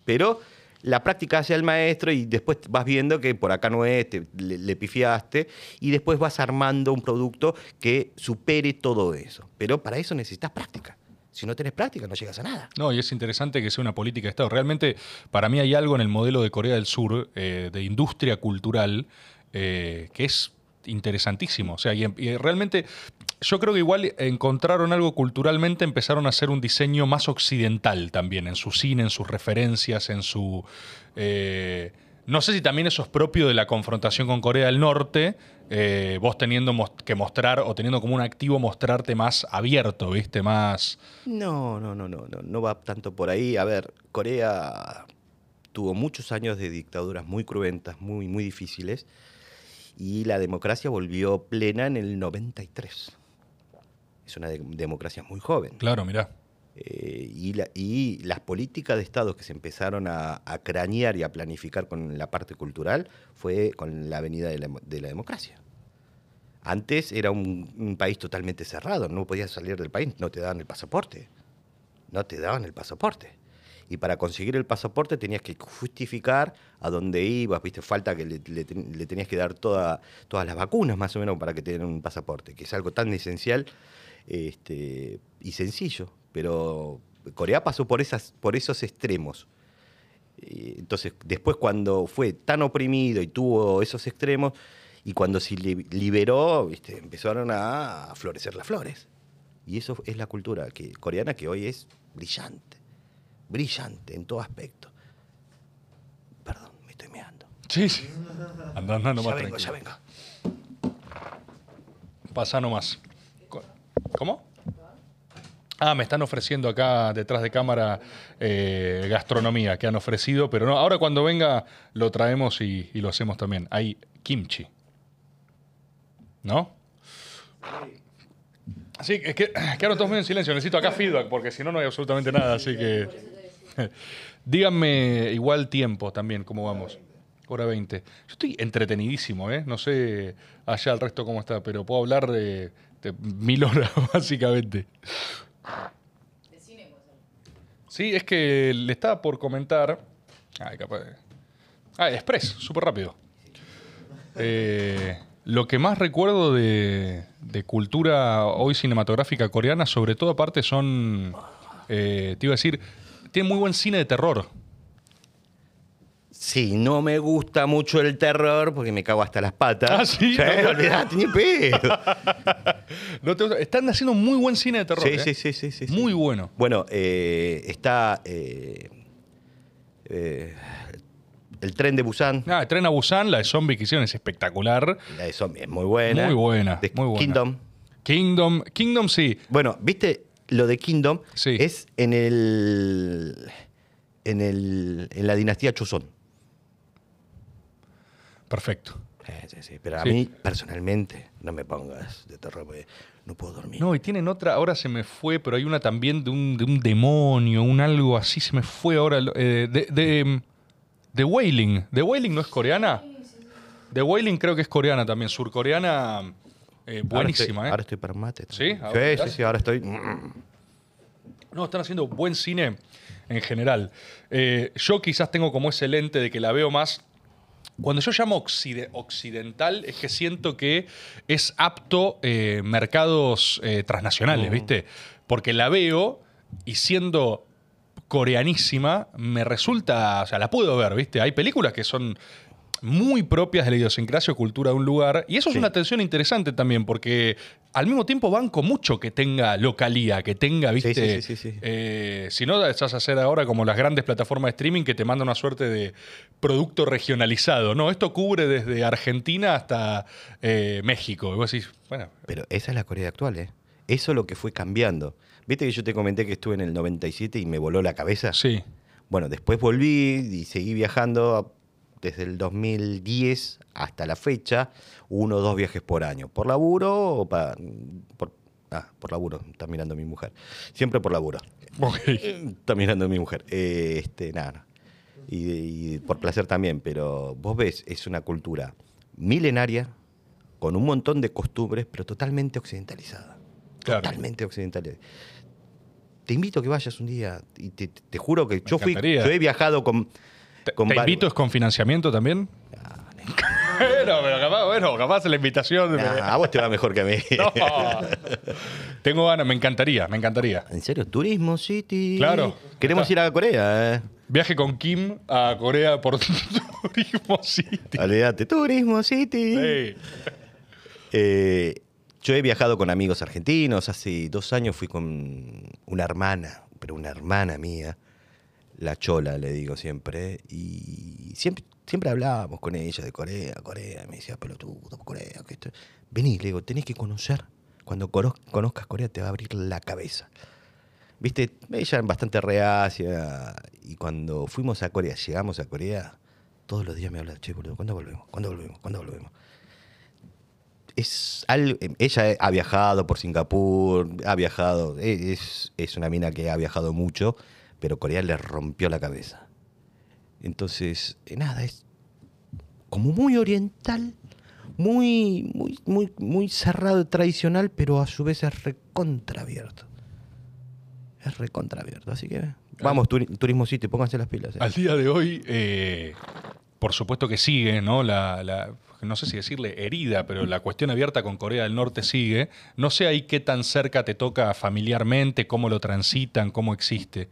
Pero la práctica hace al maestro y después vas viendo que por acá no es, te- le, pifiaste y después vas armando un producto que supere todo eso. Pero para eso necesitas práctica. Si no tenés práctica no llegas a nada. No, y es interesante que sea una política de Estado. Realmente, para mí hay algo en el modelo de Corea del Sur, eh, de industria cultural, eh, que es interesantísimo. O sea, y realmente yo creo que igual encontraron algo culturalmente, empezaron a hacer un diseño más occidental también, en su cine, en sus referencias, en su... eh, no sé si también eso es propio de la confrontación con Corea del Norte, eh, vos teniendo que mostrar o teniendo como un activo mostrarte más abierto, ¿viste? Más... No, no, no, no, no, no va tanto por ahí. A ver, Corea tuvo muchos años de dictaduras muy cruentas, muy, muy difíciles, y la democracia volvió plena en el 93. Es una de- democracia muy joven. Claro, mirá. Eh, y, la- y las políticas de Estado que se empezaron a, a cranear y a planificar con la parte cultural fue con la venida de la, de la democracia. Antes era un, un país totalmente cerrado, no podías salir del país, no te daban el pasaporte. No te daban el pasaporte. Y para conseguir el pasaporte tenías que justificar a dónde ibas, viste, falta que le, le ten- le tenías que dar toda- todas las vacunas más o menos para que te den un pasaporte, que es algo tan esencial este, y sencillo. Pero Corea pasó por, esas, por esos extremos. Eh, Entonces, después cuando fue tan oprimido y tuvo esos extremos, y cuando se li- liberó, ¿viste? empezaron a florecer las flores. Y eso es la cultura que, coreana que hoy es brillante. Brillante en todo aspecto. Perdón, me estoy meando. Sí, sí. Andá, andá nomás ya vengo, tranquilo. ya vengo. Pasa nomás. ¿Cómo? Ah, me están ofreciendo acá detrás de cámara eh, gastronomía que han ofrecido, pero no, ahora cuando venga lo traemos y, y lo hacemos también. Hay kimchi. ¿No? Sí, es que quedaron todos medio en silencio. Necesito acá feedback porque si no, no hay absolutamente nada. Así que. Díganme igual tiempo también, cómo vamos. Hora 20. Yo estoy entretenidísimo, ¿eh? No sé allá el resto cómo está, pero puedo hablar de, de mil horas, básicamente. Sí, es que le estaba por comentar. Ay, capaz. de- Ah, Express, súper rápido. Eh, lo que más recuerdo de, de cultura hoy cinematográfica coreana, sobre todo aparte, son. eh, te iba a decir, tiene muy buen cine de terror. Sí, no me gusta mucho el terror porque me cago hasta las patas. Ah, ¿sí? olvidate, ni pedo. ¿No te gusta? Están haciendo muy buen cine de terror. Sí, ¿eh? sí, sí, sí, sí, sí. Muy bueno. Bueno, eh, está eh, eh, el tren de Busan. Ah, Tren a Busan, la de zombie que hicieron es espectacular. La de zombie es muy buena. Muy buena, De muy buena. Kingdom. Kingdom, Kingdom sí. Bueno, ¿viste? Lo de Kingdom Sí. es en el, en el en la dinastía Chuzón. Perfecto. Sí, sí, sí. Pero a Sí. mí, personalmente, no me pongas de terror porque no puedo dormir. No, y tienen otra, ahora se me fue, pero hay una también de un, de un demonio, un algo así, se me fue ahora. eh, de, de, de Wailing. ¿De Wailing no es coreana? De Wailing creo que es coreana también, surcoreana. eh, Ahora buenísima, estoy- ¿eh? Ahora estoy para mate. ¿Sí? Sí, Ahora- sí, sí, ahora estoy... No, están haciendo buen cine en general. Eh, yo quizás tengo como ese lente de que la veo más. Cuando yo llamo occide- occidental, es que siento que es apto eh, mercados eh, transnacionales, ¿viste? Porque la veo y siendo coreanísima, me resulta. O sea, la puedo ver, ¿viste? Hay películas que son muy propias de la idiosincrasia o cultura de un lugar. Y eso es una tensión interesante también, porque al mismo tiempo banco mucho que tenga localía, que tenga, ¿viste? sí, sí, sí, sí. Eh, si no, estás a hacer ahora como las grandes plataformas de streaming que te mandan una suerte de producto regionalizado. No, esto cubre desde Argentina hasta eh, México. Y vos decís, bueno, Pero esa es la Corea actual, ¿eh? Eso es lo que fue cambiando. ¿Viste que yo te comenté que estuve en el 97 y me voló la cabeza? sí. Bueno, después volví y seguí viajando desde el 2010 hasta la fecha, uno o dos viajes por año. ¿Por laburo o para...? Por, ah, por laburo, está mirando mi mujer. Siempre por laburo. Ok. Está mirando mi mujer. Eh, este, nada, no. Y, y por placer también, pero vos ves, es una cultura milenaria, con un montón de costumbres, pero totalmente occidentalizada. Claro. Totalmente occidentalizada. Te invito a que vayas un día y te, te juro que yo fui, yo he viajado con... ¿Te, con te invito es con financiamiento también? bueno, pero capaz, bueno, capaz la invitación. Nah, a vos te va mejor que a mí. No. Tengo ganas, me encantaría, me encantaría. ¿En serio? Turismo City. Claro. Queremos ir a Corea, ¿eh? Viaje con Kim a Corea por Turismo City. Olvídate, Turismo City. Sí. Eh, yo he viajado con amigos argentinos. Hace dos años fui con una hermana, pero una hermana mía, la chola, le digo siempre. Y siempre, siempre hablábamos con ella de Corea, Corea. Me decía, pelotudo, Corea. Que esto... Vení, le digo, tenés que conocer. Cuando cono- conozcas Corea te va a abrir la cabeza. Viste, ella era bastante reacia. Y cuando fuimos a Corea, llegamos a Corea, todos los días me hablaba, che, boludo, ¿cuándo volvemos? ¿Cuándo volvemos? ¿Cuándo volvemos? es ella ha viajado por Singapur, ha viajado, e, es, es una mina que ha viajado mucho, pero Corea le rompió la cabeza. Entonces, eh, nada, es como muy oriental, muy, muy, muy, muy cerrado y tradicional, pero a su vez es recontraabierto. Es recontraabierto, así que vamos, turi- Turismo City, pónganse las pilas. eh. Al día de hoy, eh, por supuesto que sigue, ¿no? La, la- no sé si decirle herida, pero la cuestión abierta con Corea del Norte sigue. No sé ahí qué tan cerca te toca familiarmente, cómo lo transitan, cómo existe.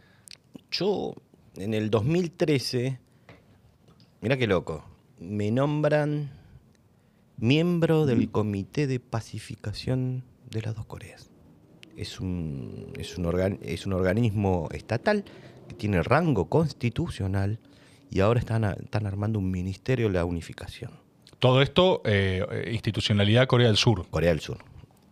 Yo, en el 2013, mira qué loco, me nombran miembro del Comité de Pacificación de las dos Coreas. Es un, es un, organ- es un organismo estatal que tiene rango constitucional y ahora están, a- están armando un ministerio de la unificación. Todo esto, eh, eh, institucionalidad Corea del Sur. Corea del Sur.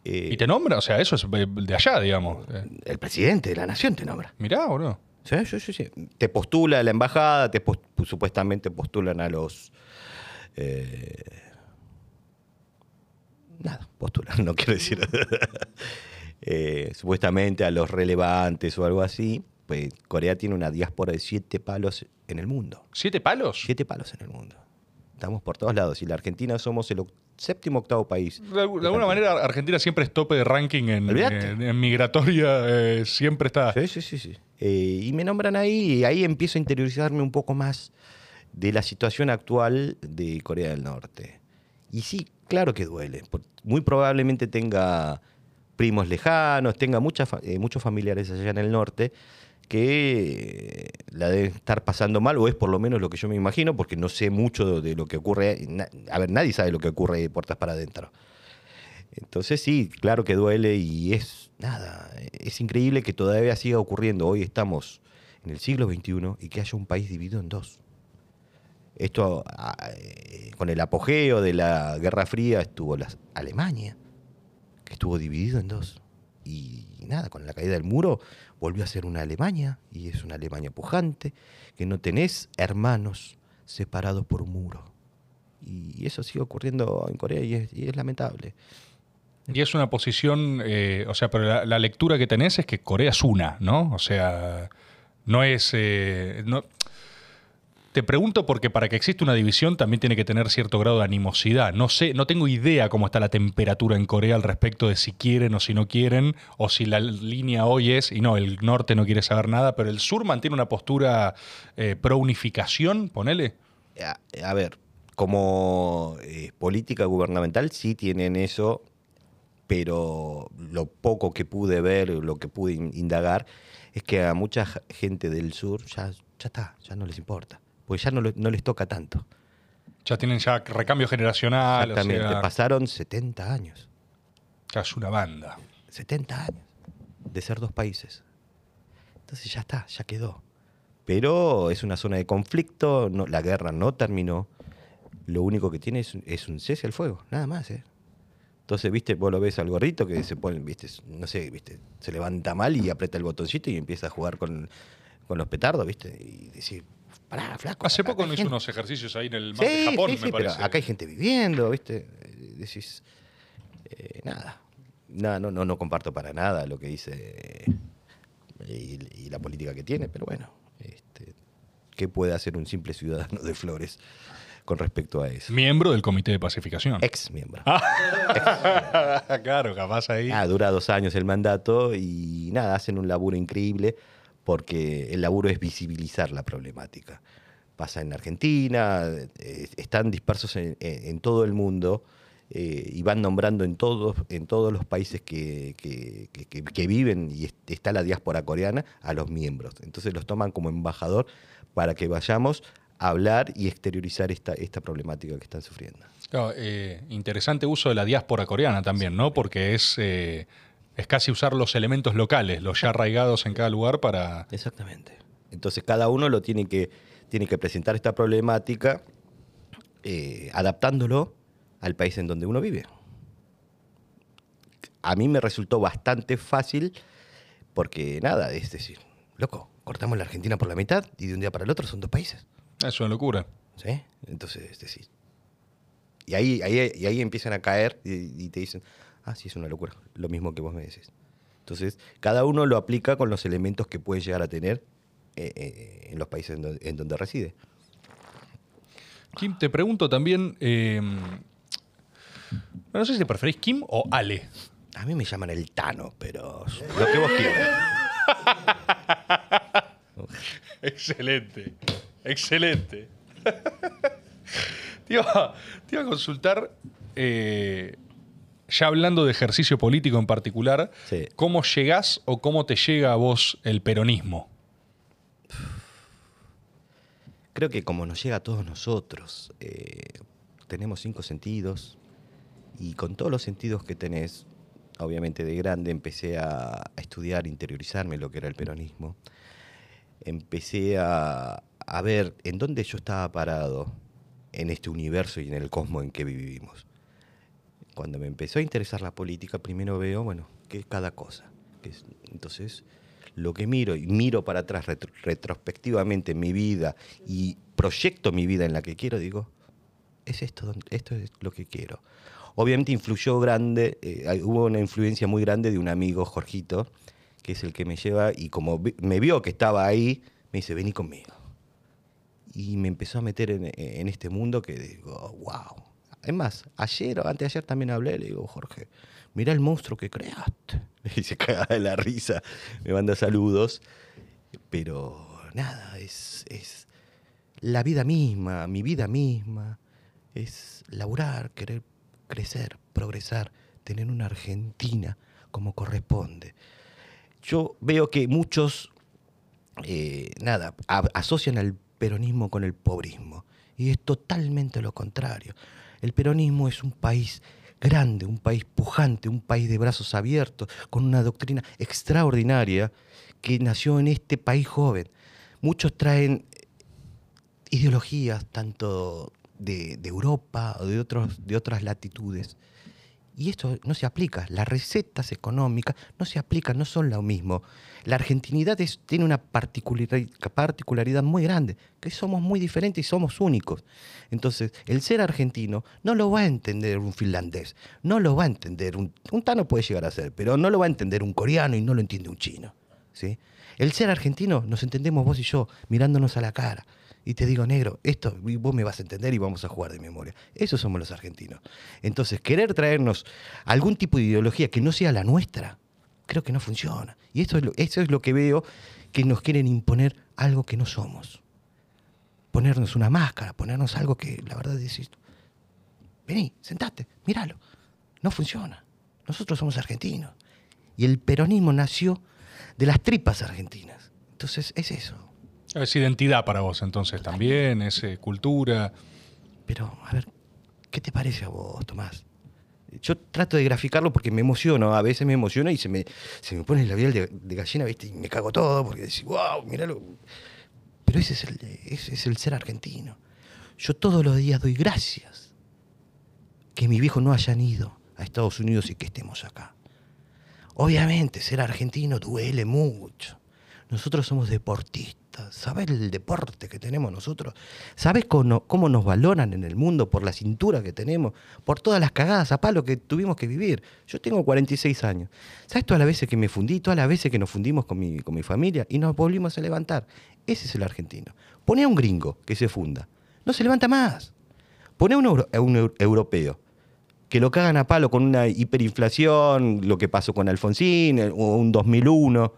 Eh, ¿Y te nombra? O sea, eso es eh, de allá, digamos. Eh, el presidente de la nación te nombra. mirá o no. Sí, sí, sí, sí. Te postula la embajada, te supuestamente postulan a los. eh, nada, postulan, no quiero decir. Eh, supuestamente a los relevantes o algo así. Pues Corea tiene una diáspora de siete palos en el mundo. ¿Siete palos? Siete palos en el mundo. Estamos por todos lados. Y la Argentina somos el séptimo octavo país. De, algu- de alguna manera, Argentina siempre es tope de ranking en, Olvídate. en- en migratoria, eh, siempre está. Sí, sí, sí, sí. Eh, y me nombran ahí y ahí empiezo a interiorizarme un poco más de la situación actual de Corea del Norte. Y sí, claro que duele. Muy probablemente tenga primos lejanos, tenga muchas, eh, muchos familiares allá en el norte que la deben estar pasando mal, o es por lo menos lo que yo me imagino, porque no sé mucho de lo que ocurre. A ver, nadie sabe lo que ocurre de puertas para adentro. Entonces sí, claro que duele y es nada, es increíble que todavía siga ocurriendo. Hoy estamos en el siglo XXI y que haya un país dividido en dos. Esto, ah, eh, con el apogeo de la Guerra Fría, estuvo la Alemania, estuvo dividido en dos. Y nada, con la caída del muro volvió a ser una Alemania, y es una Alemania pujante, que no tenés hermanos separados por un muro. Y eso sigue ocurriendo en Corea y es, lamentable. Y es una posición, eh, o sea, pero la, lectura que tenés es que Corea es una, ¿no? O sea, no es... eh, te pregunto porque para que exista una división también tiene que tener cierto grado de animosidad. No sé, no tengo idea cómo está la temperatura en Corea al respecto de si quieren o si no quieren, o si la línea hoy es, y no, el norte no quiere saber nada, pero el sur mantiene una postura eh, pro unificación, ponele. a, ver, como eh, política gubernamental sí tienen eso, pero lo poco que pude ver, lo que pude in- indagar, es que a mucha gente del sur ya, ya está, ya no les importa, porque ya no, lo- no les toca tanto. Ya tienen ya recambio generacional, o Exactamente, sea, pasaron 70 años, ya es una banda. 70 años de ser dos países. Entonces ya está, ya quedó. Pero es una zona de conflicto, no- la guerra no terminó. Lo único que tiene es, un- es un cese al fuego, nada más. ¿eh? Entonces, viste, vos lo ves al gorrito que se pone, viste, no sé, viste, se levanta mal y aprieta el botoncito y empieza a jugar con, con los petardos, viste, y decir, pará, flaco. Hace poco no hizo gente". unos ejercicios ahí en el mar Sí, de Japón, sí, me pero parece. acá hay gente viviendo, ¿viste? Eh, Decís, eh, nada. Nada, no, no, no comparto para nada lo que dice eh, y, y la política que tiene, pero bueno, este, ¿qué puede hacer un simple ciudadano de Flores con respecto a eso? Miembro del Comité de Pacificación. Ex miembro. claro, capaz ahí. Ah, dura dos años el mandato y nada, hacen un laburo increíble porque el laburo es visibilizar la problemática. Pasa en Argentina, eh, están dispersos en, todo el mundo eh, y van nombrando en todos, en todos los países que, que- que- que- que viven y est- está la diáspora coreana a los miembros. Entonces los toman como embajador para que vayamos a hablar y exteriorizar esta, esta problemática que están sufriendo. Claro, eh, interesante uso de la diáspora coreana también, ¿no? Porque es, es casi usar los elementos locales, los ya arraigados en cada lugar para... Exactamente. Entonces cada uno lo tiene que, tiene que presentar esta problemática eh, adaptándolo al país en donde uno vive. A mí me resultó bastante fácil porque nada, es decir, loco, cortamos la Argentina por la mitad y de un día para el otro son dos países. Es una locura. ¿Sí? Entonces, es decir, Y ahí, ahí, y ahí empiezan a caer y, y te dicen, ah, sí, es una locura, lo mismo que vos me decís. Entonces, cada uno lo aplica con los elementos que puede llegar a tener eh, eh, en los países en donde, en donde reside. Kim, te pregunto también, eh, no sé si te preferís Kim o Ale. A mí me llaman el Tano, pero lo que vos quieras. Excelente, excelente. te, iba, te iba a consultar, eh, ya hablando de ejercicio político en particular, Sí. ¿cómo llegás o cómo te llega a vos el peronismo? Creo que como nos llega a todos nosotros, eh, tenemos cinco sentidos y con todos los sentidos que tenés, obviamente de grande empecé a, a estudiar, interiorizarme lo que era el peronismo. Empecé a, a ver en dónde yo estaba parado en este universo y en el cosmos en que vivimos. Cuando me empezó a interesar la política, primero veo, bueno, qué es cada cosa. entonces, lo que miro y miro para atrás retro- retrospectivamente en mi vida y proyecto mi vida en la que quiero, digo, es esto, esto es lo que quiero. Obviamente influyó grande, eh, hubo una influencia muy grande de un amigo, Jorgito, que es el que me lleva y como me vio que estaba ahí, me dice, vení conmigo. Y me empezó a meter en este mundo que digo, wow. Es más, ayer o antes de ayer también hablé, le digo, Jorge, mira el monstruo que creaste. Y se caga de la risa, me manda saludos. Pero nada, es, es la vida misma, mi vida misma. Es laburar, querer crecer, progresar, tener una Argentina como corresponde. Yo veo que muchos, eh, nada, asocian al peronismo con el pobrismo. Y es totalmente lo contrario. El peronismo es un país grande, un país pujante, un país de brazos abiertos, con una doctrina extraordinaria que nació en este país joven. Muchos traen ideologías tanto de, Europa o de otras latitudes. Y esto no se aplica. Las recetas económicas no se aplican, no son lo mismo. La argentinidad tiene una particulari- particularidad muy grande, que somos muy diferentes y somos únicos. Entonces, el ser argentino no lo va a entender un finlandés, no lo va a entender un, un tano puede llegar a ser, pero no lo va a entender un coreano y no lo entiende un chino. ¿sí? El ser argentino nos entendemos vos y yo, mirándonos a la cara. Y te digo, negro, esto y vos me vas a entender y vamos a jugar de memoria. Esos somos los argentinos. Entonces, querer traernos algún tipo de ideología que no sea la nuestra, creo que no funciona. Y esto es lo, eso es lo que veo que nos quieren imponer algo que no somos. Ponernos una máscara, ponernos algo que la verdad decís, vení, sentate, míralo. No funciona. Nosotros somos argentinos. Y el peronismo nació de las tripas argentinas. Entonces, es eso. Es identidad para vos entonces también, es eh, cultura. Pero, a ver, ¿qué te parece a vos, Tomás? Yo trato de graficarlo porque me emociono, a veces me emociona y se me, se me pone el labial de, gallina, ¿viste? Y me cago todo porque decís, wow, míralo. Pero ese es, el, ese es el ser argentino. Yo todos los días doy gracias que mis viejos no hayan ido a Estados Unidos y que estemos acá. Obviamente, ser argentino duele mucho. Nosotros somos deportistas. ¿Sabes el deporte que tenemos nosotros? ¿Sabes cómo, nos valoran en el mundo por la cintura que tenemos? Por todas las cagadas a palo que tuvimos que vivir. Yo tengo 46 años. ¿Sabes todas las veces que me fundí? Todas las veces que nos fundimos con mi, familia y nos volvimos a levantar. Ese es el argentino. Pone a un gringo que se funda. No se levanta más. Pone a un, europeo que lo cagan a palo con una hiperinflación, lo que pasó con Alfonsín, el- o un 2001.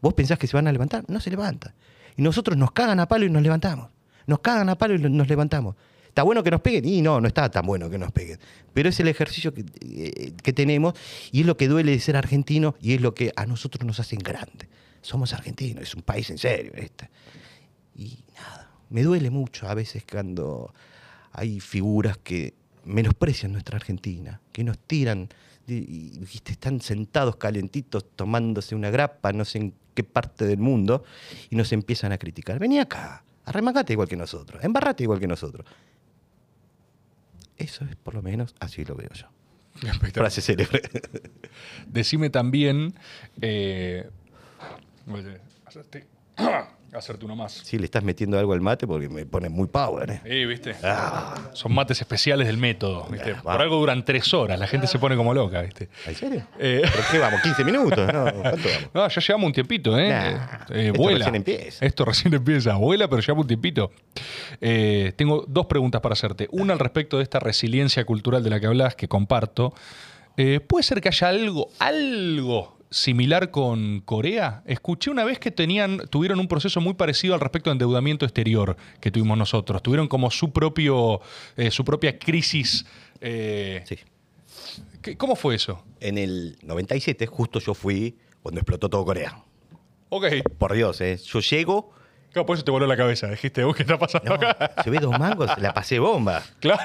¿Vos pensás que se van a levantar? No se levantan. Y nosotros nos cagan a palo y nos levantamos. Nos cagan a palo y nos levantamos. ¿Está bueno que nos peguen? Y no, no está tan bueno que nos peguen. Pero es el ejercicio que, eh, que tenemos y es lo que duele de ser argentino y es lo que a nosotros nos hacen grande. Somos argentinos, es un país en serio este. Y nada, me duele mucho a veces cuando hay figuras que menosprecian nuestra Argentina, que nos tiran y, y, están sentados calentitos tomándose una grapa, no sé en qué parte del mundo, y nos empiezan a criticar. Vení acá, arremangate igual que nosotros, embarrate igual que nosotros. Eso es por lo menos, así lo veo yo. Frase célebre. Decime también. eh, oye, Hacerte uno más. Sí, le estás metiendo algo al mate porque me pone muy power. ¿eh? Sí, ¿viste? Ah. Son mates especiales del método, ¿viste? Ah, Por algo duran tres horas, la gente se pone como loca, ¿viste? ¿En serio? Eh. ¿Pero qué vamos? ¿15 minutos? No, ¿Cuánto vamos? No, ya llevamos un tiempito, ¿eh? Nah, Eh, esto vuela. recién empieza. Esto recién empieza. Vuela, pero llevamos un tiempito. Eh, tengo dos preguntas para hacerte. Una al respecto de esta resiliencia cultural de la que hablas, que comparto. Eh, ¿Puede ser que haya algo, algo similar con Corea? Escuché una vez que tenían, tuvieron un proceso muy parecido al respecto de endeudamiento exterior que tuvimos nosotros. Tuvieron como su propio, eh, su propia crisis. eh, Sí. ¿qué- ¿Cómo fue eso? En el 97, justo yo fui cuando explotó todo Corea. Ok. Por Dios, ¿eh? Yo llego, Claro, por eso te voló la cabeza. Dijiste, "Uh, ¿qué está pasando no, acá? llevé dos mangos, la pasé bomba. Claro.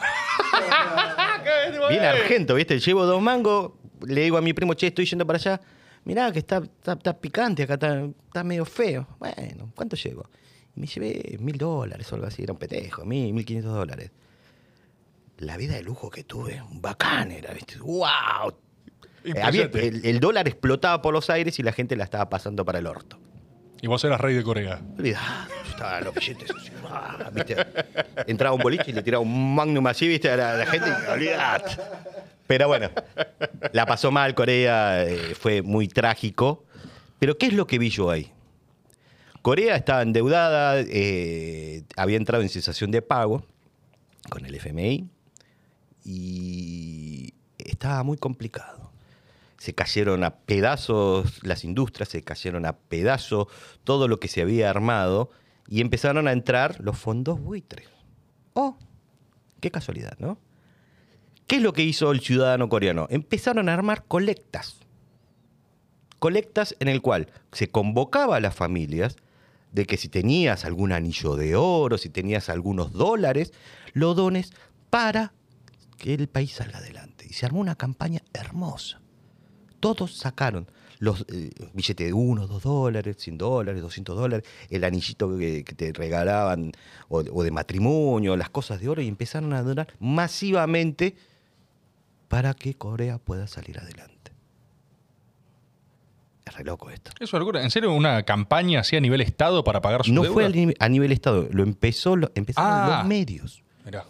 Bien argento, ¿viste? Llevo dos mangos, le digo a mi primo, che, estoy yendo para allá. Mirá que está, está, está picante acá, está, está medio feo. Bueno, ¿cuánto llevo? Y me llevé mil dólares o algo así, era un petejo, mil, mil quinientos dólares. La vida de lujo que tuve, bacán era, ¿viste? ¡Wow! Eh, había- el, el dólar explotaba por los aires y la gente la estaba pasando para el orto. Y vos eras rey de Corea. Olvidá, yo estaba en los billetes ah, ¿viste? Entraba un boliche y le tiraba un magnum así, ¿viste? A la, la gente. Pero bueno, la pasó mal Corea, eh, fue muy trágico. Pero ¿qué es lo que vi yo ahí? Corea estaba endeudada, eh, había entrado en cesación de pago con el FMI y estaba muy complicado. Se cayeron a pedazos las industrias, se cayeron a pedazos todo lo que se había armado y empezaron a entrar los fondos buitres. Oh, qué casualidad, ¿no? ¿Qué es lo que hizo el ciudadano coreano? Empezaron a armar colectas. Colectas en el cual se convocaba a las familias de que si tenías algún anillo de oro, si tenías algunos dólares, lo dones para que el país salga adelante. Y se armó una campaña hermosa. Todos sacaron los eh, billetes de 1, 2 dólares, 100 dólares, 200 dólares, el anillito que, que te regalaban o, o de matrimonio, las cosas de oro y empezaron a donar masivamente para que Corea pueda salir adelante. Es re loco esto. Eso es locura. ¿En serio una campaña así a nivel Estado para pagar su No deuda? fue a nivel, a nivel Estado, lo empezó, lo, empezaron Ah. los medios. Mirá.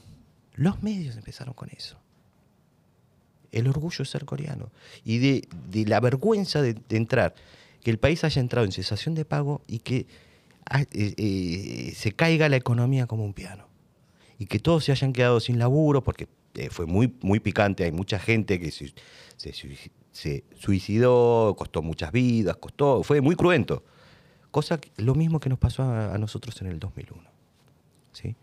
Los medios empezaron con eso. El orgullo de ser coreano. Y de, la vergüenza de, entrar, que el país haya entrado en cesación de pago y que ah, eh, eh, se caiga la economía como un piano. Y que todos se hayan quedado sin laburo, porque eh, fue muy, muy picante, hay mucha gente que se, se sui- se suicidó, costó muchas vidas, costó, fue muy cruento. Cosa lo mismo que nos pasó a, a nosotros en el 2001. ¿sí?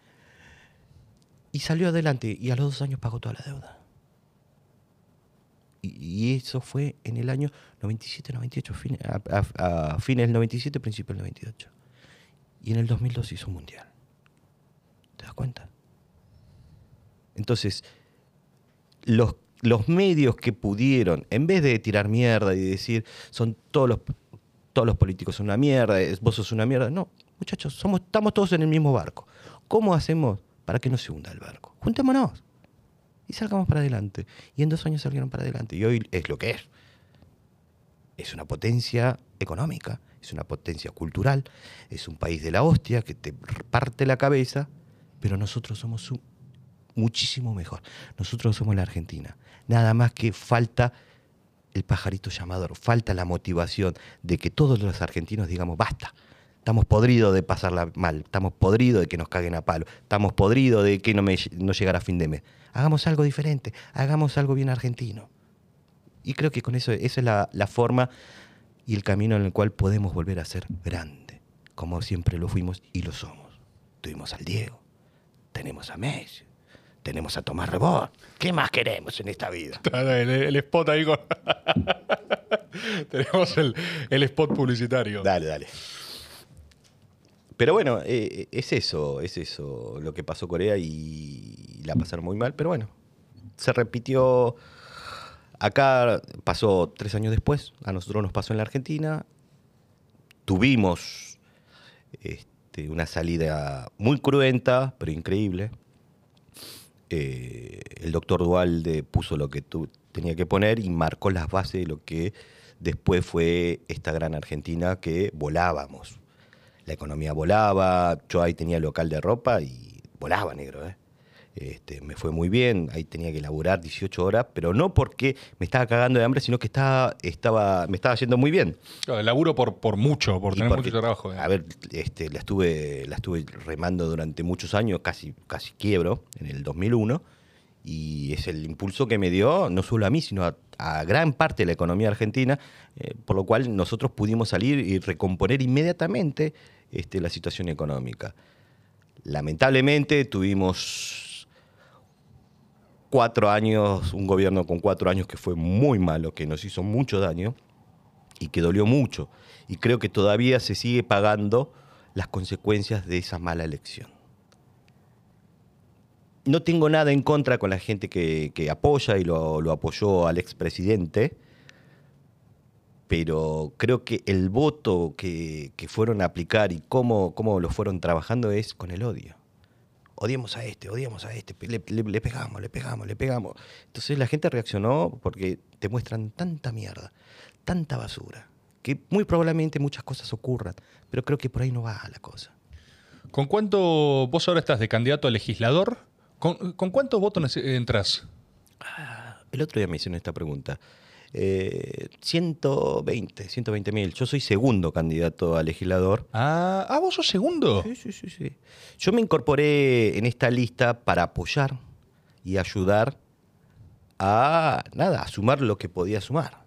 Y salió adelante y a los dos años pagó toda la deuda. Y, eso fue en el año 97, 98, fin- a, a- a fines del 97, principio del 98. Y en el 2002 hizo un mundial. ¿Te das cuenta? Entonces, los, los medios que pudieron, en vez de tirar mierda y decir, son todos los, todos los políticos son una mierda, vos sos una mierda, no, muchachos, somos, estamos todos en el mismo barco. ¿Cómo hacemos para que no se hunda el barco? Juntémonos y salgamos para adelante. Y en dos años salieron para adelante. Y hoy es lo que es. Es una potencia económica, es una potencia cultural, es un país de la hostia que te parte la cabeza, pero nosotros somos un- muchísimo mejor. Nosotros somos la Argentina. Nada más que falta el pajarito llamador, falta la motivación de que todos los argentinos digamos, basta. Estamos podridos de pasarla mal, estamos podridos de que nos caguen a palo, estamos podridos de que no, me, no llegara a fin de mes. Hagamos algo diferente, hagamos algo bien argentino. Y creo que con eso, esa es la, la forma y el camino en el cual podemos volver a ser grande, como siempre lo fuimos y lo somos. Tuvimos al Diego, tenemos a Messi, tenemos a Tomás Rebord. ¿Qué más queremos en esta vida? El, el spot ahí con... Tenemos el, el spot publicitario. Dale, dale. Pero bueno, eh, es eso, es eso lo que pasó Corea y la pasaron muy mal, pero bueno, se repitió. Acá pasó tres años después, a nosotros nos pasó en la Argentina. Tuvimos este, una salida muy cruenta, pero increíble. Eh, el doctor Dualde puso lo que tu- tenía que poner y marcó las bases de lo que después fue esta gran Argentina que volábamos. La economía volaba, yo ahí tenía local de ropa y volaba negro, ¿eh? Este, me fue muy bien, ahí tenía que laburar 18 horas, pero no porque me estaba cagando de hambre, sino que estaba, estaba, me estaba yendo muy bien. Claro, laburo por, por mucho, por Y tener porque, mucho trabajo. eh. A ver, este, la, estuve, la estuve remando durante muchos años, casi, casi quiebro, en el 2001, y es el impulso que me dio, no solo a mí, sino a, a gran parte de la economía argentina, eh, por lo cual nosotros pudimos salir y recomponer inmediatamente este, la situación económica. Lamentablemente tuvimos cuatro años, un gobierno con cuatro años que fue muy malo, que nos hizo mucho daño y que dolió mucho. Y creo que todavía se sigue pagando las consecuencias de esa mala elección. No tengo nada en contra con la gente que, que apoya y lo, lo apoyó al expresidente, pero creo que el voto que, que fueron a aplicar y cómo, cómo lo fueron trabajando es con el odio. Odiamos a este, odiamos a este, le, le- le pegamos, le pegamos, le pegamos. Entonces la gente reaccionó porque te muestran tanta mierda, tanta basura, que muy probablemente muchas cosas ocurran, pero creo que por ahí no va la cosa. ¿Con cuánto vos ahora estás de candidato a legislador? ¿Con, con cuántos votos entras? El otro día me hicieron esta pregunta. Eh, 120, 120 mil. Yo soy segundo candidato a legislador. Ah, ah, vos sos segundo. Sí, sí, sí, sí. Yo me incorporé en esta lista para apoyar y ayudar a, nada, a sumar lo que podía sumar.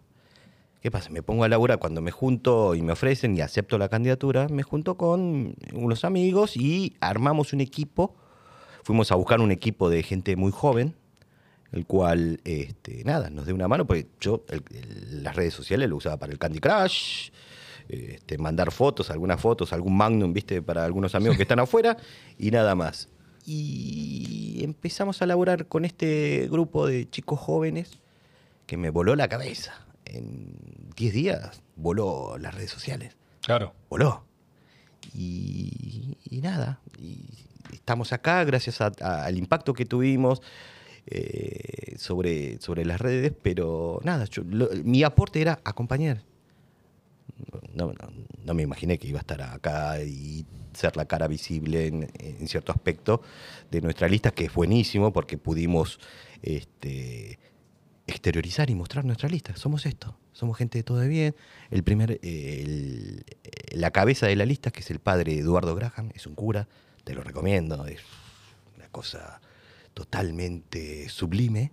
¿Qué pasa? Me pongo a laburar cuando me junto y me ofrecen y acepto la candidatura, me junto con unos amigos y armamos un equipo. Fuimos a buscar un equipo de gente muy joven, el cual, este, nada, nos dé una mano, porque yo el- el- las redes sociales lo usaba para el Candy Crush, este, mandar fotos, algunas fotos, algún Magnum, viste, para algunos amigos que están afuera, y nada más. Y empezamos a laburar con este grupo de chicos jóvenes que me voló la cabeza. En 10 días voló las redes sociales Claro. voló. Y, y nada, y estamos acá gracias a- a- al impacto que tuvimos eh, sobre, sobre las redes, pero nada, mi aporte era acompañar. No, me imaginé que iba a estar acá y ser la cara visible en, cierto aspecto de nuestra lista, que es buenísimo porque pudimos este, exteriorizar y mostrar nuestra lista. Somos esto, somos gente de todo de bien. El primer, la cabeza de la lista, que es el padre Eduardo Graham, es un cura, te lo recomiendo, es una cosa totalmente sublime.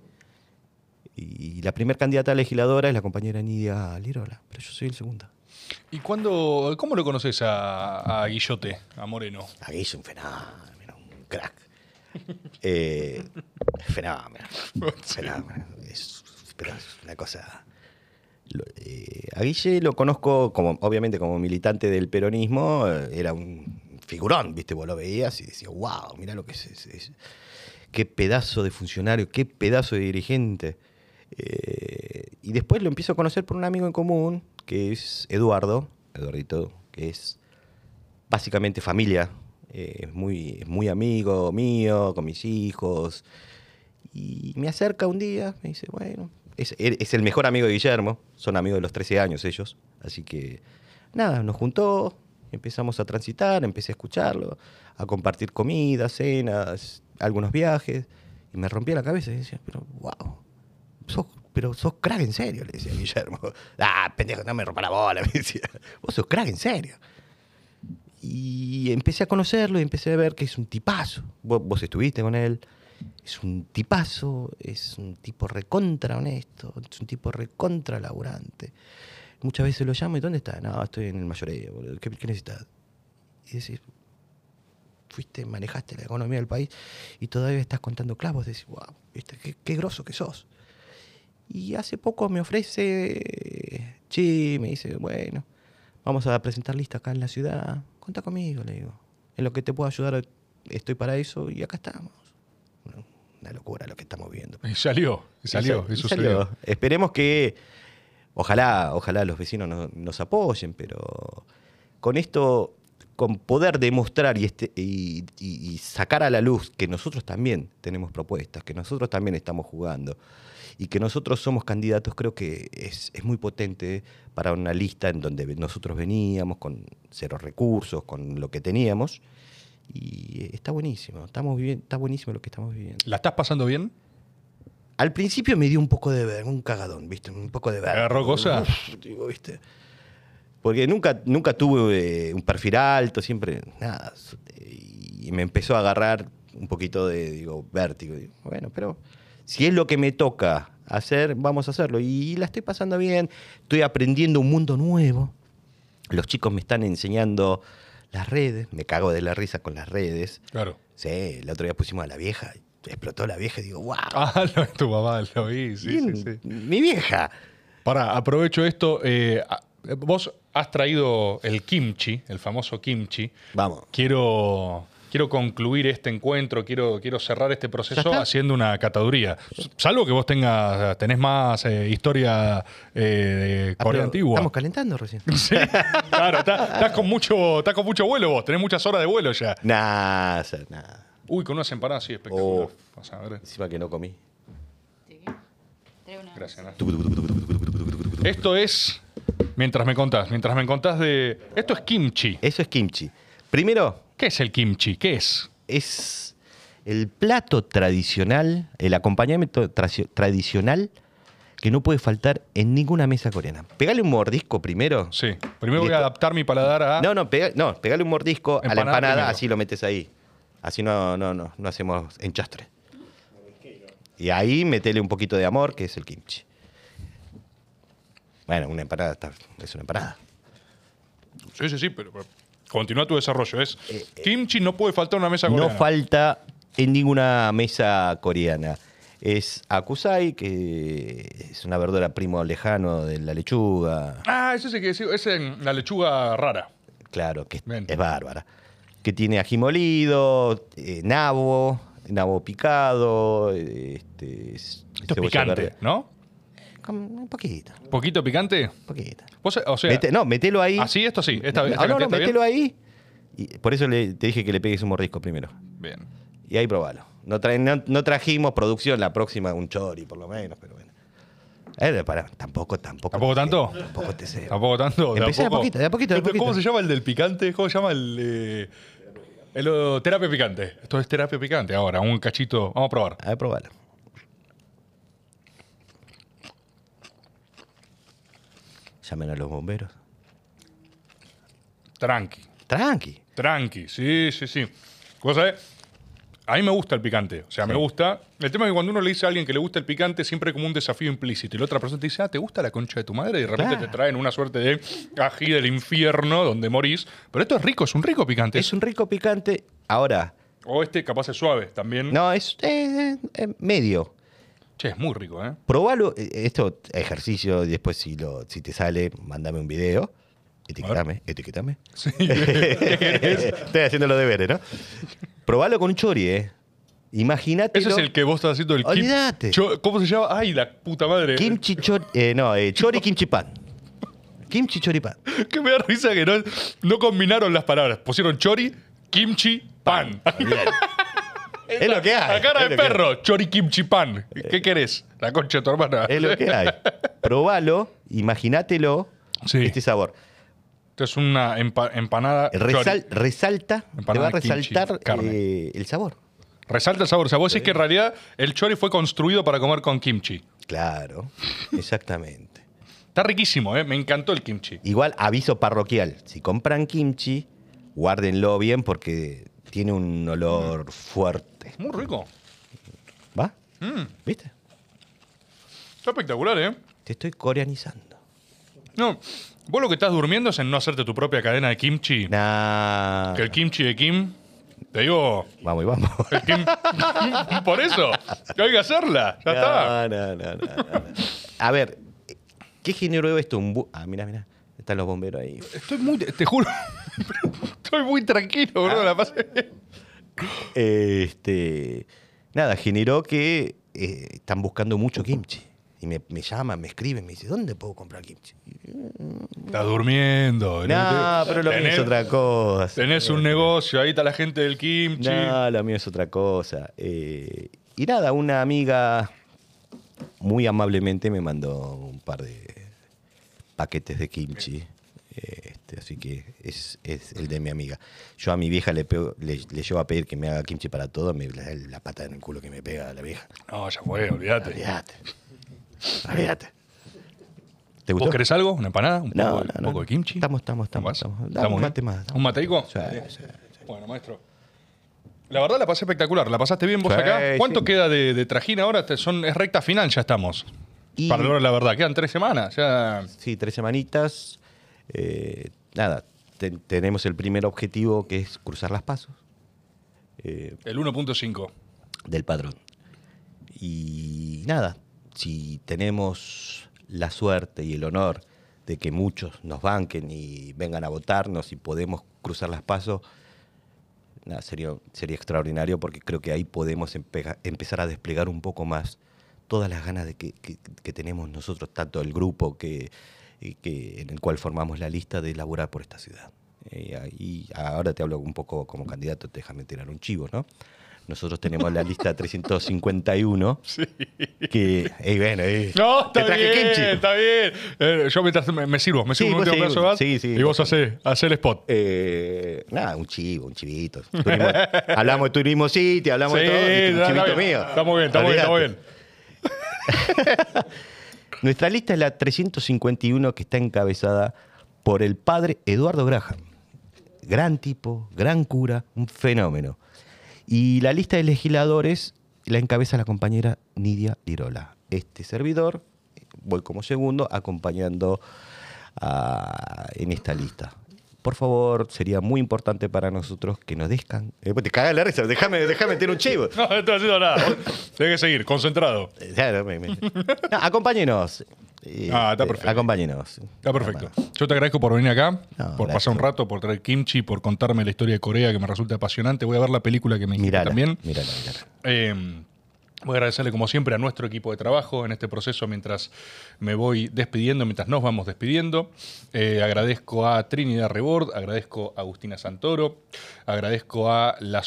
Y la primera candidata a legisladora es la compañera Nidia Lirola, pero yo soy el segundo. ¿Y cuándo, cómo lo conoces a, a Guillote, a Moreno? Aquí es un fenómeno, un crack. Eh, fenómeno. fenómeno. Es, pero es una cosa. Eh, a Guille lo conozco como, obviamente, como militante del peronismo, eh, era un figurón, viste, vos lo veías y decías, wow, mira lo que es, es- es- qué pedazo de funcionario, qué pedazo de dirigente. Eh, y después lo empiezo a conocer por un amigo en común, que es Eduardo, Eduardito, que es básicamente familia. eh, es muy, amigo mío, con mis hijos. Y me acerca un día, me dice, bueno, es, es el mejor amigo de Guillermo, son amigos de los 13 años ellos. Así que, nada, nos juntó, empezamos a transitar, empecé a escucharlo, a compartir comidas, cenas, algunos viajes. Y me rompía la cabeza y decía, pero wow, sos, pero sos crack en serio, le decía Guillermo. Ah, pendejo, no me rompa la bola, me decía. Vos sos crack en serio. Y empecé a conocerlo y empecé a ver que es un tipazo. Vos, vos estuviste con él. Es un tipazo, es un tipo recontra honesto, es un tipo recontra laburante. Muchas veces lo llamo y ¿dónde está? No, estoy en el mayoreo, boludo. ¿Qué, qué necesitas? Y decís, fuiste, manejaste la economía del país y todavía estás contando clavos. Decís, wow. Qué, qué groso que sos. Y hace poco me ofrece, sí, me dice, bueno, vamos a presentar lista acá en la ciudad. Cuenta conmigo, le digo. En lo que te puedo ayudar, estoy para eso y acá estamos. Una- locura lo que estamos viendo. Y salió, y salió, Y sal- sucedió. salió. Esperemos que, ojalá, ojalá los vecinos no- nos apoyen, pero con esto, con poder demostrar y, este, y, y- y sacar a la luz que nosotros también tenemos propuestas, que nosotros también estamos jugando y que nosotros somos candidatos, creo que es, es muy potente para una lista en donde nosotros veníamos con cero recursos, con lo que teníamos. Y está buenísimo, estamos bien, está buenísimo lo que estamos viviendo. ¿La estás pasando bien? Al principio me dio un poco de ver- un cagadón, ¿viste? Un poco de ver. ¿Agarró cosa? Digo, ¿viste? Porque nunca, nunca tuve eh, un perfil alto, siempre nada. Y me empezó a agarrar un poquito de, digo, vértigo. Digo, bueno, pero si es lo que me toca hacer, vamos a hacerlo. Y la estoy pasando bien, estoy aprendiendo un mundo nuevo. Los chicos me están enseñando las redes, me cago de la risa con las redes. Claro. Sí, el otro día pusimos a la vieja, explotó la vieja y digo, wow. Ah, de tu mamá, lo vi, sí, sí, sí. Mi vieja. Para, aprovecho esto. eh, vos has traído el kimchi, el famoso kimchi. Vamos. Quiero, quiero concluir este encuentro, quiero, quiero cerrar este ¿Ya proceso haciendo una cataduría. Salvo que vos tengas, tenés más eh, historia eh, de Ah, Corea antigua. Estamos calentando recién. Sí, claro, estás, con mucho, estás con mucho vuelo vos, tenés muchas horas de vuelo ya. Nada, nada. Uy, con unas empanadas sí, espectacular. Oh. Vas a ver. Encima que no comí. Gracias. Esto es, mientras me contás, mientras me contás de... Esto es kimchi. Eso es kimchi. Primero, ¿Qué es el kimchi? ¿Qué es? es el plato tradicional, el acompañamiento tracio- tradicional que no puede faltar en ninguna mesa coreana. Pegale un mordisco primero. Sí. Primero voy a adaptar mi paladar a... No, no, pega- no, pegale un mordisco a la Empanada empanada, primero. así lo metes ahí. Así no, no, no, no hacemos enchastre. Y ahí metele un poquito de amor, que es el kimchi. Bueno, una empanada está- es una empanada. Sí, sí, sí, pero pero continúa tu desarrollo. Es kimchi no puede faltar en una mesa Eh, No coreana. falta en ninguna mesa coreana. Es akusai, que es una verdura primo lejano de la lechuga. Ah, ese es el que ese es la lechuga rara. Claro, que es, Bien. es bárbara. Que tiene ají molido, eh, nabo, nabo picado, eh, este, es- Esto es cebolla picante, verde. ¿no? Un poquito, ¿Un poquito picante? poquito. Vos, o sea, Mete- no, metelo ahí. así, esto sí. Esta, esta Ah, no, no, metelo bien. ahí. Y por eso le- te dije que le pegues un mordisco primero. Bien. Y ahí probalo. No, trae- no, no trajimos producción, la próxima un chori por lo menos, pero bueno. Eh, para, tampoco, tampoco. ¿Tampoco tanto? Tampoco te cebo. Tampoco tanto. Empecé de a poco. poquito, de a poquito, de a Esto, ¿Cómo poquito. se llama el del picante? ¿Cómo se llama el, eh, el, oh, terapia picante? Esto es terapia picante. Ahora, un cachito. Vamos a probar. A ver, probalo. Llamen a los bomberos. Tranqui. Tranqui. Tranqui. Sí, sí, sí. Vos sabés, a mí me gusta el picante. O sea, me gusta. El tema es que cuando uno le dice a alguien que le gusta el picante, siempre hay como un desafío implícito. Y la otra persona te dice, ah, ¿te gusta la concha de tu madre? Y de repente Claro. te traen una suerte de ají del infierno donde morís. Pero esto es rico, es un rico picante. Es un rico picante. Ahora, O este capaz es suave también. no, es eh, eh, medio. Che, es muy rico, ¿eh? Probalo. eh, Esto, ejercicio, y después si, lo, si te sale, mándame un video. Etiquetame, etiquetame. Sí. Estoy haciendo los deberes, ¿no? Probalo con un chori, ¿eh? Imagínate. Ese es el que vos estás haciendo el kim- Olvídate. ¿Cómo se llama? Ay, la puta madre. Kimchi chori. eh, no, eh, chori kimchi pan. Kimchi chori pan. Que me da risa que no, no combinaron las palabras. Pusieron chori, kimchi, pan. Es lo que hay. La cara de perro, chori, kimchi, pan. ¿Qué querés? La concha de tu hermana. Es lo que hay. Probalo, imagínatelo. Sí. Este sabor. Esto es una empa- empanada. Resal- chori. resalta, te va a resaltar eh, el sabor. Resalta el sabor. O sea, vos decís que en realidad el chori fue construido para comer con kimchi. Claro, exactamente. Está riquísimo, ¿eh? Me encantó el kimchi. Igual, aviso parroquial. Si compran kimchi, guárdenlo bien porque tiene un olor fuerte. Muy rico. ¿Va? Mm, ¿Viste? está espectacular, ¿eh? Te estoy coreanizando. No, vos lo que estás durmiendo es en no hacerte tu propia cadena de kimchi. Nah. Que el kimchi de Kim, te digo, Vamos y vamos. el Kim, por eso, que hay que hacerla, ya está. No, no, no, no, no. A ver, ¿qué generó esto? Un bu- ah, mira, mira. Están los bomberos ahí. Estoy muy, te juro, estoy muy tranquilo, bro, la pasé bien. Este, nada, generó que eh, están buscando mucho kimchi. Y me, me llaman, me escriben, me dicen, ¿dónde puedo comprar kimchi? Estás durmiendo. No, pero lo mío es otra cosa. Tenés un negocio, ahí está la gente del kimchi. No, lo mío es otra cosa. Eh, y nada, una amiga muy amablemente me mandó un par de paquetes de kimchi. Este, así que es, es el de mi amiga. Yo a mi vieja le, pego- le, le llevo a pedir que me haga kimchi para todo, me, la, la pata en el culo que me pega la vieja. No, ya fue, olvídate. Olvídate. Olvídate. ¿Te ¿Vos gustó? querés algo? ¿Una empanada? ¿Un, No, poco, no, un no. poco de kimchi? Estamos, estamos, estamos, estamos. Dame ¿Estamos un mate más, ¿Un mateico? Sí, sí, Bueno, maestro. La verdad la pasé espectacular. ¿La pasaste bien vos acá? ¿Cuánto queda de, de trajín ahora? Son, es recta final, ya estamos. Y- Para la verdad, quedan tres semanas. Ya... Sí, tres semanitas. Eh, nada, te- tenemos el primer objetivo que es cruzar las pasos eh, El 1.5. del padrón. Y nada, si tenemos la suerte y el honor de que muchos nos banquen y vengan a votarnos y podemos cruzar las pasos, nada, sería, sería extraordinario porque creo que ahí podemos empezar a desplegar un poco más todas las ganas de que, que- que tenemos nosotros, tanto el grupo que, que, en el cual formamos la lista de laburar por esta ciudad. Eh, y ahora te hablo un poco como candidato, déjame tirar un chivo, ¿no? Nosotros tenemos la lista 351. Que, ey, bueno, ey, No, te está bien, kimchi. está bien. Eh, yo mientras me, me sirvo, me Sí, sirvo un último sí, pedazo de gas sí, sí, y vos hacés hacé el spot. Eh, nada, un chivo, un chivito. Turismo- hablamos de turismo city, hablamos Sí, de todo. un está chivito bien. mío. Estamos bien, estamos bien, estamos Olvídate. bien. Nuestra lista es la 351 que está encabezada por el padre Eduardo Graham. Gran tipo, gran cura, un fenómeno. Y la lista de legisladores la encabeza la compañera Nidia Lirola. Este servidor, voy como segundo, acompañando en esta lista. Por favor, sería muy importante para nosotros que nos descan. Eh, te cagas la risa, déjame, déjame meter un chivo. No, no estoy haciendo nada. Tienes que seguir, concentrado. Eh, claro, me- me- No, acompáñenos. Eh, Ah, está eh, perfecto. Acompáñenos. Está perfecto. Yo te agradezco por venir acá, No, por pasar un rato, por traer kimchi, por contarme la historia de Corea que me resulta apasionante. Voy a ver la película que me Mírala, también. mírala, mírala. Eh, voy a agradecerle como siempre a nuestro equipo de trabajo en este proceso mientras me voy despidiendo, mientras nos vamos despidiendo. Eh, agradezco a Trinidad Rebord, agradezco a Agustina Santoro, agradezco a La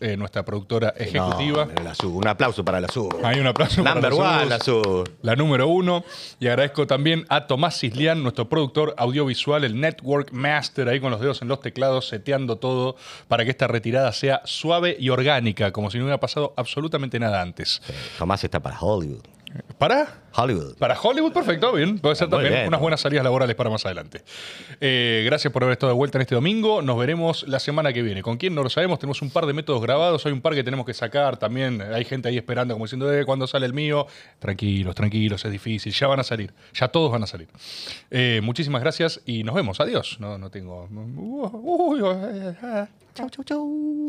eh, nuestra productora ejecutiva. No, la SU. Un aplauso para la. Hay un aplauso para la one, Sus. la. La número uno. Y agradezco también a Tomás Cislián, nuestro productor audiovisual, el Network Master, ahí con los dedos en los teclados, seteando todo para que esta retirada sea suave y orgánica, como si no hubiera pasado absolutamente nada antes. Tomás está para Hollywood. ¿Para? Hollywood. Para Hollywood, perfecto, bien. Puede ser Ah, Muy también bien. unas buenas salidas laborales para más adelante. Eh, gracias por haber estado de vuelta en este domingo. Nos veremos la semana que viene. ¿Con quién no lo sabemos? Tenemos un par de métodos grabados. Hay un par que tenemos que sacar también. Hay gente ahí esperando, como diciendo, eh, ¿cuándo sale el mío? Tranquilos, tranquilos, es difícil. Ya van a salir. Ya todos van a salir. Eh, muchísimas gracias y nos vemos. Adiós. No, no tengo. Chau, chau, chau.